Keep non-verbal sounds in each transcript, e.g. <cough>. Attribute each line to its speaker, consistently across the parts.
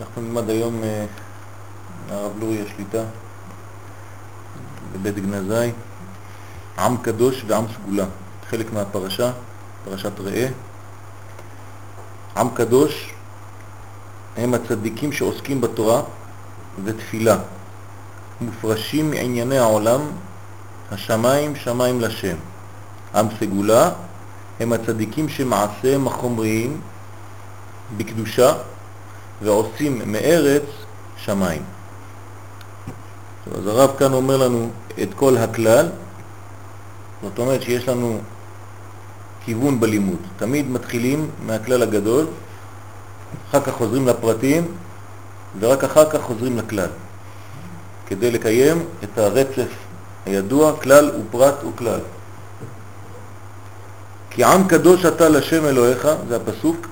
Speaker 1: אנחנו נלמד היום אה, הרב לורי השליטה בבית גנזי, עם קדוש ועם סגולה, חלק מהפרשה, פרשת ראה. עם קדוש הם הצדיקים שעוסקים בתורה ותפילה, מופרשים מענייני העולם, השמיים שמיים לשם. עם סגולה הם הצדיקים שמעשיהם החומריים בקדושה ועושים מארץ שמיים. אז הרב כאן אומר לנו את כל הכלל, זאת אומרת שיש לנו כיוון בלימוד. תמיד מתחילים מהכלל הגדול, אחר כך חוזרים לפרטים, ורק אחר כך חוזרים לכלל, כדי לקיים את הרצף הידוע, כלל ופרט וכלל. כי עם קדוש אתה לשם אלוהיך, זה הפסוק,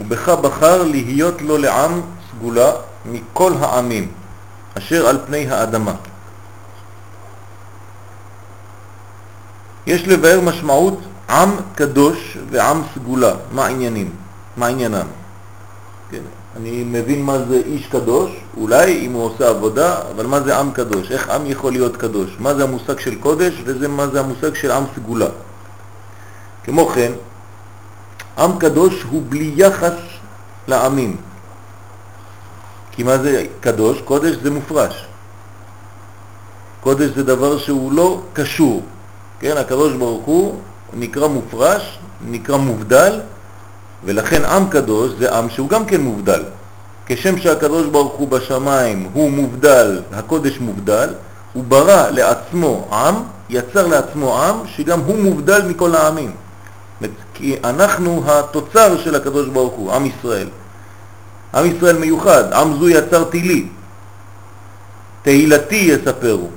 Speaker 1: ובך בחר להיות לו לעם סגולה מכל העמים אשר על פני האדמה. יש לבאר משמעות עם קדוש ועם סגולה, מה עניינים, מה עניינם. כן, אני מבין מה זה איש קדוש, אולי אם הוא עושה עבודה, אבל מה זה עם קדוש, איך עם יכול להיות קדוש, מה זה המושג של קודש ומה זה המושג של עם סגולה. כמו כן, עם קדוש הוא בלי יחס לעמים. כי מה זה קדוש? קודש זה מופרש. קודש זה דבר שהוא לא קשור. כן, הקדוש ברוך הוא נקרא מופרש, נקרא מובדל, ולכן עם קדוש זה עם שהוא גם כן מובדל. כשם שהקדוש ברוך הוא בשמיים הוא מובדל, הקודש מובדל, הוא ברא לעצמו עם, יצר לעצמו עם שגם הוא מובדל מכל העמים. כי אנחנו התוצר של הקדוש ברוך הוא, עם ישראל. עם ישראל מיוחד, עם זו יצר תהילי. תהילתי יספרו.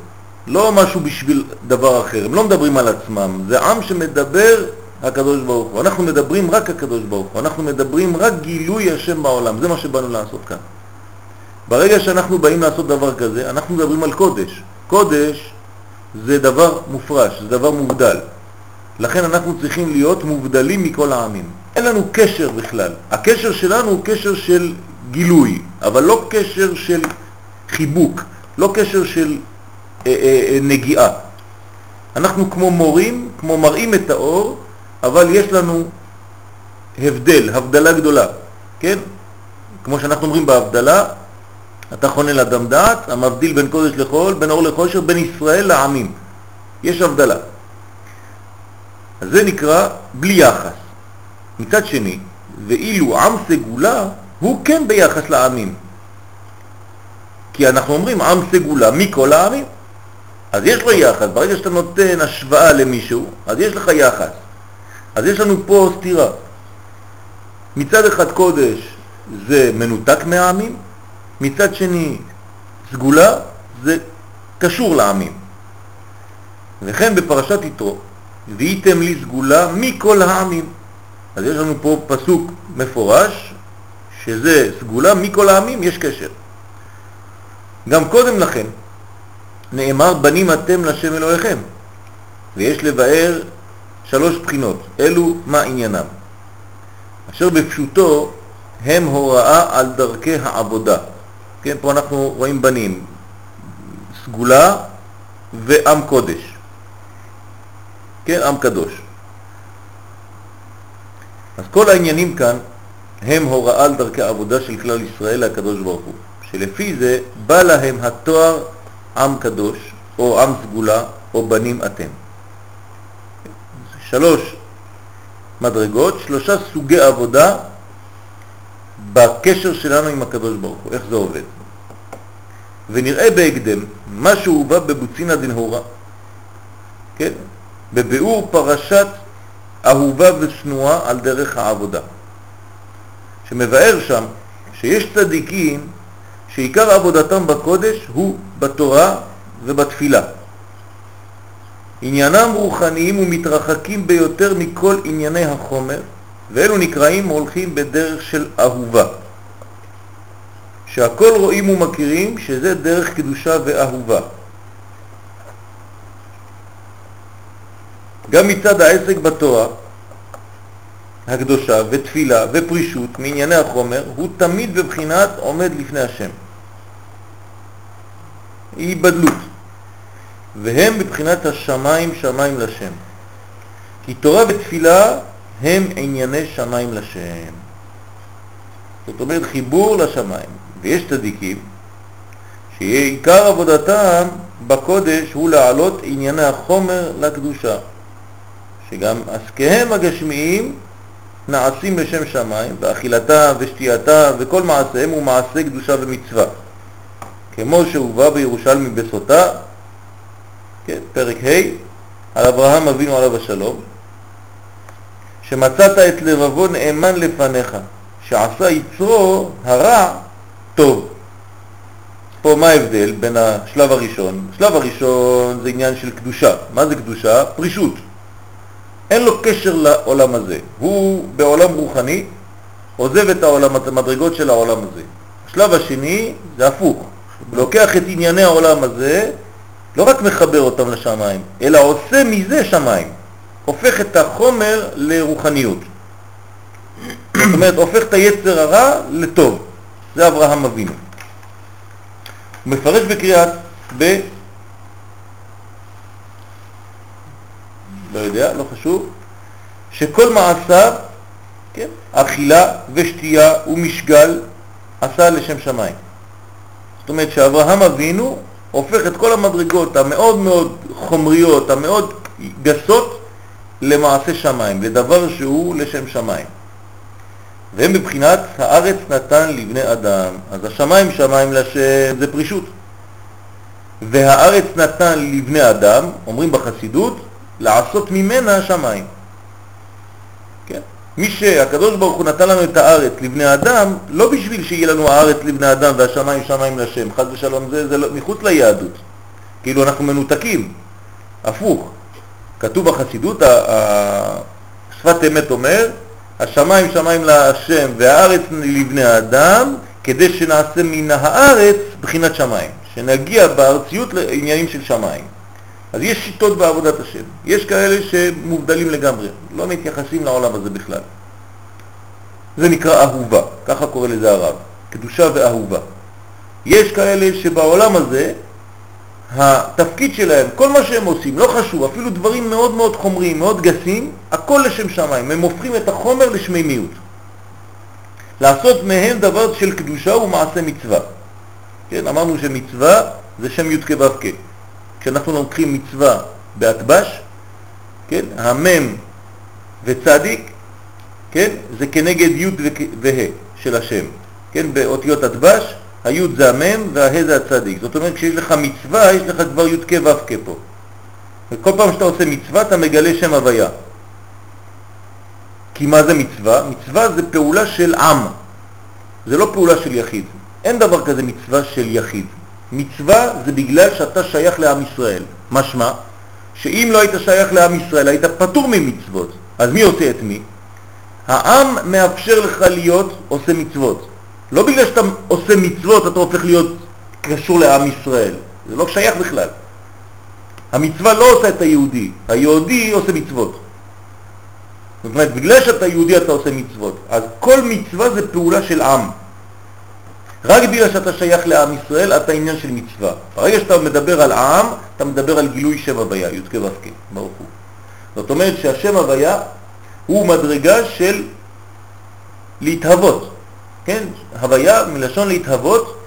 Speaker 1: לא משהו בשביל דבר אחר, הם לא מדברים על עצמם, זה עם שמדבר הקדוש ברוך הוא. אנחנו מדברים רק הקדוש ברוך הוא, אנחנו מדברים רק גילוי השם בעולם, זה מה שבאנו לעשות כאן. ברגע שאנחנו באים לעשות דבר כזה, אנחנו מדברים על קודש. קודש זה דבר מופרש, זה דבר מובדל. לכן אנחנו צריכים להיות מובדלים מכל העמים. אין לנו קשר בכלל. הקשר שלנו הוא קשר של גילוי, אבל לא קשר של חיבוק, לא קשר של אה, אה, אה, נגיעה. אנחנו כמו מורים, כמו מראים את האור, אבל יש לנו הבדל, הבדלה גדולה, כן? כמו שאנחנו אומרים בהבדלה, אתה חונה לאדם דעת, המבדיל בין קודש לחול, בין אור לחושר, בין ישראל לעמים. יש הבדלה. אז זה נקרא בלי יחס. מצד שני, ואילו עם סגולה הוא כן ביחס לעמים. כי אנחנו אומרים עם סגולה מכל העמים. אז יש לו יחס, ברגע שאתה נותן השוואה למישהו, אז יש לך יחס. אז יש לנו פה סתירה. מצד אחד קודש זה מנותק מהעמים, מצד שני סגולה זה קשור לעמים. וכן בפרשת יתרו, והייתם לי סגולה מכל העמים. אז יש לנו פה פסוק מפורש, שזה סגולה מכל העמים, יש קשר. גם קודם לכן נאמר בנים אתם לשם אלוהיכם, ויש לבאר שלוש בחינות, אלו מה עניינם. אשר בפשוטו הם הוראה על דרכי העבודה. כן, פה אנחנו רואים בנים, סגולה ועם קודש. כן, עם קדוש. אז כל העניינים כאן הם הוראה על דרכי העבודה של כלל ישראל לקדוש ברוך הוא, שלפי זה בא להם התואר עם קדוש, או עם סגולה, או בנים אתם. שלוש מדרגות, שלושה סוגי עבודה בקשר שלנו עם הקדוש ברוך הוא, איך זה עובד. ונראה בהקדם מה שהובא בבוצינה דנהורה, כן? בביאור פרשת אהובה ושנואה על דרך העבודה, שמבאר שם שיש צדיקים שעיקר עבודתם בקודש הוא בתורה ובתפילה. עניינם רוחניים ומתרחקים ביותר מכל ענייני החומר, ואלו נקראים הולכים בדרך של אהובה. שהכל רואים ומכירים שזה דרך קדושה ואהובה. גם מצד העסק בתורה, הקדושה ותפילה ופרישות מענייני החומר הוא תמיד בבחינת עומד לפני השם. היבדלות. והם בבחינת השמיים שמיים לשם. כי תורה ותפילה הם ענייני שמיים לשם. זאת אומרת חיבור לשמיים. ויש צדיקים שעיקר עבודתם בקודש הוא להעלות ענייני החומר לקדושה, שגם עסקיהם הגשמיים נעשים לשם שמיים, ואכילתם ושתייתם וכל מעשיהם הוא מעשה קדושה ומצווה. כמו שהובא בירושלמי בסוטה, כן, פרק ה', על אברהם אבינו עליו השלום, שמצאת את לבבו נאמן לפניך, שעשה יצרו הרע טוב. פה מה ההבדל בין השלב הראשון? השלב הראשון זה עניין של קדושה. מה זה קדושה? פרישות. אין לו קשר לעולם הזה. הוא בעולם רוחני, עוזב את העולם, את המדרגות של העולם הזה. השלב השני זה הפוך. הוא לוקח את ענייני העולם הזה, לא רק מחבר אותם לשמיים, אלא עושה מזה שמיים. הופך את החומר לרוחניות. זאת אומרת, הופך את היצר הרע לטוב. זה אברהם אבינו. הוא מפרש בקריאת ב... לא יודע, לא חשוב, שכל מעשיו, כן, אכילה ושתייה ומשגל עשה לשם שמיים. זאת אומרת שאברהם אבינו הופך את כל המדרגות המאוד מאוד חומריות, המאוד גסות, למעשה שמיים, לדבר שהוא לשם שמיים. והם בבחינת הארץ נתן לבני אדם. אז השמיים שמיים לשם זה פרישות. והארץ נתן לבני אדם, אומרים בחסידות, לעשות ממנה שמיים. כן? מי שהקדוש ברוך הוא נתן לנו את הארץ לבני אדם, לא בשביל שיהיה לנו הארץ לבני אדם והשמיים שמיים לשם, חד ושלום זה, זה לא, מחוץ ליהדות. כאילו אנחנו מנותקים, הפוך. כתוב בחסידות, שפת אמת אומר, השמיים שמיים להשם והארץ לבני האדם, כדי שנעשה מן הארץ בחינת שמיים, שנגיע בארציות לעניינים של שמיים. אז יש שיטות בעבודת השם. יש כאלה שמובדלים לגמרי, לא מתייחסים לעולם הזה בכלל. זה נקרא אהובה, ככה קורא לזה הרב, קדושה ואהובה. יש כאלה שבעולם הזה התפקיד שלהם, כל מה שהם עושים, לא חשוב, אפילו דברים מאוד מאוד חומריים, מאוד גסים, הכל לשם שמיים, הם הופכים את החומר לשמימיות. לעשות מהם דבר של קדושה ומעשה מצווה. כן, אמרנו שמצווה זה שם י' כו' כשאנחנו לוקחים מצווה באטבש, כן, המם וצדיק, כן, זה כנגד י' וה' של השם, כן, באותיות אטבש, הי' זה המם והה זה הצדיק. זאת אומרת, כשיש לך מצווה, יש לך כבר י' כ' ו' כ' פה. וכל פעם שאתה עושה מצווה, אתה מגלה שם הוויה. כי מה זה מצווה? מצווה זה פעולה של עם. זה לא פעולה של יחיד. אין דבר כזה מצווה של יחיד. מצווה זה בגלל שאתה שייך לעם ישראל. משמע, שאם לא היית שייך לעם ישראל, היית פטור ממצוות. אז מי עושה את מי? העם מאפשר לך להיות עושה מצוות. לא בגלל שאתה עושה מצוות אתה הופך להיות קשור לעם ישראל, זה לא שייך בכלל. המצווה לא עושה את היהודי, היהודי עושה מצוות. זאת אומרת, בגלל שאתה יהודי אתה עושה מצוות, אז כל מצווה זה פעולה של עם. רק בגלל שאתה שייך לעם ישראל, אתה עניין של מצווה. ברגע שאתה מדבר על עם, אתה מדבר על גילוי שם הוויה, י' כ' ו' ברוך הוא. זאת אומרת שהשם הוויה הוא מדרגה של להתהוות. כן? הוויה מלשון להתהוות,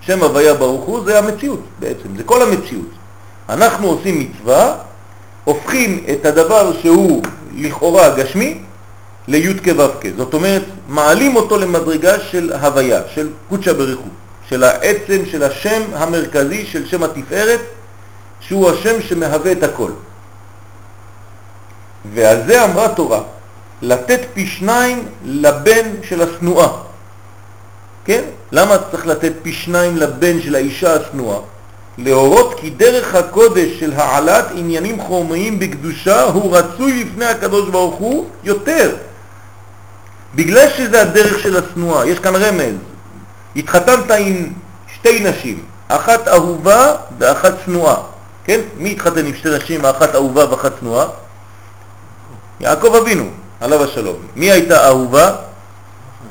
Speaker 1: שם הוויה ברוך הוא, זה המציאות בעצם, זה כל המציאות. אנחנו עושים מצווה, הופכים את הדבר שהוא לכאורה גשמי לי' כו' זאת אומרת, מעלים אותו למדרגה של הוויה, של קודשא בריחו, של העצם, של השם המרכזי, של שם התפארת, שהוא השם שמהווה את הכל. ועל זה אמרה תורה, לתת פי שניים לבן של השנואה. כן? למה צריך לתת פי שניים לבן של האישה השנואה? להורות כי דרך הקודש של העלת עניינים חומריים בקדושה הוא רצוי לפני הקדוש ברוך הוא יותר. בגלל שזה הדרך של השנואה, יש כאן רמז. התחתנת עם שתי נשים, אחת אהובה ואחת שנואה. כן? מי התחתן עם שתי נשים, אחת אהובה ואחת שנואה? יעקב אבינו. עליו השלום. מי הייתה אהובה?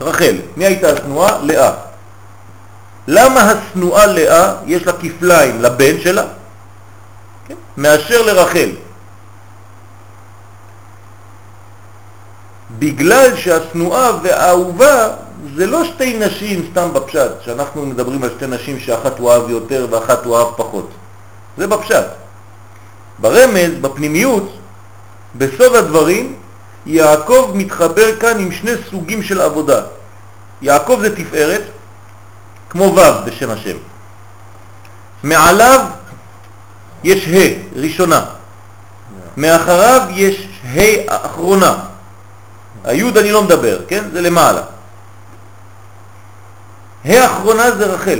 Speaker 1: רחל. מי הייתה השנואה? לאה. למה השנואה לאה יש לה כפליים לבן שלה? כן? מאשר לרחל. בגלל שהשנואה והאהובה זה לא שתי נשים סתם בפשט, שאנחנו מדברים על שתי נשים שאחת הוא אהב יותר ואחת הוא אהב פחות. זה בפשט. ברמז, בפנימיות, בסוד הדברים, יעקב מתחבר כאן עם שני סוגים של עבודה. יעקב זה תפארת, כמו ו' בשם השם. מעליו יש ה' ראשונה, מאחריו יש ה' אחרונה. היוד אני לא מדבר, כן? זה למעלה. ה' אחרונה זה רחל.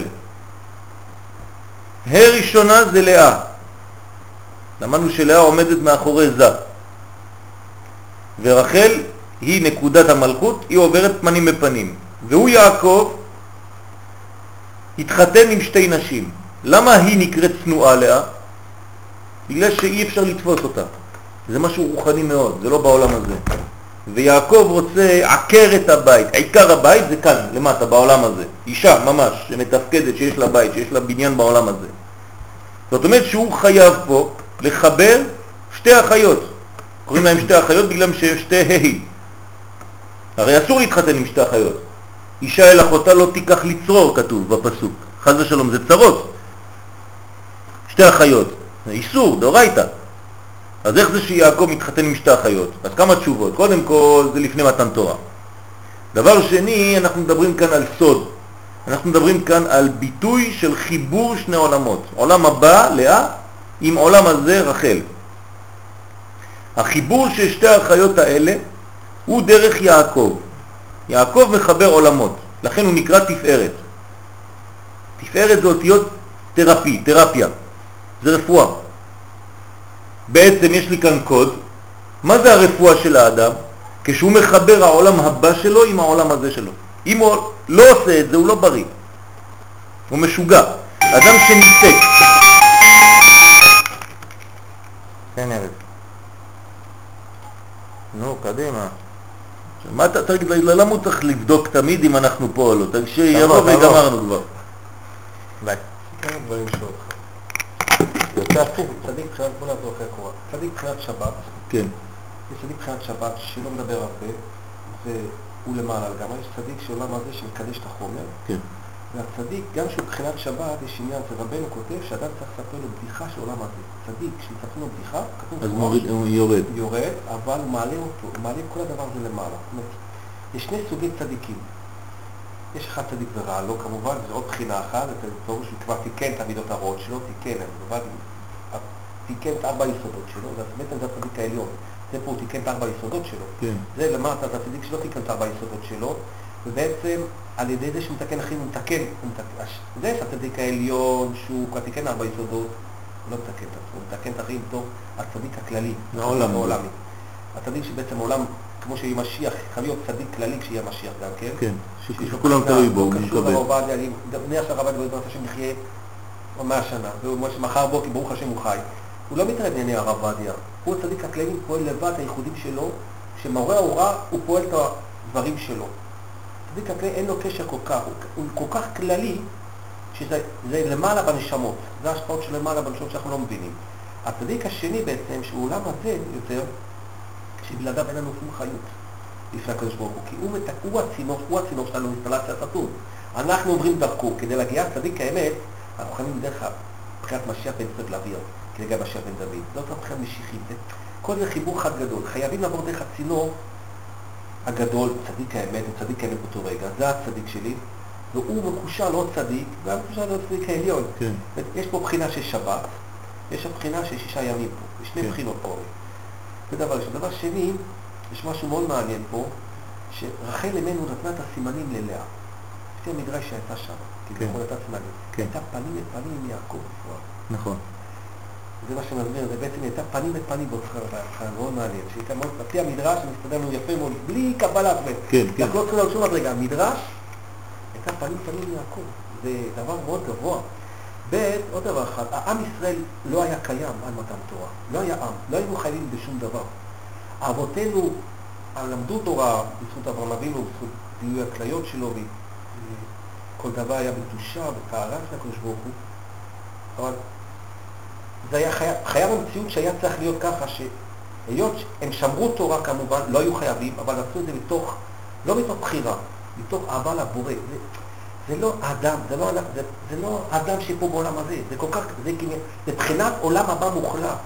Speaker 1: ה' ראשונה זה לאה. למדנו שלאה עומדת מאחורי זה. ורחל היא נקודת המלכות, היא עוברת פנים בפנים. והוא יעקב התחתן עם שתי נשים. למה היא נקראת צנועה לאה? בגלל שאי אפשר לתפוס אותה. זה משהו רוחני מאוד, זה לא בעולם הזה. ויעקב רוצה עקר את הבית. עיקר הבית זה כאן, למטה, בעולם הזה. אישה ממש, שמתפקדת, שיש לה בית, שיש לה בניין בעולם הזה. זאת אומרת שהוא חייב פה לחבר שתי אחיות. קוראים להם שתי אחיות בגלל שהם שתי ה'. הרי אסור להתחתן עם שתי אחיות. אישה אל אחותה לא תיקח לצרור, כתוב בפסוק. חז ושלום, זה צרות. שתי אחיות. איסור, דאורייתא. אז איך זה שיעקב מתחתן עם שתי אחיות? אז כמה תשובות. קודם כל, זה לפני מתן תורה. דבר שני, אנחנו מדברים כאן על סוד. אנחנו מדברים כאן על ביטוי של חיבור שני עולמות. עולם הבא, לאה, עם עולם הזה, רחל. החיבור של שתי האחיות האלה הוא דרך יעקב. יעקב מחבר עולמות, לכן הוא נקרא תפארת. תפארת זה אותיות תרפי, תרפיה, זה רפואה. בעצם יש לי כאן קוד, מה זה הרפואה של האדם? כשהוא מחבר העולם הבא שלו עם העולם הזה שלו. אם הוא לא עושה את זה, הוא לא בריא. הוא משוגע. אדם שניסק. כן, ארז. נו, קדימה. מה אתה, תגיד, למה הוא צריך לבדוק תמיד אם אנחנו פה או לא? תגיד שיבוא וגמרנו כבר.
Speaker 2: ביי. יוצא הפוך, צדיק מבחינת בוא נעזור אחרי הקורה. צדיק מבחינת שבת.
Speaker 1: כן.
Speaker 2: יש צדיק מבחינת שבת שלא מדבר הרבה, והוא למעלה לגמרי. יש צדיק שעולם הזה שמקדש את החומר.
Speaker 1: כן.
Speaker 2: והצדיק, גם שהוא מבחינת שבת, יש עניין, זה רבנו כותב שאדם צריך לספר לו בדיחה של עולם הזה. צדיק, כשמספרים לו בדיחה, כתוב
Speaker 1: אז מוריד, הוא יורד.
Speaker 2: יורד, אבל הוא מעלה אותו, הוא מעלה כל הדבר הזה למעלה. זאת אומרת, יש שני סוגי צדיקים. יש אחד צדיק ורע לו כמובן, זו עוד בחינה אחת, זה פירוש שהוא כבר תיקן את המידות הרעות שלו, תיקן, תיקן את ארבע היסודות שלו, זה בעצם זה הצדיק העליון. זה פה הוא תיקן את ארבע היסודות שלו.
Speaker 1: כן.
Speaker 2: זה למטה, זה הצדיק שלא תיקן את ארבע היסודות שלו, ובעצם על ידי זה שהוא מתקן אחרים, הוא מתקן, הוא מתקן, זה הצדיק העליון שהוא כבר תיקן ארבע יסודות, הוא לא מתקן את עצמו, הוא מתקן את האחרים בתור הצדיק הכללי,
Speaker 1: העולם.
Speaker 2: העולמי. הצדיק שבעצם עולם, כמו שיהיה משיח, חייב להיות צדיק כללי כשיהיה משיח גם כן.
Speaker 1: כן, שכולם תלוי בו, הוא
Speaker 2: קשור
Speaker 1: מקבל.
Speaker 2: אני- הרב עובדיה בעזרת השם יחיה מאה שנה, ומחר בוקר ברוך השם הוא חי. הוא לא מתערב בענייני הרב עובדיה, הוא הצדיק הכללי, הוא פועל לבד הייחודים שלו, שמורה ההוראה הוא פועל את הדברים שלו. צדיק הכללי אין לו קשר כל כך, הוא, כל כך כללי, שזה זה למעלה בנשמות, זה ההשפעות של למעלה בנשמות שאנחנו לא מבינים. הצדיק השני בעצם, שהוא עולם הזה יותר, שבלעדיו אין לנו שום חיות לפני הקדוש ברוך הוא, כי הוא, מת... הוא, הצינור, הוא הצינור שלנו אינסטלציה סטון. אנחנו עוברים דרכו, כדי להגיע צדיק האמת, אנחנו חייבים בדרך מבחינת משיח בן צד להעביר, כדי להגיע משיח בן דוד. זאת מבחינת משיחית, זה, כל זה חיבור חד גדול. חייבים לעבור דרך הצינור הגדול, צדיק האמת, הוא צדיק האמת באותו רגע, זה הצדיק שלי, והוא מקושר לעוד צדיק, וגם מקושר לעוד צדיק העליון.
Speaker 1: כן.
Speaker 2: יש פה בחינה של שבת, יש בחינה של שישה ימים פה, יש שני
Speaker 1: כן.
Speaker 2: בחינות פה. זה דבר ראשון. דבר שני, יש משהו מאוד מעניין פה, שרחל אמנו נתנה את הסימנים ללאה. לפי המדרש שהייתה שם, כי
Speaker 1: כן.
Speaker 2: נכון הייתה סימנים.
Speaker 1: כן.
Speaker 2: הייתה פנים לפנים עם יעקב בפועל.
Speaker 1: נכון.
Speaker 2: זה מה שמסביר, זה בעצם הייתה פנים לפנים בהתחלה, בהתחלה, מאוד מעניין. שהייתה מאוד, לפי המדרש, מסתדר לנו יפה מאוד, בלי קבלה, זאת אומרת,
Speaker 1: כן, כן.
Speaker 2: אנחנו לא צריכים לעשות שום מדרגה. המדרש, הייתה פנים לפנים עם יעקב. זה דבר מאוד גבוה. ב', עוד דבר אחד, העם ישראל לא היה קיים עד מתן תורה. לא היה עם, לא היינו חייבים בשום דבר. אבותינו למדו תורה בזכות אברהם אבינו, בזכות גילוי הכליות שלו, וכל דבר היה בקדושה, בטהרה של הקדוש ברוך הוא, אבל זה היה חייב, חייב המציאות שהיה צריך להיות ככה, שהיות שהם שמרו תורה כמובן, לא היו חייבים, אבל עשו את זה מתוך, לא מתוך בחירה, מתוך אהבה לבורא. זה, לא האדם, זה לא, זה, זה לא האדם שפה בעולם הזה, זה כל כך, זה כאילו, זה בחינת עולם הבא מוחלט.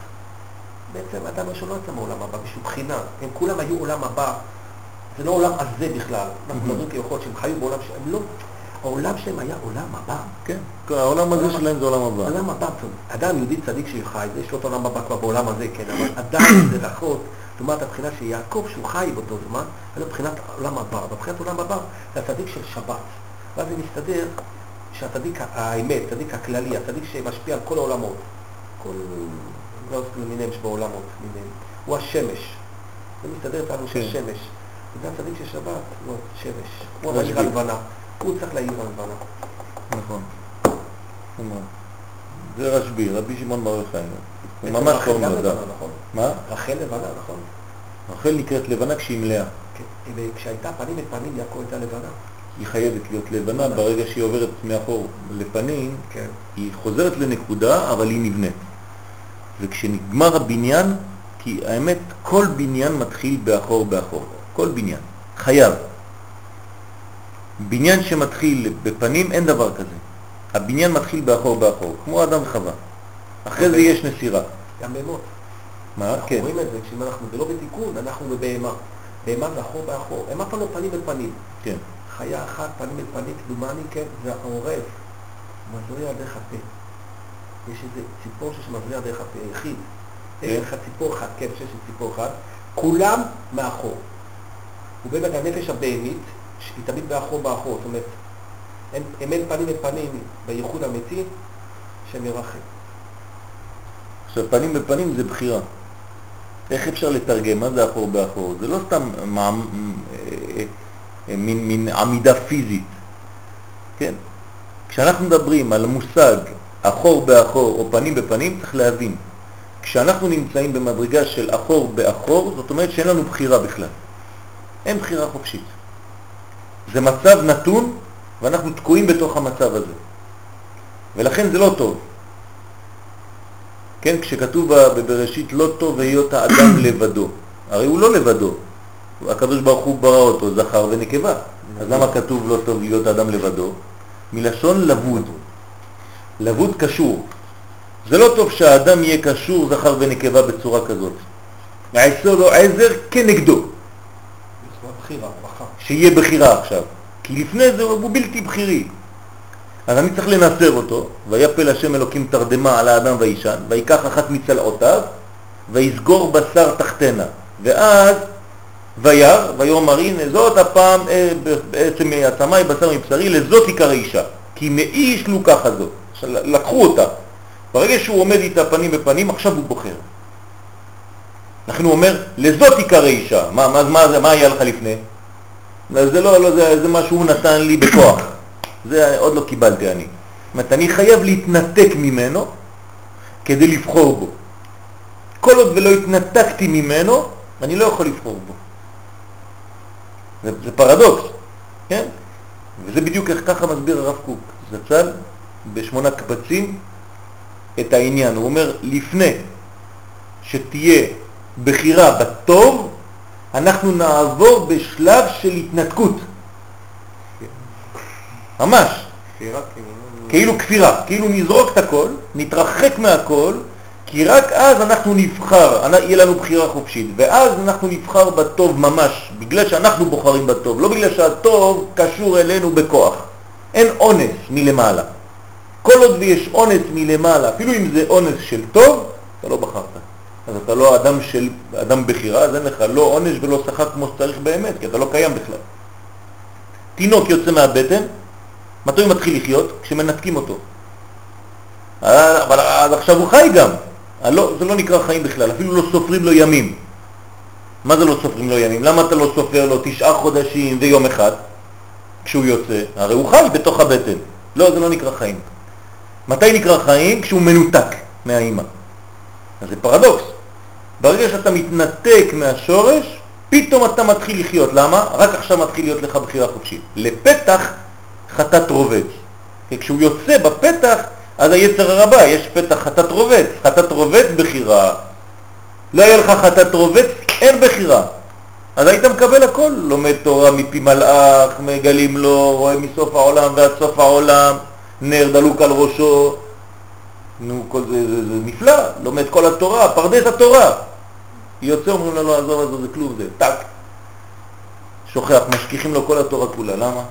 Speaker 2: בעצם האדם הראשון לא יצא מעולם הבא, בשביל בחינה. הם כולם היו עולם הבא, זה לא עולם הזה בכלל. אנחנו מדברים כיכול שהם חיו בעולם שהם לא... העולם שלהם היה עולם הבא.
Speaker 1: כן, העולם הזה שלהם זה עולם הבא.
Speaker 2: עולם הבא, אדם יהודי צדיק שחי, יש לו את העולם הבא כבר בעולם הזה, כן, אבל עדיין זה רחוק. לעומת הבחינה של יעקב, שהוא חי באותו זמן, זה מבחינת עולם הבא. בבחינת עולם הבא זה הצדיק של שבת. ואז זה מסתדר שהצדיק האמת, הצדיק הכללי, הצדיק שמשפיע על כל העולמות, כל לא למיניהם שבעולמות, למיניהם, הוא השמש. זה מסתדר איתנו של שמש. וזה הצדיק של שבת, לא, שמש. הוא המאיר הלבנה. הוא צריך להעיר הלבנה.
Speaker 1: נכון. זה רשב"י, רבי שמעון בר יוחאי. הוא ממש טוב מדע. מה?
Speaker 2: רחל לבנה, נכון?
Speaker 1: רחל נקראת לבנה כשהיא מלאה.
Speaker 2: כן, וכשהייתה פנים את פנים, יעקב הייתה לבנה.
Speaker 1: היא חייבת להיות לבנה, ברגע שהיא עוברת מאחור לפנים, כן. היא חוזרת לנקודה, אבל היא נבנית. וכשנגמר הבניין, כי האמת, כל בניין מתחיל באחור באחור, כל בניין, חייב. בניין שמתחיל בפנים, אין דבר כזה. הבניין מתחיל באחור באחור, כמו אדם וחווה. אחרי זה יש נסירה.
Speaker 2: גם בהמות.
Speaker 1: מה?
Speaker 2: אנחנו כן. רואים את זה, כשאם אנחנו לא בתיקון, אנחנו בבהמה. בהמה זה אחור באחור, הם אף פעם לא פנים אל פנים.
Speaker 1: כן.
Speaker 2: חיה אחת, פנים אל פנים, כדומני, כן, זה העורף, מזריע דרך הפה. יש איזה ציפור שמזריע דרך הפה, יחיד. יש כן. לך ציפור אחת, כן, שיש ציפור אחת, כולם מאחור. ובאמת הנפש הבהמית, היא תמיד באחור באחור, זאת אומרת, הם אין פנים אל פנים בייחוד האמיתי, שמרחם.
Speaker 1: עכשיו, פנים בפנים זה בחירה. איך אפשר לתרגם? מה זה אחור באחור? זה לא סתם מה, אה, אה, מין, מין עמידה פיזית, כן? כשאנחנו מדברים על המושג אחור באחור או פנים בפנים, צריך להבין. כשאנחנו נמצאים במדרגה של אחור באחור, זאת אומרת שאין לנו בחירה בכלל. אין בחירה חופשית. זה מצב נתון, ואנחנו תקועים בתוך המצב הזה. ולכן זה לא טוב. כן, כשכתוב בבראשית לא טוב היות האדם לבדו. הרי הוא לא לבדו. הקדוש ברוך הוא ברא אותו זכר ונקבה. אז למה כתוב לא טוב להיות האדם לבדו? מלשון לבוד. לבוד קשור. זה לא טוב שהאדם יהיה קשור זכר ונקבה בצורה כזאת. יעשו לו עזר כנגדו. שיהיה בחירה עכשיו. כי לפני זה הוא בלתי בחירי. אז אני צריך לנסר אותו, ויפל השם אלוקים תרדמה על האדם וישן, ויקח אחת מצלעותיו, ויסגור בשר תחתנה. ואז וירא, ויאמר הנה זאת הפעם אה, בעצם מעצמי בשר מבשרי, לזאת עיקר האישה. כי מאיש לו ככה זו. לקחו אותה. ברגע שהוא עומד איתה פנים בפנים, עכשיו הוא בוחר. לכן הוא אומר, לזאת עיקר האישה. מה, מה, מה, מה היה לך לפני? זה לא, לא זה, זה מה שהוא נתן לי בכוח. זה עוד לא קיבלתי אני. זאת אומרת, אני חייב להתנתק ממנו כדי לבחור בו. כל עוד ולא התנתקתי ממנו, אני לא יכול לבחור בו. זה, זה פרדוקס, כן? וזה בדיוק איך ככה מסביר הרב קוק. זצ"ל בשמונה קבצים את העניין. הוא אומר, לפני שתהיה בחירה בטוב, אנחנו נעבור בשלב של התנתקות. ממש. כאילו, כאילו כפירה, כאילו נזרוק את הכל, נתרחק מהכל, כי רק אז אנחנו נבחר, יהיה לנו בחירה חופשית, ואז אנחנו נבחר בטוב ממש, בגלל שאנחנו בוחרים בטוב, לא בגלל שהטוב קשור אלינו בכוח. אין אונס מלמעלה. כל עוד ויש אונס מלמעלה, אפילו אם זה אונס של טוב, אתה לא בחרת. אז אתה לא אדם של אדם בחירה, אז אין לך לא עונש ולא שכר כמו שצריך באמת, כי אתה לא קיים בכלל. תינוק יוצא מהבטן, מתי הוא מתחיל לחיות? כשמנתקים אותו. אבל אז עכשיו הוא חי גם. לא, זה לא נקרא חיים בכלל, אפילו לא סופרים לו ימים. מה זה לא סופרים לו ימים? למה אתה לא סופר לו תשעה חודשים ויום אחד כשהוא יוצא? הרי הוא חי בתוך הבטן. לא, זה לא נקרא חיים. מתי נקרא חיים? כשהוא מנותק מהאימא. אז זה פרדוקס. ברגע שאתה מתנתק מהשורש, פתאום אתה מתחיל לחיות. למה? רק עכשיו מתחיל להיות לך בחירה חופשית. לפתח חטאת רובץ. וכשהוא יוצא בפתח, אז היצר הרבה, יש פתח חטאת רובץ. חטאת רובץ בחירה. לא יהיה לך חטאת רובץ, אין בחירה. אז היית מקבל הכל, לומד תורה מפי מלאך, מגלים לו, רואה מסוף העולם ועד סוף העולם, נר דלוק על ראשו, נו, כל זה, זה, זה נפלא, לומד כל התורה, פרדס התורה. יוצא, אומרים לו, לא, עזוב, עזוב, זה כלום, זה טק. שוכח, משכיחים לו כל התורה כולה, למה?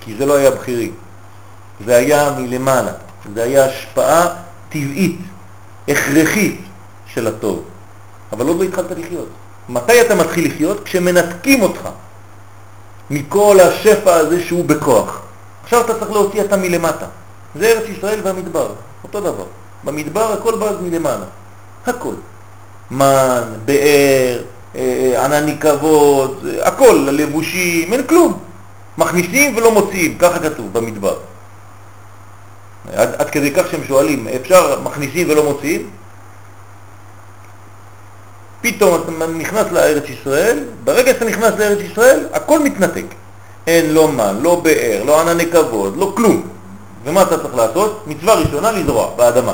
Speaker 1: כי זה לא היה בחירי, זה היה מלמעלה, זה היה השפעה טבעית, הכרחית של הטוב, אבל עוד לא התחלת לחיות. מתי אתה מתחיל לחיות? כשמנתקים אותך מכל השפע הזה שהוא בכוח. עכשיו אתה צריך להוציא אתה מלמטה. זה ארץ ישראל והמדבר, אותו דבר. במדבר הכל בא מלמעלה, הכל. מן, באר, אה, אה, ענני כבוד, הכל, הלבושים, אין כלום. מכניסים ולא מוציאים, ככה כתוב במדבר. עד, עד כדי כך שהם שואלים, אפשר מכניסים ולא מוציאים? פתאום אתה נכנס לארץ ישראל, ברגע שאתה נכנס לארץ ישראל, הכל מתנתק. אין לא מן, לא באר, לא ענני כבוד, לא כלום. ומה אתה צריך לעשות? מצווה ראשונה לזרוע באדמה.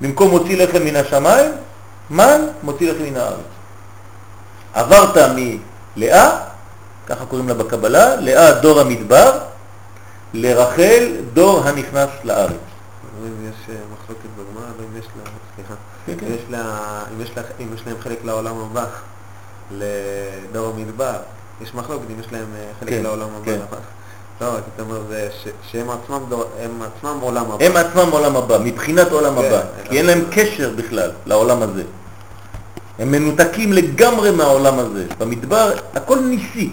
Speaker 1: במקום מוציא לחם מן השמיים, מן מוציא לחם מן הארץ. עברת מלאה, ככה קוראים לה בקבלה, לאה דור המדבר, לרחל דור הנכנס לארץ.
Speaker 2: אם יש אה, מחלוקת בגמרא, אם יש לה, סליחה, כן, כן. אם יש לה, אם יש לה, אם יש להם חלק לעולם הבא, לדור המדבר, יש מחלוקת אם יש להם אה, חלק כן, לעולם הבא. כן. לא, אתה אומר שהם עצמם, הם עצמם עולם הבא.
Speaker 1: הם עצמם עולם הבא, מבחינת עולם הבא, כי אין להם קשר בכלל לעולם הזה. הם מנותקים לגמרי מהעולם הזה. במדבר הכל ניסי,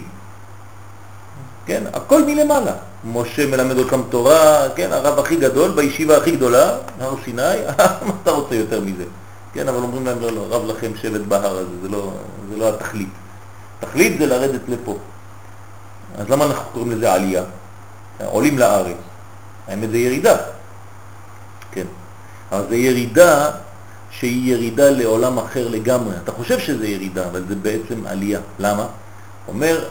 Speaker 1: כן? הכל מלמעלה. משה מלמד אותם תורה, כן? הרב הכי גדול, בישיבה הכי גדולה, הר סיני, <laughs> מה אתה רוצה יותר מזה? כן, אבל אומרים להם, לא, לא, רב לכם שבט בהר הזה, זה לא, זה לא התכלית. התכלית זה לרדת לפה. אז למה אנחנו קוראים לזה עלייה? עולים לארץ. האמת זה ירידה, כן. אבל זה ירידה שהיא ירידה לעולם אחר לגמרי. אתה חושב שזה ירידה, אבל זה בעצם עלייה. למה? אומר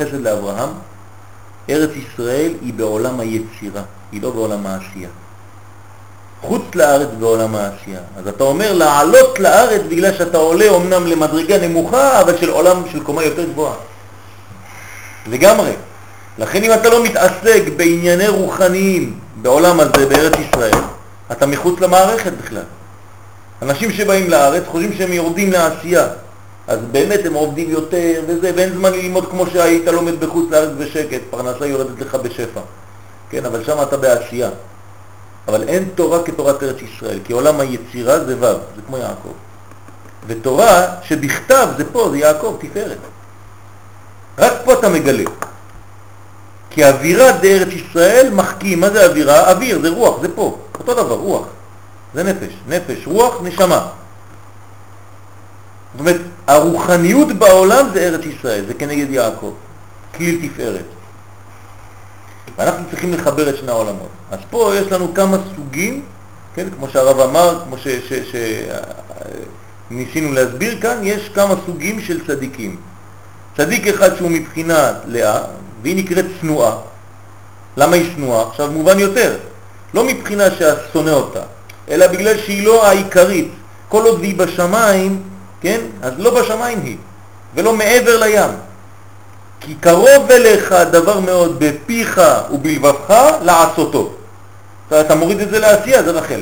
Speaker 1: החסד לאברהם, ארץ ישראל היא בעולם היצירה, היא לא בעולם העשייה. חוץ לארץ בעולם העשייה. אז אתה אומר לעלות לארץ בגלל שאתה עולה אומנם למדרגה נמוכה, אבל של עולם של קומה יותר גבוהה. לגמרי. לכן אם אתה לא מתעסק בענייני רוחניים בעולם הזה, בארץ ישראל, אתה מחוץ למערכת בכלל. אנשים שבאים לארץ חושבים שהם יורדים לעשייה, אז באמת הם עובדים יותר וזה, ואין זמן ללמוד כמו שהיית לומד בחוץ לארץ בשקט, פרנסה יורדת לך בשפע. כן, אבל שם אתה בעשייה. אבל אין תורה כתורת ארץ ישראל, כי עולם היצירה זה ו', זה כמו יעקב. ותורה שבכתב זה פה, זה יעקב, תפארת. רק פה אתה מגלה. כי אווירה דארץ ישראל מחכים, מה זה אווירה? אוויר, זה רוח, זה פה, אותו דבר, רוח. זה נפש, נפש, רוח, נשמה. זאת אומרת, הרוחניות בעולם זה ארץ ישראל, זה כנגד יעקב, כליל תפארת. ואנחנו צריכים לחבר את שני העולמות. אז פה יש לנו כמה סוגים, כן, כמו שהרב אמר, כמו שניסינו להסביר כאן, יש כמה סוגים של צדיקים. צדיק אחד שהוא מבחינת לאה, והיא נקראת צנועה. למה היא צנועה? עכשיו מובן יותר. לא מבחינה שהשונא אותה, אלא בגלל שהיא לא העיקרית. כל עוד היא בשמיים, כן? אז לא בשמיים היא, ולא מעבר לים. כי קרוב אליך דבר מאוד בפיך ובלבבך לעשותו. אתה מוריד את זה לעשייה, זה רחל.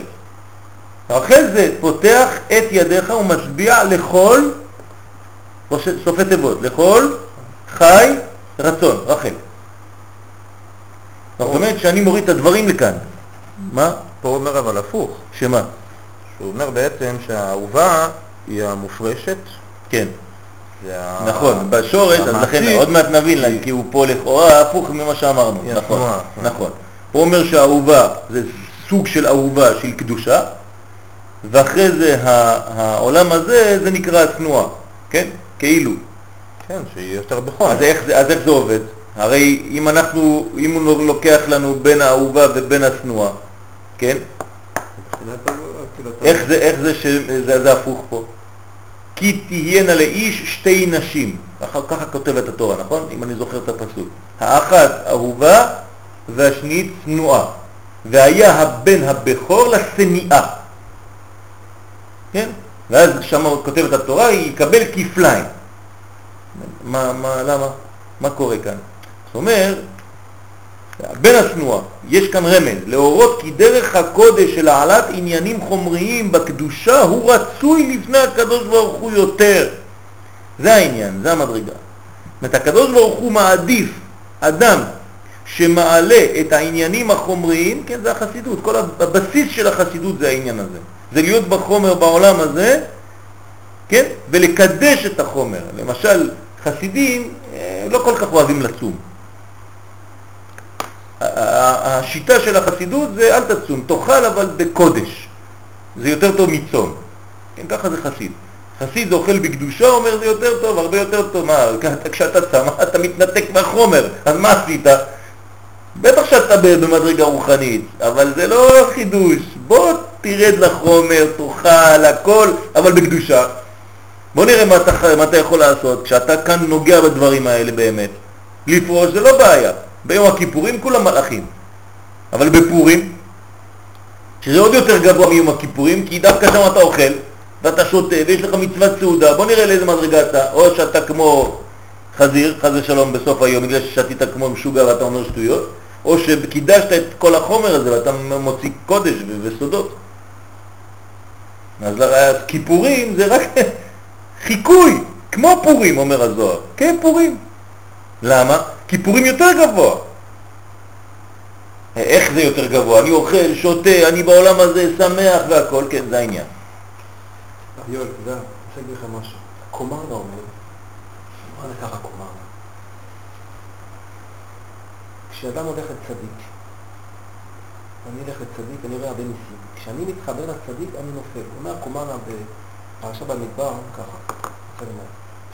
Speaker 1: רחל זה פותח את ידיך ומשביע לכל, סופי תיבות, לכל חי רצון, רחל. זאת אומרת שאני מוריד את הדברים לכאן. מה?
Speaker 2: פה אומר אבל הפוך.
Speaker 1: שמה?
Speaker 2: שהוא אומר בעצם שהאהובה היא המופרשת.
Speaker 1: כן. נכון, בשורש, אז לכן עוד מעט נבין, כי הוא פה לכאורה הפוך ממה שאמרנו, נכון, נכון. הוא אומר שהאהובה זה סוג של אהובה של קדושה, ואחרי זה העולם הזה, זה נקרא התנועה, כן? כאילו.
Speaker 2: כן, שיהיה יותר בחום.
Speaker 1: אז איך, אז איך זה עובד? הרי אם אנחנו, אם הוא לוקח לנו בין האהובה ובין התנועה, כן?
Speaker 2: כאילו,
Speaker 1: איך זה, איך זה שזה זה הפוך פה? כי תהיינה לאיש שתי נשים. ככה, ככה כותבת התורה, נכון? אם אני זוכר את הפסוק. האחת אהובה והשנית צנועה. והיה הבן הבכור לשניאה. כן? ואז שם כותבת התורה, יקבל כפליים. מה, מה, למה? מה קורה כאן? זאת אומרת, בין השנואה, יש כאן רמז, להורות כי דרך הקודש של העלאת עניינים חומריים בקדושה הוא רצוי לפני הקדוש ברוך הוא יותר. זה העניין, זה המדרגה. זאת אומרת, הקדוש ברוך הוא מעדיף אדם שמעלה את העניינים החומריים, כן, זה החסידות, כל הבסיס של החסידות זה העניין הזה. זה להיות בחומר בעולם הזה, כן, ולקדש את החומר. למשל, חסידים אה, לא כל כך אוהבים לצום. השיטה של החסידות זה אל תצום, תאכל אבל בקודש. זה יותר טוב מצום. כן, ככה זה חסיד. חסיד אוכל בקדושה, אומר זה יותר טוב, הרבה יותר טוב. מה, <laughs> כשאתה צם, <laughs> אתה מתנתק מהחומר, אז מה עשית? בטח שאתה במדרגה רוחנית, אבל זה לא חידוש. בוא תרד לחומר, תאכל, הכל, אבל בקדושה. בוא נראה מה אתה, מה אתה יכול לעשות כשאתה כאן נוגע בדברים האלה באמת. לפרוש זה לא בעיה. ביום הכיפורים כולם מלאכים. אבל בפורים, שזה עוד יותר גבוה מיום הכיפורים, כי דווקא שם אתה אוכל, ואתה שותה, ויש לך מצוות סעודה, בוא נראה לאיזה מדרגה אתה, או שאתה כמו חזיר, חז ושלום בסוף היום, בגלל ששתית כמו משוגע ואתה אומר שטויות, או שקידשת את כל החומר הזה ואתה מוציא קודש וסודות. אז כיפורים זה רק <laughs> חיקוי, כמו פורים, אומר הזוהר. כן, פורים. למה? כי פורים יותר גבוה. איך זה יותר גבוה? אני אוכל, שותה, אני בעולם הזה שמח והכל, כן, זה העניין.
Speaker 2: יואל, אתה יודע, אני להגיד לך משהו. קומרנה אומר, מה זה ככה קומרנה? כשאדם הולך לצדיק, אני הולך לצדיק, אני רואה הרבה ניסים. כשאני מתחבר לצדיק, אני נופל. אומר קומרנה בפרשה במדבר, ככה,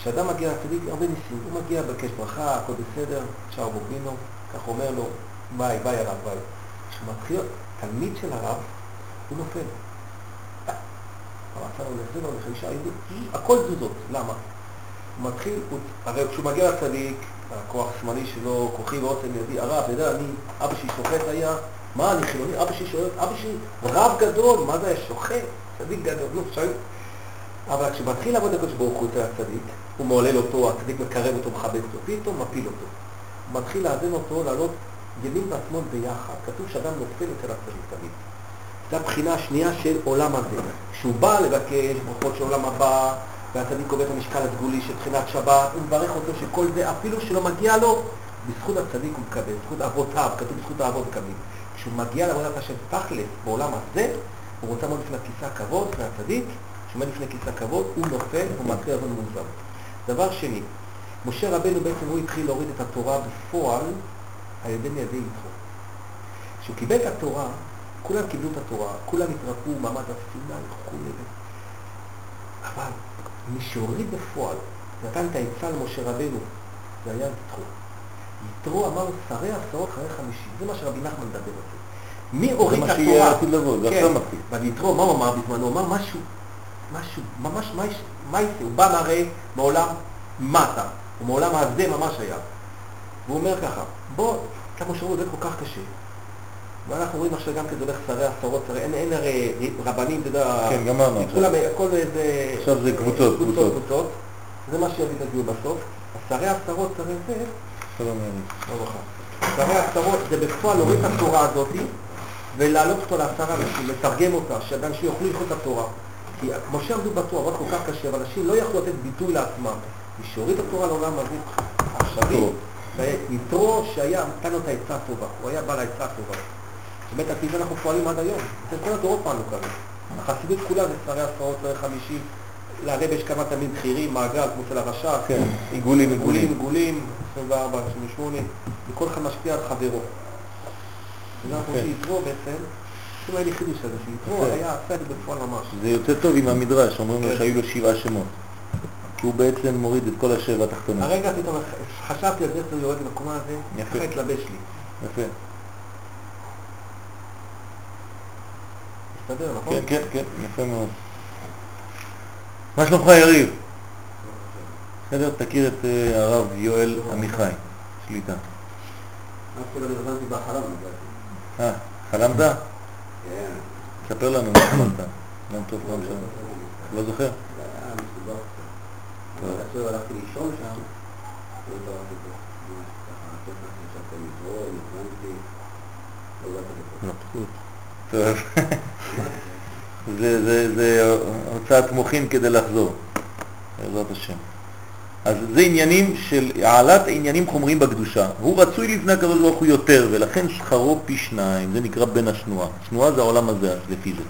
Speaker 2: כשאדם מגיע לצדיק, הרבה ניסים. הוא מגיע, בקש ברכה, הכל בסדר, שר בובינו, כך אומר לו, ביי, ביי הרב, ביי. כשהוא מתחיל תלמיד של הרב, הוא נופל. הרב עשה לו לו לחמישה יהודים, הכל תזוזות. למה? הוא מתחיל, הרי כשהוא מגיע לצדיק, הכוח השמאלי שלו, כוחי ועוצם ידי, הרב, אתה יודע, אני, אבא שלי שוחט היה, מה, אני חילוני? אבא שלי שואל, אבא שלי רב גדול, מה זה שוחט? צדיק גדול, נו, שואל. אבל כשמתחיל לעבוד הקדוש ברוך הוא אצל הצדיק, הוא מעולל אותו, הצדיק מקרב אותו, מחבק אותו, פתאום מפיל אותו. הוא מתחיל לאזן אותו, לעלות ימין והשמאל ביחד. כתוב שאדם נופל אצל הצדיק תמיד. זו הבחינה השנייה של עולם הזה. כשהוא בא לבקש ברכות של עולם הבא, והצדיק קובע את המשקל הסגולי של תחילת שבת, הוא מברך אותו שכל זה, אפילו שלא מגיע לו, בזכות הצדיק הוא מקבל, בזכות אבותיו, כתוב בזכות האבות מקבלים. כשהוא מגיע לעבודת השם תכלס בעולם הזה, הוא רוצה מאוד לפני הכיסא הכבוד, לפני הצדיק, כשעומד לפני כיסא הכבוד, הוא נופל, הוא מתחיל לעבוד מוזר. דבר שני, משה רבנו בעצם הוא התחיל להוריד את התורה בפועל על ידי מיידי יתרו. כשהוא קיבל את התורה, כולם קיבלו את התורה, כולם התרפו, מעמד הסיני וכו'. אבל מי שהוריד בפועל, נתן את העצה למשה רבנו, זה היה יתרו. יתרו אמר שרי עשרות אחרי חמישים, זה מה שרבי נחמן מדבר על זה. מי הוריד את התורה?
Speaker 1: זה מה שיהיה עתיד לבוא, זה עכשיו מתחיל.
Speaker 2: ויתרו, מה הוא אמר בזמנו? הוא אמר משהו, משהו, ממש, מה יעשה? הוא בא הרי מעולם מטה, הוא מעולם הזה ממש היה. והוא אומר ככה, בוא, כמו שאומרים, זה כל כך קשה. ואנחנו רואים עכשיו גם כזה הולך שרי עשרות, שרי, אין, אין הרי רבנים, אתה יודע,
Speaker 1: כן, גמרנו.
Speaker 2: כולם, הכל זה...
Speaker 1: עכשיו זה קבוצות,
Speaker 2: קבוצות. קבוצות. זה מה שיביא את הגיור בסוף. שרי עשרות, שרי זה...
Speaker 1: שלום
Speaker 2: ברכה. שרי עשרות זה בפועל להוריד את התורה הזאת ולהעלות אותו לעשרה אנשים, לתרגם אותה, שאנשים יוכלו ללכות את התורה. כי משה עמדו בתורה, עבד כל כך קשה, אבל אנשים לא יכלו לתת ביטוי לעצמם. מי שהוריד את התורה לעולם הזה, עכשווי, יתרו שהיה, נתן לו את העצה הטובה, הוא היה בעל העצה הטובה. באמת, על פי זה אנחנו פועלים עד היום. אצל כל הדורות פעלנו כזה. החסידות כולה זה שרי עשרות, שרי חמישים. לרב יש כמה תמיד בכירים, מעגל, כמו של הרש"ש.
Speaker 1: כן, עיגולים,
Speaker 2: עיגולים, עיגולים, 24, 28, וכל אחד משפיע על חברו. וזה אנחנו רוצים יתרו בעצם, לי חידוש הזה, שיתרו היה עשה את זה בפועל ממש.
Speaker 1: זה יוצא טוב עם המדרש, אומרים לו שהיו לו שבעה שמות. כי הוא בעצם מוריד את כל השבע התחתונות.
Speaker 2: הרגע פתאום חשבתי על זה שהוא יורד למקומה הזה, ככה התלבש לי.
Speaker 1: יפה.
Speaker 2: מסתדר, נכון?
Speaker 1: כן, כן, כן, יפה מאוד. מה שלומך יריב? בסדר, תכיר את אה, הרב יואל עמיחי, שליטה. אה, חלמת?
Speaker 2: כן.
Speaker 1: ספר לנו מה חלמת. גם טוב, גם שלום. לא זוכר?
Speaker 2: זה היה מסובך עכשיו הלכתי לישון שם, לא זרקתי פה. לא.
Speaker 1: נפקות. טוב. <laughs> זה הוצאת מוחין כדי לחזור, בעזרת השם. אז זה עניינים של העלאת עניינים חומריים בקדושה. הוא רצוי לפני הקדוש ברוך הוא יותר, ולכן שכרו פי שניים, זה נקרא בין השנואה. שנואה זה העולם הזה, לפי זה.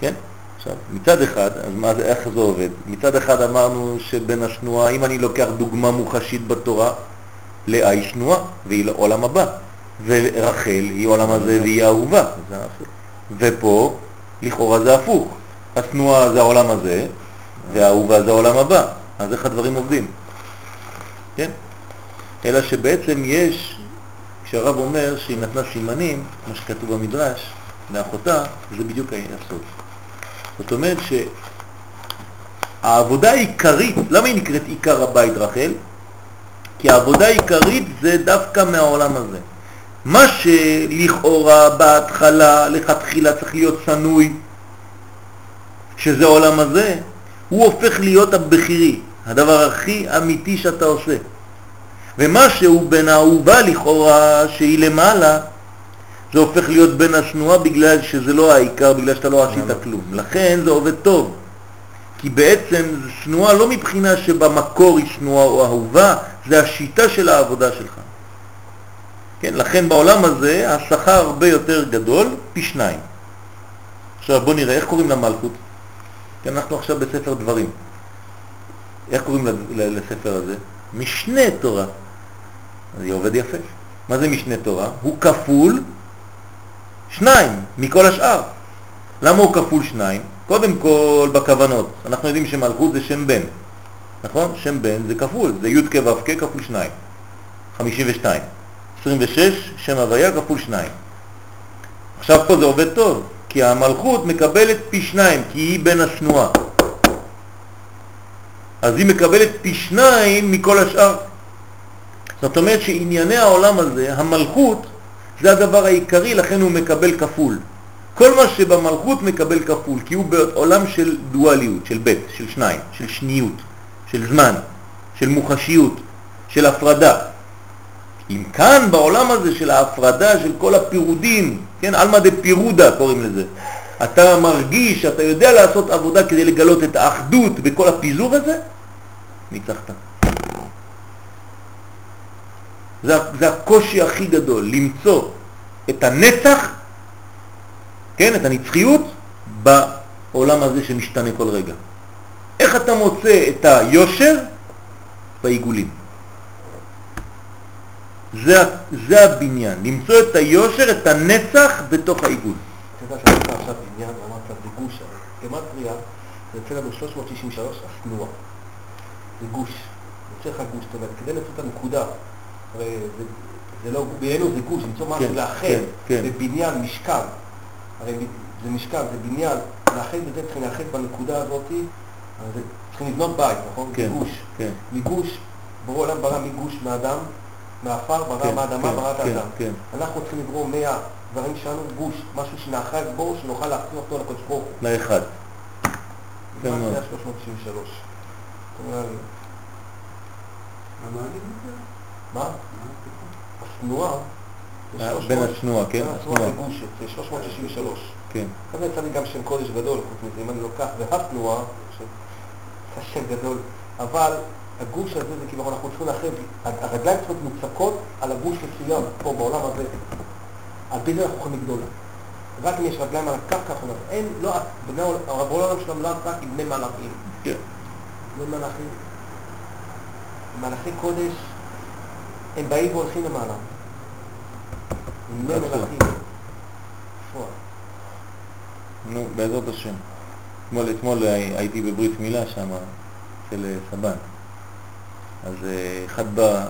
Speaker 1: כן? עכשיו, מצד אחד, אז מה זה, איך זה עובד? מצד אחד אמרנו שבין השנואה, אם אני לוקח דוגמה מוחשית בתורה, לאה היא שנואה, והיא לעולם הבא. ורחל היא עולם הזה והיא אהובה. ופה, לכאורה זה הפוך. השנואה זה העולם הזה, והאהובה זה העולם הבא. אז איך הדברים עובדים? כן? אלא שבעצם יש, כשהרב אומר שהיא נתנה סימנים, מה שכתוב במדרש, לאחותה, זה בדיוק הסוד. זאת אומרת שהעבודה העיקרית, למה היא נקראת עיקר הבית רחל? כי העבודה העיקרית זה דווקא מהעולם הזה. מה שלכאורה בהתחלה, לכתחילה צריך להיות צנוי, שזה העולם הזה, הוא הופך להיות הבכירי, הדבר הכי אמיתי שאתה עושה. ומה שהוא בין האהובה לכאורה, שהיא למעלה, זה הופך להיות בין השנואה בגלל שזה לא העיקר, בגלל שאתה לא עשית כלום. לכן זה עובד טוב. כי בעצם שנואה לא מבחינה שבמקור היא שנואה או אהובה, זה השיטה של העבודה שלך. כן, לכן בעולם הזה השכר הרבה יותר גדול, פי שניים. עכשיו בוא נראה, איך קוראים למלכות? כן, אנחנו עכשיו בספר דברים. איך קוראים לספר הזה? משנה תורה. היא עובד יפה. מה זה משנה תורה? הוא כפול שניים מכל השאר. למה הוא כפול שניים? קודם כל בכוונות. אנחנו יודעים שמלכות זה שם בן, נכון? שם בן זה כפול, זה י' כ' ו' כ' כפול שניים. 52. 26, שם הוויה כפול שניים. עכשיו פה זה עובד טוב, כי המלכות מקבלת פי שניים, כי היא בין השנואה. אז היא מקבלת פי שניים מכל השאר. זאת אומרת שענייני העולם הזה, המלכות, זה הדבר העיקרי, לכן הוא מקבל כפול. כל מה שבמלכות מקבל כפול, כי הוא בעולם של דואליות, של בית, של שניים, של שניות, של זמן, של מוחשיות, של הפרדה. אם כאן בעולם הזה של ההפרדה של כל הפירודים, כן, אלמא דה פירודה קוראים לזה, אתה מרגיש, אתה יודע לעשות עבודה כדי לגלות את האחדות בכל הפיזור הזה, ניצחת. זה, זה הקושי הכי גדול, למצוא את הנצח, כן, את הנצחיות, בעולם הזה שמשתנה כל רגע. איך אתה מוצא את היושר? בעיגולים. זה, זה הבניין, למצוא את היושר, את הנצח בתוך העיגול.
Speaker 2: אתה יודע שאתה עכשיו בניין ואמרת זה גוש, גמטריה זה יוצא לנו 363 השנואה. זה גוש, יוצא לך גוש, זאת אומרת, כדי למצוא את הנקודה, הרי זה, זה לא, בעינינו זה גוש, למצוא משהו
Speaker 1: כן,
Speaker 2: לאחד,
Speaker 1: כן, כן.
Speaker 2: בבניין, משכב, הרי זה משכב, זה בניין, לאחד בזה צריכים לאחד בנקודה הזאת, אז זה- צריכים לבנות בית, נכון?
Speaker 1: כן,
Speaker 2: מגוש.
Speaker 1: כן.
Speaker 2: מגוש, ברור העולם ברא מגוש מאדם, מעפר ברא
Speaker 1: כן,
Speaker 2: מהאדמה,
Speaker 1: כן,
Speaker 2: ברא את
Speaker 1: כן,
Speaker 2: האדם.
Speaker 1: כן.
Speaker 2: אנחנו צריכים לברוא מהדברים שלנו גוש, משהו שנאחז בו, שנוכל להחזיר אותו לקדוש ברוך הוא.
Speaker 1: לאחד. כן
Speaker 2: מה
Speaker 1: מאוד.
Speaker 2: זה ה-363? אתה אומר לי, מה? השנואה, זה
Speaker 1: אה,
Speaker 2: 300
Speaker 1: בין השנואה, כן?
Speaker 2: לגוש, זה 363.
Speaker 1: כן.
Speaker 2: כזה יצא לי גם שם קודש גדול, חוץ מזה, אם אני לוקח והתנועה, זה שם גדול, אבל הגוש הזה זה כאילו אנחנו צריכים לאחד, הרגליים צריכות מוצקות על הגוש מסוים, פה בעולם הזה, על פי זה אנחנו יכולים לגדול. רק אם יש רגליים על הקרקע, אנחנו נעשה. אין, לא, בני העולם- שלנו לא רק עם בני מלאכים.
Speaker 1: כן.
Speaker 2: בני מלאכים, מלאכי קודש, הם באים והולכים למעלה. בני. מלאכים.
Speaker 1: נו, בעזרת השם. אתמול, הי- הייתי בברית מילה שם, אצל אה, סבן. אז אה, אחד בא,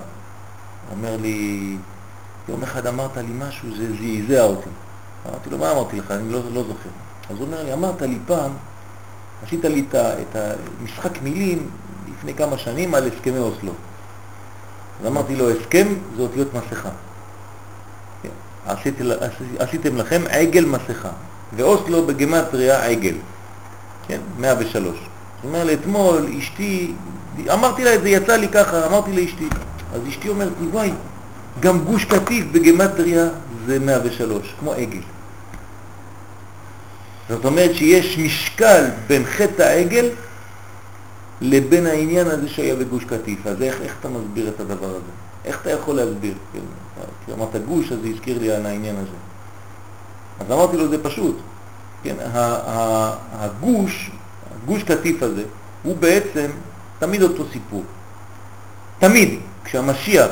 Speaker 1: אומר לי, יום אחד אמרת לי משהו, זה זעזע אותי. אמרתי לו, מה אמרתי לך? אני לא, לא זוכר. אז הוא אומר לי, אמרת לי פעם, עשית לי את המשחק מילים לפני כמה שנים על הסכמי אוסלו. אז אמרתי לו, הסכם זה אותיות מסכה. כן. עשיתי, עשיתם לכם עגל מסכה, ואוסלו בגמטריה עגל, כן, 103. זאת אומרת, אתמול אשתי, אמרתי לה זה, יצא לי ככה, אמרתי לאשתי, אז אשתי אומרת לי, וואי, גם גוש קטיף בגמטריה זה 103, כמו עגל. זאת אומרת שיש משקל בין חטא העגל לבין העניין הזה שהיה בגוש קטיף. אז איך, איך אתה מסביר את הדבר הזה? איך אתה יכול להסביר? כי אמרת גוש, אז זה הזכיר לי על העניין הזה. אז אמרתי לו, זה פשוט. כן, הגוש, הגוש קטיף הזה, הוא בעצם תמיד אותו סיפור. תמיד, כשהמשיח,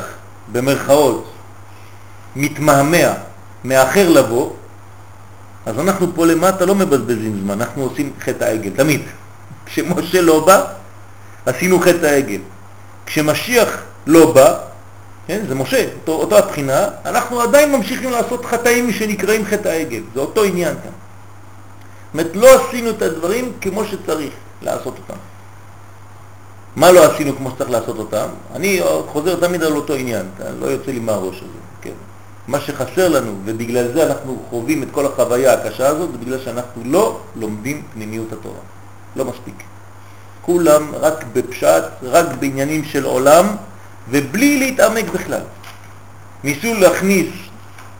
Speaker 1: במרכאות, מתמהמה, מאחר לבוא, אז אנחנו פה למטה לא מבזבזים זמן, אנחנו עושים חטא העגל, תמיד. כשמשה לא בא, עשינו חטא העגל. כשמשיח לא בא, כן, זה משה, אותו, אותה הבחינה, אנחנו עדיין ממשיכים לעשות חטאים שנקראים חטא העגל, זה אותו עניין כאן. אומרת, לא עשינו את הדברים כמו שצריך לעשות אותם. מה לא עשינו כמו שצריך לעשות אותם? אני חוזר תמיד על אותו עניין, לא יוצא לי מהראש הזה, כן. מה שחסר לנו, ובגלל זה אנחנו חווים את כל החוויה הקשה הזאת, זה בגלל שאנחנו לא לומדים פנימיות התורה. לא מספיק. כולם רק בפשט, רק בעניינים של עולם, ובלי להתעמק בכלל. ניסו להכניס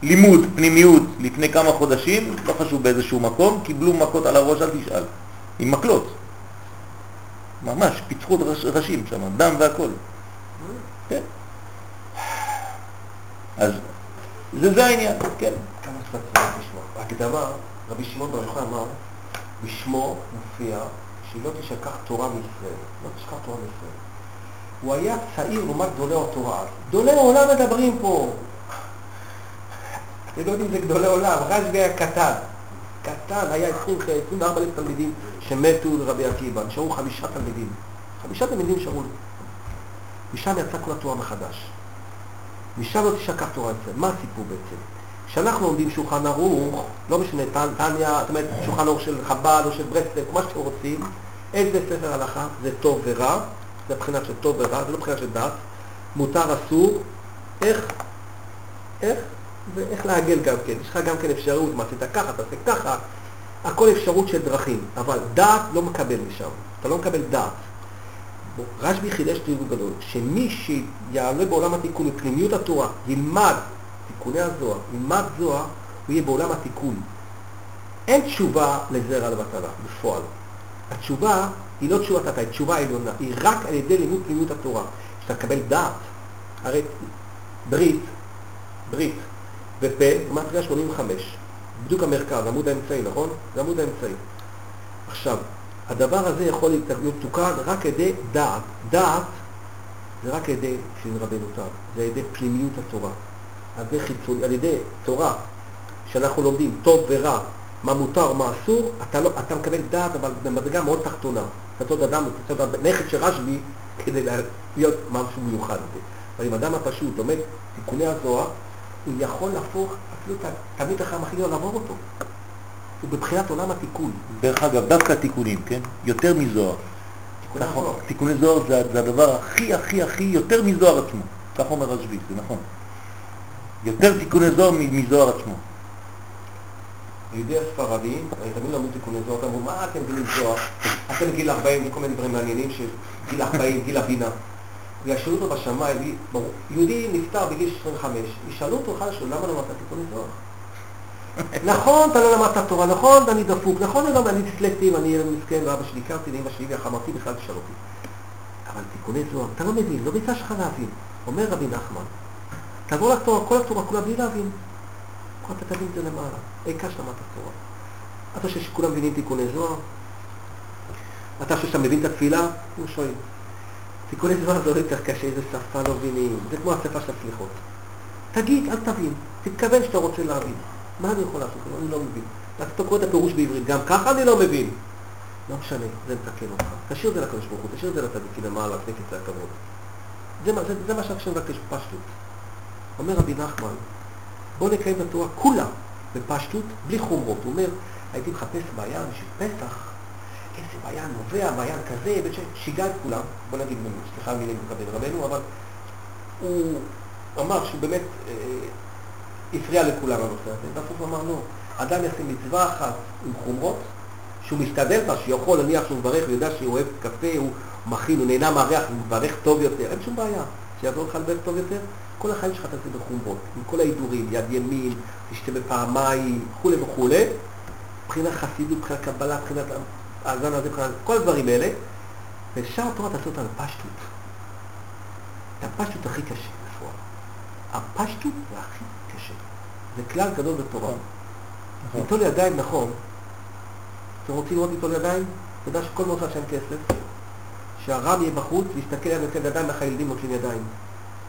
Speaker 1: לימוד, פנימיות, לפני כמה חודשים, לא חשוב באיזשהו מקום, קיבלו מכות על הראש, אל תשאל, עם מקלות. ממש, פיצחו ראש, ראשים שם, דם והכל. כן. אז זה, זה העניין, כן.
Speaker 2: כמה שאתה צריך לשמוע. הקדמה, רבי שמעון בר יוחאי אמר, בשמו מופיע שהיא לא תשכח תורה מישראל. לא תשכח תורה מישראל. הוא היה צעיר לעומת גדולי התורה. גדולי עולם מדברים פה. לא יודעים זה גדולי עולם, רשב"י היה קטן. קטן, היה 24 אלף תלמידים שמתו לרבי עקיבא, נשארו חמישה תלמידים. חמישה תלמידים נשארו. משם יצא כל התורה מחדש. משם לא תשכח תורה ישראל. מה הסיפור בעצם? כשאנחנו לומדים שולחן ערוך, לא משנה, טניה, זאת אומרת, שולחן ערוך של חב"ד או של ברסלב, מה שאתם רוצים, איזה ספר הלכה זה טוב ורע, זה מבחינה של טוב ורע, זה לא מבחינה של דת, מותר, אסור, איך, איך, ואיך לעגל גם כן. יש לך גם כן אפשרות, מה עשית ככה, תעשה ככה, הכל אפשרות של דרכים, אבל דעת לא מקבל משם, אתה לא מקבל דעת. רשב"י חידש תיאור גדול, שמי שיעלה בעולם התיקון מפנימיות התורה, ילמד תיקוני הזוהר, ילמד זוהר, הוא יהיה בעולם התיקון. אין תשובה לזרע לבטלה, בפועל. התשובה היא לא תשובה תתה, היא תשובה עליונה, היא רק על ידי לימוד פנימיות התורה. שאתה מקבל דעת, הרי ברית, ברית, ופה, מטריה 85, בדיוק המרכז, עמוד האמצעי, נכון? זה עמוד האמצעי. עכשיו, הדבר הזה יכול להיות תוקן רק ידי דעת. דעת זה רק על ידי, רבנו תם, זה על ידי פנימיות התורה. על ידי חיצון, על ידי תורה, שאנחנו לומדים טוב ורע, מה מותר, מה אסור, אתה, לא, אתה מקבל דעת, אבל במדרגה מאוד תחתונה. אתה צריך אדם, אתה צריך נכד של רשב"י כדי להיות משהו מיוחד. אבל אם אדם הפשוט לומד תיקוני הזוהר, הוא יכול להפוך אפילו את התלמיד החכם הכי גדול לעבור אותו. הוא בבחינת עולם התיקון.
Speaker 1: דרך אגב, דווקא התיקונים, כן? יותר מזוהר. נכון. תיקוני זוהר זה, זה הדבר הכי הכי הכי יותר מזוהר עצמו. כך אומר רשב"י, זה נכון. יותר תיקוני זוהר מזוהר עצמו.
Speaker 2: יהודי הספרדים, אני תמיד לומד תיקוני זוהר, אומר, מה אתם מבינים זוהר? אתם גיל 40, כל מיני דברים מעניינים של גיל 40, גיל הבינה. וישאלו אותו בשמיים, יהודי נפטר בגיל 25, ישאלו אותו השאלות, למה למדת תיקוני זוהר? <laughs> נכון, אתה לא למדת תורה, נכון, אני דפוק, נכון, אני לא, אני דיסלקטי ואני מסכן, ואבא שלי הכרתי לאמא שלי וחמרתי בכלל תשאל אותי. אבל תיקוני זוהר, אתה לא מבין, לא ביצע שלך להבין. אומר רבי נחמן, תעבור לתורה, כל התורה כולה בלי להבין. כל אתה תבין את זה למעלה. העיקר שלמדת תורה. אתה חושב שכולם מבינים תיקוני זוהר? אתה חושב שאתה מבין את התפילה? הוא שואל. תיקוני זוהר זה לא יותר קשה, איזה שפה לא מבינים. זה כמו השפה של הסליחות. תגיד, אל תבין. תתכוון שאתה רוצה להבין. מה אני יכול לעשות? אני לא מבין. אתה קורא את הפירוש בעברית, גם ככה אני לא מבין. לא משנה, זה מתקן אותך. תשאיר את זה לקדוש ברוך הוא, תשאיר את זה לצדיקים למעלה, לפני כיסא הכבוד. זה, זה, זה מה שהשם מבקש בפשטות. אומר רבי נחמן, בוא נקיים את התורה כולה בפשטות, בלי חומרות. הוא אומר, הייתי מחפש בעיה בשביל פסח, הכסף היה נובע, מעיין כזה, שיגע את כולם, בוא נגיד, סליחה מילים מכבד רבנו, אבל הוא אמר שהוא באמת אה, הפריע לכולם הנושא הזה, בסוף הוא אמר לא, אדם יעשה מצווה אחת עם חומרות, שהוא מסתדר בה, שיכול להניח שהוא מברך ויודע שהוא אוהב קפה, הוא מכין, הוא נהנה מהריח, הוא מברך טוב יותר, אין שום בעיה. שיעזור לך לברך טוב יותר, כל החיים שלך תעשה בחומרות, עם כל ההידורים, יד ימין, תשתה בפעמיים, וכולי וכולי, מבחינת חסידות, מבחינת קבלה, מבחינת האזן הזה, כל הדברים האלה, ושאר התורה תעשה אותה בפשטות. את הפשטות הכי קשה בפועל. הפשטות זה הכי קשה. זה כלל גדול בתורה.
Speaker 1: נכון.
Speaker 2: ליטול ידיים נכון, אתם רוצים לראות ליטול ידיים? אתה יודע שכל מוצא שם כסף, שהרם יהיה בחוץ ויסתכל עליהם ונותן ידיים, איך הילדים נוטלים ידיים.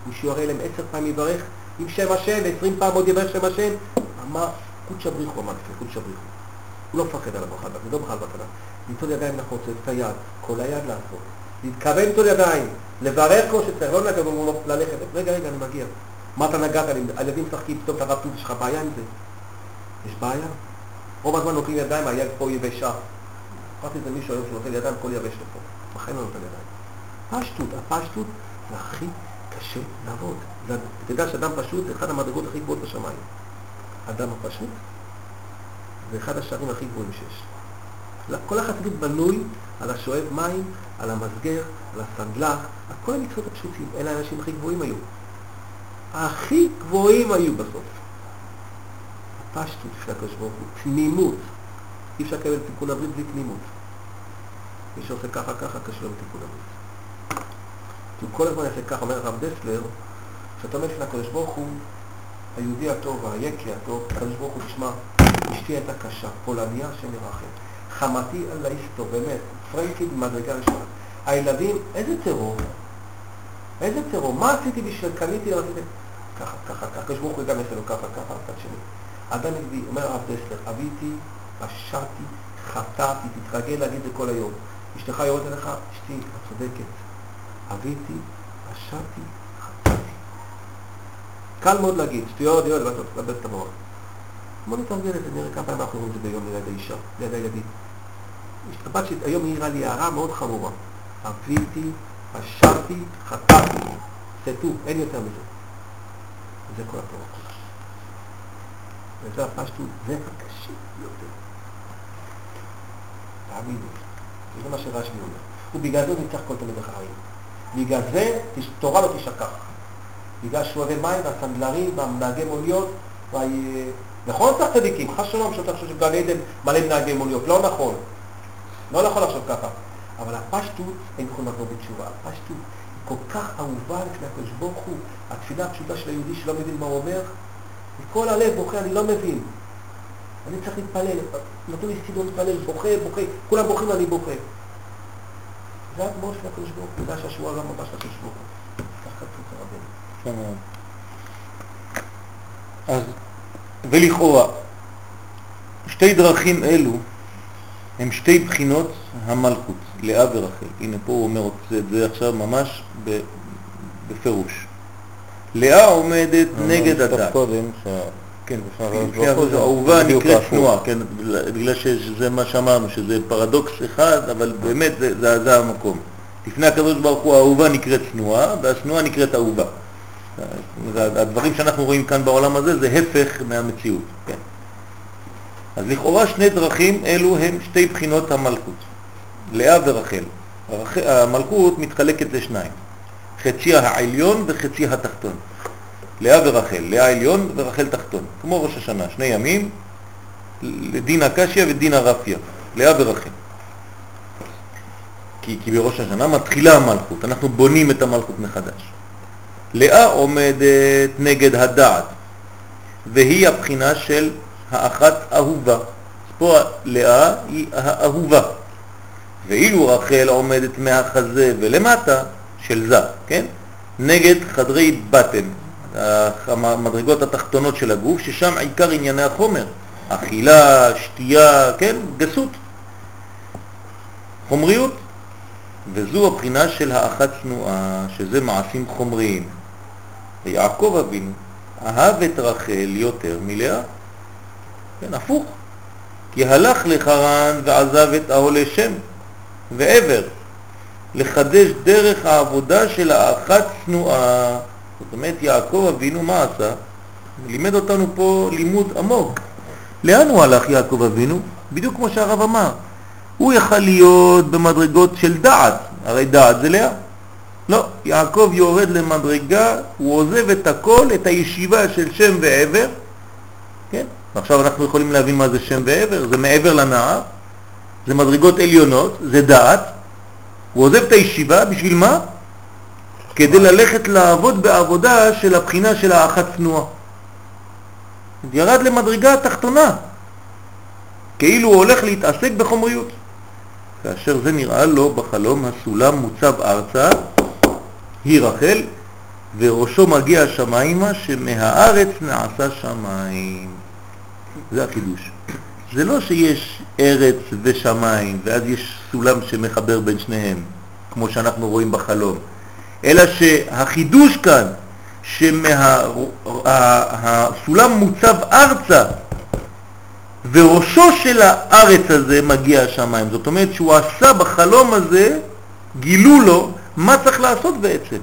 Speaker 2: מישהו יראה להם עשר פעמים יברך עם שם השם, ועשרים פעם עוד יברך שם השם, אמר קודשא בריחו, אמר לפני קודשא בריחו. הוא לא מפחד על הברכה, זה לא בכלל בקנה. ליטול ידיים צריך את היד, כל היד לעשות. להתכוון ליטול ידיים, לברך כמו שצריך, לא לנגב ללכת, רגע, רגע, אני מגיע. מה אתה נגעת, הילדים משחקים, פתאום אתה רב יש לך בעיה עם זה? יש בעיה? רוב הזמן נותנים ידיים, היד פה יבשה. אמרתי את זה מישהו היום שנותן ידיים, הכל יבש לו פה. בחיים לא נותן ידיים. פשטות, הפשטות זה הכי קשה לעבוד. אתה יודע שאדם פשוט זה אחד המדרגות הכי גבוהות בשמיים. אדם הפשוט זה אחד השערים הכי גבוהים שיש. כל החסידות בנוי על השואב מים, על המסגר, על הסנדלח, על כל המצוות הפשוטים. אלה האנשים הכי גבוהים היו. הכי גבוהים היו בסוף. הפשטות של הקדוש ברוך הוא, תמימות. אי אפשר לקבל תיקון הברית בלי תמימות. מי שעושה ככה ככה קשה לו בתיקון הברית. כי הוא כל הזמן יעשה ככה, אומר הרב דסלר, כשאתה אומר לפני הקדוש ברוך הוא, היהודי הטוב, היקי הטוב, הקדוש ברוך הוא תשמע, אשתי הייתה קשה, פולניה, השם ירחם. חמתי אללה איסטו, באמת, פרנקי במדרגה ראשונה. הילדים, איזה טרור? איזה טרור? מה עשיתי בשביל, קניתי, לא? ככה, ככה, ככה, הקדוש ברוך הוא גם לו ככה, ככה, מצד שני. אדם נגדי, אומר הרב דסלר, אביתי, פשעתי, חטאתי, תתרגל להגיד את זה כל היום. אשתך יורדת אליך, אשתי, את צודקת. אביתי, פשעתי, חטאתי. קל מאוד להגיד, שטויות, יואל, ואתה תאבד את המוח. בוא נתרגל את זה, נראה כמה פעמים אנחנו אומרים את זה ביום ליד האישה, ליד הילדים. שלי היום העירה לי הערה מאוד חמורה. אביתי, פשעתי, חטאתי. טוב, אין יותר מזה. זה כל התורה כולה. וזה הפשטות, זה הקשה ביותר. תאמינו, זה מה שרשמי אומר. ובגלל זה ניצח כל תלמיד החיים. בגלל זה תורה לא תשכח. בגלל שואבי מים והסנדלרים והנהגי מוניות, וה... נכון צריך צדיקים, חס שלום שאתה חושב שגן עדן מלא נהגי מוניות, לא נכון. לא נכון לחשוב ככה. אבל הפשטות, אין יכולים לחזור בתשובה. הפשטות היא כל כך אהובה לפני הקדוש ברוך הוא, התפילה הפשוטה של היהודי שלא מבין מה הוא אומר, מכל הלב בוכה, אני לא מבין. אני צריך להתפלל, נתנו לי סידור להתפלל, בוכה, בוכה, כולם בוכים ואני בוכה. זה הגמור של הקדוש ברוך הוא, יודע שהשבוע גם של הקדוש ברוך הוא. כך כתוב אצל רבנו.
Speaker 1: יפה מאוד. אז, ולכאורה, שתי דרכים אלו הם שתי בחינות המלכות, לאה ורחל. הנה פה הוא אומר את זה עכשיו ממש בפירוש. לאה עומדת נגד הדת.
Speaker 3: קודם, ש...
Speaker 1: כן,
Speaker 3: זה בדיוק
Speaker 1: נקראת. שנואה, כן, בגלל שזה מה שאמרנו, שזה פרדוקס אחד, אבל באמת זה, זה, זה המקום. לפני הקדוש ברוך הוא האהובה נקראת שנואה, והשנואה נקראת אהובה. זה- הדברים שאנחנו רואים כאן בעולם הזה זה הפך מהמציאות, כן. אז לכאורה שני דרכים אלו הם שתי בחינות המלכות, לאה ורחל. הרח- המלכות מתחלקת לשניים, חצי העליון וחצי התחתון. לאה ורחל, לאה עליון ורחל תחתון, כמו ראש השנה, שני ימים, לדין הקשיא ודין הרפיה, לאה ורחל. כי, כי בראש השנה מתחילה המלכות, אנחנו בונים את המלכות מחדש. לאה עומדת נגד הדעת, והיא הבחינה של האחת אהובה. פה לאה היא האהובה, ואילו רחל עומדת מהחזה ולמטה של זה, כן? נגד חדרי בטן, המדרגות התחתונות של הגוף, ששם עיקר ענייני החומר, אכילה, שתייה, כן? גסות, חומריות. וזו הבחינה של האחת צנועה, שזה מעשים חומריים. ויעקב אבינו אהב את רחל יותר מלאה. כן, הפוך. כי הלך לחרן ועזב את אהולי שם, ועבר, לחדש דרך העבודה של האחת צנועה. זאת אומרת, יעקב אבינו מה עשה? לימד אותנו פה לימוד עמוק. לאן הוא הלך יעקב אבינו? בדיוק כמו שהרב אמר. הוא יכל להיות במדרגות של דעת, הרי דעת זה לאה. לא, יעקב יורד למדרגה, הוא עוזב את הכל, את הישיבה של שם ועבר, כן? ועכשיו אנחנו יכולים להבין מה זה שם ועבר, זה מעבר לנער, זה מדרגות עליונות, זה דעת, הוא עוזב את הישיבה, בשביל מה? כדי ללכת לעבוד בעבודה של הבחינה של האחת צנועה. ירד למדרגה התחתונה, כאילו הוא הולך להתעסק בחומריות. כאשר זה נראה לו בחלום הסולם מוצב ארצה, היא רחל, וראשו מגיע השמיימה שמהארץ נעשה שמיים. זה החידוש. זה לא שיש ארץ ושמיים ואז יש סולם שמחבר בין שניהם, כמו שאנחנו רואים בחלום, אלא שהחידוש כאן, שהסולם מוצב ארצה וראשו של הארץ הזה מגיע השמיים. זאת אומרת שהוא עשה בחלום הזה, גילו לו מה צריך לעשות בעצם.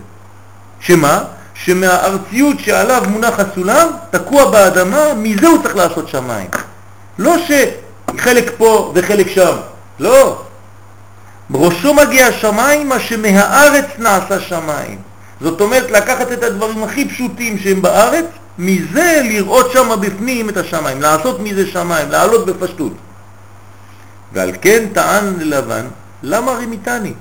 Speaker 1: שמה? שמהארציות שעליו מונח הסולם, תקוע באדמה, מזה הוא צריך לעשות שמיים. לא שחלק פה וחלק שם, לא. ראשו מגיע השמיים, מה שמהארץ נעשה שמיים. זאת אומרת לקחת את הדברים הכי פשוטים שהם בארץ, מזה לראות שם בפנים את השמיים, לעשות מזה שמיים, לעלות בפשטות. ועל כן טען ללבן, למה רימיתני?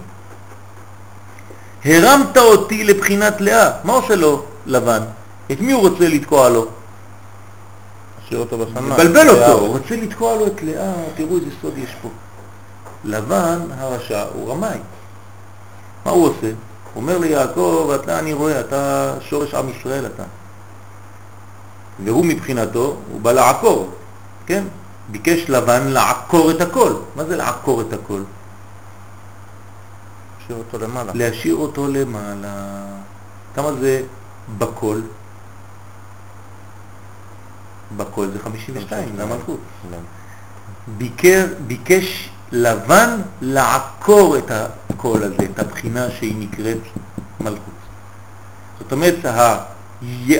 Speaker 1: הרמת אותי לבחינת לאה. מה עושה לו לבן? את מי הוא רוצה לתקוע לו?
Speaker 2: השאיר אותו בשמיים.
Speaker 1: מבלבל אותו, הוא רוצה לתקוע לו את לאה, תראו איזה סוד יש פה. לבן הרשע הוא רמאי. מה הוא עושה? הוא אומר ליעקב, אתה, אני רואה, אתה שורש עם ישראל אתה. והוא מבחינתו, הוא בא לעקור, כן? ביקש לבן לעקור את הכל. מה זה לעקור את הכל?
Speaker 2: להשאיר אותו למעלה.
Speaker 1: להשאיר אותו למעלה. כמה זה בכל? בכל זה 52, זה המלכות. ביקר, ביקש לבן לעקור את הקול הזה, את הבחינה שהיא נקראת מלכות. זאת אומרת,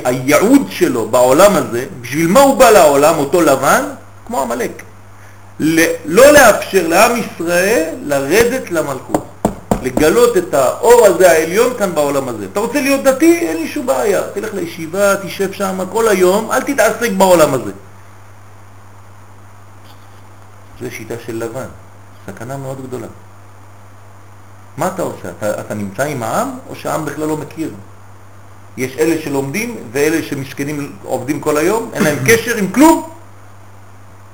Speaker 1: הייעוד שלו בעולם הזה, בשביל מה הוא בא לעולם, אותו לבן? כמו המלאק. לא לאפשר לעם ישראל לרדת למלכות. לגלות את האור הזה העליון כאן בעולם הזה. אתה רוצה להיות דתי? אין לי שום בעיה. תלך לישיבה, תשב שם כל היום, אל תתעסק בעולם הזה. זו שיטה של לבן, סכנה מאוד גדולה. מה אתה עושה? אתה, אתה נמצא עם העם או שהעם בכלל לא מכיר? יש אלה שלומדים ואלה שמסכנים עובדים כל היום, אין להם קשר עם כלום,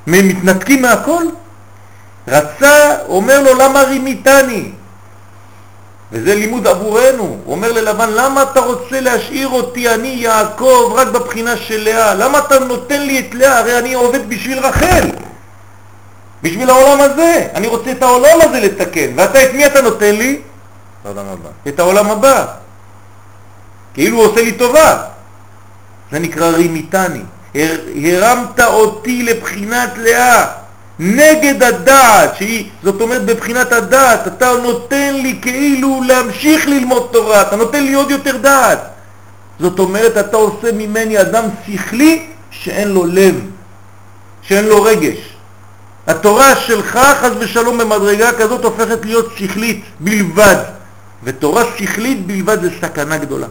Speaker 1: מתנתקים מהכל. רצה, אומר לו, למה רימיתני? וזה לימוד עבורנו. הוא אומר ללבן, למה אתה רוצה להשאיר אותי, אני יעקב, רק בבחינה של לאה? למה אתה נותן לי את לאה? הרי אני עובד בשביל רחל, בשביל העולם הזה. אני רוצה את העולם הזה לתקן. ואתה, את מי אתה נותן לי?
Speaker 2: העולם הבא.
Speaker 1: את העולם הבא. כאילו הוא עושה לי טובה. זה נקרא רימיתני. הר, הרמת אותי לבחינת לאה. נגד הדעת, שהיא, זאת אומרת בבחינת הדעת, אתה נותן לי כאילו להמשיך ללמוד תורה, אתה נותן לי עוד יותר דעת. זאת אומרת, אתה עושה ממני אדם שכלי שאין לו לב, שאין לו רגש. התורה שלך, חז ושלום, במדרגה כזאת הופכת להיות שכלית בלבד, ותורה שכלית בלבד זה סכנה גדולה.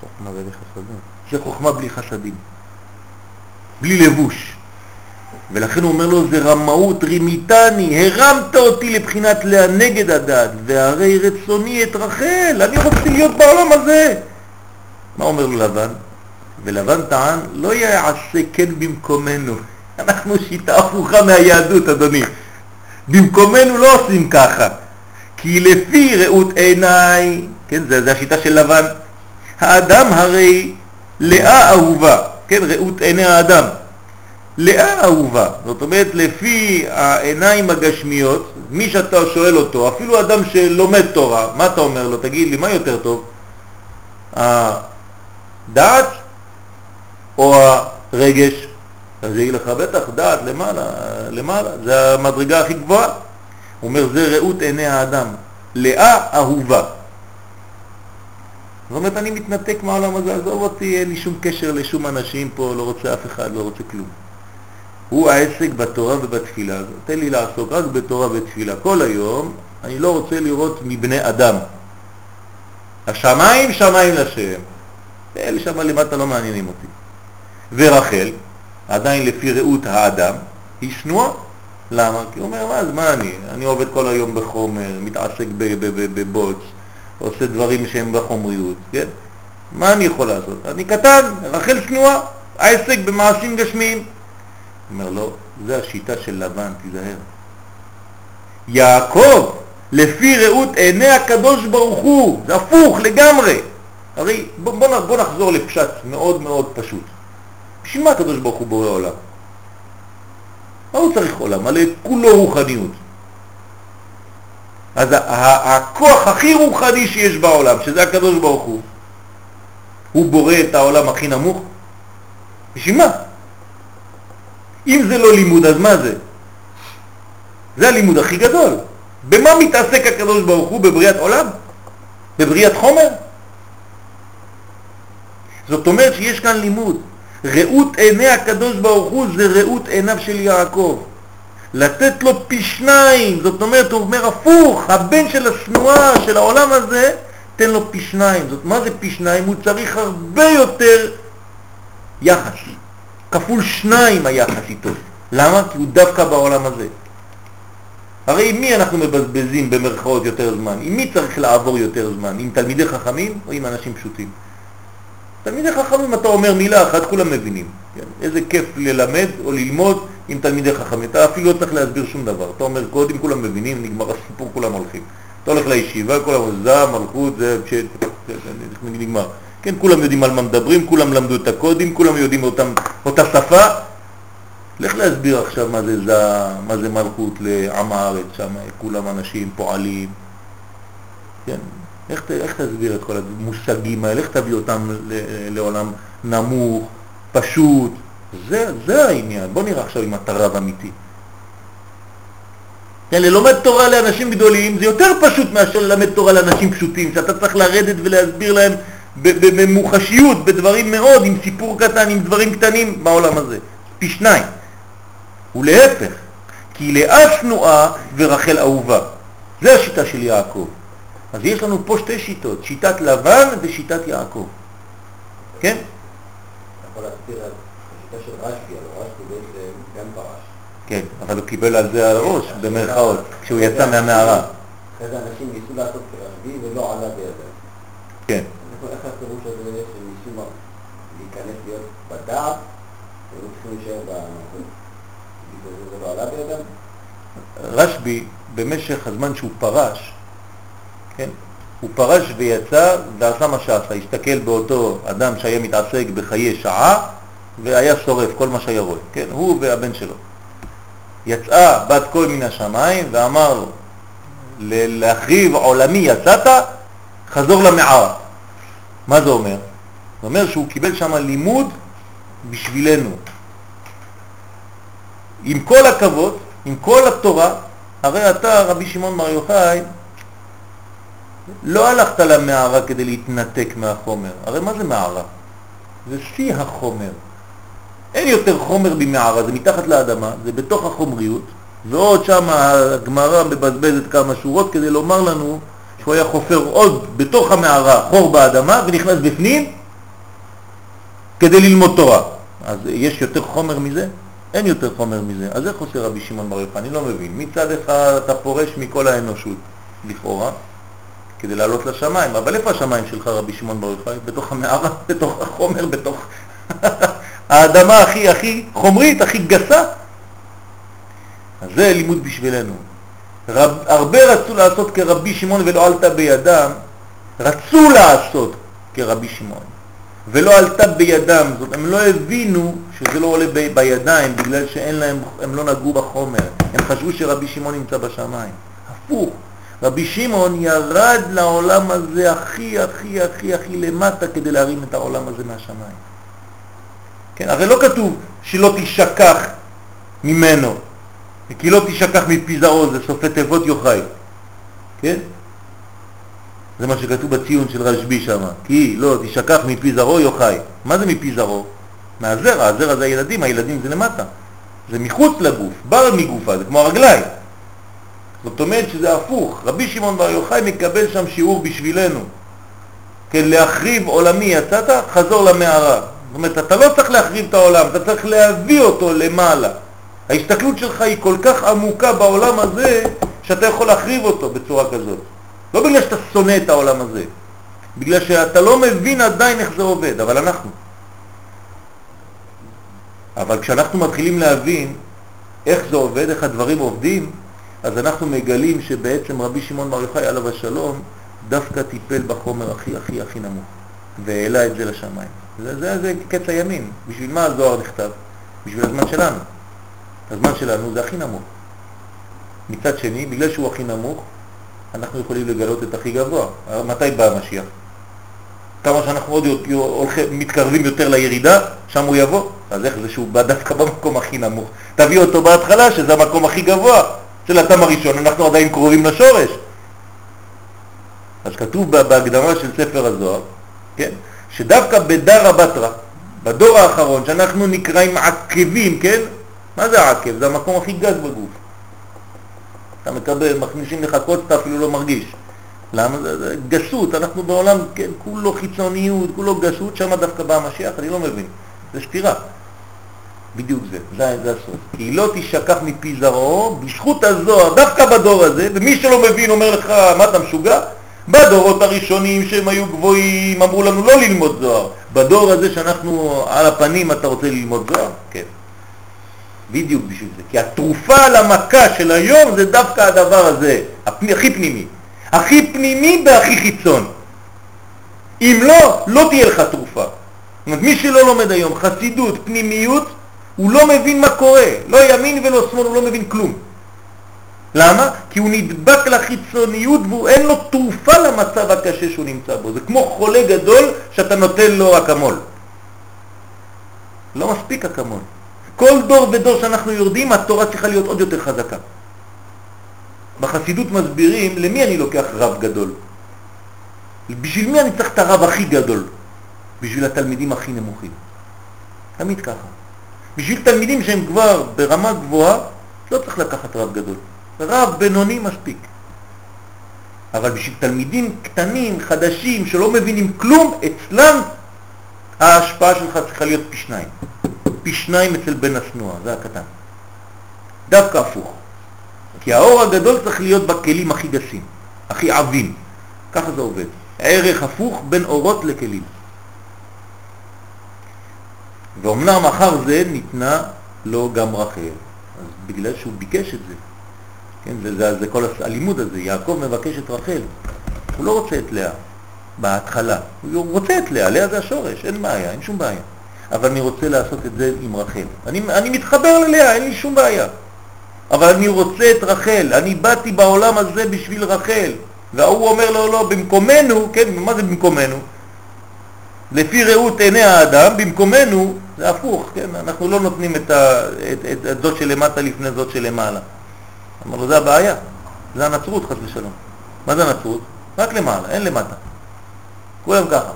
Speaker 2: חוכמה בלי חסדים.
Speaker 1: זה חוכמה בלי חסדים, בלי לבוש. ולכן הוא אומר לו, זה רמאות, רימיתני, הרמת אותי לבחינת לאה נגד הדת, והרי רצוני את רחל, אני רוצה להיות בעולם הזה. מה אומר לו לבן? ולבן טען, לא יעשה כן במקומנו. אנחנו שיטה הפוכה מהיהדות, אדוני. במקומנו לא עושים ככה. כי לפי ראות עיניי, כן, זה, זה השיטה של לבן, האדם הרי לאה אהובה, כן, ראות עיני האדם. לאה אהובה, זאת אומרת לפי העיניים הגשמיות, מי שאתה שואל אותו, אפילו אדם שלומד תורה, מה אתה אומר לו? תגיד לי, מה יותר טוב? הדעת או הרגש? אז יגיד לך, בטח, דעת למעלה, למעלה, זה המדרגה הכי גבוהה. הוא אומר, זה ראות עיני האדם. לאה אהובה. זאת אומרת, אני מתנתק מהעולם הזה, עזוב אותי, אין לי שום קשר לשום אנשים פה, לא רוצה אף אחד, לא רוצה כלום. הוא העסק בתורה ובתפילה. תן לי לעסוק רק בתורה ובתפילה. כל היום אני לא רוצה לראות מבני אדם. השמיים שמיים לשם. אלה שם למטה לא מעניינים אותי. ורחל, עדיין לפי ראות האדם, היא שנואה. למה? כי הוא אומר, מה, אז מה אני? אני עובד כל היום בחומר, מתעסק בבוץ, עושה דברים שהם בחומריות, כן? מה אני יכול לעשות? אני קטן, רחל שנואה, העסק במעשים גשמיים. אומר לו, זה השיטה של לבן, תיזהר. יעקב, לפי ראות עיני הקדוש ברוך הוא, זה הפוך לגמרי. הרי בוא, בוא, בוא נחזור לפשט מאוד מאוד פשוט. בשביל מה הקדוש ברוך הוא בורא עולם? מה הוא צריך עולם? הרי כולו רוחניות. אז הכוח הכי רוחני שיש בעולם, שזה הקדוש ברוך הוא, הוא בורא את העולם הכי נמוך? בשביל מה? אם זה לא לימוד, אז מה זה? זה הלימוד הכי גדול. במה מתעסק הקדוש ברוך הוא? בבריאת עולם? בבריאת חומר? זאת אומרת שיש כאן לימוד. ראות עיני הקדוש ברוך הוא זה ראות עיניו של יעקב. לתת לו פי שניים, זאת אומרת, הוא אומר הפוך, הבן של השנואה, של העולם הזה, תן לו פי שניים. זאת מה זה פי שניים? הוא צריך הרבה יותר יחס. כפול שניים היחס איתו. למה? כי הוא דווקא בעולם הזה. הרי עם מי אנחנו מבזבזים במרכאות יותר זמן? עם מי צריך לעבור יותר זמן? עם תלמידי חכמים או עם אנשים פשוטים? תלמידי חכמים אתה אומר מילה אחת, כולם מבינים. כן? איזה כיף ללמד או ללמוד עם תלמידי חכמים. אתה אפילו לא צריך להסביר שום דבר. אתה אומר קודם, כולם מבינים, נגמר הסיפור, כולם הולכים. אתה הולך לישיבה, כולם זה, מלכות, זה, זה, נגמר. כן, כולם יודעים על מה מדברים, כולם למדו את הקודים, כולם יודעים אותם, אותה שפה. לך להסביר עכשיו מה זה זה, מה זה מלכות לעם הארץ, שם כולם אנשים פועלים. כן, איך, איך תסביר את כל המושגים האלה, איך תביא אותם לעולם נמוך, פשוט? זה, זה העניין. בוא נראה עכשיו אם אתה רב אמיתי. כן, ללומד תורה לאנשים גדולים זה יותר פשוט מאשר ללמד תורה לאנשים פשוטים, שאתה צריך לרדת ולהסביר להם במוחשיות, בדברים מאוד, עם סיפור קטן, עם דברים קטנים בעולם הזה. פי שניים. ולהפך, כי לאה שנואה ורחל אהובה. זה השיטה של יעקב. אז יש לנו פה שתי שיטות, שיטת לבן ושיטת יעקב. כן?
Speaker 2: יכול להסביר על השיטה של רשב"י, אבל רשב"י בעצם גם פרש.
Speaker 1: כן, אבל הוא קיבל על זה על הראש, במרכאות, כשהוא יצא מהמערה.
Speaker 2: אחרי זה אנשים ניסו לעשות כרשב"י ולא עלה בידם.
Speaker 1: כן.
Speaker 2: איך הפירוש הזה שניסו להיכנס להיות בדעת, והיו צריכים להישאר במקום?
Speaker 1: רשב"י, במשך הזמן שהוא פרש, כן, הוא פרש ויצא ועשה מה שעשה, הסתכל באותו אדם שהיה מתעסק בחיי שעה והיה שורף כל מה שהיה רואה, כן, הוא והבן שלו. יצאה בת קול מן השמיים ואמר לו, להחריב עולמי יצאת, חזור למערה. מה זה אומר? זה אומר שהוא קיבל שם לימוד בשבילנו. עם כל הכבוד, עם כל התורה, הרי אתה, רבי שמעון בר יוחאי, לא הלכת למערה כדי להתנתק מהחומר. הרי מה זה מערה? זה שיא החומר. אין יותר חומר במערה, זה מתחת לאדמה, זה בתוך החומריות, ועוד שם הגמרא מבזבזת כמה שורות כדי לומר לנו שהוא היה חופר עוד בתוך המערה חור באדמה ונכנס בפנים כדי ללמוד תורה. אז יש יותר חומר מזה? אין יותר חומר מזה. אז איך עושה רבי שמעון בר יוחאי? אני לא מבין. מצד אחד אתה פורש מכל האנושות, לכאורה, כדי לעלות לשמיים. אבל איפה השמיים שלך, רבי שמעון בר יוחאי? בתוך המערה, <laughs> בתוך החומר, בתוך <laughs> האדמה הכי הכי חומרית, הכי גסה. אז זה לימוד בשבילנו. רב, הרבה רצו לעשות כרבי שמעון ולא עלתה בידם, רצו לעשות כרבי שמעון ולא עלתה בידם, זאת הם לא הבינו שזה לא עולה בידיים בגלל שאין להם, הם לא נגעו בחומר, הם חשבו שרבי שמעון נמצא בשמיים. הפוך, רבי שמעון ירד לעולם הזה הכי הכי הכי הכי למטה כדי להרים את העולם הזה מהשמיים. כן, הרי לא כתוב שלא תשכח ממנו, כי לא תשכח מפי זה סופי תיבות יוחאי, כן? זה מה שכתוב בציון של רשב"י שם, כי לא תשכח מפי זרעו יוחאי. מה זה מפי זרעו? מהזרע, הזרע זה הילדים, הילדים זה למטה. זה מחוץ לגוף, בא מגופה, זה כמו הרגליים. זאת אומרת שזה הפוך, רבי שמעון בר יוחאי מקבל שם שיעור בשבילנו. כן, להחריב עולמי יצאת, חזור למערה. זאת אומרת, אתה לא צריך להחריב את העולם, אתה צריך להביא אותו למעלה. ההסתכלות שלך היא כל כך עמוקה בעולם הזה, שאתה יכול להחריב אותו בצורה כזאת. לא בגלל שאתה שונא את העולם הזה, בגלל שאתה לא מבין עדיין איך זה עובד, אבל אנחנו. אבל כשאנחנו מתחילים להבין איך זה עובד, איך הדברים עובדים, אז אנחנו מגלים שבעצם רבי שמעון בר יוחאי עליו השלום דווקא טיפל בחומר הכי הכי הכי נמוך והעלה את זה לשמיים. זה, זה, זה קץ הימין. בשביל מה הזוהר נכתב? בשביל הזמן שלנו. הזמן שלנו זה הכי נמוך. מצד שני, בגלל שהוא הכי נמוך, אנחנו יכולים לגלות את הכי גבוה. מתי בא המשיח? כמה שאנחנו עוד הולכים, מתקרבים יותר לירידה, שם הוא יבוא. אז איך זה שהוא בא דווקא במקום הכי נמוך? תביא אותו בהתחלה, שזה המקום הכי גבוה של התם הראשון, אנחנו עדיין קרובים לשורש. אז כתוב בהקדמה של ספר הזוהר, כן, שדווקא בדרא בתרא, בדור האחרון, שאנחנו נקראים עקבים, כן? מה זה עקב? זה המקום הכי גס בגוף. אתה מקבל, מכניסים לך קוץ, אתה אפילו לא מרגיש. למה? זה, זה גסות, אנחנו בעולם, כן, כולו חיצוניות, כולו גסות, שם דווקא בא המשיח, אני לא מבין. זה שתירה. בדיוק זה, זה, זה הסוף. כי לא תשכח מפי זרעו, בזכות הזוהר, דווקא בדור הזה, ומי שלא מבין אומר לך, מה אתה משוגע? בדורות הראשונים שהם היו גבוהים, אמרו לנו לא ללמוד זוהר. בדור הזה שאנחנו על הפנים, אתה רוצה ללמוד זוהר? כן. בדיוק בשביל זה. כי התרופה למכה של היום זה דווקא הדבר הזה, הכי פנימי. הכי פנימי והכי חיצון. אם לא, לא תהיה לך תרופה. זאת אומרת, מי שלא לומד היום חסידות, פנימיות, הוא לא מבין מה קורה. לא ימין ולא שמאל, הוא לא מבין כלום. למה? כי הוא נדבק לחיצוניות ואין לו תרופה למצב הקשה שהוא נמצא בו. זה כמו חולה גדול שאתה נותן לו אקמול. לא מספיק אקמול. כל דור ודור שאנחנו יורדים, התורה צריכה להיות עוד יותר חזקה. בחסידות מסבירים למי אני לוקח רב גדול. בשביל מי אני צריך את הרב הכי גדול? בשביל התלמידים הכי נמוכים. תמיד ככה. בשביל תלמידים שהם כבר ברמה גבוהה, לא צריך לקחת רב גדול. רב בינוני מספיק. אבל בשביל תלמידים קטנים, חדשים, שלא מבינים כלום, אצלם ההשפעה שלך צריכה להיות פי שניים. פי שניים אצל בן השנוע, זה הקטן. דווקא הפוך. כי האור הגדול צריך להיות בכלים הכי גסים, הכי עבים. ככה זה עובד. ערך הפוך בין אורות לכלים. ואומנם אחר זה ניתנה לו גם רחל, אז בגלל שהוא ביקש את זה. כן, זה, זה, זה כל הלימוד הזה, יעקב מבקש את רחל, הוא לא רוצה את לאה בהתחלה, הוא רוצה את לאה, לאה זה השורש, אין בעיה, אין שום בעיה. אבל אני רוצה לעשות את זה עם רחל. אני, אני מתחבר ללאה, אין לי שום בעיה. אבל אני רוצה את רחל, אני באתי בעולם הזה בשביל רחל. והוא אומר לו, לא, במקומנו, כן, מה זה במקומנו? לפי ראות עיני האדם, במקומנו זה הפוך, כן, אנחנו לא נותנים את, ה, את, את, את זאת שלמטה לפני זאת שלמעלה. אמר לו, זה הבעיה, זה הנצרות חס ושלום. מה זה הנצרות? רק למעלה, אין למטה. כולם ככה.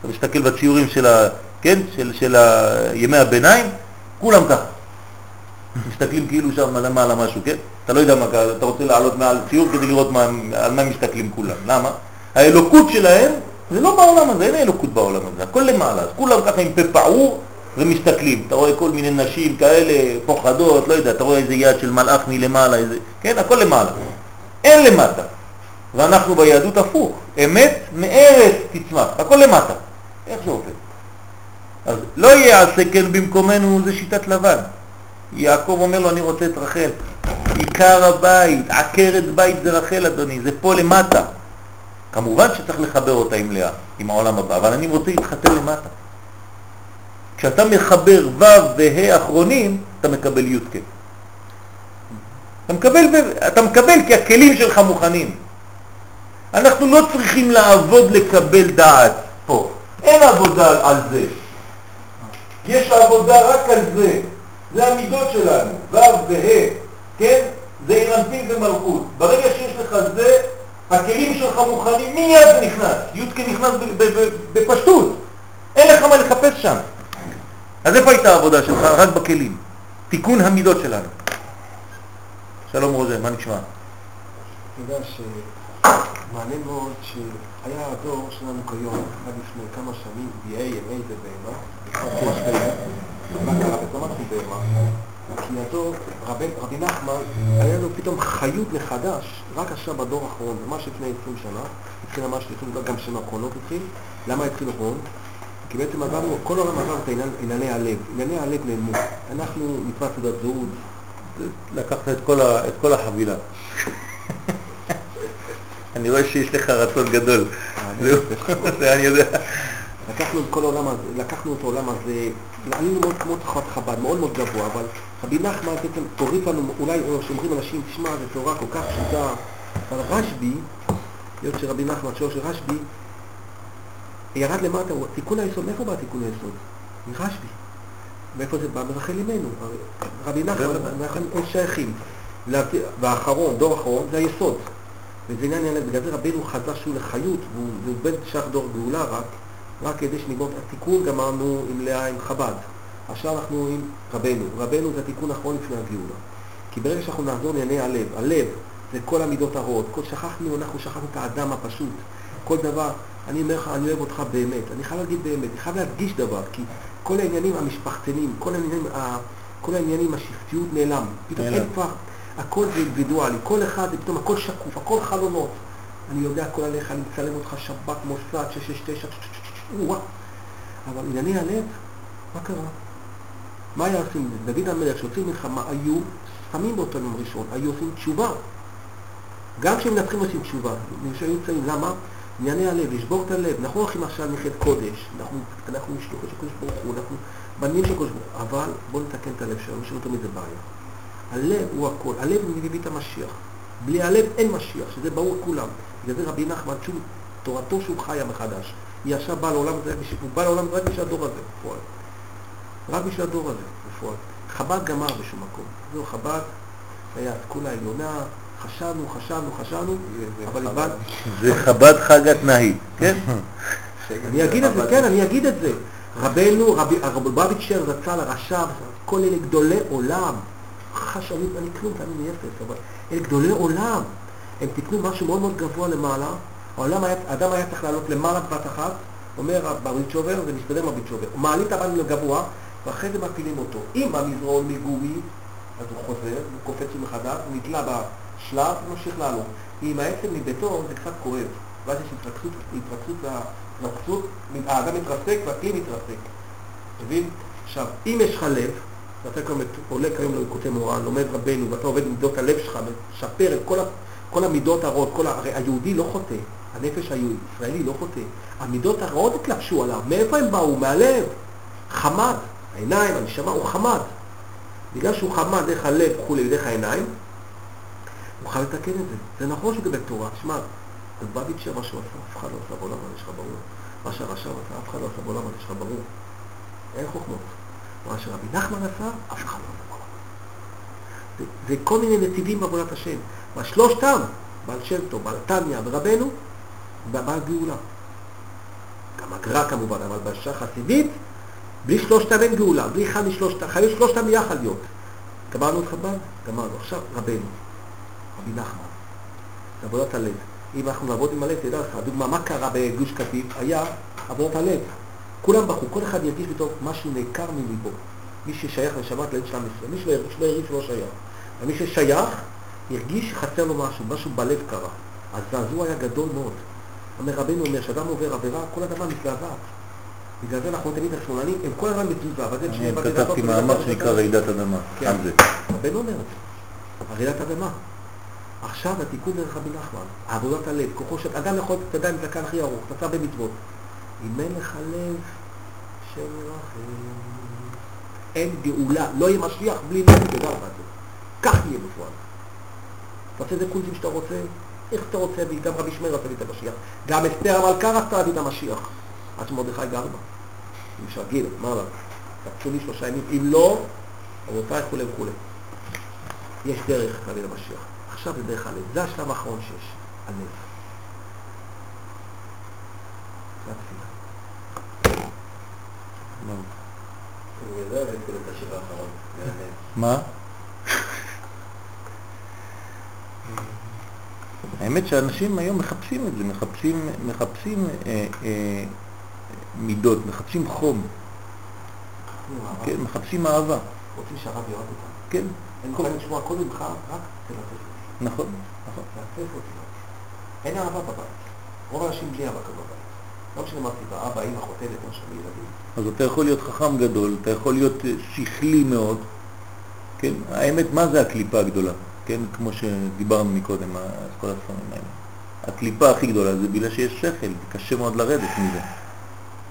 Speaker 1: אתה מסתכל בציורים של, ה, כן, של, של ימי הביניים, כולם ככה. מסתכלים כאילו שם למעלה משהו, כן? אתה לא יודע מה, אתה רוצה לעלות מעל ציור כדי לראות מה, על מה מסתכלים כולם. למה? האלוקות שלהם זה לא בעולם הזה, אין אלוקות בעולם הזה, הכל למעלה. אז כולם ככה עם פה פעור ומסתכלים. אתה רואה כל מיני נשים כאלה פוחדות, לא יודע, אתה רואה איזה יד של מלאך מלמעלה, איזה... כן, הכל למעלה. אין למטה. ואנחנו ביהדות הפוך, אמת מארץ תצמח, הכל למטה. איך זה עובד? אז לא יעשה כן במקומנו, זה שיטת לבן. יעקב אומר לו, אני רוצה את רחל. עיקר הבית, עקרת בית זה רחל, אדוני, זה פה למטה. כמובן שצריך לחבר אותה עם לאה, עם העולם הבא, אבל אני רוצה להתחתן למטה. כשאתה מחבר ו' וה' אחרונים, אתה מקבל י' כ'. אתה מקבל, אתה מקבל כי הכלים שלך מוכנים. אנחנו לא צריכים לעבוד לקבל דעת פה. אין עבודה על זה. יש עבודה רק על זה. זה המידות שלנו, ו' וה', כן? זה אינרנטין ומלכות. ברגע שיש לך זה, הכלים שלך מוכנים, מיד זה נכנס. יודקה נכנס בפשטות. אין לך מה לחפש שם. אז איפה הייתה העבודה שלך? רק בכלים. תיקון המידות שלנו. שלום רוזן, מה נשמע?
Speaker 2: אתה יודע שמעניין מאוד שהיה הדור שלנו כיום, עד לפני כמה שנים, BA, MA זה בהמה, בהמה, מה קרה? אנחנו בהמה? כי הדור, רבי נחמן, היה לו פתאום חיות מחדש, רק עכשיו בדור האחרון, ממש לפני 20 שנה, התחיל ממש לפני, גם שנים האחרונות התחיל, למה התחיל נכון? כי בעצם עברנו, כל העולם עבר את ענייני הלב, ענייני הלב נעלמו, אנחנו נתפס תעודת זהות,
Speaker 1: לקחת את כל, ה, את כל החבילה. אני רואה שיש לך רצון גדול. זהו, זה אני יודע.
Speaker 2: לקחנו את כל העולם הזה, לקחנו את העולם הזה, עלינו מאוד כמו תחת חב"ד, מאוד מאוד גבוה, אבל רבי נחמן בעצם תוריד לנו, אולי שאומרים אנשים, תשמע, זו תורה כל כך פשוטה, אבל רשב"י, היות שרבי נחמן, שואל של רשב"י, ירד למטה, הוא תיקון היסוד, מאיפה בא תיקון היסוד? מרשב"י. מאיפה זה בא? מרחל אימנו. רבי נחמן, הם שייכים. והאחרון, דור אחרון, זה היסוד. וזה עניין, בגלל זה רבינו חזר שהוא לחיות, והוא בן שייך דור גאולה רק, רק כדי שנגמור את התיקון, גמרנו עם לאה עם חב"ד. עכשיו אנחנו עם רבנו. רבנו זה התיקון האחרון לפני הגאולה. כי ברגע שאנחנו נחזור לענייני הלב, הלב זה כל המידות הרעות, כל שכחנו, אנחנו שכחנו את האדם הפשוט. כל דבר, אני אומר לך, אני אוהב אותך באמת. אני חייב להגיד באמת, אני חייב להדגיש דבר, כי כל העניינים המשפחתנים, כל העניינים, כל העניינים השבטיות נעלם. פתאום אין כבר, הכל זה אינדיבידואלי, כל אחד, פתאום הכל שקוף, הכל חלונות. אני יודע הכל עליך, אני מצלם אותך שב"כ, מוסד, 669, אבל ענייני הלב, מה קרה? מה היה עושים? דוד המלך, כשעושים מלחמה, היו שמים באותו יום ראשון, היו עושים תשובה. גם כשהם מנצחים עושים תשובה. כשהיו צעים, למה? ענייני הלב, לשבור את הלב. אנחנו הולכים עכשיו לנחת קודש, אנחנו, אנחנו של קודש ברוך הוא, אנחנו בנים של קודש ברוך הוא, אבל בואו נתקן את הלב שלנו, לנו תמיד זה בעיה. הלב הוא הכל, הלב מביא את המשיח. בלי הלב אין משיח, שזה ברור לכולם. בגלל זה רבי נחמן, שוב, תורתו שהוא חיה מחדש. היא עכשיו באה לעולם הזה, הוא בא לעולם רק בשביל הדור הזה, בפועל. רק בשביל הדור הזה, בפועל. חב"ד גמר בשום מקום. זהו, חב"ד היה אסכולה עליונה, חשבנו, חשבנו, חשבנו, אבל איבד...
Speaker 1: זה חב"ד חגת נהי, כן? <laughs>
Speaker 2: אני אגיד את זה, כן, אני אגיד את זה. רבנו, רבי בביצ'ר זצ"ל, הרש"ב, כל אלה גדולי עולם. חשבנו, אני כלום, תאמין לי אפס, אבל אלה גדולי עולם. הם תיקנו משהו מאוד מאוד גבוה למעלה. העולם היה, האדם היה צריך לעלות למעלה בבת אחת, אומר בריצ'ובר, זה מסתדר עם הביצ'ובר. מעלים את הבן לגבוה, ואחרי זה מפילים אותו. אם המזרון מגומי, אז הוא חוזר, הוא קופץ מחדש, הוא נתלה בשלב, הוא ממשיך לעלות. אם העצם מבטון זה קצת כואב, ואז יש התרצות, התרצות, התרצות, האדם מתרסק והכלי מתרסק. מבין? עכשיו, אם יש לך לב, ואתה כבר עולה כיום ללקוטי מורן, לומד רבנו, ואתה עובד מידות הלב שלך, משפר את כל, כל המידות הרעות, כל הרי היהודי לא חוטא, הנפש הישראלי לא חוטא. המידות הרעות התלבשו עליו, מאיפה הם באו? מהלב. חמד, העיניים, הנשמה, הוא חמד. בגלל שהוא חמד דרך הלב וכולי, דרך העיניים, הוא חייב לתקן את זה. זה נכון שהוא קיבל תורה. שמע, בביצ'ר מה שהוא עשה, אף אחד לא עשה בעולם הזה, יש לך ברור. מה שהרשם עשה, אף אחד לא עשה בעולם הזה, יש לך ברור. אין חוכמות. מה שרבי נחמן עשה, אף אחד לא בעולם הזה. זה כל מיני נתיבים בעבודת השם. והשלושתם, בעל שם טוב, בעל תניא ורבנו, בעל גאולה. גם הגר"א כמובן, אבל בשעה חסידית, בלי שלושתם אין גאולה, בלי אחד משלושתם, חייבים שלושתם ביחד להיות. גמרנו את חב"ד? גמרנו. עכשיו רבנו, רבי נחמן, זה עבודת הלב. אם אנחנו נעבוד עם הלב, תדע לך, דוגמה, מה קרה בגוש קטיף? היה עבודת הלב. כולם בחרו, כל אחד ירגיש בתור משהו נעקר מליבו. מי ששייך לשבת לאין של עם ישראל, מי שלא הרגיש לא שייך. ומי ששייך, הרגיש שחסר לו משהו, משהו בלב קרה. הזעזוע היה גדול מאוד. אומר רבנו אומר, כשאדם עובר עבירה, כל אדמה מזדעזעת. בגלל זה אנחנו תמיד השמאלנים, הם כל הזמן בתזוזה,
Speaker 1: אני כתבתי מאמר שנקרא רעידת אדמה,
Speaker 2: כן.
Speaker 1: על זה.
Speaker 2: רבנו אומר את זה, רעידת אדמה. עכשיו התיקון דרך רבי נחמן, עבודת הלב, כוחו של אדם יכול, אתה יודע, זה כאן הכי ארוך, אתה במצוות. אם אין לך לב של רחם, אין גאולה, לא יהיה משיח בלי לב, תדע לך את זה. כך יהיה בפועל. תעשה איזה קונטים שאתה רוצה, איך שאתה רוצה, וגם רבי שמעון רצה את המשיח. גם אסתר המלכה רצתה להביא את המשיח. עד שמרדכי גר בה. עם שגיל, אמר לה, תקצו לי שלושה ימים, אם לא, רבותיי, כולי וכולי. יש דרך להביא למשיח. עכשיו זה דרך הלב. זה השלב האחרון שיש, הלב. זה התפילה.
Speaker 3: בגלל זה הבאתי לו את השיר האחרון. מהלב.
Speaker 1: מה? האמת שאנשים היום מחפשים את זה, מחפשים, מחפשים אה, אה, מידות, מחפשים חום. כן, מחפשים אהבה,
Speaker 2: רוצים שהרב יאהב אותם.
Speaker 1: כן,
Speaker 2: הם מוכנים לשמוע הכל ממך, רק תלטף אותי.
Speaker 1: נכון, נכון.
Speaker 2: תלטף אותי. אין אהבה בבית. רוב האנשים בלי אהבה בבית. לא משנה מה סיבה, אבא, אמא, חותנת, משהו לילדים.
Speaker 1: אז אתה יכול להיות חכם גדול, אתה יכול להיות אה, שכלי מאוד, כן? האמת, מה זה הקליפה הגדולה? כן? כמו שדיברנו מקודם, ה- כל הספרים האלה. הקליפה הכי גדולה זה בגלל שיש שכל, קשה מאוד לרדת מזה.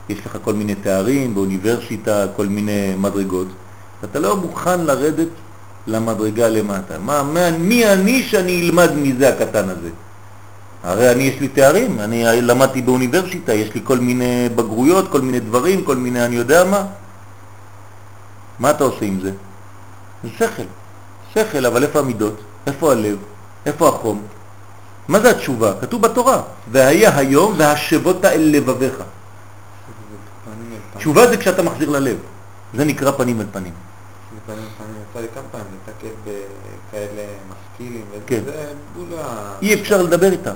Speaker 1: יש לך כל מיני תארים באוניברסיטה, כל מיני מדרגות, ואתה לא מוכן לרדת למדרגה למטה. מה, מה, מי אני שאני אלמד מזה הקטן הזה? הרי אני, יש לי תארים, אני למדתי באוניברסיטה, יש לי כל מיני בגרויות, כל מיני דברים, כל מיני אני יודע מה. מה אתה עושה עם זה? זה שכל. שכל, אבל איפה המידות? איפה הלב? איפה החום? מה זה התשובה? כתוב בתורה, והיה היום והשבות אל לבביך. תשובה זה כשאתה מחזיר ללב. זה נקרא פנים אל פנים.
Speaker 3: לפעמים יצא לי כמה פעמים להתקל בכאלה משכילים,
Speaker 1: כן.
Speaker 3: וזה בולה.
Speaker 1: אי אפשר לדבר איתם.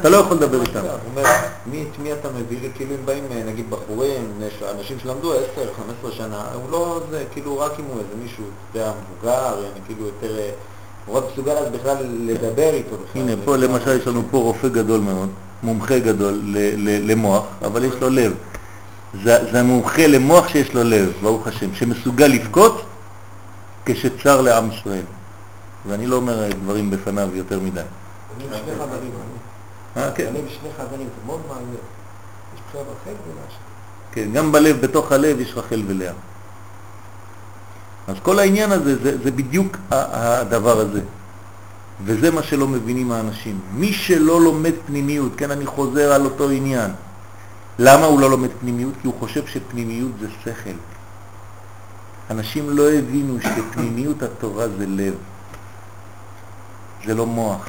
Speaker 3: אתה לא יכול לדבר
Speaker 1: לא איתם.
Speaker 3: מי, את מי אתה מביא לי? כאילו אם באים אה, נגיד בחורים, אנשים שלמדו 10, 15 שנה, הוא לא זה, כאילו רק אם הוא איזה מישהו, אתה יודע, מבוגר, כאילו יותר, אה, הוא רק מסוגל אז בכלל לדבר איתו.
Speaker 1: הנה, פה למשל יש לנו פה רופא גדול מאוד, מומחה גדול למוח, אבל יש לו לב. זה המומחה למוח שיש לו לב, ברוך השם, שמסוגל לבכות כשצר לעם ישראל. ואני לא אומר דברים בפניו יותר מדי.
Speaker 2: אני עם שני חדרים. אני-
Speaker 1: אה, כן,
Speaker 2: אני עם שני חדרים, זה מאוד מעניין. יש בחירה ברחל ולהשם.
Speaker 1: כן, גם בלב, בתוך הלב יש רחל ולאה. אז כל העניין הזה, זה, זה בדיוק הדבר הזה. וזה מה שלא מבינים האנשים. מי שלא לומד פנימיות, כן, אני חוזר על אותו עניין. למה הוא לא לומד פנימיות? כי הוא חושב שפנימיות זה שכל. אנשים לא הבינו שפנימיות התורה זה לב. זה לא מוח.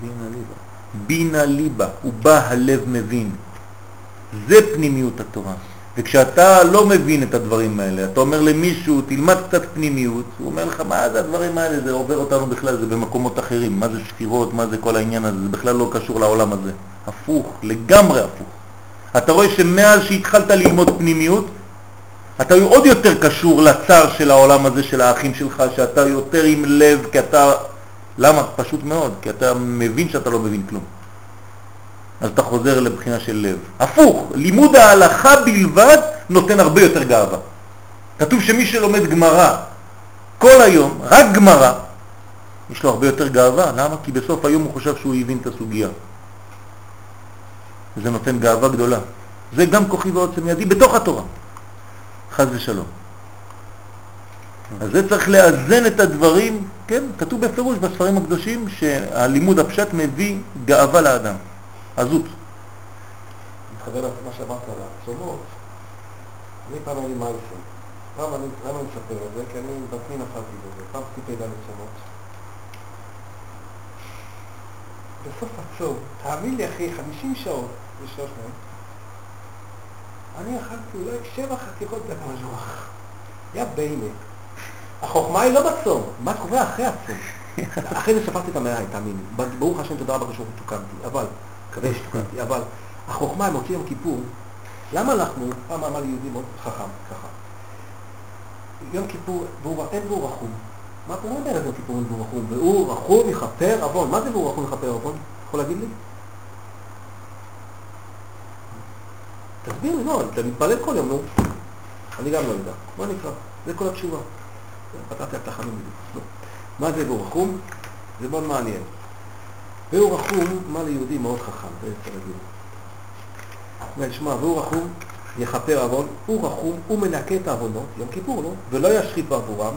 Speaker 1: בינה ליבה. בינה ליבה, בא הלב מבין. זה פנימיות התורה. וכשאתה לא מבין את הדברים האלה, אתה אומר למישהו, תלמד קצת פנימיות, הוא אומר לך, מה זה הדברים האלה, זה עובר אותנו בכלל, זה במקומות אחרים, מה זה ספירות, מה זה כל העניין הזה, זה בכלל לא קשור לעולם הזה. הפוך, לגמרי הפוך. אתה רואה שמאז שהתחלת ללמוד פנימיות, אתה עוד יותר קשור לצר של העולם הזה של האחים שלך, שאתה יותר עם לב, כי אתה... למה? פשוט מאוד, כי אתה מבין שאתה לא מבין כלום. אז אתה חוזר לבחינה של לב. הפוך, לימוד ההלכה בלבד נותן הרבה יותר גאווה. כתוב שמי שלומד גמרא כל היום, רק גמרא, יש לו הרבה יותר גאווה. למה? כי בסוף היום הוא חושב שהוא הבין את הסוגיה. וזה נותן גאווה גדולה. זה גם כוחי ועוצם ידי בתוך התורה. חז ושלום. אז זה צריך לאזן את הדברים, כן, כתוב בפירוש בספרים הקדושים שהלימוד הפשט מביא גאווה לאדם, עזות.
Speaker 2: מתחבר למה שאמרת על הצומות, אני פעם היה לי מייסון. פעם אני, למה אני מספר את זה? כי אני בעצמי נפלתי בזה. פעם עשיתי ד' צומות. בסוף הצום, תאמין לי אחי, 50 שעות ושלוש מאות, אני אכלתי אולי שבע חתיכות בקמז'וח. יא ביינה. החוכמה היא לא בצום, מה קורה אחרי הצום. <laughs> אחרי זה שפכתי את המעיים, תאמין לי. ברוך השם, תודה רבה כשהוא תוקנתי, אבל, מקווה שתוקנתי, אבל החוכמה היא מוציא יום כיפור. למה אנחנו, פעם אמר לי יהודי מאוד חכם, ככה, יום כיפור, והוא- אין והוא רחום. מה אתה יודע איזה יום כיפור אין והוא רחום? והוא רחום יכפר עוון. מה זה והוא רחום יכפר עוון? יכול להגיד לי? תסביר לי, לא, אתה מתפלל כל יום, נו. אני גם לא יודע. מה נקרא? זה כל התשובה. פתרתי על תחמים בדיוק. לא. מה זה והוא רחום? זה מאוד מעניין. והוא רחום, מה ליהודי מאוד חכם, זה להגיד. אומר, שמע, והוא רחום, יכפר עוון, הוא רחום, הוא מנקה את העוונות, יום כיפור, לא? ולא ישחית בעבורם,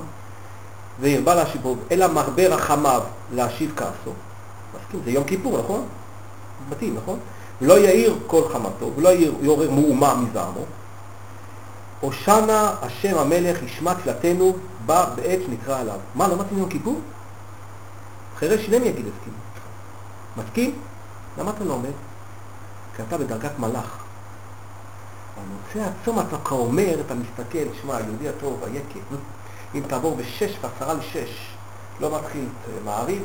Speaker 2: וירבה להשיב בו, אלא מרבה רחמיו להשיב כעסו. מסכים, זה יום כיפור, נכון? מתאים, נכון? לא יאיר כל חמתו, ולא יעורר מהומה מזעמו. הושענה השם המלך ישמע תפילתנו בה בעת שנקרא עליו. מה, לא מתאים יום כיפור? חירש שניהם יגיד הסכים. מסכים? למה אתה לא עומד? כי אתה בדרגת מלאך. המוצא הצום אתה כאומר, אתה מסתכל, שמע, יהודי הטוב, היקי, אם תעבור בשש ועשרה לשש, לא מתחיל אה, מעריב,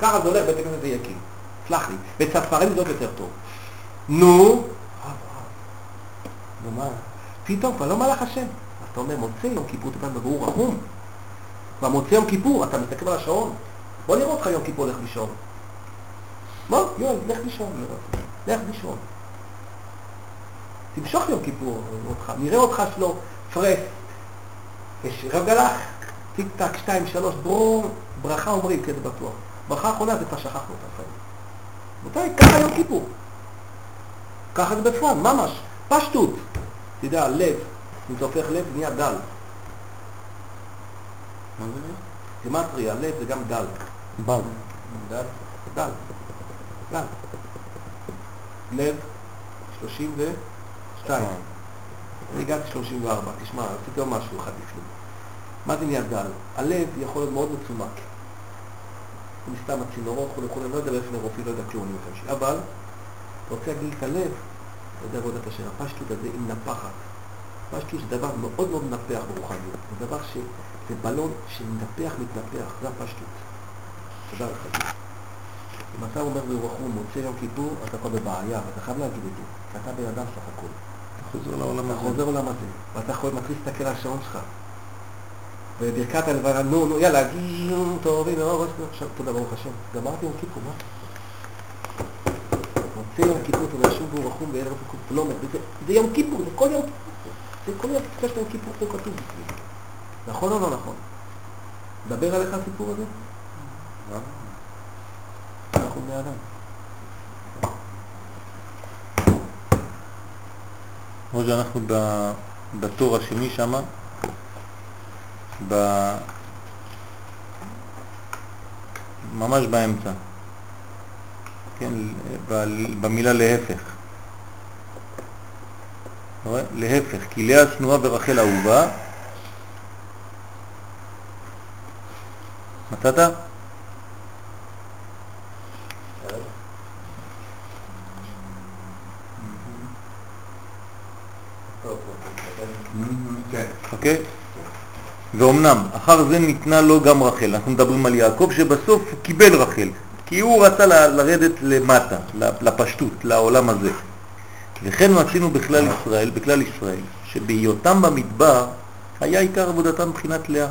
Speaker 2: ככה זה הולך בית הכנסת זה יקי. סלח לי, בצפרים זה עוד יותר טוב. נו, נו מה? פתאום כבר לא מלאך השם. אתה אומר, מוצא יום כיפור תפן בבירור רחום. במוצא יום כיפור, אתה מסתכל על השעון. בוא נראה אותך יום כיפור הולך לישון. בוא, יואל, לך לישון, לך לישון. תמשוך יום כיפור אותך, נראה אותך שלו פרס. יש רב גלח, טיק טק, שתיים, שלוש, ברור, ברכה אומרים, כזה בטוח. ברכה האחרונה זה כבר שכחנו אותה. רבותיי, ככה יום כיפור. ככה זה בפועל, ממש, פשטות. תדע, לב, אם זה הופך לב, נהיה דל.
Speaker 3: מה זה?
Speaker 2: גימטריה, לב זה גם דל.
Speaker 1: בל.
Speaker 2: דל, דל, דל. לב, 32. אני הגעתי 34, תשמע, עשיתי עוד משהו אחד לפני. מה זה נהיה דל? הלב יכול להיות מאוד מצומק. מסתם הצינורות, וכו', אני לא יודע לפני רופאי, לא יודע כלום. אבל, אתה רוצה להגיד את הלב, אתה יודע עבודת השם, הפשטות הזה היא מנפחת. פשטות זה דבר מאוד מאוד מנפח ברוחניות. זה דבר ש... זה בלון שמנפח, מתנפח, זה הפשטות. תודה לך. אם אתה אומר ברוחו, מוצא יום כיפור, אתה כבר בבעיה, ואתה חייב להגיד את זה, אתה בן אדם סך הכל.
Speaker 1: אתה חוזר לעולם
Speaker 2: אתה
Speaker 1: הזה.
Speaker 2: חוזר לעולם הזה, ואתה יכול מתחיל להסתכל על השעון שלך. וברכת הלבנה, נו, נו, יאללה, גיום, טוב, הנה, אור, עכשיו, תודה ברוך השם. גמרתי יום כיפור, מה? מוצא יום כיפור, תודה שוב והוא רחום לא אומר, וזה- זה יום כיפור, זה כל יום כיפור. זה כל יום כיפור של יום כיפור פה כתוב בפנים. נכון או לא נכון? דבר עליך הסיפור הזה? אנחנו בני אדם.
Speaker 1: כמו שאנחנו בתור השני שם. ממש באמצע, כן, במילה להפך. להפך, כי לאה שנואה ורחל אהובה. מצאת? אוקיי? ואומנם, אחר זה ניתנה לו גם רחל. אנחנו מדברים על יעקב שבסוף קיבל רחל, כי הוא רצה לרדת למטה, לפשטות, לעולם הזה. וכן מצינו בכלל ישראל, בכלל ישראל, שבהיותם במדבר היה עיקר עבודתם מבחינת לאה.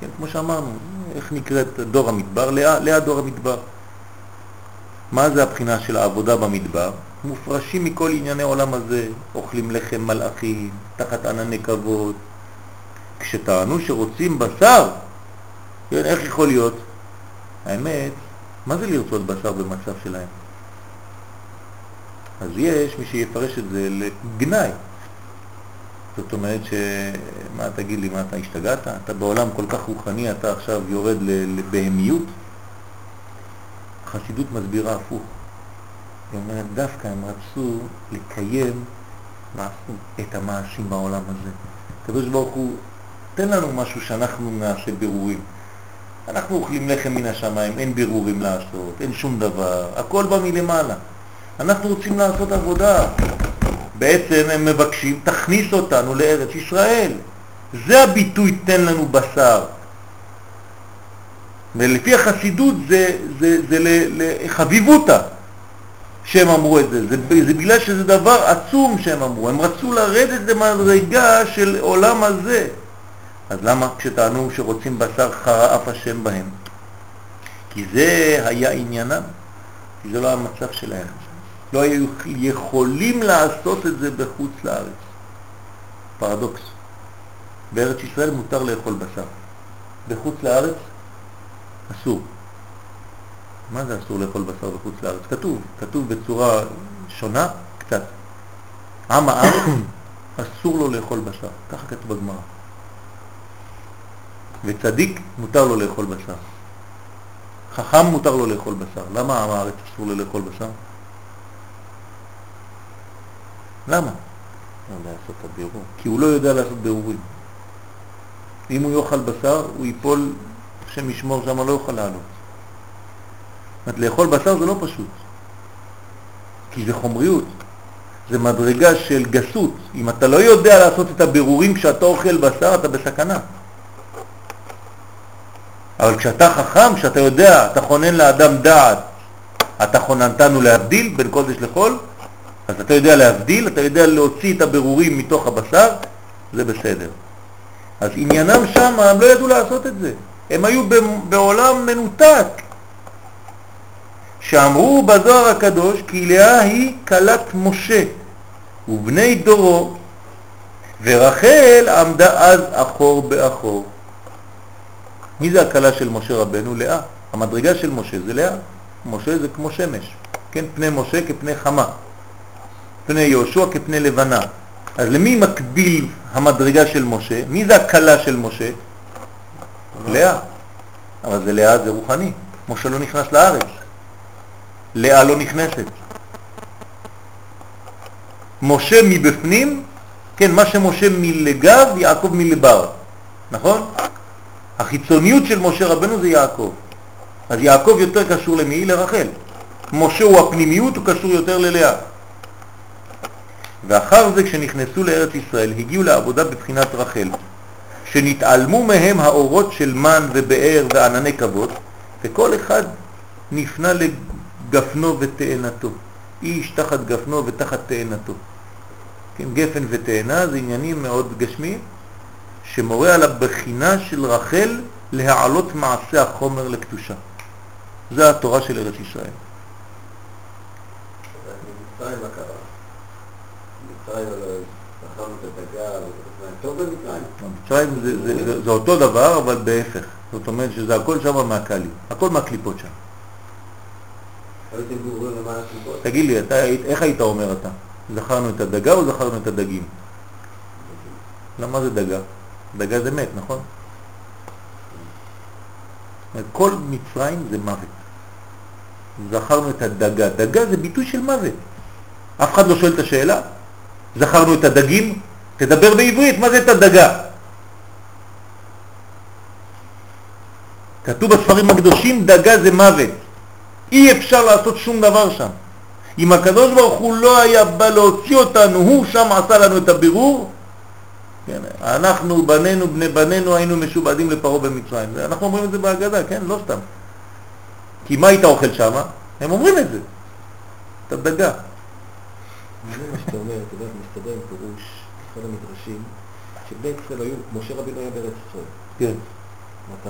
Speaker 1: כן, כמו שאמרנו, איך נקראת דור המדבר? לאה, לאה דור המדבר. מה זה הבחינה של העבודה במדבר? מופרשים מכל ענייני עולם הזה, אוכלים לחם מלאכים, תחת ענני כבוד. כשטענו שרוצים בשר, כן, איך יכול להיות? האמת, מה זה לרצות בשר במצב שלהם? אז יש מי שיפרש את זה לגנאי. זאת אומרת ש... מה תגיד לי, מה אתה השתגעת? אתה בעולם כל כך רוחני, אתה עכשיו יורד לבהמיות? חסידות מסבירה הפוך. היא אומרת, דווקא הם רצו לקיים מעשים, את המעשים בעולם הזה. הקדוש ברוך הוא, תן לנו משהו שאנחנו נעשה בירורים. אנחנו אוכלים לחם מן השמיים, אין בירורים לעשות, אין שום דבר, הכל בא מלמעלה. אנחנו רוצים לעשות עבודה. בעצם הם מבקשים, תכניס אותנו לארץ ישראל. זה הביטוי, תן לנו בשר. ולפי החסידות זה, זה, זה לחביבותה שהם אמרו את זה. זה. זה בגלל שזה דבר עצום שהם אמרו. הם רצו לרדת למדרגה של עולם הזה. אז למה כשטענו שרוצים בשר חרה אף השם בהם? כי זה היה עניינם, כי זה לא המצב שלהם. לא היו יכולים לעשות את זה בחוץ לארץ. פרדוקס. בארץ ישראל מותר לאכול בשר. בחוץ לארץ אסור. מה זה אסור לאכול בשר בחוץ לארץ? כתוב, כתוב בצורה שונה קצת. עם הארץ אסור לו לאכול בשר, ככה כתוב בגמרא. וצדיק מותר לו לאכול בשר. חכם מותר לו לאכול בשר. למה הארץ אסור לו לאכול בשר? למה? לא לעשות את הבירור. כי הוא לא יודע לעשות בירורים. ואם הוא יאכל בשר, הוא ייפול, השם ישמור שם, לא יוכל לעלות. זאת אומרת, לאכול בשר זה לא פשוט, כי זה חומריות, זה מדרגה של גסות. אם אתה לא יודע לעשות את הבירורים כשאתה אוכל בשר, אתה בסכנה. אבל כשאתה חכם, כשאתה יודע, אתה חונן לאדם דעת, אתה חוננתנו להבדיל בין קודש לחול, אז אתה יודע להבדיל, אתה יודע להוציא את הבירורים מתוך הבשר, זה בסדר. אז עניינם שם, הם לא ידעו לעשות את זה. הם היו בעולם מנותק. שאמרו בזוהר הקדוש כי לאה היא כלת משה ובני דורו ורחל עמדה אז אחור באחור. מי זה הכלה של משה רבנו? לאה. המדרגה של משה זה לאה. משה זה כמו שמש. כן, פני משה כפני חמה. פני יהושע כפני לבנה. אז למי מקביל המדרגה של משה? מי זה הכלה של משה? לאה. אבל זה לאה זה רוחני. משה לא נכנס לארץ. לאה לא נכנסת. משה מבפנים, כן, מה שמשה מלגב, יעקב מלבר, נכון? החיצוניות של משה רבנו זה יעקב. אז יעקב יותר קשור למי? לרחל. משה הוא הפנימיות, הוא קשור יותר ללאה. ואחר זה כשנכנסו לארץ ישראל הגיעו לעבודה בבחינת רחל, שנתעלמו מהם האורות של מן ובאר וענני כבוד, וכל אחד נפנה לגפנו ותאנתו. איש תחת גפנו ותחת תאנתו. כן, גפן ותאנה זה עניינים מאוד גשמיים, שמורה על הבחינה של רחל להעלות מעשה החומר לקדושה. זה התורה של ארץ ישראל.
Speaker 3: מצרים. מצרים
Speaker 1: זה אותו דבר, אבל בהפך. זאת אומרת שזה הכל שם מהקלי, הכל מהקליפות שם. תגיד לי, איך היית אומר אתה? זכרנו את הדגה או זכרנו את הדגים? למה זה דגה? דגה זה מת, נכון? כל מצרים זה מוות. זכרנו את הדגה. דגה זה ביטוי של מוות. אף אחד לא שואל את השאלה. זכרנו את הדגים? תדבר בעברית, מה זה את הדגה? כתוב בספרים הקדושים, דגה זה מוות. אי אפשר לעשות שום דבר שם. אם הקדוש ברוך הוא לא היה בא להוציא אותנו, הוא שם עשה לנו את הבירור, כן, אנחנו, בנינו, בני בנינו, היינו משובדים לפרעה במצרים. אנחנו אומרים את זה בהגדה, כן? לא סתם. כי מה היית אוכל שם? הם אומרים את זה. את הדגה.
Speaker 2: מה שאתה אומר, אתה יודע, מסתדר עם פירוש, אחד המדרשים, שבני ישראל היו, משה רבינו היה בארץ ישראל.
Speaker 1: כן.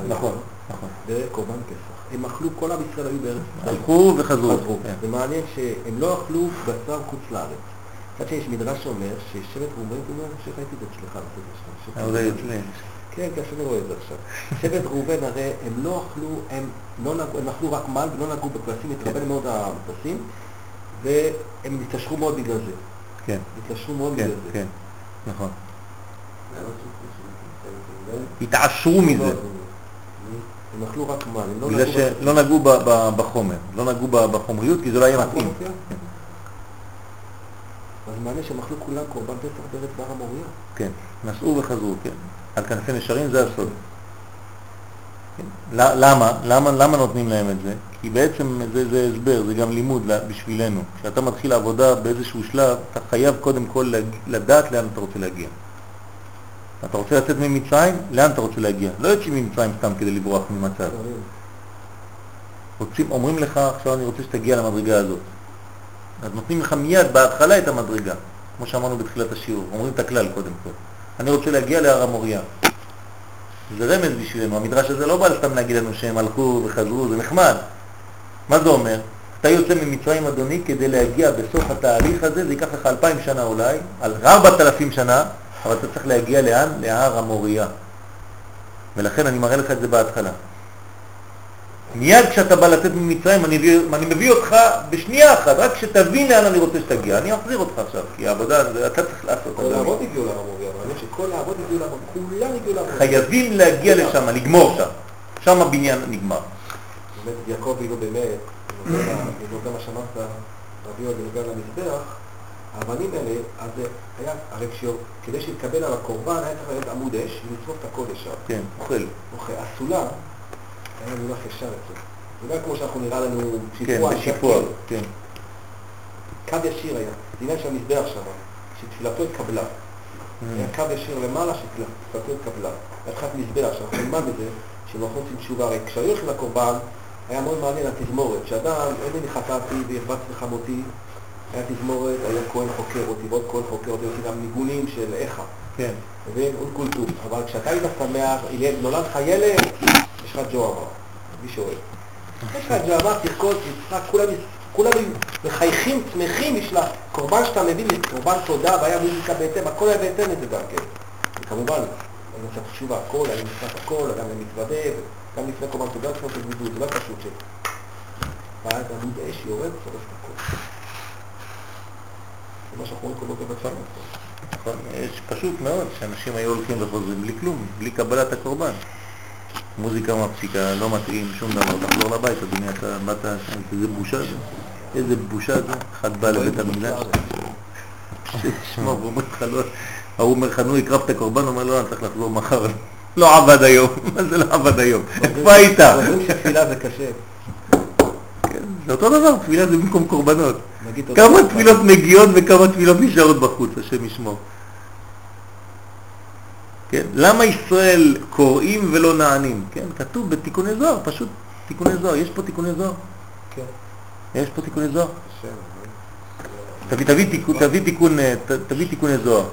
Speaker 1: נכון, נכון.
Speaker 2: בקורבן פסח. הם אכלו, כל עם ישראל היו בארץ ישראל.
Speaker 1: הלכו וחזרו.
Speaker 2: כן. זה מעניין שהם לא אכלו בשר חוץ לארץ. מצד שיש מדרש שאומר ששבט ראובן, הוא אומר, שראיתי את זה אצלך בסדר
Speaker 1: שלך. זה אצלי.
Speaker 2: כן, כן, שאני רואה את זה עכשיו. שבט ראובן הרי הם לא אכלו, הם לא נגעו, הם אכלו רק מל ולא נגעו בכבשים, התרבן מאוד המטסים, והם התעשרו מאוד בגלל זה.
Speaker 1: כן.
Speaker 2: התעשרו מאוד
Speaker 1: כן,
Speaker 2: בגלל זה.
Speaker 1: כן, נכון. התעשרו מזה.
Speaker 2: הם אכלו רק מן, הם לא
Speaker 1: בגלל
Speaker 2: נגעו
Speaker 1: שלא נגעו ב- ב- בחומר, לא נגעו בחומריות כי זה לא היה מתאים.
Speaker 2: אז מעניין שהם אכלו כולם קורבן פסח בארץ בהר המוריה.
Speaker 1: כן, נסעו וחזרו, כן. על כנפי נשרים זה הסוד. כן. למה? למה? למה נותנים להם את זה? כי בעצם זה, זה הסבר, זה גם לימוד בשבילנו. כשאתה מתחיל עבודה באיזשהו שלב, אתה חייב קודם כל לדעת לאן אתה רוצה להגיע. אתה רוצה לצאת ממצרים? לאן אתה רוצה להגיע? לא יוצאים ממצרים סתם כדי לברוח ממצב. רוצים, אומרים לך, עכשיו אני רוצה שתגיע למדרגה הזאת. אז נותנים לך מיד בהתחלה את המדרגה, כמו שאמרנו בתחילת השיעור, אומרים את הכלל קודם כל. אני רוצה להגיע להר המוריה. זה רמז בשבילנו, המדרש הזה לא בא סתם להגיד לנו שהם הלכו וחזרו, זה נחמד. מה זה אומר? אתה יוצא ממצרים אדוני כדי להגיע בסוף התהליך הזה, זה ייקח לך אלפיים שנה אולי, על ארבעת אלפים שנה, אבל אתה צריך להגיע לאן? להר המוריה. ולכן אני מראה לך את זה בהתחלה. מיד כשאתה בא לצאת ממצרים, אני מביא, אני מביא אותך בשנייה אחת, רק שתבין לאן אני רוצה שתגיע. אני אחזיר אותך עכשיו, כי העבודה, אתה צריך לעשות.
Speaker 2: כל. האבות הגיעו המוריה, מעניין שכל האבות הגיעו המוריה, כולם הגיעו המוריה.
Speaker 1: חייבים להגיע לשם, לגמור שם. שם הבניין נגמר.
Speaker 2: באמת יעקב אילו באמת, בנוגע מה שאמרת, רבי יהודה בנוגע למזבח, האבנים האלה, אז היה, הרי כדי שיתקבל על הקורבן היה צריך להיות עמוד אש ולשרוף את הקודש שם.
Speaker 1: כן, אוכל.
Speaker 2: אוקיי, הסולם היה מונח ישר אצלו. זה לא כמו שאנחנו נראה לנו
Speaker 1: כן,
Speaker 2: שיפוע.
Speaker 1: בשיפוע,
Speaker 2: שקט.
Speaker 1: כן.
Speaker 2: קו ישיר היה, זה עניין של המזבח שם, שתפילתו התקבלה. היה קו ישיר למעלה שתפילתו התקבלה. היה תחילת מזבח, שאנחנו נלמד מזה, שאנחנו עושים תשובה. הרי כשהיו הולכים לקורבן, היה מאוד מעניין התזמורת, שאדם, אין לי חטאתי והרבצתי לחמותי, היה תזמורת, היה כהן חוקר אותי, ועוד כהן חוקר אותי, יש גם ניגונים של איכה,
Speaker 1: כן.
Speaker 2: מבין? אונקולטור. אבל כשאתה היית שמח, נולד לך ילד, יש לך ג'ו מי שאוהב. יש לך ג'ו תרקוד, תצחק, כולם, מחייכים, שמחים, יש לה קורבן שאתה מביא, קורבן תודה, והיה מוזיקה בהתאם, הכל היה בהתאם לזה גם כן. וכמובן, אני רוצה תשובה, הכל, היה נשמח הכל, אדם מתוודה, גם לפני קורבן תודה, לפני קורבן תודה, זה לא פשוט ש... ואז עמוד אש יורד, שורף את הכל. זה מה שאנחנו רואים כל בוקר בצלם.
Speaker 1: נכון, יש פשוט מאוד שאנשים היו הולכים וחוזרים בלי כלום, בלי קבלת הקורבן. מוזיקה מפסיקה, לא מתאים, שום דבר, תחזור לבית, אדוני, אתה באת, איזה בושה זה, איזה בושה זה, אחד בא לבית המקדש, תשמע, הוא אומר לך, לא, ההוא אומר לך, נו, הקרב את הקורבן, הוא אומר, לא, אני צריך לחזור מחר, לא עבד היום, <laughs> מה זה לא עבד היום, איפה היית?
Speaker 2: אומרים שתפילה זה קשה.
Speaker 1: כן, זה אותו דבר, תפילה זה במקום קורבנות. כמה. תפילות מגיעות וכמה תפילות נשארות בחוץ, השם ישמור. כן, למה ישראל קוראים ולא נענים? כן, כתוב בתיקוני זוהר, פשוט תיקוני זוהר, יש פה תיקוני זוהר?
Speaker 2: כן.
Speaker 1: יש פה תיקוני זוהר?
Speaker 3: השם,
Speaker 1: תביא, תביא, תיקון, תביא, תיקון, אה, תביא תיקוני זוהר.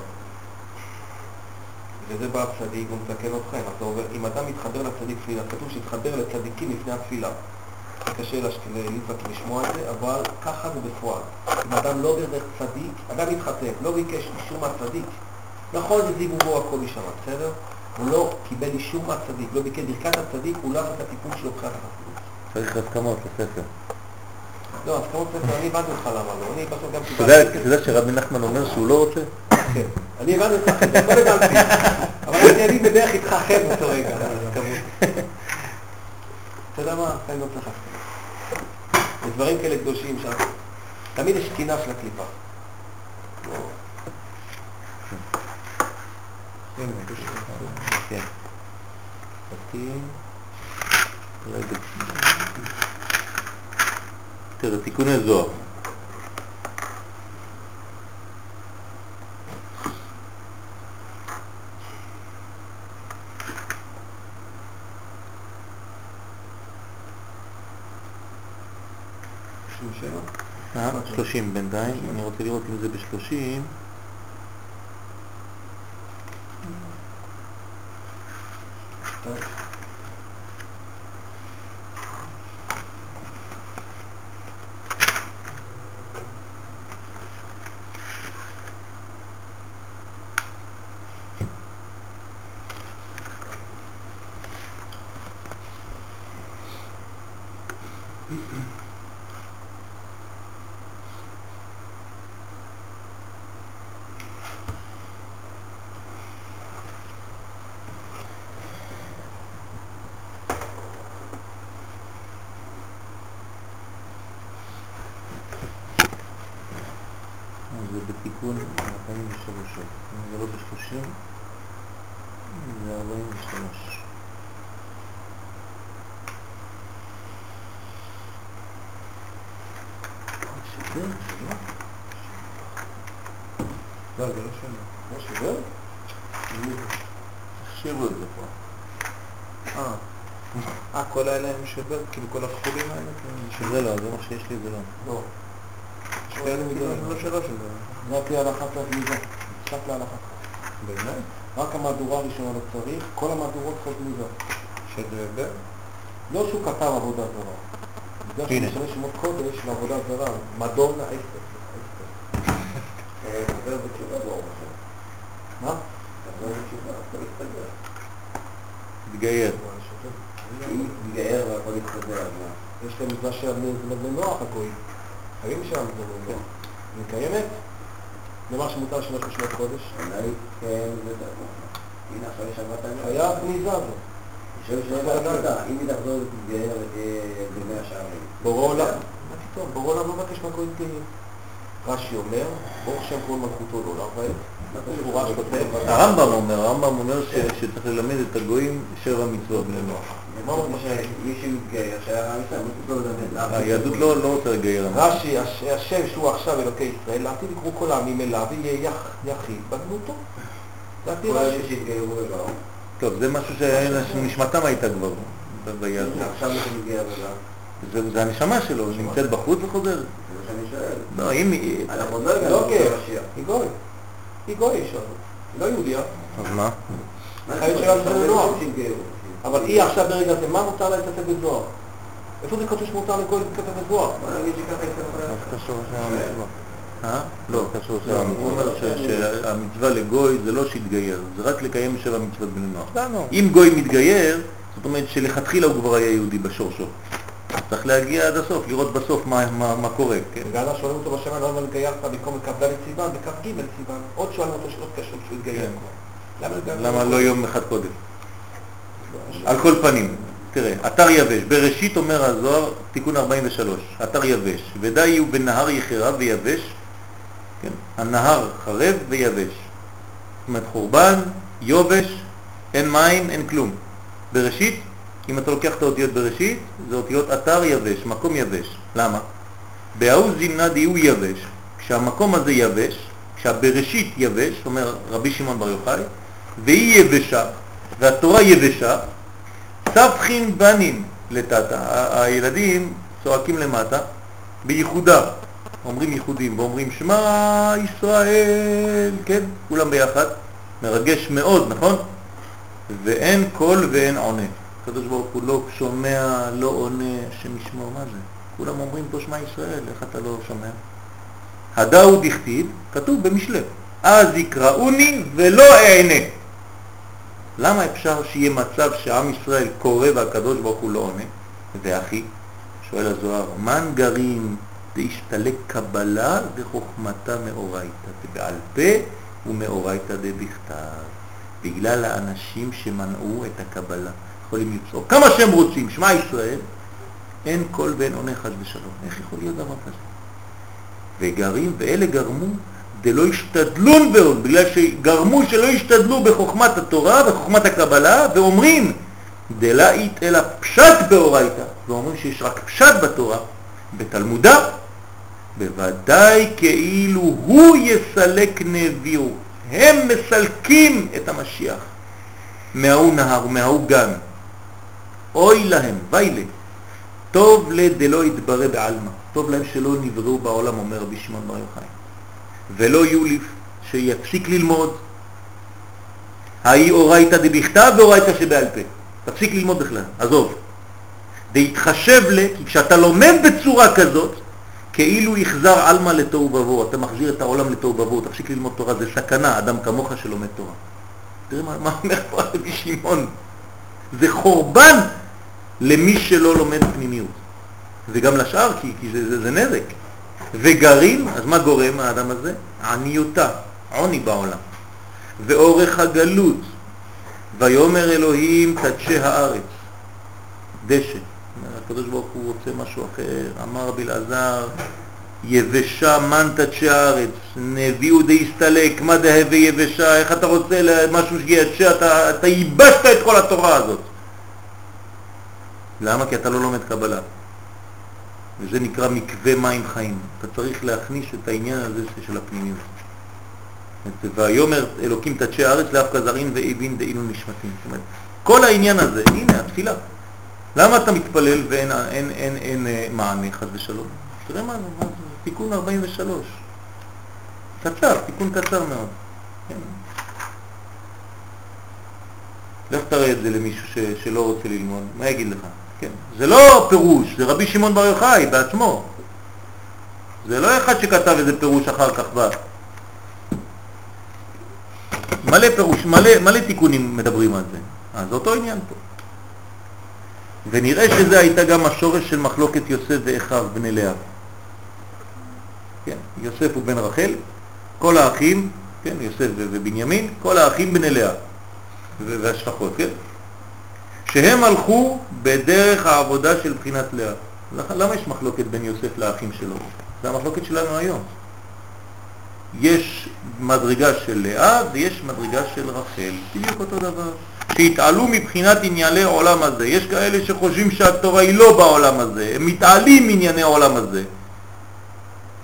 Speaker 2: וזה בא הצדיק, הוא מתקן אותך, אם אתה עובר, אם אתה מתחבר לצדיק תפילה, כתוב שיתחבר לצדיקים לפני התפילה. קשה להש- ליצחק לשמוע את זה, אבל ככה זה בפועל. אם אדם לא עובר דרך צדיק, אדם מתחתן, לא ביקש אישור מהצדיק. נכון, זה זיווגו הכל משם, בסדר? הוא לא קיבל אישור מהצדיק, לא ביקש ברכת הצדיק, הוא לא עשה את הטיפול שלו מבחינת החסידות.
Speaker 1: צריך הסכמות לספר.
Speaker 2: לא, אז כמו ספר, אני הבנתי אותך למה לא, אני בסוף גם
Speaker 1: יודע- אתה יודע שרבי נחמן אומר שהוא לא רוצה?
Speaker 2: כן, אני הבנתי אותך, הכל הבנתי, אבל אני אני בדרך איתך אחר באותו רגע. אתה יודע מה? אני לא צריך להסכים. יש דברים כאלה קדושים שם. תמיד יש קינה של הקליפה.
Speaker 1: כן. בתים, רגע. תראה, תיקוני זוהר. אה, 30 בינתיים, אני רוצה לראות אם זה ב-30. זה בתיקון 43, זה לא ב-30, זה 43.
Speaker 2: לא, זה לא שונה. לא שווה?
Speaker 1: תחשיבו את זה פה.
Speaker 3: אה, אה, כל האלה הם שבר, כאילו כל הכחולים האלה? כאילו,
Speaker 1: שזה לא, זה מה שיש לי, זה לא.
Speaker 2: לא. יש כאלה
Speaker 3: כאילו,
Speaker 2: מידות.
Speaker 3: לא שלוש שזה.
Speaker 2: רק צריך מידה. רק להלכה.
Speaker 3: באמת?
Speaker 2: רק המהדורה הראשונה לא צריך, כל המהדורות צריכות מידה.
Speaker 3: שזה בר?
Speaker 2: לא שהוא כתב עבודה זרה. בגלל שהוא. משנה שמות קודש לעבודה זרה. מדונה אסתר. אה, חבר בתשובה ברוך השם. מה? חבר בתשובה, הכל יסתדר.
Speaker 1: תתגייר.
Speaker 2: אם תתגייר והכל יסתדר, אז מה? יש להם מצווה של בני נוח הגויים. חייבים שם בני נוח. היא קיימת? למה שמותר לשמש בשמות קודש?
Speaker 4: אולי כן, בטח. הנה עכשיו יש שבת היום.
Speaker 2: היה גניזה
Speaker 4: עבודה. אם היא תחזור ותתגייר ותהיה במאה שערים.
Speaker 2: בורא עולם. מה פתאום? בורא עולם לא מבקש מהגויים גאים. רש"י אומר, ברוך שם כל מלכותו לא הוא רש"י כותב,
Speaker 1: הרמב"ם אומר, הרמב"ם אומר ש- שצריך ללמד את הגויים שבע מצוות בני נוח.
Speaker 4: לא.
Speaker 1: היהדות לא לא רוצה לגייר.
Speaker 2: רש"י, הש- השם שהוא עכשיו אלוקי ישראל, לעתיד יקראו כל העמים אליו, ויהיה יח- יחיד בגנותו.
Speaker 4: כל
Speaker 2: רש"י.
Speaker 4: שהתגיירו ולא.
Speaker 1: טוב, זה משהו שנשמתם הייתה כבר ביהדות.
Speaker 4: עכשיו מי שמתגייר ולא.
Speaker 1: זה הנשמה שלו, נמצאת בחוץ וחוזרת.
Speaker 4: זה מה שאני שואל.
Speaker 1: לא, אם היא...
Speaker 4: אנחנו עוד לא הגענו
Speaker 2: לא
Speaker 4: למשיח.
Speaker 2: היא גוי. היא גוי. היא לא יהודיה.
Speaker 1: אז מה?
Speaker 2: החיים שלה זה.
Speaker 4: אנשים שהתגיירו.
Speaker 2: אבל היא עכשיו ברגע זה, מה מותר לה להתעסק בזוהר? איפה זה כתוב שמותר לגוי להתכתב בזוהר?
Speaker 4: בוא נגיד שככה התכוונה.
Speaker 1: אז קשור. אה? לא, קשור שהמצווה. הוא אומר שהמצווה לגוי זה לא שיתגייר, זה רק לקיים שבע מצוות בני נוח. אם גוי מתגייר, זאת אומרת שלכתחילה הוא כבר היה יהודי בשורשו. צריך להגיע עד הסוף, לראות בסוף מה, מה, מה קורה, כן?
Speaker 2: וגאלה שואלים אותו בשמיים, למה התגיירת במקום כ"ד סיוון וכ"ג סיוון? עוד שואלים אותו שאלות קשות כשהוא התגייר
Speaker 1: כן.
Speaker 2: התגיירת?
Speaker 1: למה לא יום אחד קודם? על כל פנים, תראה, אתר יבש, בראשית אומר הזוהר, תיקון 43, אתר יבש, ודי הוא בנהר יחרב ויבש, כן, הנהר חרב ויבש. זאת אומרת חורבן, יובש, אין מים, אין כלום. בראשית, אם אתה לוקח את האותיות בראשית, זה אותיות אתר יבש, מקום יבש. למה? בהוא זימנה דיהו יבש. כשהמקום הזה יבש, כשהבראשית יבש, אומר רבי שמעון בר יוחאי, והיא יבשה, והתורה יבשה, סבחין בנים לטאטה. הילדים צועקים למטה בייחודה, אומרים ייחודים ואומרים שמע ישראל, כן, כולם ביחד, מרגש מאוד, נכון? ואין קול ואין עונה. הקדוש ברוך הוא לא שומע, לא עונה, השם ישמור, מה זה? כולם אומרים פה שמע ישראל, איך אתה לא שומע? הדאו דכתיב, כתוב במשלי, אז יקראוני ולא אענה. למה אפשר שיהיה מצב שעם ישראל קורא והקדוש ברוך הוא לא עונה? ואחי, שואל הזוהר, מן גרים דאשתלק קבלה וחוכמתה מאורייתא דבעל פה ומאורייתא דבכתב. בגלל האנשים שמנעו את הקבלה. יכולים לצעוק כמה שהם רוצים, שמע ישראל, אין קול ואין עונה חס ושלום. איך יכול להיות דבר כזה? וגרים, ואלה גרמו דלא השתדלון בעוד, בגלל שגרמו שלא השתדלו בחוכמת התורה וחוכמת הקבלה, ואומרים דלאית אלא פשט באורייתא, ואומרים שיש רק פשט בתורה, בתלמודה, בוודאי כאילו הוא יסלק נביאו. הם מסלקים את המשיח מההוא נהר ומההוא גן. אוי להם, ויילה, טוב לדלא יתברא בעלמא, טוב להם שלא נבראו בעולם, אומר רבי שמעון בר יוחאי. ולא יוליף, שיפסיק ללמוד. האי אורייתא דבכתב ואורייתא שבעל פה. תפסיק ללמוד בכלל, עזוב. ויתחשב ל, כי כשאתה לומד בצורה כזאת, כאילו יחזר עלמא לתוהו ובוהו, אתה מחזיר את העולם לתוהו ובוהו, תפסיק ללמוד תורה, זה סכנה, אדם כמוך שלומד תורה. תראה מה, מה אומר פה רבי שמעון, זה חורבן למי שלא לומד פנימיות, וגם לשאר, כי, כי זה, זה, זה נזק. וגרים, אז מה גורם האדם הזה? עניותה, עוני בעולם. ואורך הגלות, ויאמר אלוהים תדשי הארץ, דשא. הקדוש ברוך הוא רוצה משהו אחר, אמר בלעזר, יבשה מן תדשי הארץ, נביאו דהסתלק, מה דהווה יבשה, איך אתה רוצה משהו שידשה, אתה, אתה ייבשת את כל התורה הזאת. למה? כי אתה לא לומד קבלה. וזה נקרא מקווה מים חיים. אתה צריך להכניס את העניין הזה של הפנימיות. ויאמר אלוקים תדשי הארץ לאף כזרין ואבין דאינו נשמתים. זאת אומרת, כל העניין הזה, הנה התפילה. למה אתה מתפלל ואין אין, אין, אין, אין, אה, מענה חס ושלום? תראה מה זה, תיקון 43. קצר, תיקון קצר מאוד. כן. לך תראה את זה למישהו ש, שלא רוצה ללמוד, מה יגיד לך? כן. זה לא פירוש, זה רבי שמעון בר יוחאי בעצמו. זה לא אחד שכתב איזה פירוש אחר כך בא. מלא פירוש, מלא, מלא תיקונים מדברים על זה. אז זה אותו עניין פה. ונראה שזה הייתה גם השורש של מחלוקת יוסף ואחיו בני לאה. כן, יוסף הוא בן רחל, כל האחים, כן, יוסף ובנימין, כל האחים בני לאה והשפחות, כן? שהם הלכו בדרך העבודה של בחינת לאה. למה יש מחלוקת בין יוסף לאחים שלו? זה המחלוקת שלנו היום. יש מדרגה של לאה ויש מדרגה של רחל, בדיוק אותו דבר. שהתעלו מבחינת ענייני העולם הזה. יש כאלה שחושבים שהתורה היא לא בעולם הזה, הם מתעלים מענייני העולם הזה.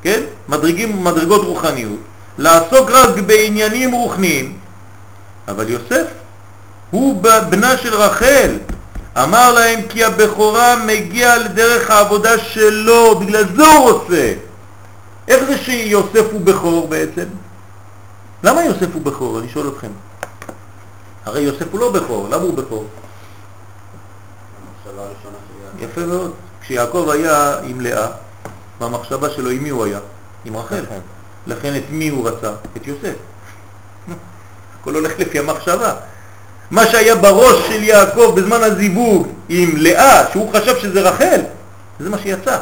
Speaker 1: כן? מדרגים, מדרגות רוחניות. לעסוק רק בעניינים רוחניים. אבל יוסף הוא בנה של רחל. אמר להם כי הבכורה מגיע לדרך העבודה שלו, בגלל זה הוא רוצה. איך זה שיוסף הוא בכור בעצם? למה יוסף הוא בכור? אני שואל אתכם. הרי יוסף הוא לא בכור, למה הוא בכור? יפה מאוד. כשיעקב היה עם לאה, במחשבה שלו עם מי הוא היה? עם רחל. לכן את מי הוא רצה? את יוסף. <laughs> הכל הולך לפי המחשבה. מה שהיה בראש של יעקב בזמן הזיווג עם לאה, שהוא חשב שזה רחל, זה מה שיצא.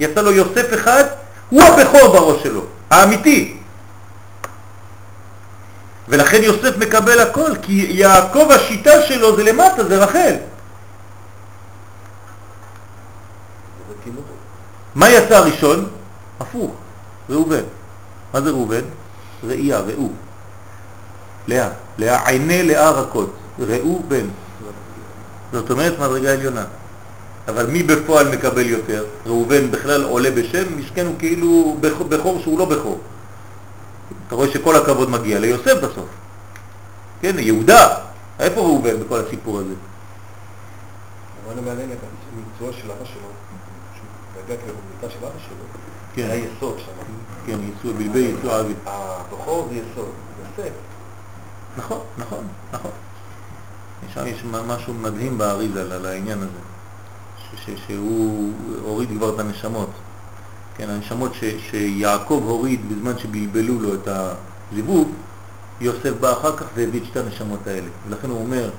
Speaker 1: יצא לו יוסף אחד, הוא הבכור בראש שלו, האמיתי. ולכן יוסף מקבל הכל, כי יעקב השיטה שלו זה למטה, זה רחל. מה יצא הראשון? הפוך, ראובן. מה זה ראובן? ראייה, ראו. לאה, לאה, עיני לאה רכות, ראו בן. זאת אומרת מדרגה עליונה. אבל מי בפועל מקבל יותר? ראובן בכלל עולה בשם, משכן הוא כאילו בכ- בכור שהוא לא בכור. אתה רואה שכל הכבוד מגיע ליוסף בסוף. כן, יהודה. איפה ראובן בכל הסיפור הזה?
Speaker 2: אבל מעניין את המקצוע של אבא שלו, שהוא כאילו במיטה של אבא שלו,
Speaker 1: כן.
Speaker 2: היה יסוד שם.
Speaker 1: כן, יצוא, בלבי אבי.
Speaker 2: הבכור זה יסוד, יוסף.
Speaker 1: נכון, נכון, נכון. שם יש משהו מדהים באריזל על העניין הזה, ש- ש- שהוא הוריד כבר את הנשמות. כן, הנשמות ש- שיעקב הוריד בזמן שבלבלו לו את הזיווג, יוסף בא אחר כך והביא את שתי הנשמות האלה. ולכן הוא אומר,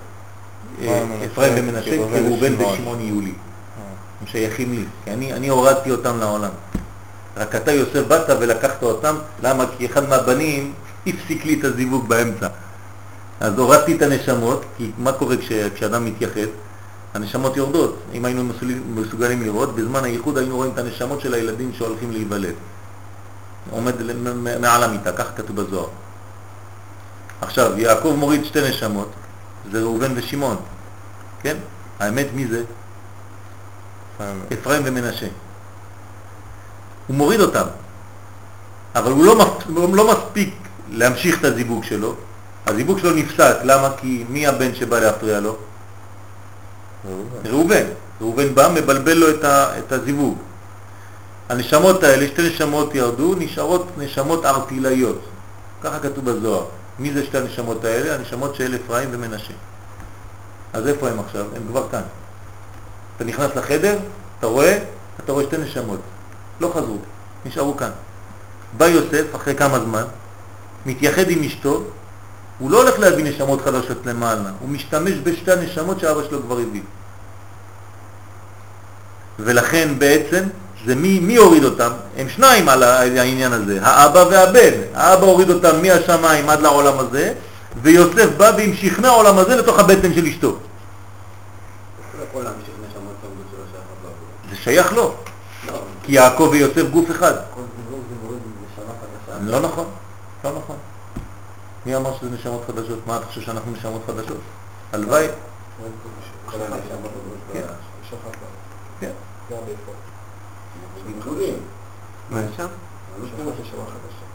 Speaker 1: אה, אפרים ומנשה
Speaker 3: כראובן ושמעון.
Speaker 1: ושמעון יהיו לי. הם שייכים לי, כי אני, אני הורדתי אותם לעולם. רק אתה יוסף באת ולקחת אותם, למה? כי אחד מהבנים הפסיק לי את הזיווג באמצע. אז הורדתי את הנשמות, כי מה קורה כש, כשאדם מתייחד? הנשמות יורדות. אם היינו מסוגלים, לראות, בזמן הייחוד היינו רואים את הנשמות של הילדים שהולכים להיוולד. עומד מעל המיטה, ככה כתוב בזוהר. עכשיו, יעקב מוריד שתי נשמות, זה ראובן ושמעון, כן? האמת מי זה? אפרים ומנשה. הוא מוריד אותם, אבל הוא לא, לא מספיק להמשיך את הזיווג שלו. הזיווג שלו נפסק, למה? כי מי הבן שבא להפריע לו? ראובן. ראובן בא, מבלבל לו את, ה... את הזיווג. הנשמות האלה, שתי נשמות ירדו, נשארות נשמות ארטילאיות. ככה כתוב בזוהר. מי זה שתי הנשמות האלה? הנשמות של אפרים ומנשה. אז איפה הם עכשיו? הם כבר כאן. אתה נכנס לחדר, אתה רואה, אתה רואה שתי נשמות. לא חזרו, נשארו כאן. בא יוסף אחרי כמה זמן, מתייחד עם אשתו, הוא לא הולך להביא נשמות חדשות למעלה, הוא משתמש בשתי הנשמות שאבא שלו כבר הביא. ולכן בעצם, זה מי, מי הוריד אותם? הם שניים על העניין הזה, האבא והבן. האבא הוריד אותם מהשמיים עד לעולם הזה, ויוסף בא והמשיך מהעולם הזה לתוך הבטן של אשתו.
Speaker 3: לא.
Speaker 1: זה שייך לו,
Speaker 3: לא,
Speaker 1: כי יעקב ויוסף גוף אחד. לא נכון, לא נכון. מי אמר שזה נשמות חדשות? מה אתה חושב שאנחנו נשמות חדשות? הלוואי, כן.
Speaker 5: מה יש שם?
Speaker 2: נשמה חדשה.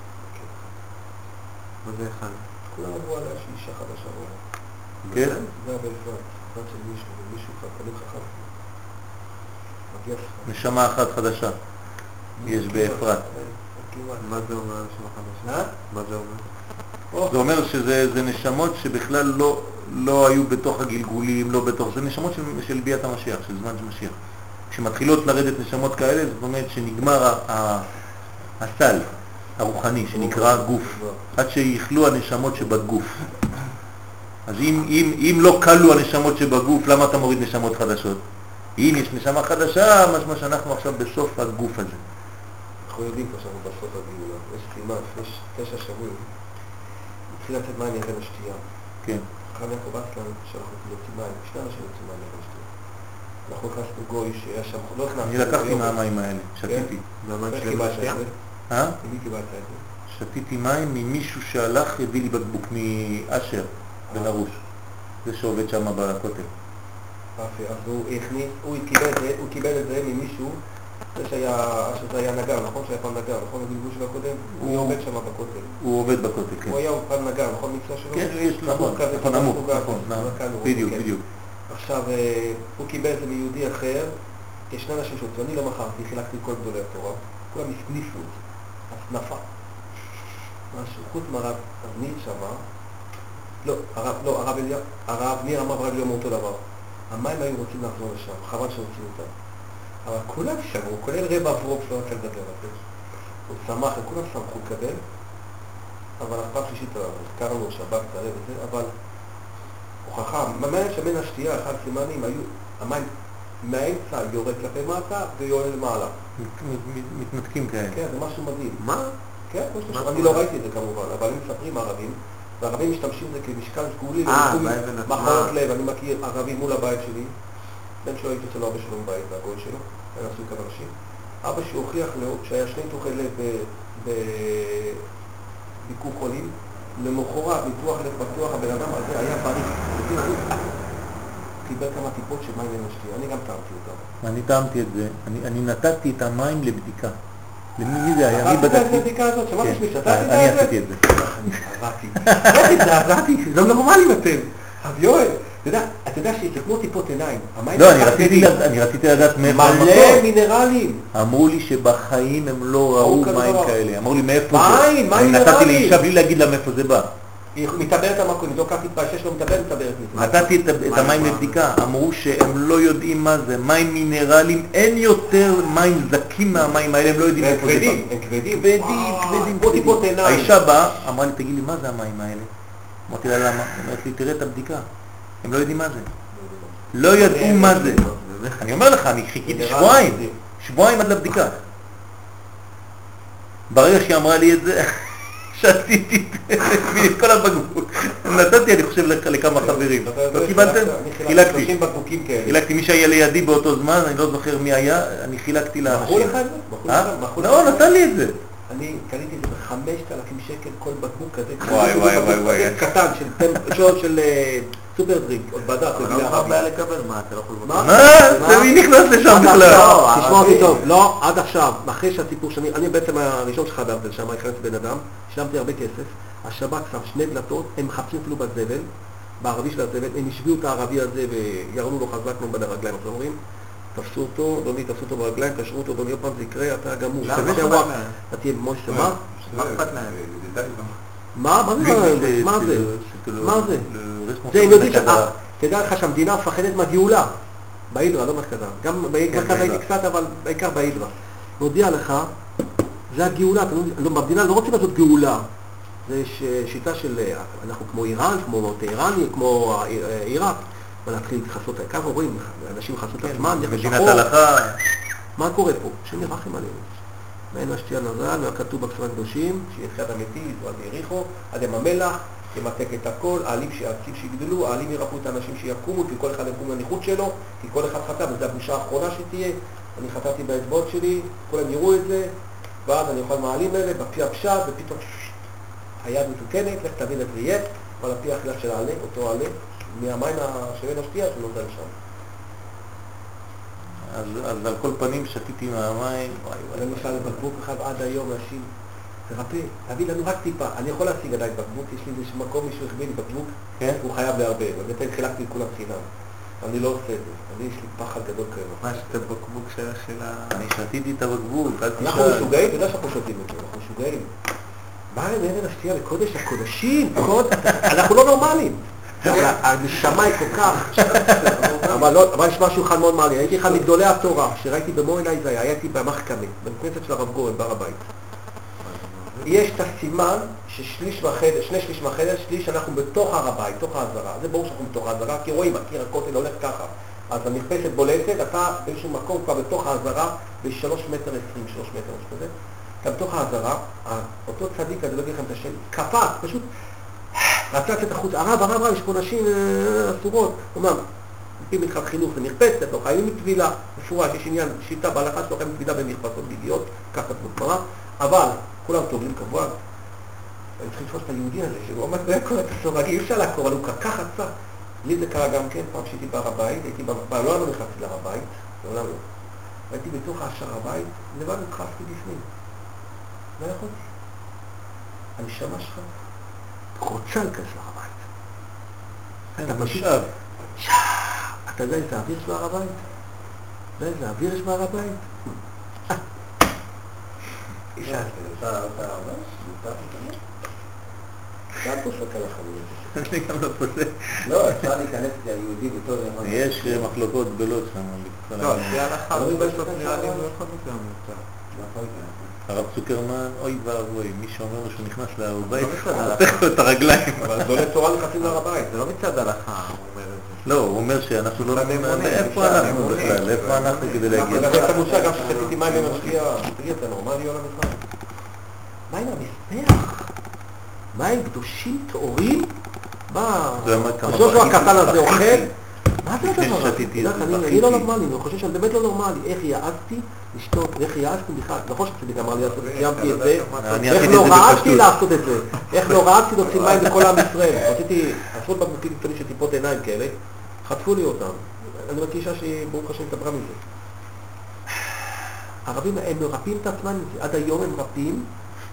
Speaker 5: מה זה אחד?
Speaker 2: כולם אמרו עליה שהיא אישה חדשה בעולם.
Speaker 1: כן?
Speaker 2: זה באפרת, בת של מישהו, ומישהו תלמיד חכם. מגיע לך.
Speaker 1: נשמה אחת חדשה יש באפרת.
Speaker 5: מה זה אומר נשמה חדשה? מה זה אומר?
Speaker 1: זה אומר שזה זה נשמות שבכלל לא, לא היו בתוך הגלגולים, לא בתוך, זה נשמות של, של ביאת המשיח, של זמן של משיח. כשמתחילות לרדת נשמות כאלה, זאת אומרת שנגמר ה, ה, הסל הרוחני שנקרא גוף, עד שיכלו הנשמות שבגוף. אז אם, אם, אם לא קלו הנשמות שבגוף, למה אתה מוריד נשמות חדשות? אם יש נשמה חדשה, משמע שאנחנו עכשיו בסוף הגוף הזה.
Speaker 2: אנחנו יודעים כבר שאנחנו בסוף הגאולה. יש סימן, לפני ש- תשע שבועים, התחיל לצאת מים מירדן השתייה.
Speaker 1: כן.
Speaker 2: חכם יעקב אסלן, שאנחנו יוצאים מים, שני אנשים יוצאים מים מירדן השתייה. אנחנו נכנסנו גוי שהיה שם, לא נכנסנו.
Speaker 1: אני לקחתי. מהמים האלה, שתיתי.
Speaker 5: מהמים של השתייה?
Speaker 2: את זה?
Speaker 1: אה?
Speaker 2: ממי קיבלת את זה?
Speaker 1: שתיתי מים ממישהו שהלך, הביא לי בקבוק מאשר בן ארוש, זה שעובד שם בכותל.
Speaker 2: אז הוא הכניס, הוא קיבל את זה, הוא קיבל את זה ממישהו, שזה היה נגר, נכון? שהיה פעם נגר, נכון? הגלגול שלו הקודם? הוא עובד שם בכותל.
Speaker 1: הוא עובד בכותל, כן.
Speaker 2: הוא היה פעם נגר, נכון? מקצוע שלו?
Speaker 1: כן, יש נכון, נכון,
Speaker 2: מסוגל,
Speaker 1: נכון, בדיוק,
Speaker 2: כן.
Speaker 1: בדיוק.
Speaker 2: עכשיו, אה, הוא קיבל את זה מיהודי אחר, יש שני אנשים שהוציאו, אני לא מכרתי, חילקתי כל גדולי התורה, כולם הסניפו את זה, הסנפה. משהו, חוץ מהרב ניר שמה, לא, הרב, לא, הרב ניר אמר והרב אליהו אמרו אותו דבר. המים היו רוצים לחזור לשם, חבל שהוציאו אותם. אבל כולם שמעו, כולל רב אברוק שלא רצה לדבר על זה. הוא שמח, וכולם שמחו לקבל, אבל אף פעם שלישית הזכרנו שבת, תראה וזה, אבל הוכחה, המים שבין השתייה, אחד סימנים, היו, המים מהאמצע יורד כלפי מטה ויורד למעלה.
Speaker 1: מת- מת- מתנתקים כאלה.
Speaker 2: כן, זה משהו מדהים.
Speaker 3: מה?
Speaker 2: כן. אני? לא ראיתי את זה כמובן, אבל הם מספרים הערבים, והערבים משתמשים בזה כמשקל סגולי,
Speaker 3: אה.
Speaker 2: מחלות לב, אני מכיר ערבים מול הבית שלי, בן שלו הייתי אצל אבא שלו בבית, והגוי שלו, היה נשוי כמה אנשים. אבא שלי הוכיח לו שהיה שני ניתוחי לב בביקור חולים, למחרת ניתוח לב פתוח, הבן אדם הזה היה בריא. קיבל כמה טיפות של מים לשתייה, אני גם טעמתי אותם.
Speaker 1: אני טעמתי את זה, אני, אני נתתי את המים לבדיקה. למי מי זה היה? מי
Speaker 2: עשית את
Speaker 1: בדקתי?
Speaker 2: הבדיקה הזאת? שמעת
Speaker 1: כן,
Speaker 2: שמישהו עשה את
Speaker 1: אני
Speaker 2: זה?
Speaker 1: עשיתי את זה.
Speaker 2: אני הזעזעתי. איך הזדעזעתי? זה לא נורמלים אתם. אז יואל, אתה יודע, אתה יודע שזה כמו טיפות עיניים.
Speaker 1: לא, אני רציתי. לד- אני רציתי לדעת מאיפה
Speaker 2: מלא
Speaker 1: המקור.
Speaker 2: מינרלים.
Speaker 1: אמרו לי שבחיים הם לא ראו מים. כאלה. אמרו לי מאיפה זה.
Speaker 2: מים, מים
Speaker 1: אני נתתי. לאישה בלי להגיד לה מאיפה זה בא.
Speaker 2: היא מתעברת המקום, לא כך תתפלל שיש לו מתעברת, מתעברת.
Speaker 1: נתתי את, המים לבדיקה, אמרו שהם לא יודעים מה זה, מים מינרליים, אין יותר מים זכים מהמים האלה, הם לא יודעים
Speaker 2: הם
Speaker 1: מאיפה זה
Speaker 2: כבדים,
Speaker 1: בא.
Speaker 2: הם כבדים.
Speaker 1: כבדים, כבדים, כבדים. האישה באה, אמרה לי, תגיד לי, מה זה המים האלה? אמרתי לה, למה? היא אומרת לי, תראה את הבדיקה. הם לא יודעים מה זה. לא ידעו מה זה. אני אומר לך, אני חיכיתי שבועיים. שבועיים עד לבדיקה. ברגע שהיא אמרה לי את זה, <laughs> שתיתי את כל הבקבוק. נתתי, אני חושב, לכ- לכמה חברים. לא קיבלתם?
Speaker 2: חילקתי
Speaker 1: חילקתי.
Speaker 2: 30 בקבוקים כאלה.
Speaker 1: חילקתי מי שהיה לידי באותו זמן, אני לא זוכר מי היה, אני חילקתי לאנשים.
Speaker 2: מכרו לך את זה?
Speaker 1: אה? לא? נתן לי את זה.
Speaker 2: אני קניתי את זה ב-5,000 שקל כל בקבוק כזה.
Speaker 1: וואי, וואי, וואי, וואי.
Speaker 2: קטן של אה, סופר דרינק, עוד בדף,
Speaker 3: אבל לא
Speaker 2: ערבית.
Speaker 3: בעיה לקבל, מה, אתה לא יכול לבקש?
Speaker 2: מה?
Speaker 1: זה מי נכנס לשם
Speaker 2: עד
Speaker 1: בכלל?
Speaker 3: לא,
Speaker 2: תשמע אותי. טוב, לא, עד עכשיו, אחרי שהסיפור שאני, אני בעצם הראשון שחדרתי לשם, הכנסתי בן אדם, שילמתי הרבה כסף, השב"כ שם שני דלתות, הם מחפשים אפילו בזבל, בערבי של הזבל, הם השביעו את הערבי הזה וירנו לו חזק מאוד בין הרגליים, אנחנו אומרים, תפסו אותו, אדוני, תפסו אותו ברגליים, קשרו אותו, אדוני, עוד פעם זה יקרה, אתה גמור,
Speaker 3: למה?
Speaker 2: אתה תהיה
Speaker 3: אכפת
Speaker 2: וואק,
Speaker 3: להם?
Speaker 2: אתה תהיה מוישה, מה?
Speaker 3: מה אכפת להם?
Speaker 2: מה? מה זה? מה זה? זה? הם יודעים ש... תדע לך שהמדינה מפחדת מהגאולה. בהידרה, לא מרכזה. גם במרכז. הייתי קצת, אבל בעיקר בהידרה. מודיע לך, זה הגאולה. אתה לא- לא, במדינה לא רוצים לעשות גאולה. זה ש- שיטה של, אנחנו כמו איראן, כמו טהרן, כמו עיראק. ולהתחיל לכסות, ככה רואים, אנשים לכסות את עצמם, נפש
Speaker 1: מדינת. הלכה.
Speaker 2: מה קורה פה? השם ירחם עלינו. מעין השתייה נזל, והכתוב בכתובים הקדושים, שיהיה תחיית המתים, ועד יריחו, עד ים המלח, ימתק את הכל, העלים שהעצים שיגדלו, העלים ירפאו את האנשים שיקומו, כי כל אחד יקום לניחות שלו, כי כל אחד חטא, וזו הבושה האחרונה שתהיה. אני חטאתי באצבעות שלי, כולם יראו את זה, ואז אני אוכל מהעלים האלה, בפי הפשט, ופתאום היד מתוקנת, לך תבין איך זה יהיה, אבל הפי האכילה של העלה, אותו העלה, מהמים שבין השתייה שנוזל שם.
Speaker 1: אז אז על כל פנים שתיתי מהמים, וואי וואי.
Speaker 2: למשל בקבוק אחד עד היום אנשים, תרפא, תביא לנו רק טיפה, אני יכול להשיג עדיין בקבוק, יש לי איזה מקום, מישהו החביא לי בקבוק,
Speaker 1: כן?
Speaker 2: הוא חייב להרבה, ובינתיים חילקתי לכולם חינם. אני לא עושה את זה, אני יש לי פחד גדול כזה.
Speaker 3: מה, שאתה בקבוק של של ה...
Speaker 1: אני שתיתי את הבקבוק, אל
Speaker 2: אנחנו
Speaker 1: תשאל.
Speaker 2: משוגעים, אתה יודע שאנחנו שותים את זה, אנחנו משוגעים. מה עם אבן השתייה לקודש הקודשים? קוד- אנחנו לא נורמלים. הנשמה היא כל כך... אבל לא, אבל יש משהו אחד מאוד מעניין. הייתי אחד מגדולי התורה, שראיתי במו עיניי זה היה, הייתי במחכמה, בבית כנסת של הרב גורן, בהר הבית. יש את הסימן ששליש מהחדר, שני שליש מהחדר, שליש אנחנו בתוך הר הבית, בתוך העזרה. זה ברור שאנחנו בתוך העזרה, כי רואים, הקיר הכותל הולך ככה. אז המרפסת בולטת, אתה באיזשהו מקום כבר בתוך העזרה, בשלוש מטר עשרים, שלוש מטר, משהו כזה. אתה בתוך העזרה, ה- אותו צדיק, אני לא אגיד לכם את השם, קפץ, פשוט רצה לצאת החוצה, הרב, הרב, הרב, יש פה נשים אה, אסורות. הוא אומר, לפי מתחת חינוך זה מרפסת, לא חייבים מטבילה, מפורש, יש עניין, שיטה בהלכה שלא חייבים מטבילה ביגיות, ככה כתוב בגמרא, אבל כולם טובלים כמובן, הם צריכים לתפוס את היהודי הזה, שהוא עומד בין כל הסורגי, אי אפשר לעקור, אבל הוא כל כך רצה. לי זה קרה גם כן, פעם שהייתי בהר הבית, הייתי בהר הבית, לא נכנסתי להר הבית, לעולם לא. הייתי בתוך השער הבית, לבד נדחפתי בפנים. לא יכולתי. הנשמה שלך רוצה להיכנס להר הבית. אתה פשוט...
Speaker 1: עכשיו,
Speaker 2: אתה יודע איזה אוויר יש בהר הבית? אתה יודע איזה אוויר יש בהר הבית?
Speaker 4: להיכנס?
Speaker 2: גם פוסק על החמור.
Speaker 1: אני גם לא פוסק.
Speaker 4: לא, אפשר להיכנס כיהודי בתור.
Speaker 1: יש אה, מחלוקות גדולות שם.
Speaker 5: לא,
Speaker 1: העניין.
Speaker 5: לפי ההלכה,
Speaker 4: לא
Speaker 5: הוא
Speaker 4: מתבייש
Speaker 5: בסוף נראה לי הוא? יכול.
Speaker 4: לא להיכנס.
Speaker 1: הרב צוקרמן, אוי ואבוי, מי שאומר לו שהוא נכנס להר הבית,
Speaker 5: לא.
Speaker 1: חותך לו את הרגליים.
Speaker 2: אבל גדולי תורה נכנסים להר הבית.
Speaker 5: זה לא מצד הלכה, הוא אומר זה.
Speaker 1: לא, הוא אומר שאנחנו לא...
Speaker 5: אמוני,
Speaker 1: איפה אנחנו. בכלל? איפה אנחנו כדי להגיע?
Speaker 2: לגבי את המושג, גם כששתיתי מים עם המשקיע, תגיד, אתה נורמלי עולם אחד? מים המזבח? מים קדושים טהורים? מה? הקטן הזה. אוכל? מה זה הדבר הזה?
Speaker 1: ששתיתי,
Speaker 2: את אני
Speaker 1: בכיתי.
Speaker 2: לא נורמלי, אני חושב שאני באמת לא נורמלי. איך יעזתי לשתות, ואיך יעזתי בכלל, נכון שצדיק אמר לי לעשות, סיימתי את זה,
Speaker 1: אני
Speaker 2: איך
Speaker 1: עשיתי
Speaker 2: לא
Speaker 1: את זה
Speaker 2: רעדתי
Speaker 1: בפשטות.
Speaker 2: לעשות את זה, איך לא רעדתי להוציא מים לכל עם ישראל. <laughs> רציתי עשרות בקבוקים קטנים של טיפות עיניים כאלה, חטפו לי אותם. אני מכיר אישה שהיא, ברוך השם, התעברה מזה. הערבים, הם מרפאים את עצמם, עד היום הם מרפאים,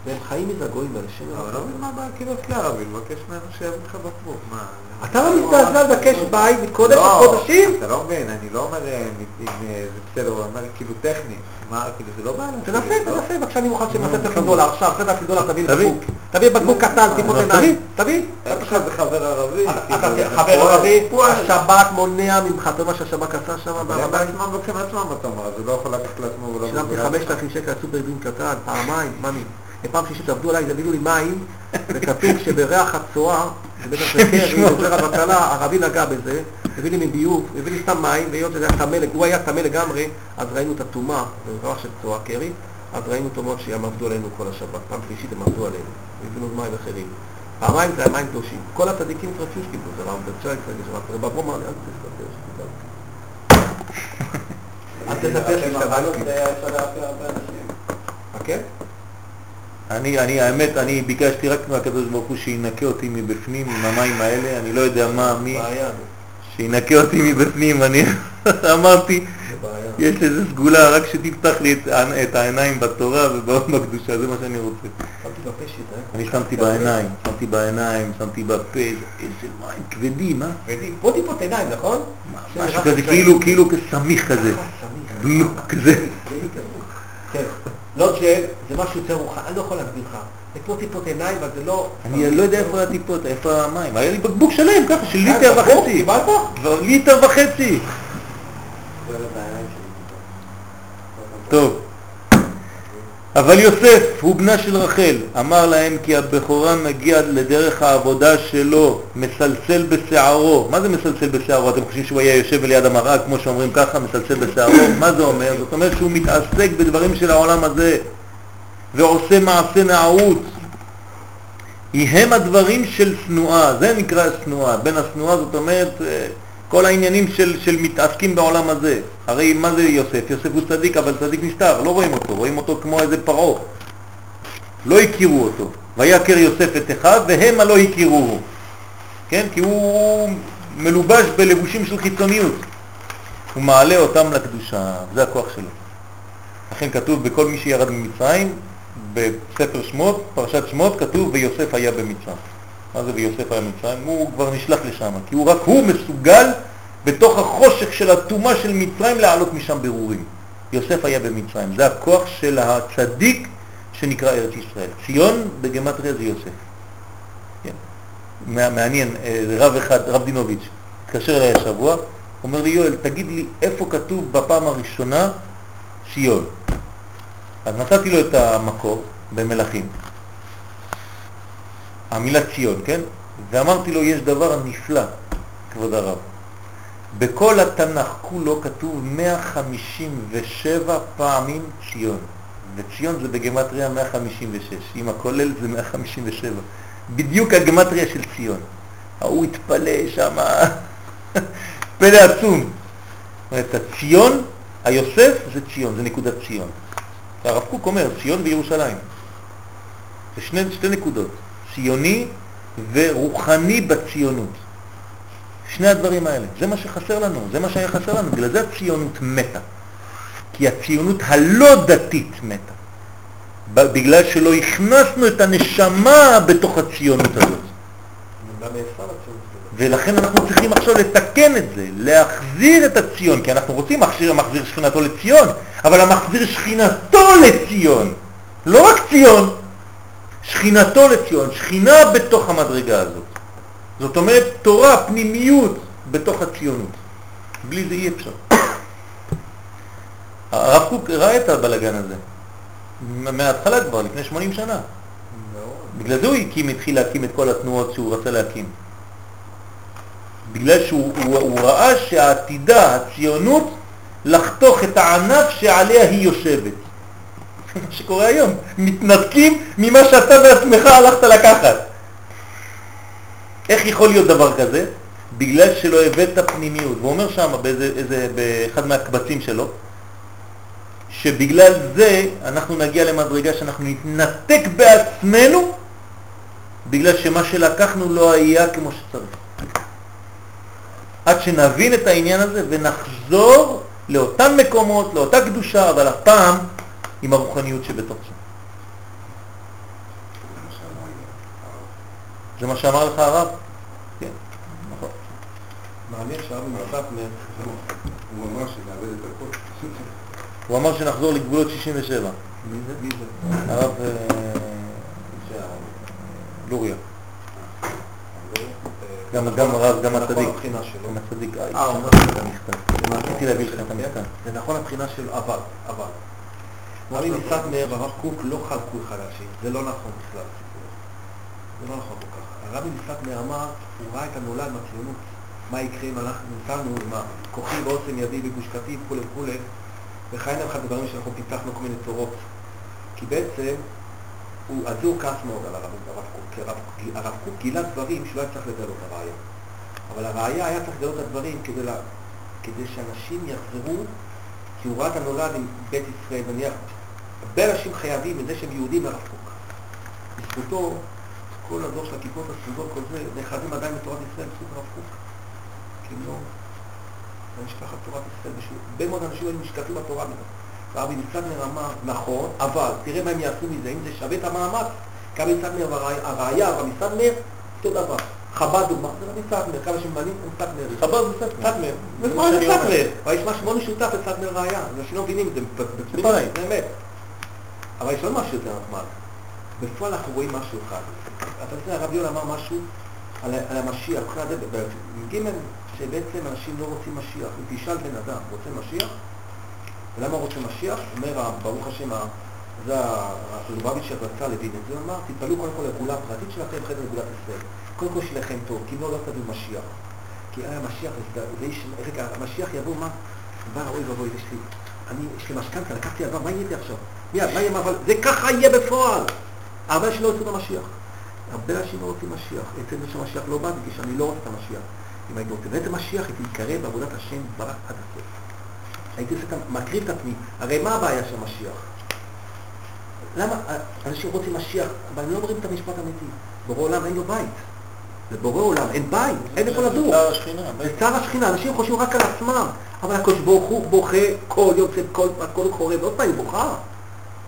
Speaker 2: והם חיים מזה הגויים האלה, שם
Speaker 5: אבל לא. מבין מה הבעיה כאילו יש לערבי, לבקש ממנו שיביא לך בקבוק, מה?
Speaker 2: אתה לא מזדעזע לבקש בית מקודש
Speaker 5: לא,
Speaker 2: הקודשים?
Speaker 5: אתה לא מבין, אני לא אומר אה, אם אה, זה בסדר, הוא אומר כאילו טכני, מה, כאילו זה לא בעיה.
Speaker 2: תנסה,
Speaker 5: לא?
Speaker 2: תנסה, בבקשה, אני מוכן שתנסה 10,000 דולר, עכשיו, 10,000 דולר, תביא
Speaker 1: תביא.
Speaker 2: בקבוק. תביא בקבוק קטן, טיפות
Speaker 1: לא,
Speaker 2: עיניים. תביא.
Speaker 5: אין לך איזה חבר ערבי.
Speaker 2: אתה
Speaker 5: כאילו, זה
Speaker 2: חבר ערבי. השב"כ מונע ממך, אתה יודע מה שהשב"כ עשה שם
Speaker 5: אבל
Speaker 2: בהר
Speaker 5: הם
Speaker 2: הבית?
Speaker 5: בעצמם לוקחים לעצמם אתה אומר, אז הוא לא יכול לקחת לעצמו ולא...
Speaker 2: שילמתי
Speaker 5: ולא-
Speaker 2: 5,000 שקל לסופר דין קטן, פעמיים, מאמי. בפעם שלישית עבדו עליי, הביאו לי מים, וכתוב שבריח הצואה, זה זה קרי, עוזר הבטלה, ערבי נגע בזה, הביא לי מביוב, הביא לי סתם מים, והיות שזה היה טמא, הוא היה טמא לגמרי, אז ראינו את הטומאה, זה ריח של צואה קרי, אז ראינו טומאות שהם עבדו עלינו כל השבת, פעם שלישית הם עבדו עלינו, הבאנו מים אחרים. פעמיים זה היה מים קדושים. כל הצדיקים התרצו שקיבלו, זה רב בצ'ייק, רב אברום אמר לי, אל תספר שקיבלתי. אל תספר
Speaker 4: אנשים.
Speaker 2: כן?
Speaker 1: אני, אני, האמת, אני ביקשתי רק מהקדוש ברוך הוא שינקה אותי מבפנים עם המים האלה, אני לא יודע מה, מי, שינקה אותי מבפנים, אני <laughs> אמרתי. יש איזו סגולה, רק שתפתח לי את, את העיניים בתורה ובעוד בקדושה, זה מה שאני רוצה.
Speaker 2: שמתי בפה שלי,
Speaker 1: אני שמתי בעיניים, שמתי בעיניים, שמתי בפה, איזה מים כבדים, אה?
Speaker 2: פה טיפות עיניים, נכון?
Speaker 1: משהו כזה, כאילו, כאילו כסמיך כזה, בלוק כזה.
Speaker 2: לא ג'ל, זה משהו יותר רוחני, אני לא יכול להסביר לך. זה כמו טיפות עיניים, אבל זה לא...
Speaker 1: אני לא יודע איפה הטיפות, איפה המים, היה לי בקבוק שלם ככה, של ליטר
Speaker 2: אה, בקבוק?
Speaker 1: וחצי.
Speaker 2: קיבלת?
Speaker 1: ליטר וחצי. טוב. אבל יוסף הוא בנה של רחל, אמר להם כי הבכורה מגיע לדרך העבודה שלו, מסלסל בשערו. מה זה מסלסל בשערו? אתם חושבים שהוא היה יושב ליד המראה, כמו שאומרים ככה, מסלסל בשערו? מה זה אומר? זאת אומרת שהוא מתעסק בדברים של העולם הזה, ועושה מעשה נערות. הם הדברים של שנואה, זה נקרא שנואה. בין השנואה זאת אומרת אה, כל העניינים של, של מתעסקים בעולם הזה. הרי מה זה יוסף? יוסף הוא צדיק, אבל צדיק נסתר, לא רואים אותו, רואים אותו כמו איזה פרעה. לא הכירו אותו. ויכר יוסף את אחד והם הלא הכירוהו. כן? כי הוא מלובש בלבושים של חיצוניות. הוא מעלה אותם לקדושה, זה הכוח שלו. לכן כתוב בכל מי שירד ממצרים, בספר שמות, פרשת שמות, כתוב ויוסף היה במצרים. מה זה ויוסף היה במצרים? הוא כבר נשלח לשם, כי הוא רק הוא מסוגל בתוך החושך של הטומאה של מצרים לעלות משם ברורים. יוסף היה במצרים, זה הכוח של הצדיק שנקרא ארץ ישראל. ציון בגמטריה זה יוסף. כן. מע- מעניין, אה, רב אחד, רב דינוביץ', התקשר אליי השבוע, אומר לי יואל, תגיד לי איפה כתוב בפעם הראשונה ציון. אז נתתי לו את המקור במלכים, המילה ציון, כן? ואמרתי לו, יש דבר נפלא, כבוד הרב. בכל התנ"ך כולו כתוב 157 פעמים ציון, וציון זה בגמטריה 156, עם הכולל זה 157. בדיוק הגמטריה של ציון. ההוא התפלא שם, <laughs> פלא עצום. זאת הציון, היוסף זה ציון, זה נקודת ציון. הרב קוק אומר, ציון וירושלים. זה שני, שתי נקודות. ציוני ורוחני בציונות. שני הדברים האלה, זה מה שחסר לנו, זה מה שהיה חסר לנו, בגלל זה הציונות מתה. כי הציונות הלא דתית מתה. בגלל שלא הכנסנו את הנשמה בתוך הציונות הזאת. ולכן אנחנו צריכים עכשיו לתקן את זה, להחזיר את הציון, כי אנחנו רוצים מחזיר, מחזיר שכינתו לציון, אבל המחזיר שכינתו לציון, לא רק ציון, שכינתו לציון, שכינה בתוך המדרגה הזאת. זאת אומרת, תורה, פנימיות בתוך הציונות. בלי זה אי אפשר. <coughs> הרב קוק ראה את הבלגן הזה, מההתחלה כבר, לפני 80 שנה. בגלל זה הוא הקים, התחיל להקים את כל התנועות שהוא רצה להקים. בגלל שהוא הוא, הוא ראה שהעתידה, הציונות, לחתוך את הענף שעליה היא יושבת. שקורה היום. מתנתקים ממה שאתה בעצמך הלכת לקחת. איך יכול להיות דבר כזה? בגלל שלא הבאת פנימיות. והוא אומר שם באחד מהקבצים שלו, שבגלל זה אנחנו נגיע למדרגה שאנחנו נתנתק בעצמנו בגלל שמה שלקחנו לא היה כמו שצריך. עד שנבין את העניין הזה ונחזור לאותן מקומות, לאותה קדושה, אבל הפעם עם הרוחניות שבתוך זה. זה מה שאמר לך הרב? כן, נכון.
Speaker 2: מעניין שהרבי מספנר,
Speaker 4: הוא אמר שנאבד את הכל.
Speaker 1: הוא אמר שנחזור לגבולות 67.
Speaker 2: מי זה?
Speaker 1: הרב אה, לוריה. גם גם הרב, גם
Speaker 2: נכון
Speaker 1: הצדיק.
Speaker 2: שלו.
Speaker 1: גם הצדיק.
Speaker 3: אה, הוא אומר
Speaker 1: את המכתב. רציתי להביא לך את המכתב.
Speaker 2: זה נכון הבחינה של אבל, אבל. רבי מספנר והרב קוק לא חלקו אחד על השני, זה לא נכון בכלל. זה לא נכון כל כך. הרבי מספנר אמר, הוא ראה את הנולד מהציונות, מה יקרה אם אנחנו נתנו עם הכוחי ועוצם ידי בגוש קטיף וכולי וכולי, וחיינו אחד הדברים שאנחנו פיתחנו כל מיני תורות. כי בעצם, הוא, הוא כעס מאוד על הרב, קוק, כי הרב, קוק גילה דברים שהוא היה צריך לגלות הראייה. אבל הראייה היה צריך לגלות את הדברים כדי, לה, כדי שאנשים יחזרו, כי הוא ראה את הנולד עם בית ישראל, נניח, הרבה אנשים חייבים את זה שהם יהודים לרב קוק. בזכותו, כל הדור של הכיפות הסרוגות, כל זה, נאחזים עדיין בתורת ישראל בזכות הרב קוק. כי אם לא, זה נשכחת תורת ישראל, הרבה מאוד אנשים היו נשכחים בתורה מזה. והרבי מסדנר אמר, נכון, אבל תראה מה הם יעשו מזה, אם זה שווה את המאמץ. רבי מסדנר והראיה, רבי מסדנר, אותו דבר. חב"ד דוגמה, זה רבי מסדנר, כמה שממנים, הוא מסדנר.
Speaker 1: חב"ד. זה
Speaker 2: זה
Speaker 1: מה.
Speaker 2: אבל יש משהו מאוד משותף לסדנר ראיה. אנשים לא מבינים את זה. בצמידות, זה אמת. אבל יש עוד משהו יותר נחמד. בפועל אנחנו רואים משהו אחד. אתה יודע, הרב יונה אמר משהו על, המשיח, מבחינת זה, בג' שבעצם אנשים לא רוצים משיח. אם תשאל בן אדם, רוצה משיח? ולמה רוצה משיח? אומר, ברוך השם, זה הלובביץ' רצה להבין את זה, הוא אמר, תתפלאו קודם כל לגאולה הפרטית שלכם, אחרי זה לגאולת ישראל. קודם כל שלכם טוב, כי לא, לא תביאו משיח. כי היה משיח, רגע, המשיח יבוא, מה? בא, אוי ואבוי, יש לי, אני, יש לי משכנתה, לקחתי הלוואה, מה יהיה לי עכשיו? מיד, מה יהיה, אבל זה ככה יהיה בפועל. הרבה אנשים לא רוצים את המשיח. הרבה אנשים לא רוצים משיח. אצל זה שהמשיח לא בא, בגלל שאני לא רוצה את המשיח. אם הייתי רוצה באמת משיח, הייתי מתקרב בעבודת השם ברק עד הסוף. הייתי עושה ה- מקריב את עצמי. הרי מה הבעיה של המשיח? למה אנשים רוצים משיח, אבל הם לא אומרים את המשפט האמיתי. בורא עולם אין לו בית. זה בורא עולם, אין בית, אין איפה לדור.
Speaker 1: שר השכינה.
Speaker 2: זה צער השכינה, אנשים חושבים רק על עצמם, אבל הקדוש ברוך הוא בוכה כל יום, זה כל הכל הוא חורב, עוד פעם הוא בוכה.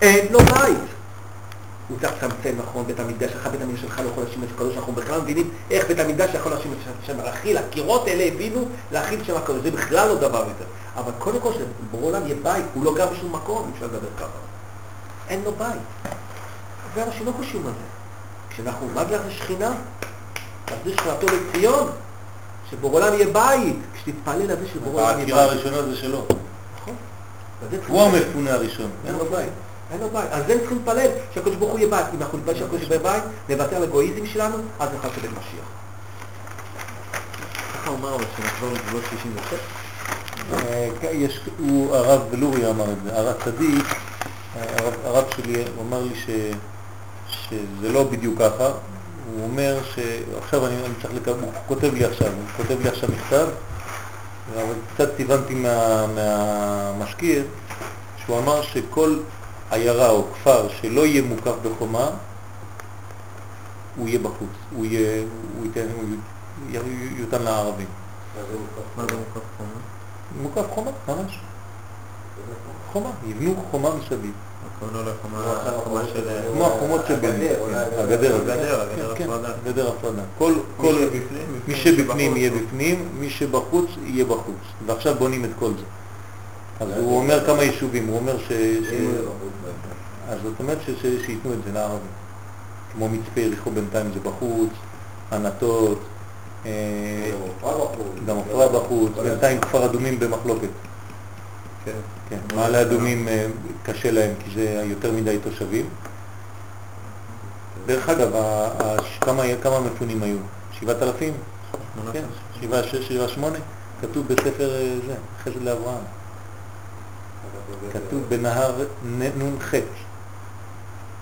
Speaker 2: אין לו בית. הוא צריך לצמצם נכון, בית המקדש שלך, בית המקדש שלך לא יכול להשאיר את הקדוש, אנחנו בכלל לא מבינים איך בית המקדש יכול להשאיר את שם להכיל, הקירות האלה הבינו להכיל שם הקדוש, זה בכלל לא דבר יותר. אבל קודם כל שבורא עולם יהיה בית, הוא לא גר בשום מקום, אם אפשר לדבר ככה. אין לו בית. ואנשים לא חושבים על זה. כשאנחנו, מה זה שכינה? תחזיר שכינתו לציון, שבורא עולם יהיה בית, כשתתפלל על זה שבורא עולם
Speaker 1: העקירה
Speaker 2: יהיה בית.
Speaker 1: הראשונה זה שלו.
Speaker 2: נכון.
Speaker 1: הוא. המפונה הראשון. אין לו בית.
Speaker 2: אין לו בית. על זה הם צריכים להתפלל, שהקדוש ברוך הוא יהיה בית. אם אנחנו נתפלל שהקדוש ברוך הוא יהיה בית, נוותר על האגואיזם שלנו, אז נוכל לקבל משיח. ככה הוא אמר אבל שנחזור לגבולות 66?
Speaker 1: אה, כן, הוא, הרב לורי אמר את זה, הרב צדיק, הרב, הרב שלי, אמר לי שזה לא בדיוק ככה, הוא אומר שעכשיו אני, אני צריך לקבל, הוא כותב לי עכשיו, הוא כותב לי עכשיו מכתב, אבל קצת הבנתי מה, מהמשכיר, שהוא אמר שכל עיירה או כפר שלא יהיה מוקף בחומה, הוא יהיה בחוץ, הוא יהיה, הוא ייתן, הוא יותן לערבים.
Speaker 2: מה זה מוקף חומה?
Speaker 1: מוקף חומה, ממש. חומה, יבנו חומה מסביב.
Speaker 5: לחומה של...
Speaker 1: כמו החומות של בני,
Speaker 4: אולי
Speaker 1: כן,
Speaker 4: הגדר.
Speaker 1: הגדר,
Speaker 5: הגדר
Speaker 1: כן, כן,
Speaker 5: הפרדה.
Speaker 1: גדר הפרדה. כל, כל,
Speaker 5: מי שבפנים.
Speaker 1: יהיה בפנים, מי שבחוץ יהיה בחוץ. ועכשיו בונים את כל זה. אז הוא אומר כמה יישובים, הוא אומר ש... אז זאת אומרת. שייתנו את זה לערבים. כמו מצפה יריחו בינתיים זה בחוץ, ענתות, אה,
Speaker 4: גם
Speaker 1: עפרה בחוץ, בינתיים כפר אדומים במחלוקת.
Speaker 5: כן.
Speaker 1: כן, מעלה אדומים אה, קשה להם כי זה יותר מדי תושבים. דרך אגב, כמה, כמה מפונים היו? שבעת אלפים? כן, שבעה, שש, שבעה, שמונה? כתוב בספר אה, זה, חסד לאברהם. כתוב בנהר נ"ח,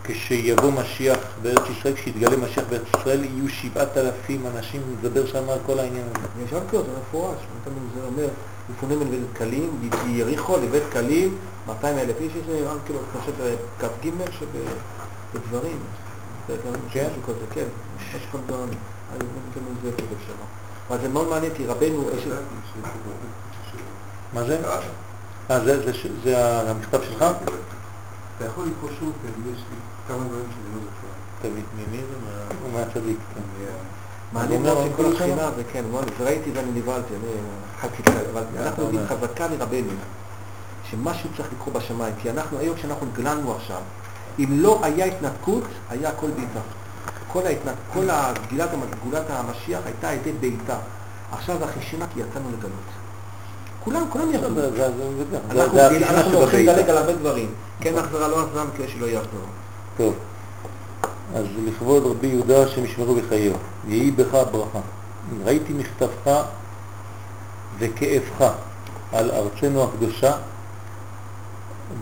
Speaker 1: כשיבוא משיח בארץ ישראל, כשיתגלה משיח בארץ ישראל, יהיו שבעת אלפים אנשים, נדבר שם על כל העניין הזה.
Speaker 2: אני שאלתי אותו, מפורש, זה אומר, מפונים לבית קלים, יריחו לבית קלים, 200 אלף איש, יש נראה כאילו, אני חושב, כ"ג שבדברים, זה גם
Speaker 1: כן?
Speaker 2: משהו כזה, כן, יש כאן גם, אני נותן לזה כזה שלו. אבל זה מאוד מעניין, כי רבנו, יש...
Speaker 1: מה זה? אה, זה, זה, זה המכתב שלך?
Speaker 6: אתה יכול לקרוא שוב, יש לי כמה דברים שאני לא זוכר.
Speaker 1: תביא. ממי זה?
Speaker 2: מעניין מאוד
Speaker 1: כל
Speaker 2: הבחינה? זה כן, וראיתי ואני נבהלתי, אני קצת, אבל אנחנו יודעים? חזקה מרבנו, שמשהו צריך לקרות בשמיים, כי אנחנו, היום כשאנחנו גללנו עכשיו, אם לא היה התנתקות, היה הכל בעיטה. כל, ההתנ... כל הגילת, המ- גאולת המשיח הייתה על ידי בעיטה. עכשיו זה החישינה כי יצאנו לגלות. כולם, כולם ירדו. אנחנו הולכים. לדלג על הרבה דברים. כן החזרה, לא החזרה, מקווה שלא יחזור.
Speaker 1: טוב, אז לכבוד רבי יהודה השם ישמרו בחייו, יהי בך הברכה. ראיתי מכתבך וכאבך על ארצנו הקדושה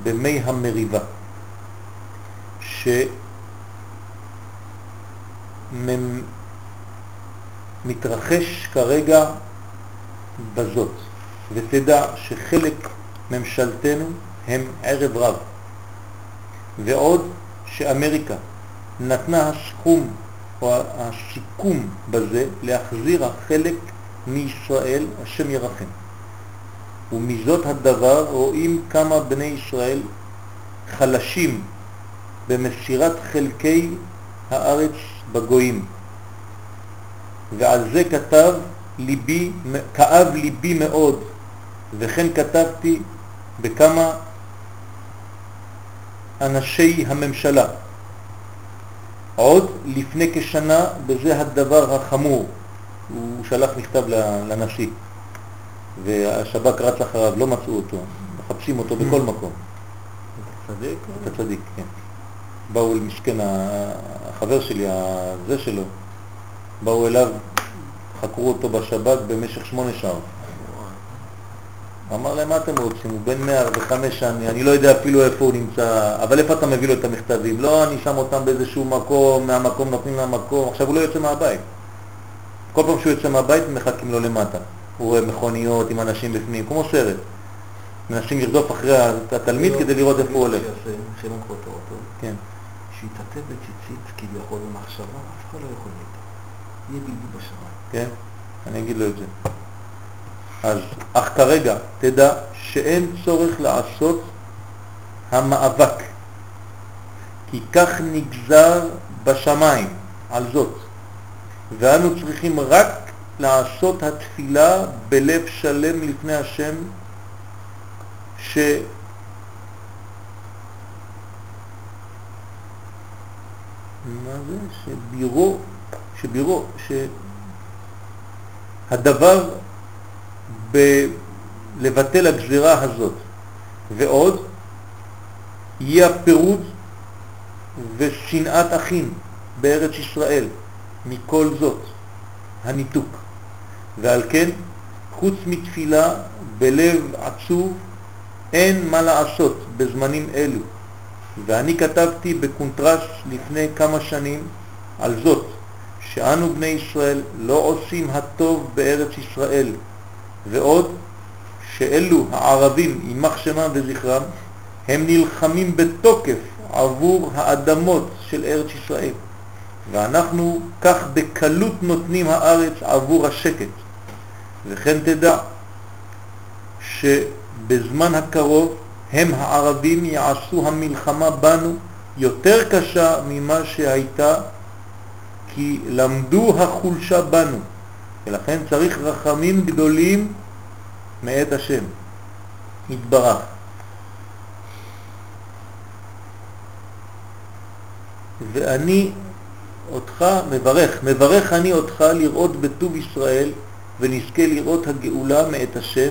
Speaker 1: במי המריבה, שמתרחש כרגע בזאת, ותדע שחלק ממשלתנו הם ערב רב. ועוד שאמריקה נתנה הסכום או הסיכום בזה להחזיר החלק מישראל, השם ירחם. ומזאת הדבר רואים כמה בני ישראל חלשים במסירת חלקי הארץ בגויים. ועל זה כתב ליבי, כאב ליבי מאוד, וכן כתבתי בכמה אנשי הממשלה. עוד לפני כשנה, בזה הדבר החמור. הוא שלח מכתב לנשיא, והשב"כ רץ אחריו, לא מצאו אותו, מחפשים אותו בכל מקום.
Speaker 5: צדיק?
Speaker 1: אתה צדיק, כן. באו ה- החבר שלי, הזה שלו, באו אליו, חקרו אותו בשב"כ במשך שמונה שעות. אמר להם, מה אתם רוצים? הוא בן 105 שנים, אני לא יודע אפילו איפה הוא נמצא, אבל איפה אתה מביא לו את המכתבים? לא, אני שם אותם באיזשהו מקום, מהמקום נותנים למקום, עכשיו הוא לא יוצא מהבית. כל פעם שהוא יוצא מהבית מחכים לו למטה. הוא רואה מכוניות עם אנשים בפנים, כמו סרט. מנסים לרדוף אחרי התלמיד כדי לראות איפה הוא הולך.
Speaker 2: חילון
Speaker 1: כן.
Speaker 2: שיתעטף בציצית כביכול במחשבה, אף אחד לא יכול לדעת. יהיה בלבול בשמיים.
Speaker 1: כן? אני אגיד לו את זה. אז, אך כרגע תדע שאין צורך לעשות המאבק, כי כך נגזר בשמיים על זאת, ואנו צריכים רק לעשות התפילה בלב שלם לפני השם, ש... מה זה? שבירו, שבירו, שהדבר לבטל הגזירה הזאת, ועוד יהיה הפירוד ושנאת אחים בארץ ישראל מכל זאת, הניתוק. ועל כן, חוץ מתפילה בלב עצוב, אין מה לעשות בזמנים אלו. ואני כתבתי בקונטרס לפני כמה שנים על זאת, שאנו בני ישראל לא עושים הטוב בארץ ישראל, ועוד שאלו הערבים, יימח שמם וזכרם, הם נלחמים בתוקף עבור האדמות של ארץ ישראל, ואנחנו כך בקלות נותנים הארץ עבור השקט. וכן תדע שבזמן הקרוב הם הערבים יעשו המלחמה בנו יותר קשה ממה שהייתה, כי למדו החולשה בנו, ולכן צריך רחמים גדולים מאת השם, יתברך. ואני אותך מברך, מברך אני אותך לראות בטוב ישראל ונזכה לראות הגאולה מאת השם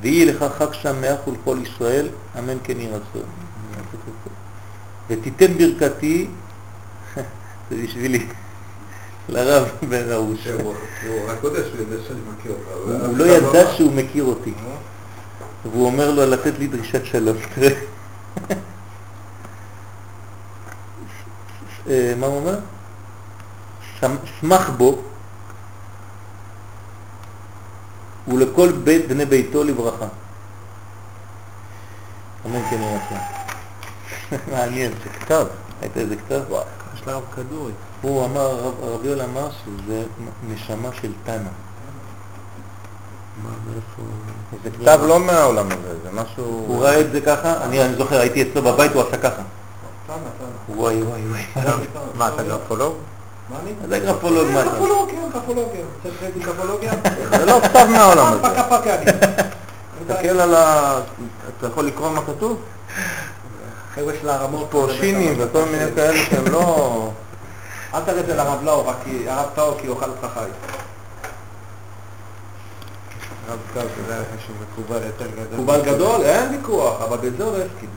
Speaker 1: ויהי לך חג שמח ולכל ישראל, אמן כן יהי רצון. ותיתן ברכתי, <laughs> זה בשבילי, לרב בן ארוש.
Speaker 6: הוא יודע שאני מכיר אותך.
Speaker 1: הוא לא ידע שהוא מכיר אותי, והוא אומר לו לתת לי דרישת שלום. <laughs> אה, מה הוא אומר? שמ- שמח בו ולכל בית בני ביתו לברכה. אמן כן יהיה רצון. <laughs> מעניין, זה כתב, היית איזה כתב?
Speaker 2: יש לרב כדורי.
Speaker 1: הוא אמר, הרב יואל אמר שזה נשמה של תנא.
Speaker 3: זה כתב לא מהעולם הזה, זה משהו...
Speaker 1: הוא ראה את זה ככה, אני זוכר, הייתי אצלו בבית, הוא עשה ככה. וואי וואי וואי. <laughs>
Speaker 3: מה, אתה גרפולוג?
Speaker 2: מה אני?
Speaker 1: זה גרפולוג, מה אתה?
Speaker 2: גרפולוגיה, גרפולוגיה. רוצה שתגיד גרפולוגיה?
Speaker 3: זה לא כתב מהעולם הזה.
Speaker 2: פקה פקה אני. <laughs>
Speaker 3: תסתכל על ה... אתה יכול לקרוא מה כתוב?
Speaker 2: חבר'ה של הרמות.
Speaker 3: פה שינים וכל מיני כאלה שהם לא...
Speaker 2: אל תראה את זה לרב לאו, רק כי הרב טאו כי אוכל אותך חי.
Speaker 5: רב קו, זה היה משהו מקובל יותר גדול.
Speaker 2: מקובל גדול, אין ויכוח, אבל בזה הוא לא הסכים.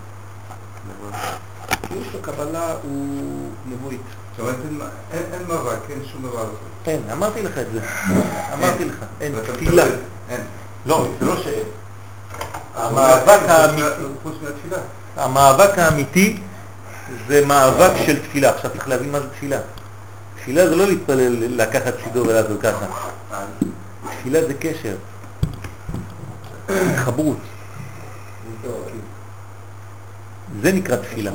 Speaker 2: כי יש לו קבלה הוא נבואית.
Speaker 6: אין- מאבק, אין שום דבר כזה.
Speaker 1: אין, אמרתי לך את זה. אמרתי לך, אין תפילה.
Speaker 6: אין.
Speaker 1: לא, זה לא שאין. המאבק האמיתי,
Speaker 6: חוץ מהתפילה.
Speaker 1: המאבק האמיתי זה מאבק של תפילה. עכשיו צריך להבין מה זה תפילה. תפילה זה לא להתפלל, לקחת סידור ולעשות ככה. תפילה זה קשר, התחברות. זה נקרא תפילה.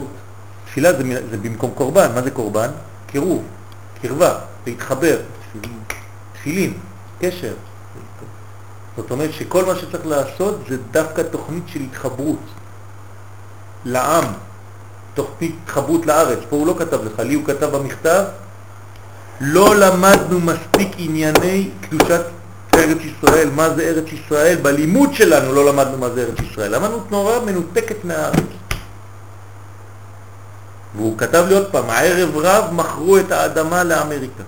Speaker 1: תפילה זה, זה במקום קורבן. מה זה קורבן? קירוב, קרבה, להתחבר. תפילין, קשר. זאת אומרת שכל מה שצריך לעשות זה דווקא תוכנית של התחברות לעם, תוכנית התחברות לארץ. פה הוא לא כתב לך, לי הוא כתב במכתב, לא למדנו מספיק ענייני קדושת ארץ ישראל, מה זה ארץ ישראל, בלימוד שלנו לא למדנו מה זה ארץ ישראל, למדנו תנורה מנותקת מהארץ. והוא כתב לי עוד פעם, הערב רב מכרו את האדמה לאמריקה,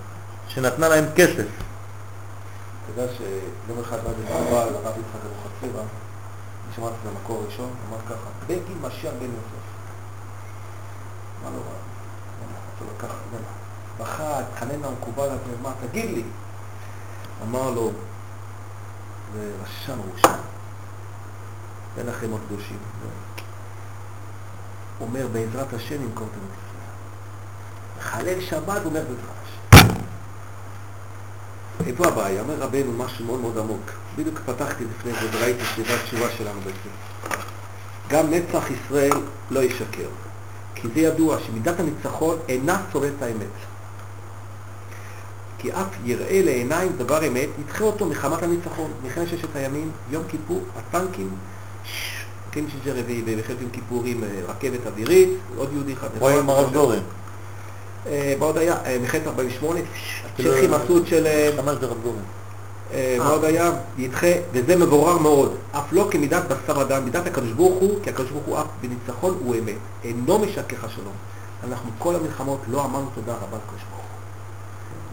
Speaker 1: שנתנה להם כסף.
Speaker 2: אתה יודע שיום אחד בא איזה רב, הרב יצחק אבוחצירא, אני שמעתי את זה במקור ראשון, הוא אמר ככה, בגין משיח בן יוסף. מה לא רע? הוא לקח, בכה, התחנן למקובל הזה, מה, תגיד לי. אמר לו, זה רשם ראשון, בין החיימות קדושים. הוא אומר, בעזרת השם ימכור את ישראל. מחלל שבת, אומר בעזרת השם. איפה הבעיה? אומר רבנו משהו מאוד מאוד עמוק. בדיוק פתחתי לפני זה וראיתי שזה התשובה שלנו בעצם. גם נצח ישראל לא ישקר. כי זה ידוע שמידת הניצחון אינה שורדת האמת. כי אף יראה לעיניים דבר אמת, ידחה אותו מחמת הניצחון. מלחמת ששת הימים, יום כיפור, הטנקים, כן שזה רביעי, במלחמת יום כיפורים אה, רכבת אווירית, עוד יהודי אחד.
Speaker 1: רואה עם הרב גורן.
Speaker 2: אה, מה עוד היה? אה, מלחמת 48,
Speaker 1: כאילו,
Speaker 2: צ'כים עשו של... אה,
Speaker 1: ממש זה רב גורן.
Speaker 2: אה, מה עוד היה? ידחה, וזה מבורר מאוד, אף לא כמידת בשר אדם, מידת הקדוש ברוך הוא, כי הקדוש ברוך הוא אף בניצחון הוא אמת, אינו משקר שלום. אנחנו כל המלחמות לא אמרנו תודה רבה לקדוש ברוך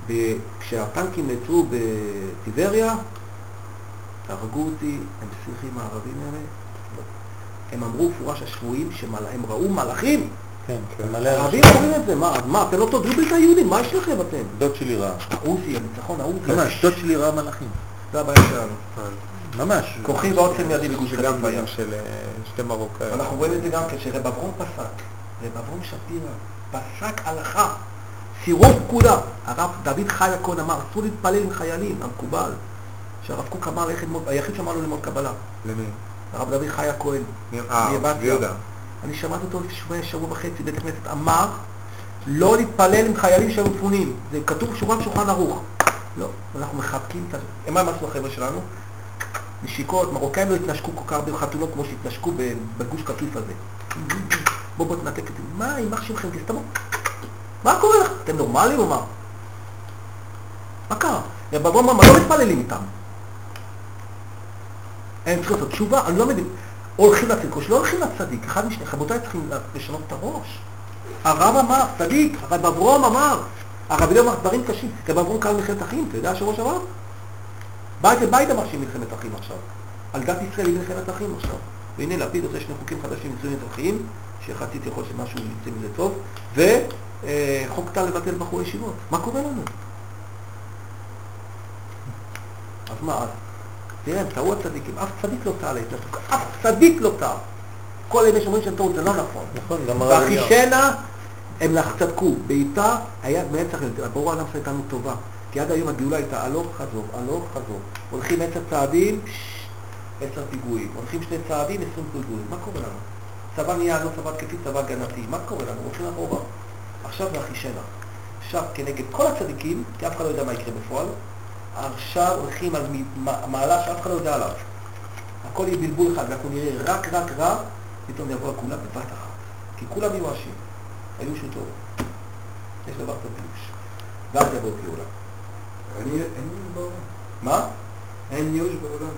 Speaker 2: הוא. וכשהטנקים נעצרו בטיבריה, הרגו אותי, הם סליחים הערבים האלה, הם אמרו פורש השבויים שהם ראו מלאכים,
Speaker 1: כן, כן. מלא אנשים.
Speaker 2: אומרים את זה, מה, מה, אתם לא תודו בזה היהודים, מה יש לכם אתם?
Speaker 1: דוד שלי ראה.
Speaker 2: עוזי, הניצחון העוזי,
Speaker 1: ממש, דוד שלי ראה מלאכים.
Speaker 2: זה הבעיה שלנו.
Speaker 1: ממש.
Speaker 2: כוחי ועוצם ידי בגוש היה.
Speaker 5: בנים של אה, שתי מרוקאים.
Speaker 2: אנחנו רואים את זה גם כן, שרב אברום פסק, רב אברום שפירא פסק הלכה, סירוב פקודה. הרב דוד חי הכהן אמר, אסור להתפלל עם חיילים, המקובל. שהרב קוק אמר היחיד שאמר לו ללמוד קבלה.
Speaker 5: למי?
Speaker 2: הרב דוד חי הכהן.
Speaker 5: אה, יהודה.
Speaker 2: אני שמעתי אותו לפני שבוע וחצי בבית הכנסת, אמר לא להתפלל עם חיילים שהם מפונים. זה כתוב שורה בשולחן ערוך. לא, אנחנו מחבקים את ה... מה הם עשו החבר'ה שלנו? נשיקות, מרוקאים לא התנשקו כל כך הרבה בחתונות כמו שהתנשקו בגוש קטיף הזה. בוא בוא תנתק אותי. מה, יימח שמכם, תסתמו. מה קורה לך? אתם נורמלים או מה? מה קרה? בבוא מה, לא מתפללים איתם. הם צריכים לעשות תשובה, אני לא מבין. הולכים לצדיקו, שלא הולכים לצדיק, אחד משני, רבותיי צריכים לשנות את הראש. הרב אמר, צדיק, הרב אברום אמר, הרב אליהו אמר דברים קשים, רב אברום קרא מלחמת אחים, אתה יודע שבוע שעבר? בית לבית אמר שהיא מלחמת אחים עכשיו. על דת ישראל היא מלחמת אחים עכשיו. והנה לפיד עושה שני חוקים חדשים מצויים אזרחיים, שיחסית יכול שמשהו יצא מזה טוב, וחוק טל לבטל בחורי ישיבות. מה קורה לנו? אז מה אז? תראה, הם טעו הצדיקים, אף צדיק לא טעה להתנתקות, אף צדיק לא טעה. כל אלה שאומרים שהם טעו זה לא נכון.
Speaker 1: נכון, גם הרב אליהו.
Speaker 2: ואחישנה, הם צדקו. בעיטה היה מנצח, ברור העולם עשה איתנו טובה. כי עד היום הגאולה הייתה הלוך חזור, הלוך חזור. הולכים עשר צעדים, עשר פיגועים. הולכים שני צעדים, עשרים פיגועים. מה קורה לנו? צבא נהיה לא צבא התקפי, צבא הגנתי. מה קורה לנו? הולכים אחורה. עכשיו זה אחישנה. עכשיו כנגד כל הצדיקים, כי אף אחד לא יודע מה יקרה בפועל, עכשיו הולכים על מ- מ- מהלך שאף אחד לא יודע עליו. הכל יהיה בלבול אחד, ואנחנו נראה רק רק רע, פתאום יבוא הכולם בבת אחת. כי כולם מיואשים. היו שותו. יש דבר טוב ביוש. ואז יבוא גאולה.
Speaker 6: אין אין ייאוש בעולם.
Speaker 2: מה?
Speaker 6: אין ייאוש בעולם.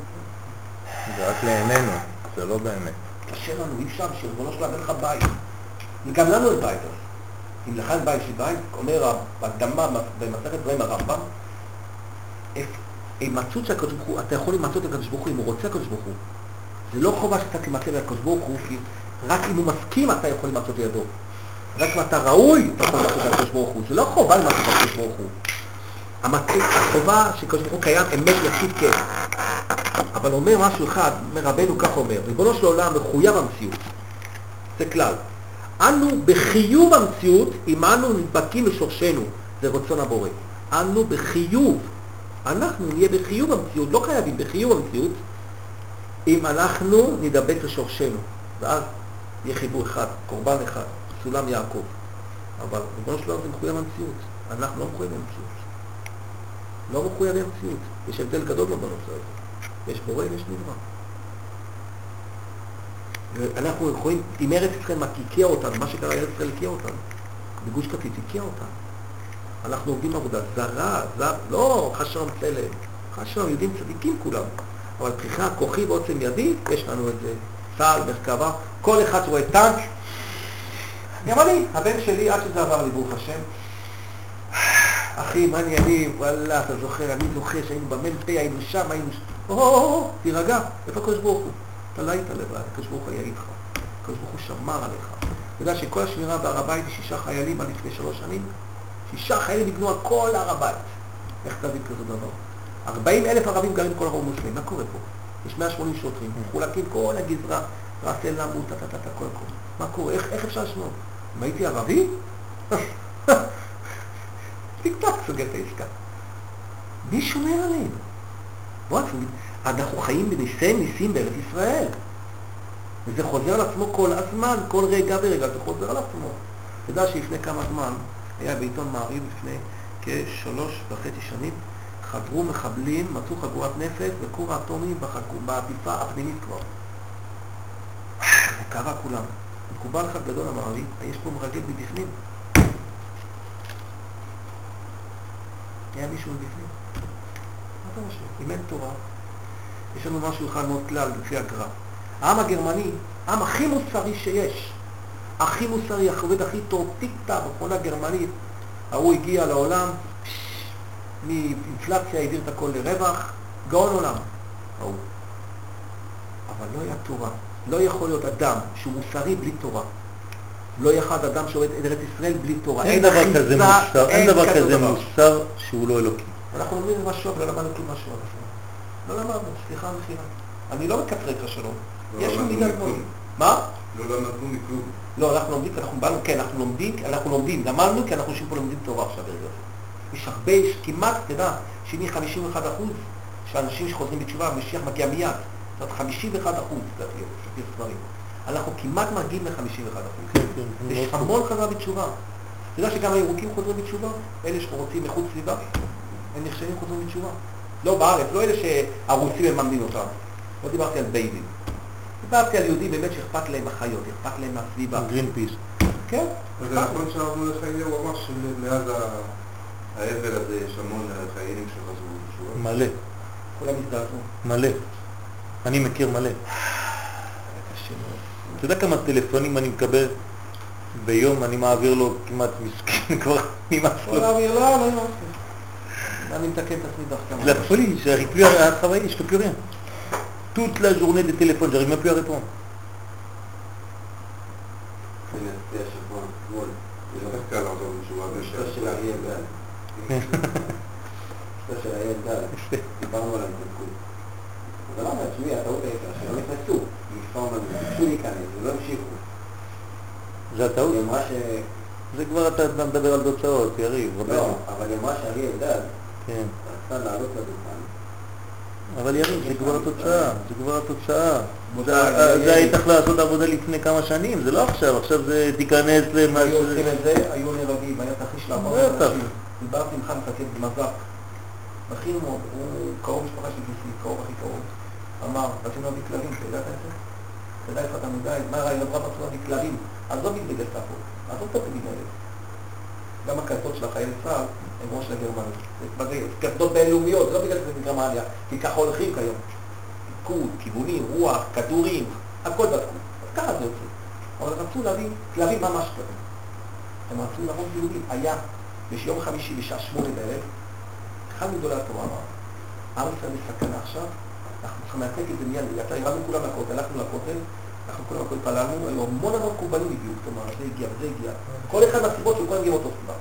Speaker 1: זה רק לעינינו, זה לא באמת.
Speaker 2: קשה לנו, אי אפשר, שריבונו שלם אין לך בית. וגם לנו אין בית אז. אם לך אין בית, יש לי בית, אומר הקדמה במסכת דברים הרמב"ם, הימצאות של הקדוש ברוך הוא, אתה יכול להימצאות לקדוש ברוך הוא אם הוא רוצה הקדוש ברוך הוא. זה לא חובה שאתה תימצא לקדוש ברוך הוא, כי רק אם הוא מסכים אתה יכול להימצאות לידו. רק אם אתה ראוי, אתה יכול להימצאות לקדוש ברוך הוא. זה לא חובה להימצאות לקדוש ברוך הוא. המצ- החובה שקדוש ברוך הוא קיים אמת יחיד כן. אבל אומר משהו אחד, רבנו כך אומר, ריבונו של עולם מחויב המציאות. זה כלל. אנו בחיוב המציאות, אם אנו נדבקים לשורשנו, זה רצון הבורא. אנו בחיוב. אנחנו נהיה בחיוב המציאות, לא חייבים, בחיוב המציאות, אם אנחנו נדבק לשורשנו. ואז יהיה חיבור אחד, קורבן אחד, סולם יעקב. אבל ריבונו של עולם זה מחויב המציאות. אנחנו לא מחויבים המציאות. לא מחויבי המציאות. יש הבדל גדול בנושא הזה. יש בורא ויש נברא. אנחנו יכולים, אם ארץ ישראל הקיאה אותנו, מה שקרה ארץ ישראל הקיאה אותנו, בגוש קטיף הקיאה אותנו. אנחנו עובדים עבודה זרה, זר, לא חשרם צלם, חשרם יהודים צדיקים כולם, אבל פריחה כוחי ועוצם ידי, יש לנו את זה, צה"ל, מרכבה, כל אחד שרואה טנק, גם אני, הבן שלי, עד שזה עבר לי, ברוך השם, אחי, מה העניינים? וואלה, אתה זוכר, אני זוכר שהיינו במ"פ, היינו שם, היינו... או, תירגע, איפה הקדוש ברוך הוא? אתה לא היית לבד, הקדוש ברוך הוא היה איתך. הקדוש ברוך הוא שמר עליך. אתה יודע שכל השמירה בהר הבית היא שישה חיילים עד לפני שלוש שנים? שישה חיילים ניגנו על כל הר הבית. איך תבין כזה דבר? 40 אלף ערבים גרים בכל הרובע מוסלמי, מה קורה פה? יש 180 שוטרים, מחולקים כל הגזרה, ראס אל עמוד, טה טה טה כל הכל. מה קורה? איך, איך אפשר לשמור? אם הייתי ערבי? <laughs> טיק-טק סוגר את העסקה. מי שומר עלינו? בוא, אנחנו חיים בניסי ניסים בארץ ישראל. וזה חוזר על עצמו כל הזמן, כל רגע ורגע זה חוזר על עצמו. אתה יודע שלפני כמה זמן היה בעיתון מעריב לפני כשלוש וחצי שנים, חדרו מחבלים, מצאו חגורת נפץ וכור האטומי בעטיפה הפנימית כבר. <sighs> זה קרה כולם. מקובל אחד גדול אמר לי, יש פה מרגל מבפנים. היה מישהו מבפנים. מה אתה חושב? אם אין תורה, יש לנו משהו אחד מאוד כלל לפי הגר"א. העם הגרמני, העם הכי מוסרי שיש, הכי מוסרי, העובד הכי טוב, טיק-טק, מכונה גרמנית, ההוא הגיע לעולם, מאינפלציה העביר את הכל לרווח, גאון עולם, ההוא. אבל לא היה תורה. לא יכול להיות אדם שהוא מוסרי בלי תורה. לא להיות אדם שעובד את ארץ ישראל בלי תורה.
Speaker 1: אין דבר
Speaker 2: אחיזה,
Speaker 1: כזה מוסר, אין דבר כזה
Speaker 2: דבר.
Speaker 1: מוסר שהוא לא אלוקי.
Speaker 2: אנחנו לומדים משהו, אבל לא למדנו משהו. לא למדנו, סליחה מחילה. אני לא מקטרג לך שלום.
Speaker 6: לא
Speaker 2: יש לי
Speaker 6: למדנו
Speaker 2: מידת
Speaker 6: מכלום.
Speaker 2: מאוד. מה?
Speaker 6: לא למדנו מכלום.
Speaker 2: לא, אנחנו לומדים כי אנחנו באנו, כן, אנחנו לומדים, אנחנו לומדים, למדנו כי אנחנו יושבים פה לומדים תורה עכשיו ברגע זה. יש הרבה, יש כמעט, יודע, שמי 51 אחוז, שאנשים שחוזרים בתשובה, המשיח מגיע מיד. זאת אומרת, 51 אחוז, לפי ספרים. אנחנו כמעט מגיעים ל-51 אחוז.
Speaker 1: כן, כן,
Speaker 2: יש
Speaker 1: מאוד טוב.
Speaker 2: המון חזרה בתשובה. אתה יודע שגם הירוקים חוזרים בתשובה? אלה שרוצים איכות סביבה, הם נחשבים חוזרים בתשובה. לא בארץ, לא אלה שהרוסים מממנים אותם. לא דיברתי על בייבים. דיברתי על יהודים באמת שאכפת להם מהחיות, אכפת להם מהסביבה.
Speaker 1: גרין פיס.
Speaker 2: כן,
Speaker 6: וזה נכון שהרבנו לחיי הוא אמר שמאז האבל הזה יש המון חיילים שחזרו בתשובה.
Speaker 1: מלא,
Speaker 2: כולם הזדעזעו.
Speaker 1: מלא. אני מכיר מלא. אתה יודע כמה טלפונים אני מקבל ביום, אני מעביר לו כמעט מסכן, כבר נמאס לו.
Speaker 2: לא, לא, לא,
Speaker 1: La folie, j'arrive plus à à travailler, je peux plus rien. Toute la journée de téléphone, j'arrive même plus à répondre.
Speaker 4: הנה, זה השבוע, אתמול,
Speaker 6: זה יותר קל לחזור בתשובה.
Speaker 4: אשתו של אריאל גל. אשתו של אריאל גל, דיברנו על ההתנתקות. אז אמרנו, תשמעי, הטעות הייתה שלא נכנסו, מכפר מנהל, ביקשו להיכנס ולא המשיכו.
Speaker 1: זה הטעות?
Speaker 4: היא אמרה ש...
Speaker 1: זה כבר אתה אתה מדבר על תוצאות, יריב,
Speaker 4: לא,
Speaker 1: רבנו.
Speaker 4: אבל היא אמרה שאריאל גל
Speaker 1: כן.
Speaker 4: רצתה לעלות לדוכן.
Speaker 1: אבל יריב, זה כבר התוצאה, זה כבר התוצאה. זה- היית צריך לעשות עבודה לפני כמה שנים, זה לא עכשיו, עכשיו זה תיכנס למה
Speaker 2: היו
Speaker 1: ש...
Speaker 2: עושים את זה, היו נהרגים, היה תרחיש לעבור. אנשים. דיברתי עם חיים מפקד במז"פ, בכיר מאוד, הוא קרוב משפחה של גיסי, קרוב הכי קרוב. אמר, רצינו להביא כלבים, אתה ידעת את זה? אתה יודע איפה אתה מודע, מה רעיון רב רצו להביא כלבים? עזוב את בגלל ספו, עזוב את הפנים האלה. גם הקסדות של החיילי צה"ל זה כבר זה קסדות בינלאומיות, לא בגלל שזה מגרמניה, כי ככה הולכים כיום. פיקוד, כיוונים, רוח, כדורים, הכל בדקו. אז ככה זה יוצא. אבל רצו להביא כלבים ממש כלבים. הם רצו להרוג יהודים. היה ביום חמישי בשעה שמונה בערב, אחד מגדולי התורה אמר, עם ישראל בסכנה עכשיו, אנחנו צריכים לנתק את זה מיד, יצא, ירדנו כולם לכותל, הלכנו לכותל, אנחנו כולם לכותל פללנו, היו המון המון קורבנים הגיעו, כלומר, זה הגיע וזה הגיע. כל אחד מהסיבות שהוא כולם הגיע מאותו סיבה.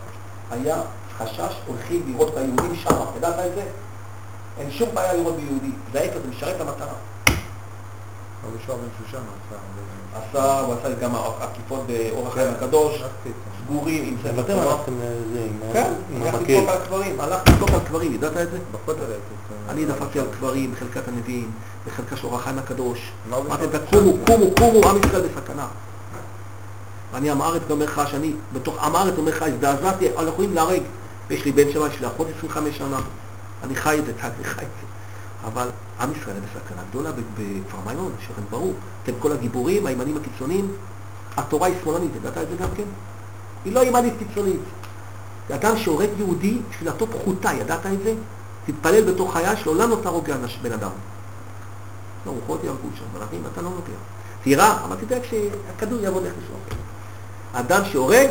Speaker 2: היה חשש, הולכים לראות ביהודים שם, ידעת את זה? אין שום בעיה לראות ביהודי, זה ההפך, זה משרת את המטרה.
Speaker 3: רבי שועה בן שושן עשה.
Speaker 2: עשה, הוא עשה גם עקיפות באורח חיים הקדוש,
Speaker 3: הלכתי איתו.
Speaker 2: סגורים, עם ספר
Speaker 1: ואתם. הלכתם לזה
Speaker 2: כן, הלכתי. לדפוק על קברים, הלכתי לדפוק על קברים, ידעת את זה?
Speaker 3: איתו.
Speaker 2: אני דפקתי על קברים בחלקת הנביאים, בחלקה של אור החיים הקדוש.
Speaker 3: בכלל?
Speaker 2: להם, קומו, קומו, קומו, עם ישראל בסכנה. ואני עם הארץ אומר לך שאני, בתוך עם הארץ אומר לך, הזדעזעתי, אנחנו יכולים להרג. ויש לי בן שם, יש לי אחות 25 שנה. אני חי את זה, אני חי את זה. אבל עם ישראל בסכנה גדולה בכפר מימון, שלכם ברור. אתם כל הגיבורים, הימנים הקיצוניים, התורה היא שמאלנית, ידעת את זה גם כן? היא לא ימנית קיצונית. אדם שהורג יהודי, תפילתו פחותה, ידעת את זה? תתפלל בתוך חיה שלעולם לא תהרוג בן אדם. לא, רוחות יהרגו שם, מלאכים אתה לא נוגע. תירה, אבל תדאג שהכדור יעבוד איך לשאוף. האדם שהורג,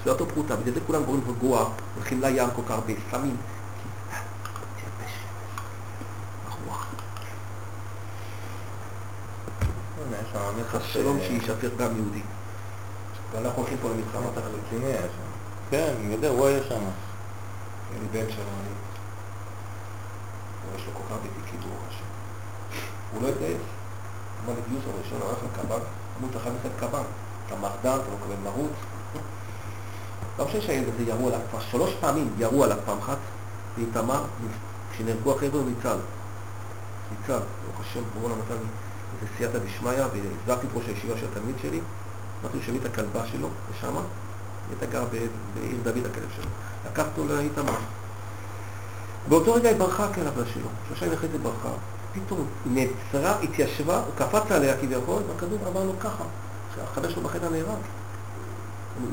Speaker 2: תפילתו פחותה, בגלל זה כולם קוראים רגוע, הולכים לים כל כך הרבה, סמים. שלום
Speaker 3: אה,
Speaker 2: שיישפך גם יהודי. ואנחנו הולכים פה
Speaker 3: היה שם.
Speaker 1: כן, אני יודע, הוא היה שם.
Speaker 2: אין לי בן אני... יש לו כל כך בתיקים, ברוך השם. הוא לא התגייס. אמר לי גיוס הראשון, הלך לקב"ן, אמרו לך נכד קב"ן. אתה מרדן, אתה לא מקבל מרות. לא משנה שהילד הזה ירו עליו, כבר שלוש פעמים ירו עליו פעם אחת, באיתמר, כשנהרגו החבר'ה ניצל. ניצל, ברוך השם, ברור לי איזה סייעתא דשמיא, והזדקתי את ראש הישיבה של התלמיד שלי, אמרתי לו שיביא את הכלבה שלו, היא הייתה גרה ב- בעיר דוד הכלב שלו. לקחת אותו לאיתמר. באותו רגע היא ברחה הכלבה שלו, שלושה ימים אחרי זה ברחה. פתאום היא נעצרה, התיישבה, הוא קפץ עליה כביכול, והכדור עבר לו ככה. החבר שלו בחדר נהרג.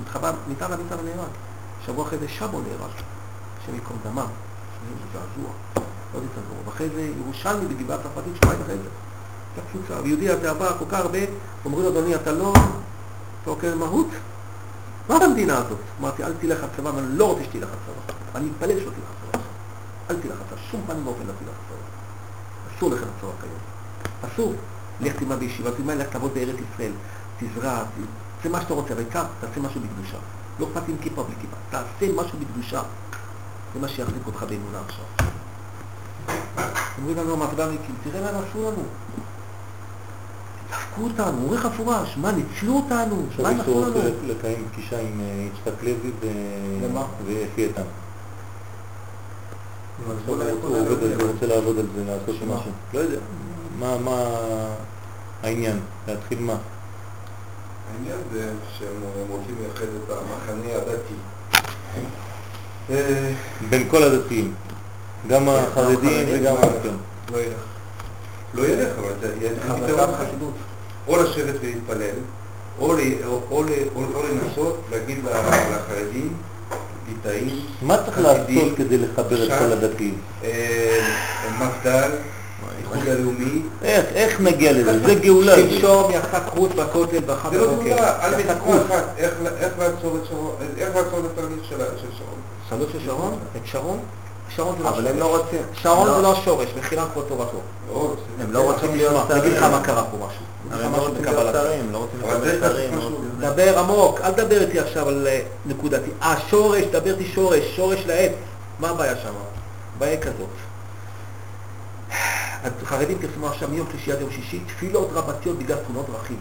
Speaker 2: התחבא מיטה למיטה ונהרג. שבוע אחרי זה שבו נהרג. השם ייקום דמם. זעזוע. לא תתעזרו. ואחרי זה ירושלמי בגבעת צרפתית שבועיים אחרי זה. הייתה קבוצה. ויהודי הזה עבר כל כך הרבה, אומרים לו, אדוני, אתה לא... אתה אוכל מהות? מה במדינה הזאת? אמרתי, אל תלך לצבא, ואני לא רוצה שתלך לצבא. אני מתפלל שלא תלך לצבא. אל תלך לצבא, שום פנים ואופן לא תלך לצבא. אסור לך לצבא כיום. אסור. לך תלמד בישיבה, תלמד, לך תעבוד בארץ ישראל. תזרע, תעשה מה שאתה רוצה, אבל העיקר, תעשה משהו בקדושה. לא אכפת עם כיפה בלי כיפה. תעשה משהו בקדושה. זה מה שיחזיק אותך באמונה עכשיו. אומרים לנו המפד"ליקים, תראה מה הם עשו לנו. דפקו אותנו, אומרים לך מפורש, מה, ניצלו אותנו? מה הם עשו לנו?
Speaker 1: רוצה לקיים פגישה עם אה, יצחק לוי ו-
Speaker 2: למה?
Speaker 1: ואפי איתן. הוא רוצה לעבוד על זה, לעשות? משהו. לא יודע. מה העניין? להתחיל מה?
Speaker 6: העניין זה שהם רוצים לייחד את המחנה הדתי אה,
Speaker 1: בין כל הדתיים. גם החרדים
Speaker 2: החרדים,
Speaker 1: וגם... כן.
Speaker 2: לא ילך.
Speaker 6: לא ילך, אבל
Speaker 2: חזקה
Speaker 6: פתרון אחר.
Speaker 2: בחסידות.
Speaker 6: או לשבת ולהתפלל, או, לנסות להגיד לחרדים, ליטאים,
Speaker 1: מה צריך לעשות כדי לחבר את
Speaker 6: ש"ס,
Speaker 1: כל הדתיים?
Speaker 6: אה, מפד"ל, האיחוד הלאומי,
Speaker 1: איך, איך נגיע לזה? זה גאולה.
Speaker 2: שלשום יחסה כרות בכותל באחת
Speaker 6: זה לא
Speaker 2: בבוקר.
Speaker 6: גאולה, אל. אחת, איך לעצור את שרון, איך לעצור את התהליך של שרון.
Speaker 2: שאלו של שרון? את שרון? שרון זה לא
Speaker 3: אבל הם לא. רוצים.
Speaker 2: שרון
Speaker 3: לא.
Speaker 2: זה לא השורש, מחילה כבוד תורתו.
Speaker 6: לא,
Speaker 3: הם לא רוצים להיות
Speaker 2: תשמע, אני אגיד לך
Speaker 3: שרים.
Speaker 2: מה קרה פה משהו.
Speaker 3: הרי הם לא
Speaker 2: משהו
Speaker 3: רוצים להיות. שרים, לא רוצים לקבל שרים. לא
Speaker 2: דבר עמוק, אל תדבר איתי עכשיו על אה, נקודתי. השורש, דבר איתי שורש, שורש לעץ. מה הבעיה שם? הבעיה כזאת. החרדים פרסמו עכשיו מיום שלישי עד יום שישי תפילות רבתיות בגלל תאונות דרכים.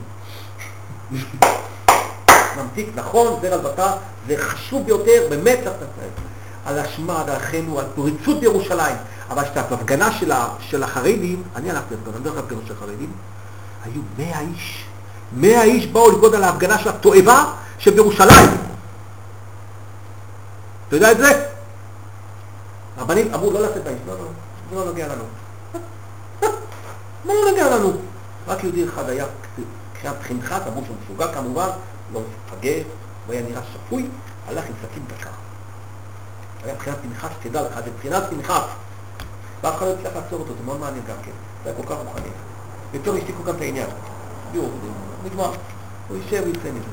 Speaker 2: ממתיק, נכון, זר על בתא, זה חשוב ביותר, באמת צריך לציין. על השמד, על אחינו, על פריצות בירושלים. אבל כשאתה בהפגנה של, של החרדים, אני הלכתי להפגנה, אני לא הלכתי להפגנות של חרדים, היו מאה איש. מאה איש באו לבגוד על ההפגנה של התועבה שבירושלים. אתה יודע את זה? רבנים אמרו לא לשאת באיש, לא, לא, זה לא נוגע לנו. זה לא נוגע לנו. רק יהודי אחד היה מבחינת חנחת, אמרו שהוא משוגע כמובן, לא מפגר, הוא היה נראה שפוי, הלך עם סכין דקה. היה מבחינת פנחס, תדע לך, זה מבחינת פנחס. ואף אחד לא הצליח לעצור אותו, זה מאוד מעניין גם כן. זה היה כל כך רוחני. ופתאום השתיקו גם את העניין. יואו, נגמר. הוא יישב ויצא מזה.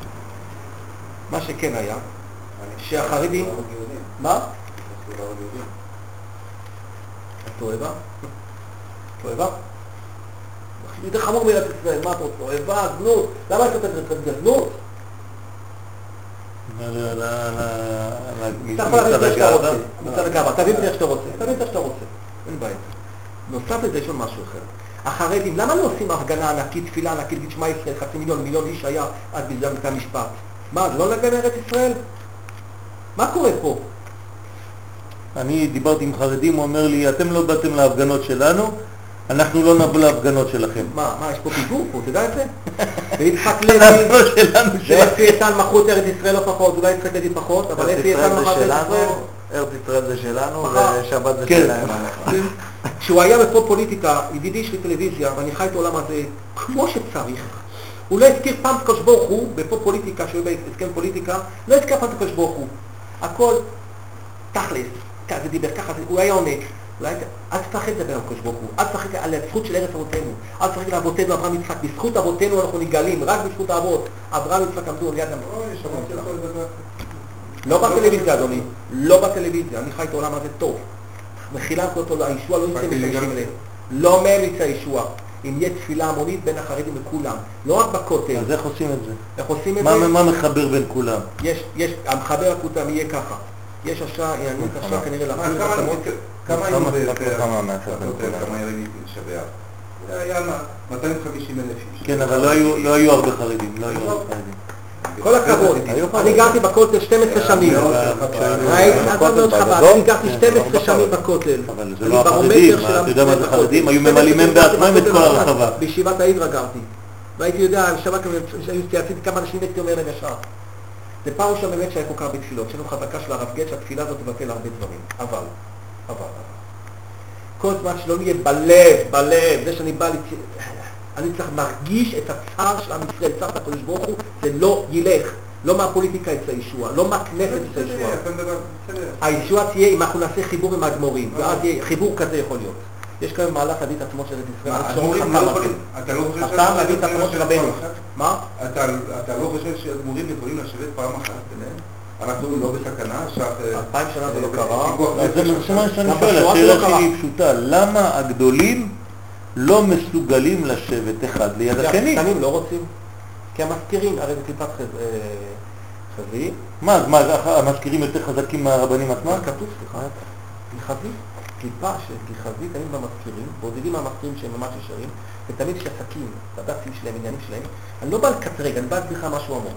Speaker 2: מה שכן היה, שהחרדים... מה? תועבה? תועבה? יותר חמור מארץ ישראל, מה אתה רוצה? תועבה, זנות? למה אתה רוצה את זנות?
Speaker 1: ל- ל- ל- ל-
Speaker 2: אתה יכול להביא את שאתה. רוצה, מצד הגאווה, תביא את שאתה רוצה, תביא את שאתה רוצה, אין בעיה. נוסף לזה יש עוד משהו אחר. החרדים, למה לא עושים הפגנה ענקית, תפילה ענקית, להגיד שמע ישראל, חצי מיליון, מיליון איש היה עד בזמן בתי המשפט? מה, זה לא להגן ארץ ישראל? מה קורה פה?
Speaker 1: אני דיברתי עם חרדים, הוא אומר לי, אתם לא באתם להפגנות שלנו, אנחנו לא נבוא להפגנות שלכם.
Speaker 2: מה, מה, יש פה פיגור פה, תדע את זה? <laughs> ויצחק לוי,
Speaker 1: שלנו שלנו.
Speaker 2: ואפי איתן מכרו את ארץ ישראל לא פחות, אולי יצחק לוי פחות, אבל אפי איתן מכר את ארץ ישראל.
Speaker 3: שלנו, ארץ ישראל זה שלנו. ושבת זה
Speaker 1: כן.
Speaker 3: שלהם. <laughs>
Speaker 2: כשהוא היה בפופ פוליטיקה, ידידי שלי טלוויזיה, ואני חי את העולם הזה כמו שצריך. הוא לא הזכיר פעם את הקדוש ברוך הוא, בפופ פוליטיקה, שהוא היה בהסכם פוליטיקה, לא הזכיר פעם את הקדוש ברוך הוא. הכל תכלס, ככה זה דיבר, ככה זה, הוא היה עונה. אולי, אל תפחד לדבר על הקדוש ברוך הוא, אל תפחד על הזכות של ארץ אבותינו, אל תפחד על אבותינו אברהם יצחק, בזכות אבותינו אנחנו נגאלים, רק בזכות האבות. אברהם יצחק עמדו על יד המ...
Speaker 6: אוי, שמעתי אותו לדבר.
Speaker 2: לא בטלוויזיה, אדוני, לא בטלוויזיה, אני חי את העולם הזה טוב. מחילה אותו, הישוע לא יצא. משם אליהם. לא מהם יצא הישוע. אם יהיה תפילה המונית בין החרדים לכולם, לא רק בכותל.
Speaker 1: אז איך עושים את זה?
Speaker 2: איך עושים את
Speaker 1: מה
Speaker 2: זה?
Speaker 1: מה מחבר בין כולם?
Speaker 2: יש, יש, המחבר הכותם יהיה ככה. יש אשראי, יענית אשראי כנראה
Speaker 6: מה,
Speaker 2: להחזיר
Speaker 6: כמה היו ילדים שבעה? זה היה מה, 250 אלף איש.
Speaker 1: כן, אבל לא היו- לא היו הרבה חרדים, לא היו הרבה חרדים.
Speaker 2: כל הכבוד. אני גרתי בכותל 12 שנים. אני גרתי 12 שנים בכותל.
Speaker 1: אבל זה
Speaker 2: אני
Speaker 1: לא
Speaker 2: ברומטר
Speaker 1: החרדים,
Speaker 2: של עם
Speaker 1: אתה יודע מה זה חרדים? היו ממלאים הם
Speaker 2: 12
Speaker 1: בעצמם את כל
Speaker 2: אחד.
Speaker 1: הרחבה.
Speaker 2: בישיבת ההידרה גרתי. והייתי יודע, שבת עשיתי כמה אנשים הייתי אומר להם ישר. זה פעם ראשונה באמת שהיה כל כך הרבה תפילות. יש לנו חזקה של הרב גט שהתפילה הזאת תבטל הרבה דברים. אבל, אבל. כל זמן שלא נהיה בלב, בלב, זה שאני בא, לצ... אני צריך להרגיש את הצער של עם ישראל, צער הקדוש ברוך הוא, זה לא ילך. לא מהפוליטיקה יצא ישוע, לא מהכנסת יצא
Speaker 6: בסדר,
Speaker 2: ישוע.
Speaker 6: אתה מדבר, בסדר.
Speaker 2: הישוע תהיה אם אנחנו נעשה חיבור עם האדמו"רים, ואז יהיה, חיבור כזה יכול להיות. יש כאן מהלך את עצמו של ישראל,
Speaker 6: מה,
Speaker 2: שרון
Speaker 6: האדמו"רים
Speaker 2: חתם
Speaker 6: לא. יכולים- אתה לא חושב
Speaker 2: את
Speaker 6: שהאדמו"רים
Speaker 2: עצמו של
Speaker 6: יכולים
Speaker 2: רבנו. מה?
Speaker 6: אתה לא חושב שהאדמו"רים יכולים לשבת פעם אחת ביניהם? אנחנו לא בסכנה. אה,
Speaker 2: אלפיים שנה זה לא
Speaker 6: אה,
Speaker 2: קרה.
Speaker 1: זה מה. שאני שואל, השאלה. שלי היא פשוטה, למה הגדולים לא מסוגלים לשבת אחד ליד השני?
Speaker 2: הקטנים לא רוצים. כי המזכירים, הרי זה קליפת אה, חזי,
Speaker 1: מה, אז מה, המזכירים יותר חזקים מהרבנים עצמם?
Speaker 2: כתוב, סליחה? גחזי, קליפה של גחזי תמיד במזכירים, בודדים מהמזכירים שהם ממש ישרים, ותמיד יש עסקים, בד"צים שלהם, עניינים שלהם. אני לא בא לקטרג, אני בא להסביר לך משהו עמוק.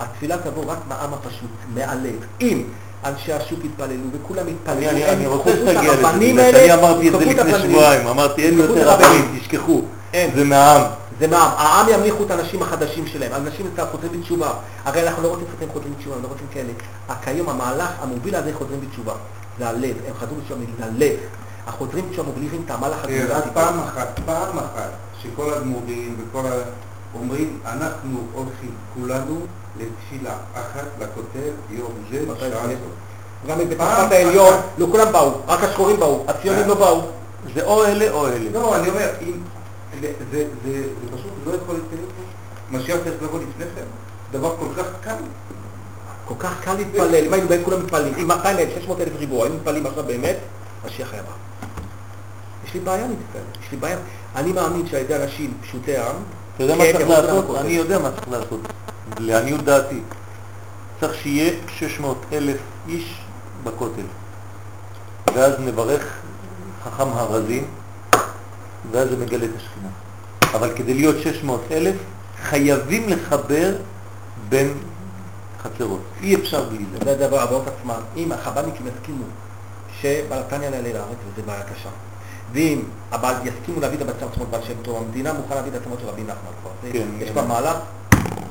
Speaker 2: התפילה תבוא רק מהעם הפשוט, מהלב. אם אנשי השוק יתפללו וכולם יתפללו,
Speaker 1: אני, אני, אני רוצה שתגיע לזה, שאני אמרתי את זה לפני. שבועיים, אמרתי אין יותר. רבנים, תשכחו. זה מהעם.
Speaker 2: זה מהעם. העם ימליכו את האנשים החדשים שלהם. אנשים חוזרים בתשובה. הרי אנחנו לא רוצים לפטרים חוזרים בתשובה, אנחנו לא רוצים כאלה. כיום המהלך המוביל הזה חוזרים בתשובה. זה הלב. הם חזרו בתשובה בגלל הלב. החוזרים בתשובה מובילים את המהלך
Speaker 6: תראה, רק. פעם אחת, פעם אחת, שכל האדמו"רים וכל ה... אומרים, אנחנו הולכים כולנו לתפילה אחת לכותל יום זה,
Speaker 2: מתי
Speaker 6: שעה
Speaker 2: זה?
Speaker 6: זאת.
Speaker 2: גם
Speaker 6: פעם
Speaker 2: המשפט העליון. לא כולם באו, רק השחורים באו, הציונים לא באו.
Speaker 1: זה או אלה או אלה.
Speaker 6: לא, אני אומר, אם... זה, זה, זה, זה פשוט לא יכול להתקיים פה. משיח צריך לבוא לפניכם. דבר כל כך קל.
Speaker 2: כל כך קל להתפלל, אם היינו באים כולם מתפללים, אם 200 אלף, 600 אלף ריבוע, היינו מתפללים עכשיו באמת, משיח היה בא. יש לי בעיה להתפלל, יש לי בעיה. אני מאמין שעל ידי אנשים פשוטי העם,
Speaker 1: אתה יודע מה
Speaker 2: כן,
Speaker 1: צריך לעשות? אני יודע מה צריך לעשות. לעניות דעתי. צריך שיהיה 600 אלף איש בכותל. ואז נברך חכם הרזים, ואז זה מגלה את השכינה. אבל כדי להיות 600 אלף, חייבים לחבר בין חצרות. אי אפשר בלי זה.
Speaker 2: זה הדבר, הבאות עצמם, אם החב"דניקים יסכימו שבלתניא יעלה לארץ, וזו בעיה קשה, ואם הבעל יסכימו להביא את הבצע עצמות בעל שם טוב, המדינה מוכנה להביא את העצמות של רבי נחמן כבר.
Speaker 1: כן,
Speaker 2: יש
Speaker 1: כן.
Speaker 2: כבר מהלך,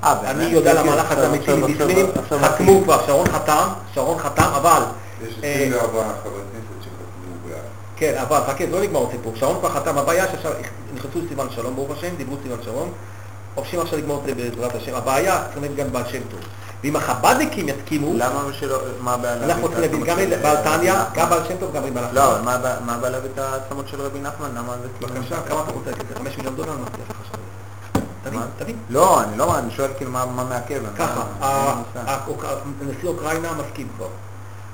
Speaker 3: אה,
Speaker 2: אני? יודע
Speaker 1: כן, עכשיו-
Speaker 2: אמיתי
Speaker 1: עכשיו-
Speaker 2: מבפנים, חתמו. כבר, שרון חתם, שרון חתם, אבל,
Speaker 6: יש
Speaker 2: אה,
Speaker 6: 24 חברי כנסת שחתמו בעד.
Speaker 2: כן, אבל חכה, זה לא נגמר הסיפור, שרון כבר חתם, הבעיה שעכשיו נכנסו לסילבן שלום, ברוך השם, דיברו סילבן שלום, חופשים עכשיו לגמור את זה בעזרת השם, הבעיה, צריך גם בעל שם טוב. ואם החב"דניקים יסכימו,
Speaker 3: למה שלא, מה הבעיה להביא
Speaker 2: אנחנו
Speaker 3: את
Speaker 2: רוצים להביא
Speaker 3: העצמות
Speaker 2: גם בעל תניא? גם בעל שם טוב, גם בעל
Speaker 3: לא, מה הבעיה- להביא את העצמות של רבי נחמן? למה זה כאילו...
Speaker 2: בבקשה, כמה אתה רוצה כסף? 5 מיליון דולר? אני מבטיח לך עכשיו. תבין.
Speaker 3: לא, אני לא, אני שואל כאילו מה מה מעכב.
Speaker 2: ככה,
Speaker 3: לא-
Speaker 2: נשיא אוקראינה מסכים כבר,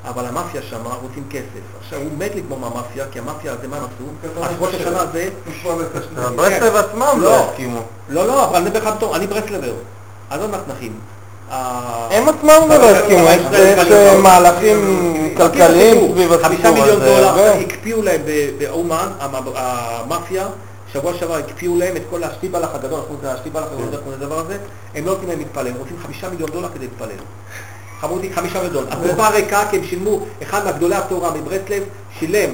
Speaker 2: אבל המאפיה שם רוצים כסף. עכשיו הוא מת לגמור מהמאפיה, כי המאפיה הזה מה הם עשו? אז ראש השנה הזה,
Speaker 6: בתשתית.
Speaker 3: ברסלב עצמם
Speaker 2: לא.
Speaker 3: לא הסכימו.
Speaker 2: לא, לא, אבל אני מדבר לך בתור, אני ברסלבר, עזוב מתנחים. ה-
Speaker 3: הם עצמם לא הסכימו, יש מהלכים כלכליים סביב הסיפור הזה.
Speaker 2: חמישה מיליון דולר הקפיאו להם באומן, המ- המאפיה, שבוע שעבר הקפיאו להם את כל השטיבלח הגדול, אנחנו קוראים לזה השטיבלח, אני לא קוראים לדבר הזה, הם לא נותנים להם להתפלל, הם רוצים חמישה מיליון דולר כדי להתפלל. חמודי, חמישה מיליון דולר. הקופה ריקה כי הם שילמו, אחד מהגדולי התורה מברסלב שילם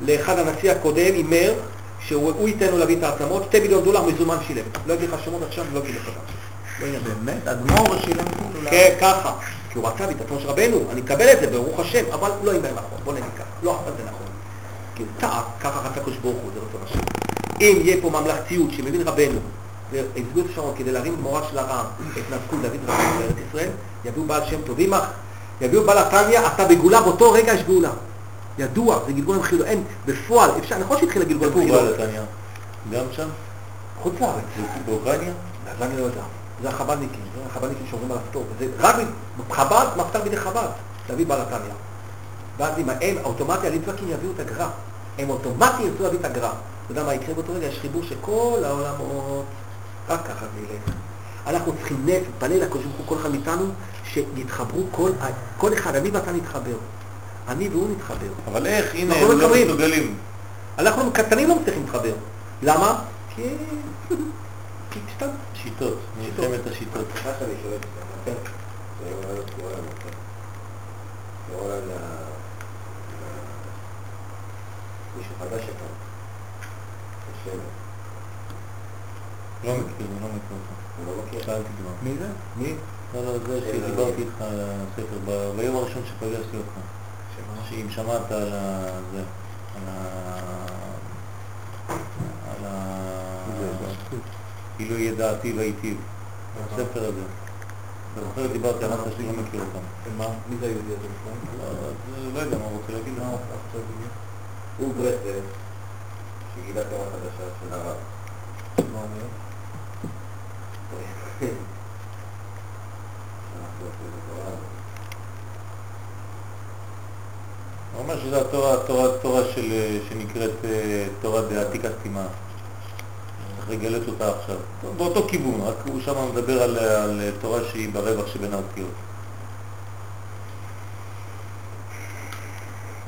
Speaker 2: לאחד הנשיא הקודם, הימר, שהוא הוא ייתן לו להביא את העצמות, שתי מיליון דולר מזומן שילם. לא אגיד לך שמות עכשיו, לא אגיד לך גם. לא.
Speaker 3: באמת? אדמו"ר שילם כאילו...
Speaker 2: כן, ככה. כי הוא רצה להתעצמו של רבנו, אני מקבל את זה, ברוך השם, אבל לא ייאמר נכון, בוא נגיד ככה, לא אבל זה נכון. כי הוא טעה, ככה רצה הקדוש ברוך הוא, זה רצון השם. אם יהיה פה ממלכתיות שמבין רבנו, והסביר את השעון כדי להרים מורה של הרעם, את נזקול דוד רבנו בארץ ישראל, יביאו בעל שם טוב. ואם יביאו בעל התניא, אתה בגאולה, באותו רגע יש גאולה. ידוע, זה גלגול המחילו, אין, בפועל, אפשר, נכון שהתחיל הגלגול
Speaker 1: איפה הוא? גם שם?
Speaker 2: חוץ לארץ.
Speaker 1: באוקראינה?
Speaker 2: אז אני לא יודע. זה החב"דניקים, זה החב"דניקים שאומרים על הפטור. וזה רק חב"ד, מפתר בידי חב"ד, להביא בעל התניא. ואז אם הם אוטומטי, הליטבקים יביאו את הגר"א. הם אוטומטי ירצו להביא את הגר"א. אתה יודע מה יקרה באותו רגע? יש חיבור של כל העולמות. רק ככה זה ילך. אנחנו צריכים נפט, להתפלל לקדוש ברוך הוא, כל אחד מאיתנו, שיתחברו כל, כל אחד, אני ואתה נתחבר. אני והוא נתחבר.
Speaker 1: אבל איך? הנה,
Speaker 2: לא
Speaker 1: הם לא. מסוגלים.
Speaker 2: אנחנו קטנים לא מצליחים להתחבר. למה? כי... כי סתם.
Speaker 1: שיטות, מלחמת השיטות.
Speaker 4: סליחה שאני שואל אותך,
Speaker 2: כן.
Speaker 4: זה כן? קורא לנו ל- מישהו חדש שכאן. השם,
Speaker 1: לא מכיר, לא מכיר אותך.
Speaker 4: הוא לא מכיר.
Speaker 1: שאלתי כבר.
Speaker 2: מי זה? מי?
Speaker 1: לא, לא, זה שדיברתי איתך על הספר, ביום הראשון שפגשתי אותך. שאם שמעת על ה... זה, על ה... על ה... גילוי ידעתי והיטיב. הספר הזה. אתה זוכר, דיברתי, אמרת שאני לא מכיר אותם.
Speaker 2: מה? מי זה היהודי הזה בכלל?
Speaker 1: לא, אז לא יודע מה הוא רוצה להגיד לך.
Speaker 4: הוא ברסלב, שגילה תורה חדשה של הרב.
Speaker 2: מה אומר?
Speaker 4: אנחנו עושים את התורה הזאת.
Speaker 1: הוא אומר שזו התורה, התורה, התורה של, שנקראת אה, תורה דעתיקה סתימה. צריך לגלות אותה עכשיו. באותו כיוון, רק הוא שם מדבר על, על תורה שהיא ברווח שבין האותיות.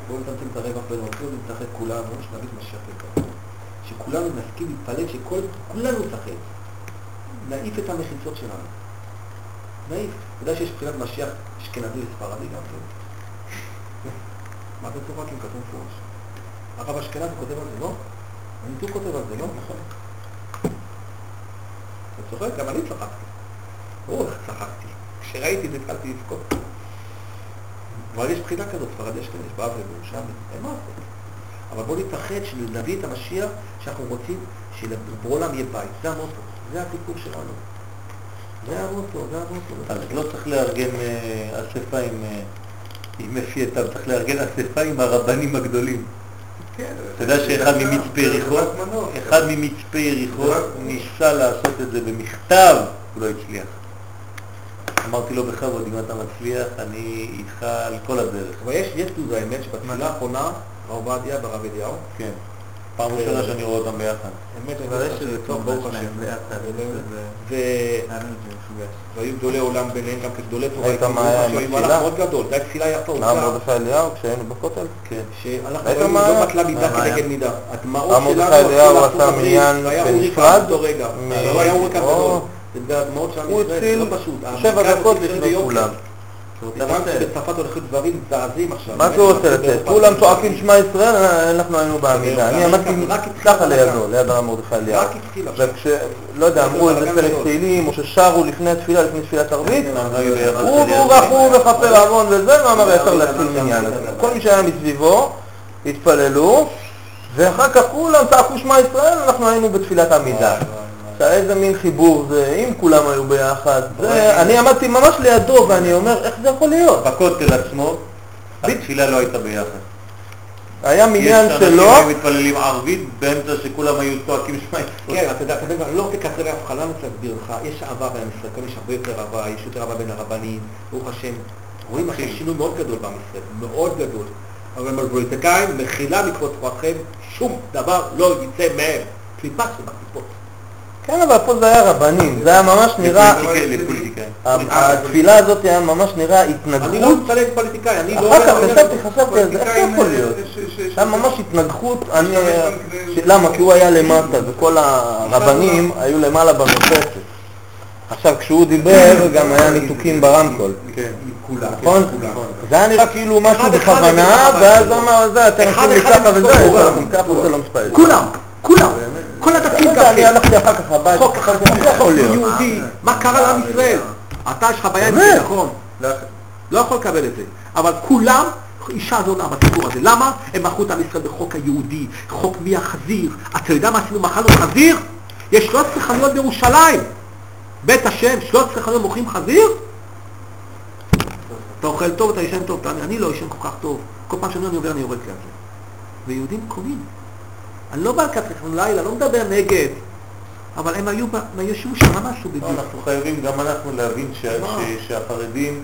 Speaker 2: בואו נצמצם את הרווח בין האותיות את כולנו, את משיח לקרוב. שכולנו נסכים להתפלל, שכולנו נשחק. נעיף את המחיצות שלנו. נאיף. אתה יודע שיש בחינת משיח אשכנזי וספרדי גם כן? מה אתם צוחקים? כתוב מפורש. הרב אשכנזי כותב על זה, לא? הניתוק כותב על זה, לא? נכון. אתה צוחק? גם אני צחקתי. ברור איך צחקתי. כשראיתי את זה התחלתי לבכות. אבל יש בחינה כזאת, ספרדי אשכנזי, באבל ובירושלמי, אין מה לעשות. אבל בואו נתאחד, שנביא את המשיח, שאנחנו רוצים שלעולם יהיה בית. זה המוטו, זה הסיפור שלנו. זה המוטו, זה המוטו.
Speaker 4: אז לא צריך לארגן אה, אספה עם, אה, עם אפי איתן, צריך לארגן אספה עם הרבנים הגדולים.
Speaker 6: כן.
Speaker 4: אתה יודע שאחד ממצפה יריחו. אחד ממצפה יריחו ניסה לעשות את זה במכתב, הוא לא הצליח. אמרתי לו בכבוד, אם אתה מצליח, אני איתך על כל הדרך.
Speaker 2: אבל יש, תעודה האמת שבתפילה האחרונה, הרב עובדיה והרב אליהו,
Speaker 4: כן. פעם ראשונה שאני רואה אותם ביחד.
Speaker 2: אמת,
Speaker 5: יש
Speaker 2: אמת,
Speaker 5: איזה
Speaker 2: טוב, ברוך השם.
Speaker 5: זה מפוגש.
Speaker 2: והיו גדולי עולם ביניהם גם כגדולי תורה.
Speaker 4: ראית מה היה עם התפילה?
Speaker 2: מאוד גדול, זה היה תפילה יפה,
Speaker 4: מה מרדכי אליהו כשהיינו בכותל? כן.
Speaker 2: שאנחנו? לא מטלה מידה? כנגד מידה. הדמעות שלנו
Speaker 4: מרדכי אליהו עשה מניין בנפרד. מ-
Speaker 2: לא היה אורי גדול.
Speaker 4: הוא
Speaker 2: זה לא.
Speaker 4: שבע דקות לפני. כולם.
Speaker 2: שבצרפת הולכים דברים מזעזעים עכשיו.
Speaker 4: מה שהוא רוצה לתת? כולם צועקים. שמע ישראל, אנחנו היינו בעמידה. אני עמדתי ככה. לידו, ליד הרב מרדכי אליהו.
Speaker 2: רק התחיל עכשיו.
Speaker 4: וכש, לא יודע, אמרו איזה פרק. תהילים, או ששרו לפני התפילה, לפני תפילת ערבית,
Speaker 2: כן,
Speaker 4: הוא והוא רחו וכפר ארון וזה, ואמר ישר להתחיל מניין. אז כל מי שהיה מסביבו, התפללו, ואחר כך כולם צעקו שמע ישראל, אנחנו היינו בתפילת עמידה. איזה מין חיבור זה, אם כולם היו ביחד, זה, אני עמדתי ממש לידו ואני אומר, איך זה יכול להיות?
Speaker 1: בכותל עצמו, התפילה לא הייתה ביחד.
Speaker 4: היה מניין
Speaker 1: יש אנשים
Speaker 4: שלו,
Speaker 1: מתפללים ערבית באמצע שכולם היו צועקים שמע ישראל.
Speaker 2: כן, אתה יודע, יודע, אני לא לקצר לאף אחד, אני להסביר לך, יש אהבה בעם ישראל, יש הרבה יותר אהבה, יש יותר אהבה בין הרבנים, ברוך השם, רואים עכשיו שינוי מאוד גדול בעם ישראל, מאוד גדול. אבל פוליטיקאים, מחילה מכבוד תורתכם, שום דבר לא יצא מהם. קליפה שבקליפות.
Speaker 4: כן אבל פה זה היה רבנים, זה היה ממש נראה, התפילה הזאת היה ממש נראה
Speaker 2: אני לא
Speaker 4: התנגחות,
Speaker 2: מצטלם פוליטיקאי, אני לא...
Speaker 4: אחר כך
Speaker 2: לא-
Speaker 4: חשבתי, חשבתי על זה, איך זה יכול להיות? היה ממש התנגחות, אני, למה? כי הוא היה למטה וכל הרבנים היו למעלה במרפסת. עכשיו כשהוא דיבר גם היה ניתוקים ברמקול,
Speaker 1: כן.
Speaker 6: כולם.
Speaker 4: נכון? זה היה נראה כאילו משהו בכוונה, ואז אמר, זה, אתם עושים לי ככה וזה, לא.
Speaker 2: כולם, כולם, כל
Speaker 4: לא
Speaker 2: הדתיים
Speaker 4: יודע, אני
Speaker 2: ככה.
Speaker 4: הלכתי אחר כך הביתה,
Speaker 2: חוק
Speaker 4: להיות?
Speaker 2: יהודי, מה קרה לעם ישראל? אתה יש לך בעיה עם? זה, נכון? לא יכול לקבל את זה. אבל כולם, אישה זונה בסיפור הזה. למה? הם מכרו את עם ישראל בחוק היהודי, חוק מי החזיר. אתה יודע מה עשינו? מכרנו חזיר? יש 13 חנויות בירושלים. בית השם, 13 חנויות מוכרים חזיר? אתה אוכל טוב, אתה ישן טוב, אני לא ישן כל כך טוב. כל פעם שאני עובר אני יורד ליד זה. ויהודים קונים. אני לא בא לכם לילה, לא מדבר נגד. אבל הם היו, הם היו שם משהו
Speaker 1: לא,
Speaker 2: בדיוק.
Speaker 1: אנחנו חייבים גם אנחנו להבין ש- ש- שהחרדים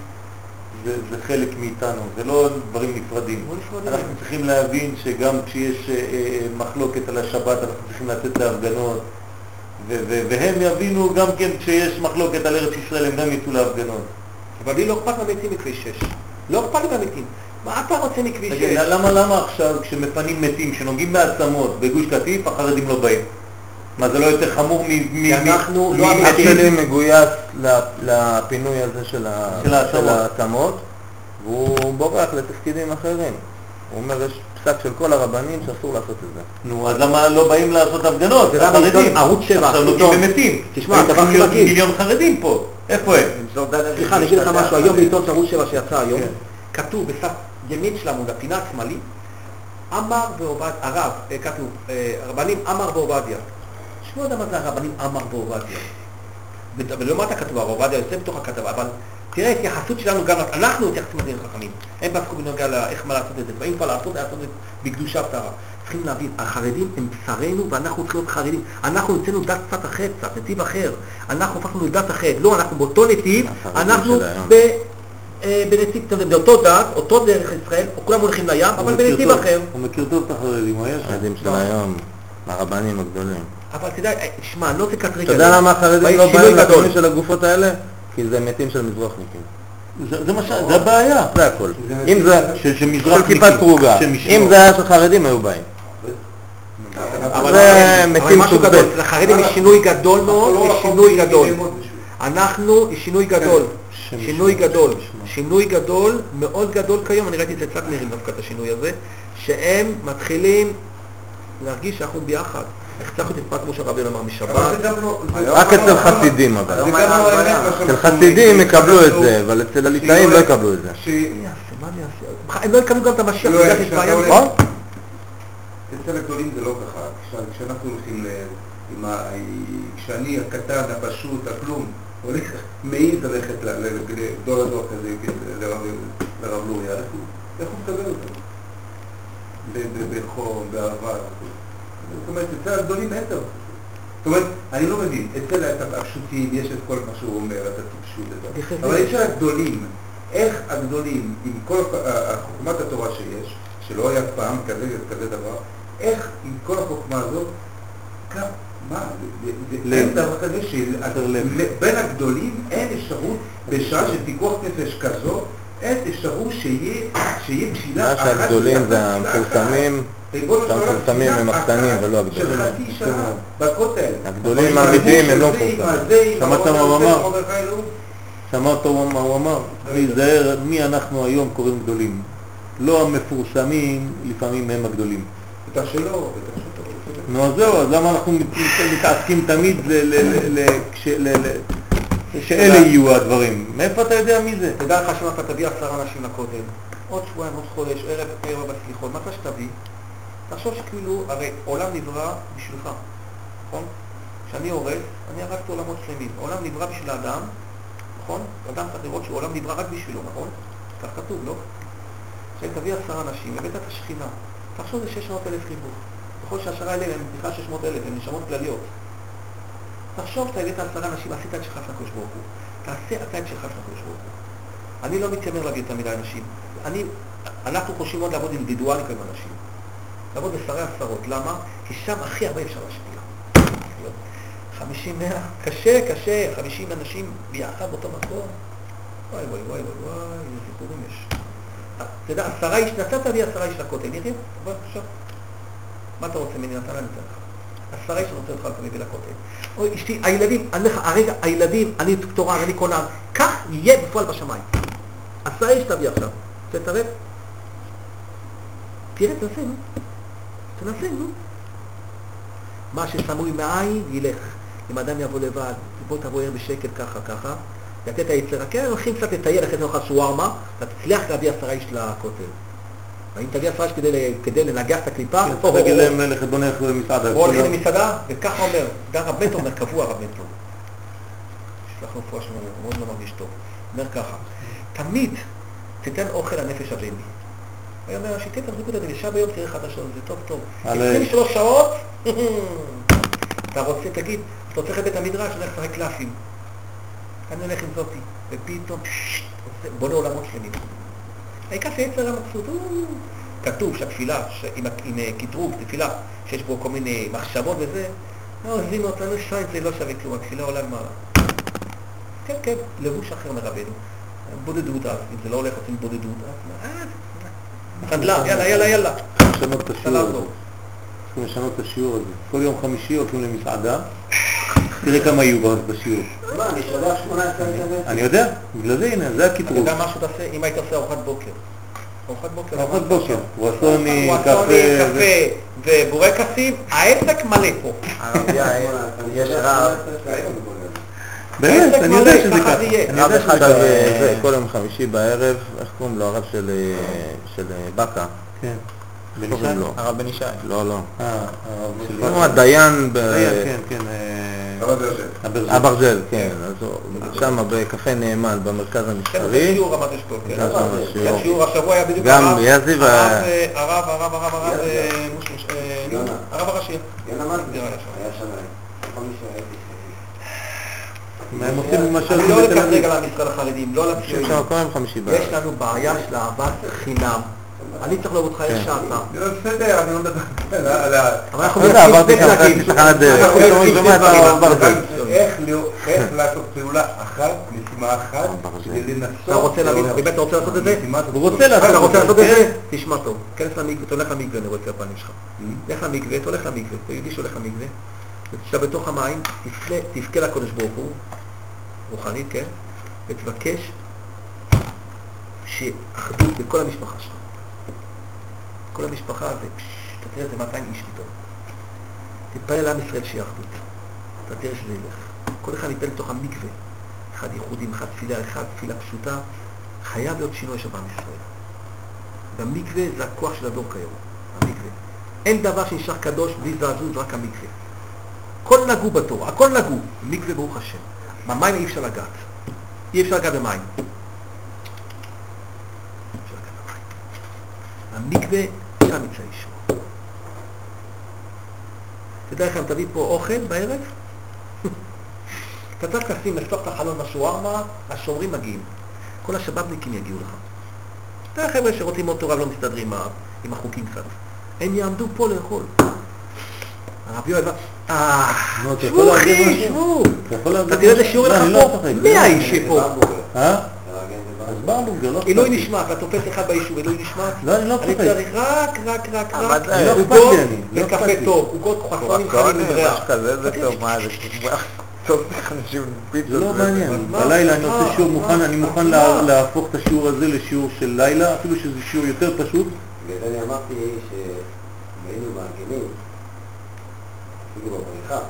Speaker 1: זה זה חלק מאיתנו, זה לא דברים נפרדים.
Speaker 2: לא.
Speaker 1: אנחנו צריכים להבין שגם כשיש אה, אה, מחלוקת על השבת אנחנו צריכים לצאת להפגנות ו- ו- והם יבינו גם כן כשיש מחלוקת על ארץ ישראל הם גם יצאו להפגנות.
Speaker 2: אבל לי לא אכפת מהמתים מכביש 6. לא אכפת לי מהמתים. מה אתה רוצה מכביש 6?
Speaker 1: תגיד, למה, למה עכשיו כשמפנים מתים שנוגעים בעצמות בגוש קטיף החרדים לא באים? מה זה לא יותר חמור מ...
Speaker 2: כי אנחנו לא.
Speaker 4: שלי מגויס לפינוי הזה של
Speaker 1: העצמות.
Speaker 4: והוא בורח לתפקידים אחרים. הוא אומר, יש פסק של כל הרבנים שאסור לעשות את זה.
Speaker 1: נו, אז למה לא באים לעשות הפגנות?
Speaker 2: זה
Speaker 1: החרדים.
Speaker 2: עיתון ערוץ שבע,
Speaker 1: עכשיו
Speaker 2: עיתון.
Speaker 1: נותנים במתים.
Speaker 2: תשמע, הכי
Speaker 1: להיות
Speaker 2: רגיל.
Speaker 1: מיליון חרדים פה. איפה הם?
Speaker 2: סליחה, אני אגיד לך משהו, היום בעיתון של ערוץ 7 שיצא היום,
Speaker 1: כן.
Speaker 2: כתוב בסף ימין של עמוד, הפינה השמאלית, עמר ועובדיה, הרב, אה, כתוב, אה, הרבנים עמר ועובדיה. שלא יודע מה זה הרבנים עמר ועובדיה. ות- ולמטה כתוב הרב עובדיה יוצא בתוך הכתבה, אבל תראה התייחסות שלנו גם, אנחנו מתייחסים לדין חכמים. הם פסקו בנוגע לאיך מה לעשות את זה, ואם כבר לעשות, לעשות את זה בקדושה וטהרה. צריכים להבין, החרדים הם בשרנו ואנחנו צריכים להיות חרדים. אנחנו הוצאנו דת קצת אחרת, קצת נתיב אחר. אנחנו הפכנו לדת אחרת. לא, אנחנו באותו נתיב, אנחנו. ב... אה, בנתיב, אומרת, באותו דת, אותו דרך ישראל, כולם הולכים לים, אבל בנתיב אחר.
Speaker 1: הוא מכיר טוב את החרדים, הוא היה שם.
Speaker 4: החרדים של היום, הרבנים הגדולים.
Speaker 2: אבל אתה יודע, אה, שמע, אני לא רוצה לקטרג
Speaker 4: אתה יודע למה החרדים לא באים. לפינוי של הגופות האלה? כי זה מתים של מזרחניקים.
Speaker 1: זה- זה מה ש... זה הבעיה.
Speaker 4: זה הכל. אם זה של כיפה סרוגה,
Speaker 1: שמשמור.
Speaker 4: אם זה היה של חרדים היו באים.
Speaker 2: אבל
Speaker 4: זה מתים סוג
Speaker 2: גדול,
Speaker 4: ב'.
Speaker 2: לחרדים יש שינוי גדול מאוד,
Speaker 6: לא
Speaker 2: יש שינוי גדול. אנחנו, יש שינוי גדול. שינוי גדול. שינוי גדול, מאוד גדול כיום, אני ראיתי אצל צטנרים דווקא את השינוי הזה, שהם מתחילים להרגיש שאנחנו ביחד. איך צריך להיות אכפת כמו שהרבי אמר משבת,
Speaker 6: לא...
Speaker 1: רק
Speaker 6: גם
Speaker 1: אצל
Speaker 6: לא-
Speaker 1: חסידים אבל.
Speaker 6: לא
Speaker 1: אצל חסידים. יקבלו את זה, אבל אצל הליטאים לא
Speaker 6: לא-
Speaker 1: יקבלו את זה.
Speaker 2: הם לא יקבלו גם את המשיח,
Speaker 6: לא,
Speaker 1: נכון?
Speaker 6: אצל הגדולים זה לא ככה. כש- כשאנחנו הולכים ל... כשאני הקטן, הפשוט, הכלום, מעז ללכת לגדול הדור כזה, כן, לרב לוריה, איך הוא- איך הוא מקבל אותנו? בחום, באהבה. זאת אומרת, אצל הגדולים אין דבר. זאת אומרת, אני לא מבין, אצל הפשוטים יש את כל מה שהוא אומר, את הטיפשות. אבל אצל הגדולים, איך הגדולים, עם כל חוכמת התורה שיש, שלא היה פעם כזה דבר, איך עם כל החוכמה הזאת, מה. אין דבר כזה. שבין הגדולים אין אפשרות, בשעה של פיקוח נפש כזאת, אין אפשרות שיהיה תפילה
Speaker 1: מה
Speaker 6: אחת.
Speaker 1: שהגדולים
Speaker 6: ביחד,
Speaker 1: זה. המפורסמים, שהמפורסמים הם הקטנים ולא הגדולים.
Speaker 6: בכותל.
Speaker 1: הגדולים האמיתיים הם לא מפורסמים.
Speaker 6: עם
Speaker 1: שמעת מה הוא אמר? שמעת מה הוא אמר? להיזהר מי אנחנו היום קוראים גדולים. לא המפורסמים, לפעמים הם הגדולים.
Speaker 6: בטח שלא, בטח שלא.
Speaker 1: נו אז זהו, אז למה אנחנו מת- מתעסקים תמיד ל- ל- ל- ל- כש- ל- ל- שאלה יהיו הדברים? מאיפה אתה יודע מי זה?
Speaker 2: תדע לך שאם אתה תביא עשרה אנשים לכותל, עוד שבועיים, עוד חודש, ערב ערב הסליחות, מה אתה שתביא? תחשוב שכאילו, הרי עולם נברא בשבילך, נכון? כשאני הורס, אני הרגתי עולמות שלמים. העולם נברא בשביל האדם, נכון? אדם צריך לראות שהעולם נברא רק בשבילו, נכון? כך כתוב, לא? עכשיו תביא עשרה אנשים, הבאת את השכינה. תחשוב זה 600 אלף חיבור. ככל שהעשרה האלה הם בכלל 600 אלף, הם נשמות כלליות. תחשוב, אתה הבאת עשרה אנשים, עשית את שלך לקדוש ברוך הוא. תעשה אתה את שלך לקדוש ברוך הוא. אני לא מתיימר להביא יותר מדי אנשים. אני, אנחנו חושבים מאוד לעבוד אינדיבידואלית עם אנשים. לעבוד בשרי עשרות. למה? כי שם הכי הרבה אפשר להשפיע. 50, 100, קשה, קשה, 50 אנשים ביחד באותו מקום. וואי וואי וואי וואי איזה סיפורים יש. אתה יודע, עשרה איש, נתת לי עשרה איש לכותל, נראה? עכשיו. מה אתה רוצה ממני? נתן אני אתן לך. עשרה איש רוצה אותך מביא לכותל. אוי, אשתי, הילדים, אני לך, הרגע, הילדים, אני דוקטורן, אני כונן, כך יהיה בפועל בשמיים. עשרה איש תביא עכשיו. תתערב. תראה, תנסה, נו. תנסה, נו. מה שסמוי מעין, ילך. אם אדם יבוא לבד, בוא תבוא ער בשקט ככה, ככה, לתת היצר, כן, הולכים קצת לטייל, אחרי זה נאכל שווארמה, אתה תצליח להביא עשרה איש לכותל. תביא עשרה איש כדי, כדי לנגח את הקליפה,
Speaker 1: אתה תגיד להם ללכת בוא נלך למסעדה.
Speaker 2: בוא הולכים למסעדה, וככה אומר, רב בנטו אומר, קבוע רב בנטו. יש לך רפואה שלמה, הוא מאוד לא מרגיש טוב. אומר ככה, תמיד תיתן אוכל לנפש הבהמי. הוא אומר, שתהיה תחזיקות את שעה ביום תראה חדשות, זה טוב טוב.
Speaker 1: על-
Speaker 2: 23 שעות, <laughs> אתה רוצה, תגיד, אתה רוצה לבית המדרש, אני הולך לשחק קלפים. אני הולך עם זאתי, ופתאום, בונה עולמות שלמים. העיקר שיצר הוא- כתוב שהתפילה, ש- עם עם אה, קטרוג, תפילה, שיש בו כל מיני מחשבות וזה, לא עוזבים אותנו, שייט זה לא שווה כלום, התפילה עולה למעלה. כן, כן, לבוש אחר מרבנו. בודדות אז, אם זה לא הולך, עושים בודדות, אז אה, חדלה, יאללה, יאללה, יאללה.
Speaker 1: צריכים לשנות את השיעור הזה. כל יום חמישי הולכים למסעדה, תראה כמה יהיו בשיעור.
Speaker 4: מה, אני שולח 18 אלף
Speaker 1: אני יודע, בגלל זה הנה, זה
Speaker 2: אתה
Speaker 1: הקטרוג.
Speaker 2: יודע משהו תעשה, אם היית עושה ארוחת בוקר. ארוחת בוקר.
Speaker 1: ארוחת בוקר, וואסוני, קפה,
Speaker 2: ובורקסים, העסק מלא פה.
Speaker 5: הרבייה, יש רב,
Speaker 1: באמת, אני יודע שזה
Speaker 2: ככה.
Speaker 1: אני יודע
Speaker 5: רב אחד,
Speaker 1: שזה ככה.
Speaker 5: אה,
Speaker 1: זה, כל יום חמישי בערב, איך קוראים לו? הרב של אה, אה.
Speaker 7: כן.
Speaker 1: איך קוראים לו?
Speaker 5: הרב בן ישי.
Speaker 1: לא, לא.
Speaker 7: אה, הרב של
Speaker 1: הוא הדיין ב...
Speaker 7: כן, כן. אה. אברג'ל.
Speaker 1: אברג'ל, כן. אז הוא שם בקפה נאמן במרכז
Speaker 2: כן, זה
Speaker 1: המסחרי.
Speaker 2: שיעור רמת אשכול, כן.
Speaker 1: כן, שם
Speaker 2: כן, השבוע היה בדיוק
Speaker 1: גם
Speaker 2: הרב,
Speaker 1: יזי וה-
Speaker 2: הרב, אה, הרב, הרב, הרב, הרב, אה, אה, הראשי.
Speaker 1: הם עושים מה
Speaker 2: אני
Speaker 1: שעושים
Speaker 2: לא
Speaker 1: בתל
Speaker 2: לקח
Speaker 1: אביב?
Speaker 2: רגע למשרד החרדים, לא לציונים. יש. לנו בעיה של אהבת חינם. אני צריך לאהוב אותך
Speaker 1: כן.
Speaker 2: איך שאתה.
Speaker 6: לא, בסדר, אני לא מדבר על ה...
Speaker 2: אבל אנחנו
Speaker 1: אתה עברתי
Speaker 2: שני
Speaker 1: ככה
Speaker 2: פלגים.
Speaker 1: בתחנת דלק.
Speaker 2: אנחנו
Speaker 1: שומע
Speaker 2: שני
Speaker 1: את
Speaker 2: פלגים.
Speaker 1: הברזל.
Speaker 6: איך לא- איך לעשות פעולה אחת, משימה אחת. כדי לנסות...
Speaker 2: אתה רוצה להביא, באמת אתה רוצה לעשות את זה?
Speaker 1: הוא רוצה לעשות
Speaker 2: אתה רוצה
Speaker 1: את
Speaker 2: לעשות
Speaker 1: זה,
Speaker 2: את
Speaker 1: כן.
Speaker 2: זה? תשמע טוב, כנס למקווה, תלך למקווה, אני רואה את הפנים שלך. לך למקווה, תולך למקווה, אתה יהודי שהולך למקווה, ותשתה בתוך המים, תבכה לקדוש ברוך הוא, רוחנית, כן? ותבקש שאחדות בכל המשפחה שלך. כל המשפחה זה, פש, אתה תראה, זה 200 איש פתאום. תתפלל לעם ישראל שיהיה אחדות. אתה תראה שזה ילך. כל אחד יתפלל לתוך המקווה. אחד ייחודים, אחד תפילה, אחד תפילה פשוטה. חייב להיות שינוי שם בעם ישראל. והמקווה זה הכוח של הדור כיום, המקווה. אין דבר שנשאר קדוש בלי זעזוע, רק המקווה. הכל נגעו בתורה, הכל נגעו. מקווה ברוך השם. במים אי אפשר לגעת. אי אפשר לגעת במים. המקווה, שם יצא אישור. תדע לך, אם תביא פה אוכל בערב, אתה צריך לשים, לפתוח את החלון בשווארמה, השומרים מגיעים. כל השבבניקים יגיעו לך. אתה חבר'ה שרוצים עוד תורה ולא מסתדרים עם החוקים קצת. הם יעמדו פה לאכול. הרב יואל, אה, שבו אחי? שבו.
Speaker 1: אתה
Speaker 2: תראה איזה? שיעור
Speaker 1: לא,
Speaker 2: לך
Speaker 1: לא
Speaker 2: פה,
Speaker 1: צוחק.
Speaker 2: 100 איש פה.
Speaker 1: אה?
Speaker 4: לארגן זה
Speaker 1: לא
Speaker 2: עילוי. נשמע, אתה תופס אחד ביישוב, עילוי נשמע.
Speaker 1: לא, אני לא
Speaker 2: אני
Speaker 1: צוחק.
Speaker 2: צריך רק, רק, רק,
Speaker 3: אבל
Speaker 2: רק,
Speaker 3: לא
Speaker 2: עוגות
Speaker 1: אני, לא
Speaker 2: וקפה. טוב, עוגות חסונים לבריאה.
Speaker 3: משהו כזה, זה טוב, מה זה? טוב, אנשים פיצות.
Speaker 1: זה לא. מעניין. בלילה אני? עושה שיעור? מוכן, אני מוכן להפוך את השיעור הזה לשיעור של לילה, אפילו שזה שיעור יותר פשוט.
Speaker 4: בגלל זה אני אמרתי שאם היינו מארגנים, אפילו בבריכה,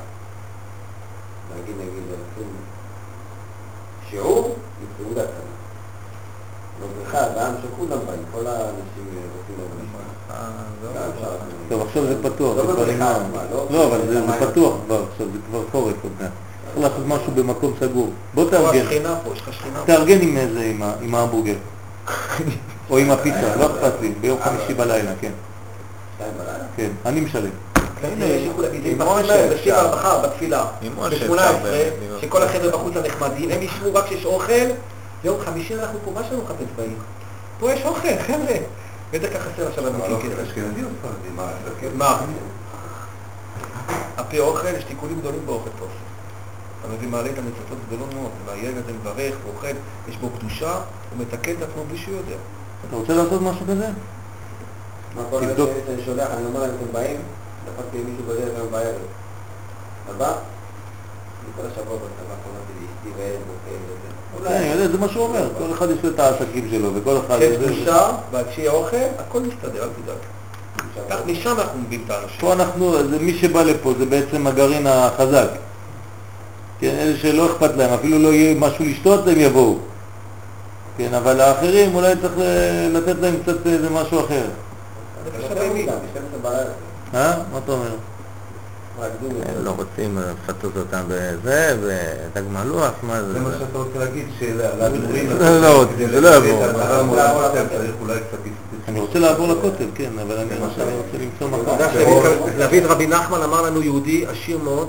Speaker 4: להגיד נגיד, שיעור בסעודה קטנה. בבריכה, בעם שכולם באים, כל האנשים רוצים לבריכה.
Speaker 3: אה, לא.
Speaker 1: טוב, עכשיו זה פתוח,
Speaker 4: לא
Speaker 1: זה כבר
Speaker 4: בבריכה
Speaker 1: נגמר.
Speaker 4: לא?
Speaker 1: לא, אבל זה פתוח כבר עכשיו, זה כבר חורף עוד מעט. צריך לעשות משהו במקום סגור. בוא תארגן. תארגן עם איזה, עם ההמבורגר. <laughs> או עם הפיצה, לא אכפת לי, ביום חמישי בלילה, כן. כן, אני משלם.
Speaker 2: הנה, יש שיקול להגיד,
Speaker 3: עם
Speaker 2: זה
Speaker 3: אפשר.
Speaker 2: בתפילה,
Speaker 3: עם משה אפשר
Speaker 2: ב-18,
Speaker 3: באמת להיות.
Speaker 2: שכל החבר'ה בחוץ הנחמדים, הם ישבו רק כשיש אוכל, יום חמישי אנחנו פה, מה יש לנו לחפש בעיר? פה יש אוכל, חבר'ה. בטח ככה חסר עכשיו אמיתי כסף.
Speaker 6: אשכנזי או ספרדי? מה?
Speaker 2: הפה אוכל, יש תיקונים גדולים באוכל פה. אתה מביא מעלה את המצוות גדולות מאוד, והילד הזה מברך ואוכל, יש בו קדושה, הוא מתקן את עצמו בלי שהוא יודע.
Speaker 1: אתה רוצה לעשות משהו כזה?
Speaker 4: מה כל. שאני שולח, אני אומר להם, אתם באים? דפקתי עם מישהו בדרך היום בערב. אתה בא? כל השבוע בצבא, לאשתי.
Speaker 1: כן, זה מה שהוא אומר. כל אחד יש לו את העסקים שלו, וכל אחד...
Speaker 2: יש
Speaker 1: זה-
Speaker 2: קדושה, ועד שיהיה אוכל, הכל מסתדר, אל תדאג. כך משם אנחנו מביאים את האנשים.
Speaker 1: פה אנחנו, זה מי שבא לפה זה בעצם הגרעין החזק. כן, אלה שלא אכפת להם, אפילו לא יהיה משהו לשתות, הם יבואו. כן, אבל האחרים אולי צריך לתת להם קצת איזה משהו אחר.
Speaker 2: נפש
Speaker 4: יותר
Speaker 2: הבהמית.
Speaker 4: מוקדם, ב-12 בלילה.
Speaker 1: אה? מה אתה אומר?
Speaker 3: הם. לא רוצים לפצות אותם בזה, ודג מלוח, מה זה?
Speaker 6: זה מה שאתה רוצה להגיד, שלאדמו"רים...
Speaker 3: לא, לא רוצים, זה לא יבוא.
Speaker 6: צריך אולי קצת...
Speaker 1: אני רוצה לעבור לכותל, כן, אבל אני רוצה למצוא מקום.
Speaker 2: שדוד רבי נחמן אמר לנו, יהודי עשיר מאוד,